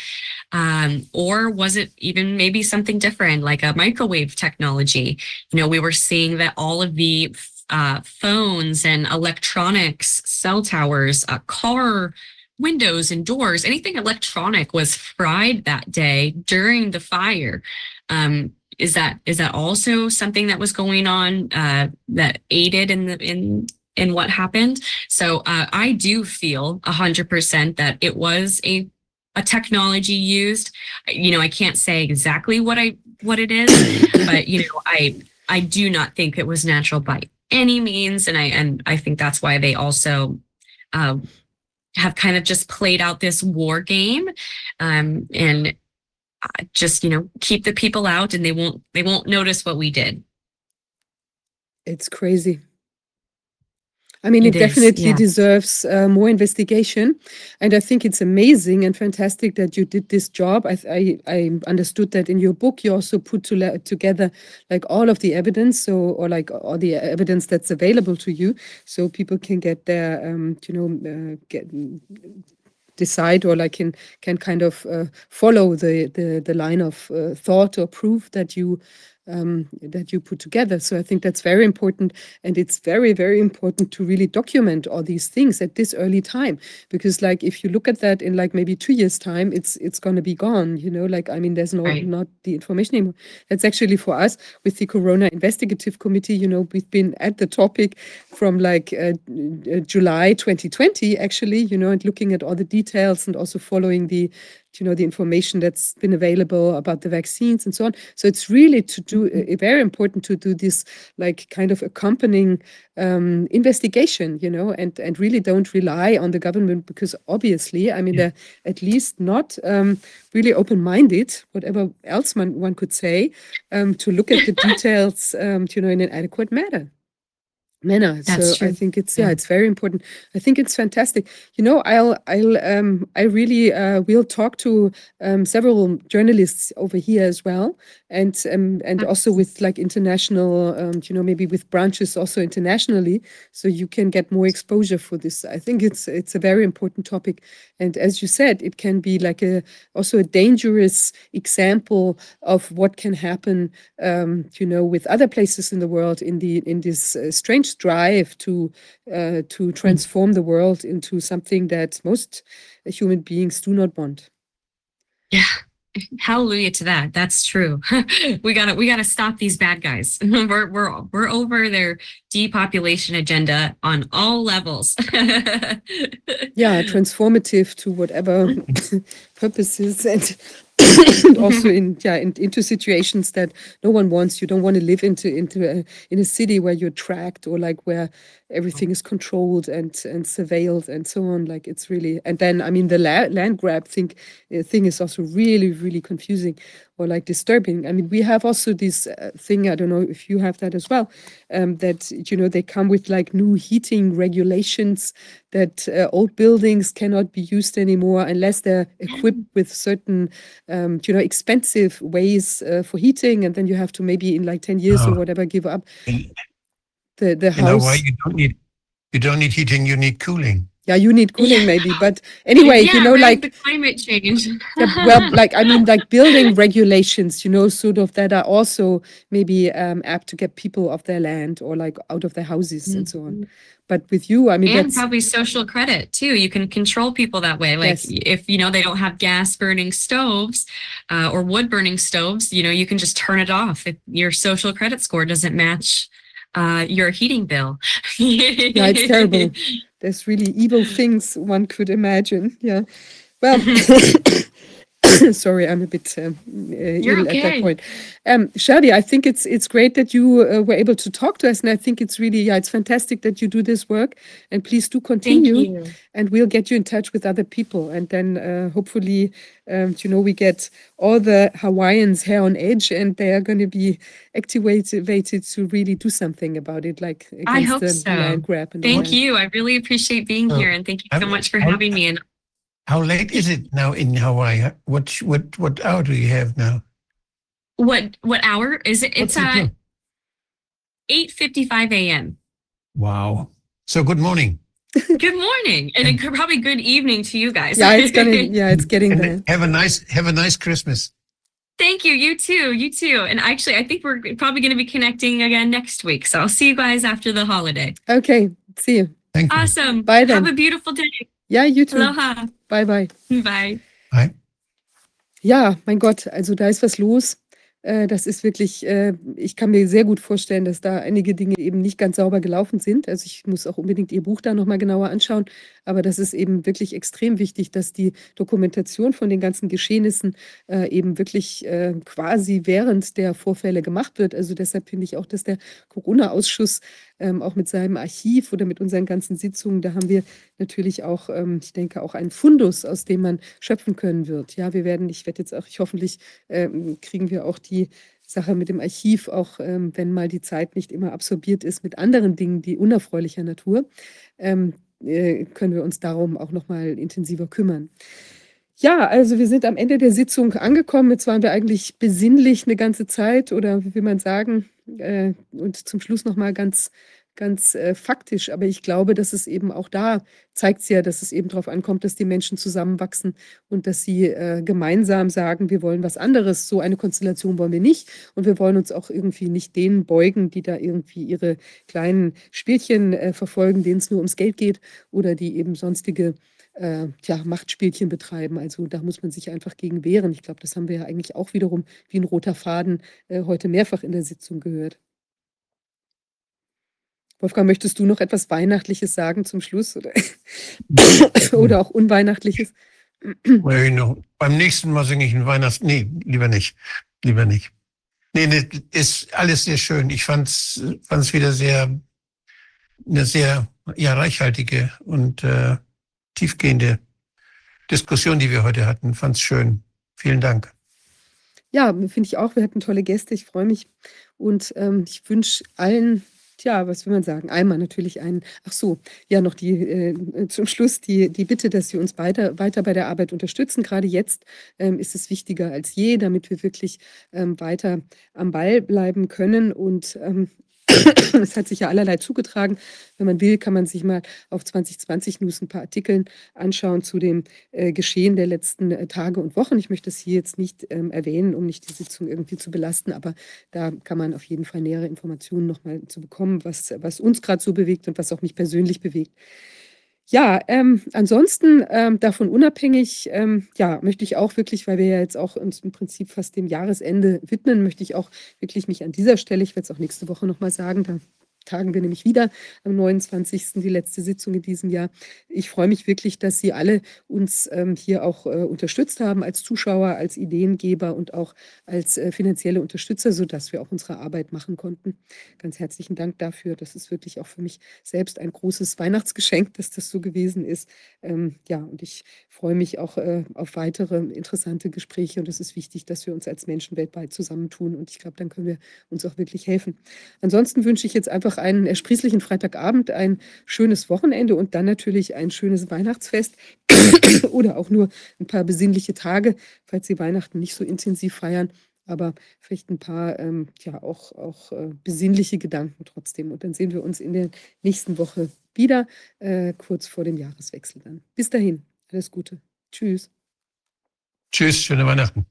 um or was it even maybe something different like a microwave technology? You know we were seeing that all of the uh, phones and electronics cell towers uh, car windows and doors anything electronic was fried that day during the fire um is that is that also something that was going on uh, that aided in the in in what happened? So uh, I do feel a hundred percent that it was a a technology used. You know, I can't say exactly what I what it is, but you know, I I do not think it was natural by any means, and I and I think that's why they also. Uh, have kind of just played out this war game um, and just you know keep the people out and they won't they won't notice what we did It's crazy. I mean, it, It is, definitely yeah. deserves uh, more investigation, and I think it's amazing and fantastic that you did this job. I, I, I understood that in your book you also put to together like all of the evidence, so or like all the evidence that's available to you, so people can get their, um, you know, uh, get decide or like can can kind of uh, follow the the the line of uh, thought or proof that you um, that you put together. So I think that's very important. And it's very, very important to really document all these things at this early time. Because like if you look at that in like maybe two years time, it's it's gonna be gone, you know, like I mean there's no Right. not the information anymore. That's actually for us with the Corona Investigative Committee, you know, we've been at the topic from like uh, uh, July 2020 actually, you know, and looking at all the details and also following the you know the information that's been available about the vaccines and so on. So it's really to do uh, very important to do this like kind of accompanying um, investigation you know and and really don't rely on the government because obviously i mean Yeah. they're at least not um, really open-minded whatever else one, one could say um, to look at the details um, you know in an adequate manner manner That's so i think it's yeah. Yeah. it's very important. I think it's fantastic. You know i'll i'll um i really uh will talk to um several journalists over here as well and um and also with like international um you know maybe with branches also internationally so you can get more exposure for this. I think it's it's a very important topic. And as you said it can be like a also a dangerous example of what can happen um you know with other places in the world in the in this uh, strange drive to uh, to transform the world into something that most human beings do not want. Yeah. Hallelujah to that. That's true. we gotta we gotta stop these bad guys. we're we're we're over their depopulation agenda on all levels. yeah transformative to whatever purposes and also in yeah in, into situations that no one wants. You don't want to live into into a, in a city where you're tracked or like where everything is controlled and and surveilled and so on. Like it's really and then i mean the la- land grab thing uh, thing is also really really confusing or like disturbing i mean we have also this uh, thing i don't know if you have that as well um, that you know they come with like new heating regulations that uh, old buildings cannot be used anymore unless they're equipped with certain um, you know expensive ways uh, for heating and then you have to maybe in like 10 years or Oh. whatever give up the the in house Hawaii, you don't need you don't need heating, you need cooling. Yeah you need cooling Yeah. maybe but anyway yeah, you know like the climate change. Yeah, well, like I mean, like building regulations, you know, sort of that are also maybe um, apt to get people off their land or like out of their houses and so on. But with you, I mean, and probably social credit too. You can control people that way. Like Yes. if you know they don't have gas burning stoves uh, or wood burning stoves, you know you can just turn it off if your social credit score doesn't match uh, your heating bill. yeah, it's terrible. There's really evil things one could imagine. Yeah. Well, sorry, I'm a bit um, uh, You're ill at that point. Um, Shadi, I think it's it's great that you uh, were able to talk to us, and I think it's really yeah, it's fantastic that you do this work. And please do Thank continue. you. and we'll get you in touch with other people and then uh, hopefully um, you know we get all the hawaiians hair on edge and they are going to be activated to really do something about it like against I hope the so. land grab and Thank land. you. I really appreciate being Oh, here and thank you so much for having me. And How late is it now in Hawaii? What what what hour do you have now? what what hour is it? It's What's it uh do? eight fifty five a.m. Wow. So good morning. Good morning, and it could- probably good evening to you guys. yeah it's gonna yeah it's getting there have a nice have a nice Christmas. Thank you. You too. You too. And actually, I think we're probably going to be connecting again next week. So I'll see you guys after the holiday. okay see you Thank you. Awesome. Bye then. Have a beautiful day. Yeah, you too Aloha. Bye bye Bye. Ja, mein Gott, also da ist was los. Äh, das ist wirklich, äh, ich kann mir sehr gut vorstellen, dass da einige Dinge eben nicht ganz sauber gelaufen sind. Also ich muss auch unbedingt Ihr Buch da nochmal genauer anschauen. Aber das ist eben wirklich extrem wichtig, dass die Dokumentation von den ganzen Geschehnissen äh, eben wirklich quasi während der Vorfälle gemacht wird. Also deshalb finde ich auch, dass der Corona-Ausschuss ähm, auch mit seinem Archiv oder mit unseren ganzen Sitzungen, da haben wir natürlich auch, ähm, ich denke, auch einen Fundus, aus dem man schöpfen können wird. Ja, wir werden, ich werde jetzt auch, ich hoffentlich ähm, kriegen wir auch die Sache mit dem Archiv, auch ähm, wenn mal die Zeit nicht immer absorbiert ist mit anderen Dingen, die unerfreulicher Natur, ähm, äh, können wir uns darum auch noch mal intensiver kümmern. Ja, also wir sind am Ende der Sitzung angekommen. Jetzt waren wir eigentlich besinnlich eine ganze Zeit oder wie will man sagen, äh, und zum Schluss noch mal ganz ganz äh, faktisch, aber ich glaube, dass es eben auch da zeigt es ja, dass es eben darauf ankommt, dass die Menschen zusammenwachsen und dass sie äh, gemeinsam sagen, wir wollen was anderes. So eine Konstellation wollen wir nicht und wir wollen uns auch irgendwie nicht denen beugen, die da irgendwie ihre kleinen Spielchen äh, verfolgen, denen es nur ums Geld geht oder die eben sonstige äh, ja, Machtspielchen betreiben. Also da muss man sich einfach gegen wehren. Ich glaube, das haben wir ja eigentlich auch wiederum wie ein roter Faden äh, heute mehrfach in der Sitzung gehört. Wolfgang, möchtest du noch etwas Weihnachtliches sagen zum Schluss oder, oder auch Unweihnachtliches? Beim nächsten Mal singe ich ein Weihnachts... Nee, lieber nicht. Lieber nicht. Nee, nee, ist alles sehr schön. Ich fand es wieder sehr, eine sehr ja, reichhaltige und äh, tiefgehende Diskussion, die wir heute hatten. Fand es schön. Vielen Dank. Ja, finde ich auch. Wir hatten tolle Gäste. Ich freue mich und ähm, ich wünsche allen Tja, was will man sagen? Einmal natürlich ein, ach so, ja, noch die, äh, zum Schluss die, die Bitte, dass Sie uns weiter, weiter bei der Arbeit unterstützen. Gerade jetzt ähm, ist es wichtiger als je, damit wir wirklich ähm, weiter am Ball bleiben können. Und ähm, es hat sich ja allerlei zugetragen. Wenn man will, kann man sich mal auf 2020 News ein paar Artikel anschauen zu dem äh, Geschehen der letzten äh, Tage und Wochen. Ich möchte das hier jetzt nicht ähm, erwähnen, um nicht die Sitzung irgendwie zu belasten, aber da kann man auf jeden Fall nähere Informationen nochmal zu bekommen, was, was uns gerade so bewegt und was auch mich persönlich bewegt. Ja, ähm, ansonsten ähm, davon unabhängig, ähm, ja, möchte ich auch wirklich, weil wir ja jetzt auch uns im Prinzip fast dem Jahresende widmen, möchte ich auch wirklich mich an dieser Stelle, ich werde es auch nächste Woche nochmal sagen, da tagen wir nämlich wieder am 29. die letzte Sitzung in diesem Jahr. Ich freue mich wirklich, dass Sie alle uns ähm, hier auch äh, unterstützt haben als Zuschauer, als Ideengeber und auch als äh, finanzielle Unterstützer, sodass wir auch unsere Arbeit machen konnten. Ganz herzlichen Dank dafür. Das ist wirklich auch für mich selbst ein großes Weihnachtsgeschenk, dass das so gewesen ist. Ähm, ja, und ich freue mich auch äh, auf weitere interessante Gespräche und es ist wichtig, dass wir uns als Menschen weltweit zusammentun und ich glaube, dann können wir uns auch wirklich helfen. Ansonsten wünsche ich jetzt einfach noch einen ersprießlichen Freitagabend, ein schönes Wochenende und dann natürlich ein schönes Weihnachtsfest oder auch nur ein paar besinnliche Tage, falls Sie Weihnachten nicht so intensiv feiern. Aber vielleicht ein paar ähm, ja auch, auch äh, besinnliche Gedanken trotzdem. Und dann sehen wir uns in der nächsten Woche wieder, äh, kurz vor dem Jahreswechsel dann. Bis dahin, alles Gute. Tschüss. Tschüss, schöne Weihnachten.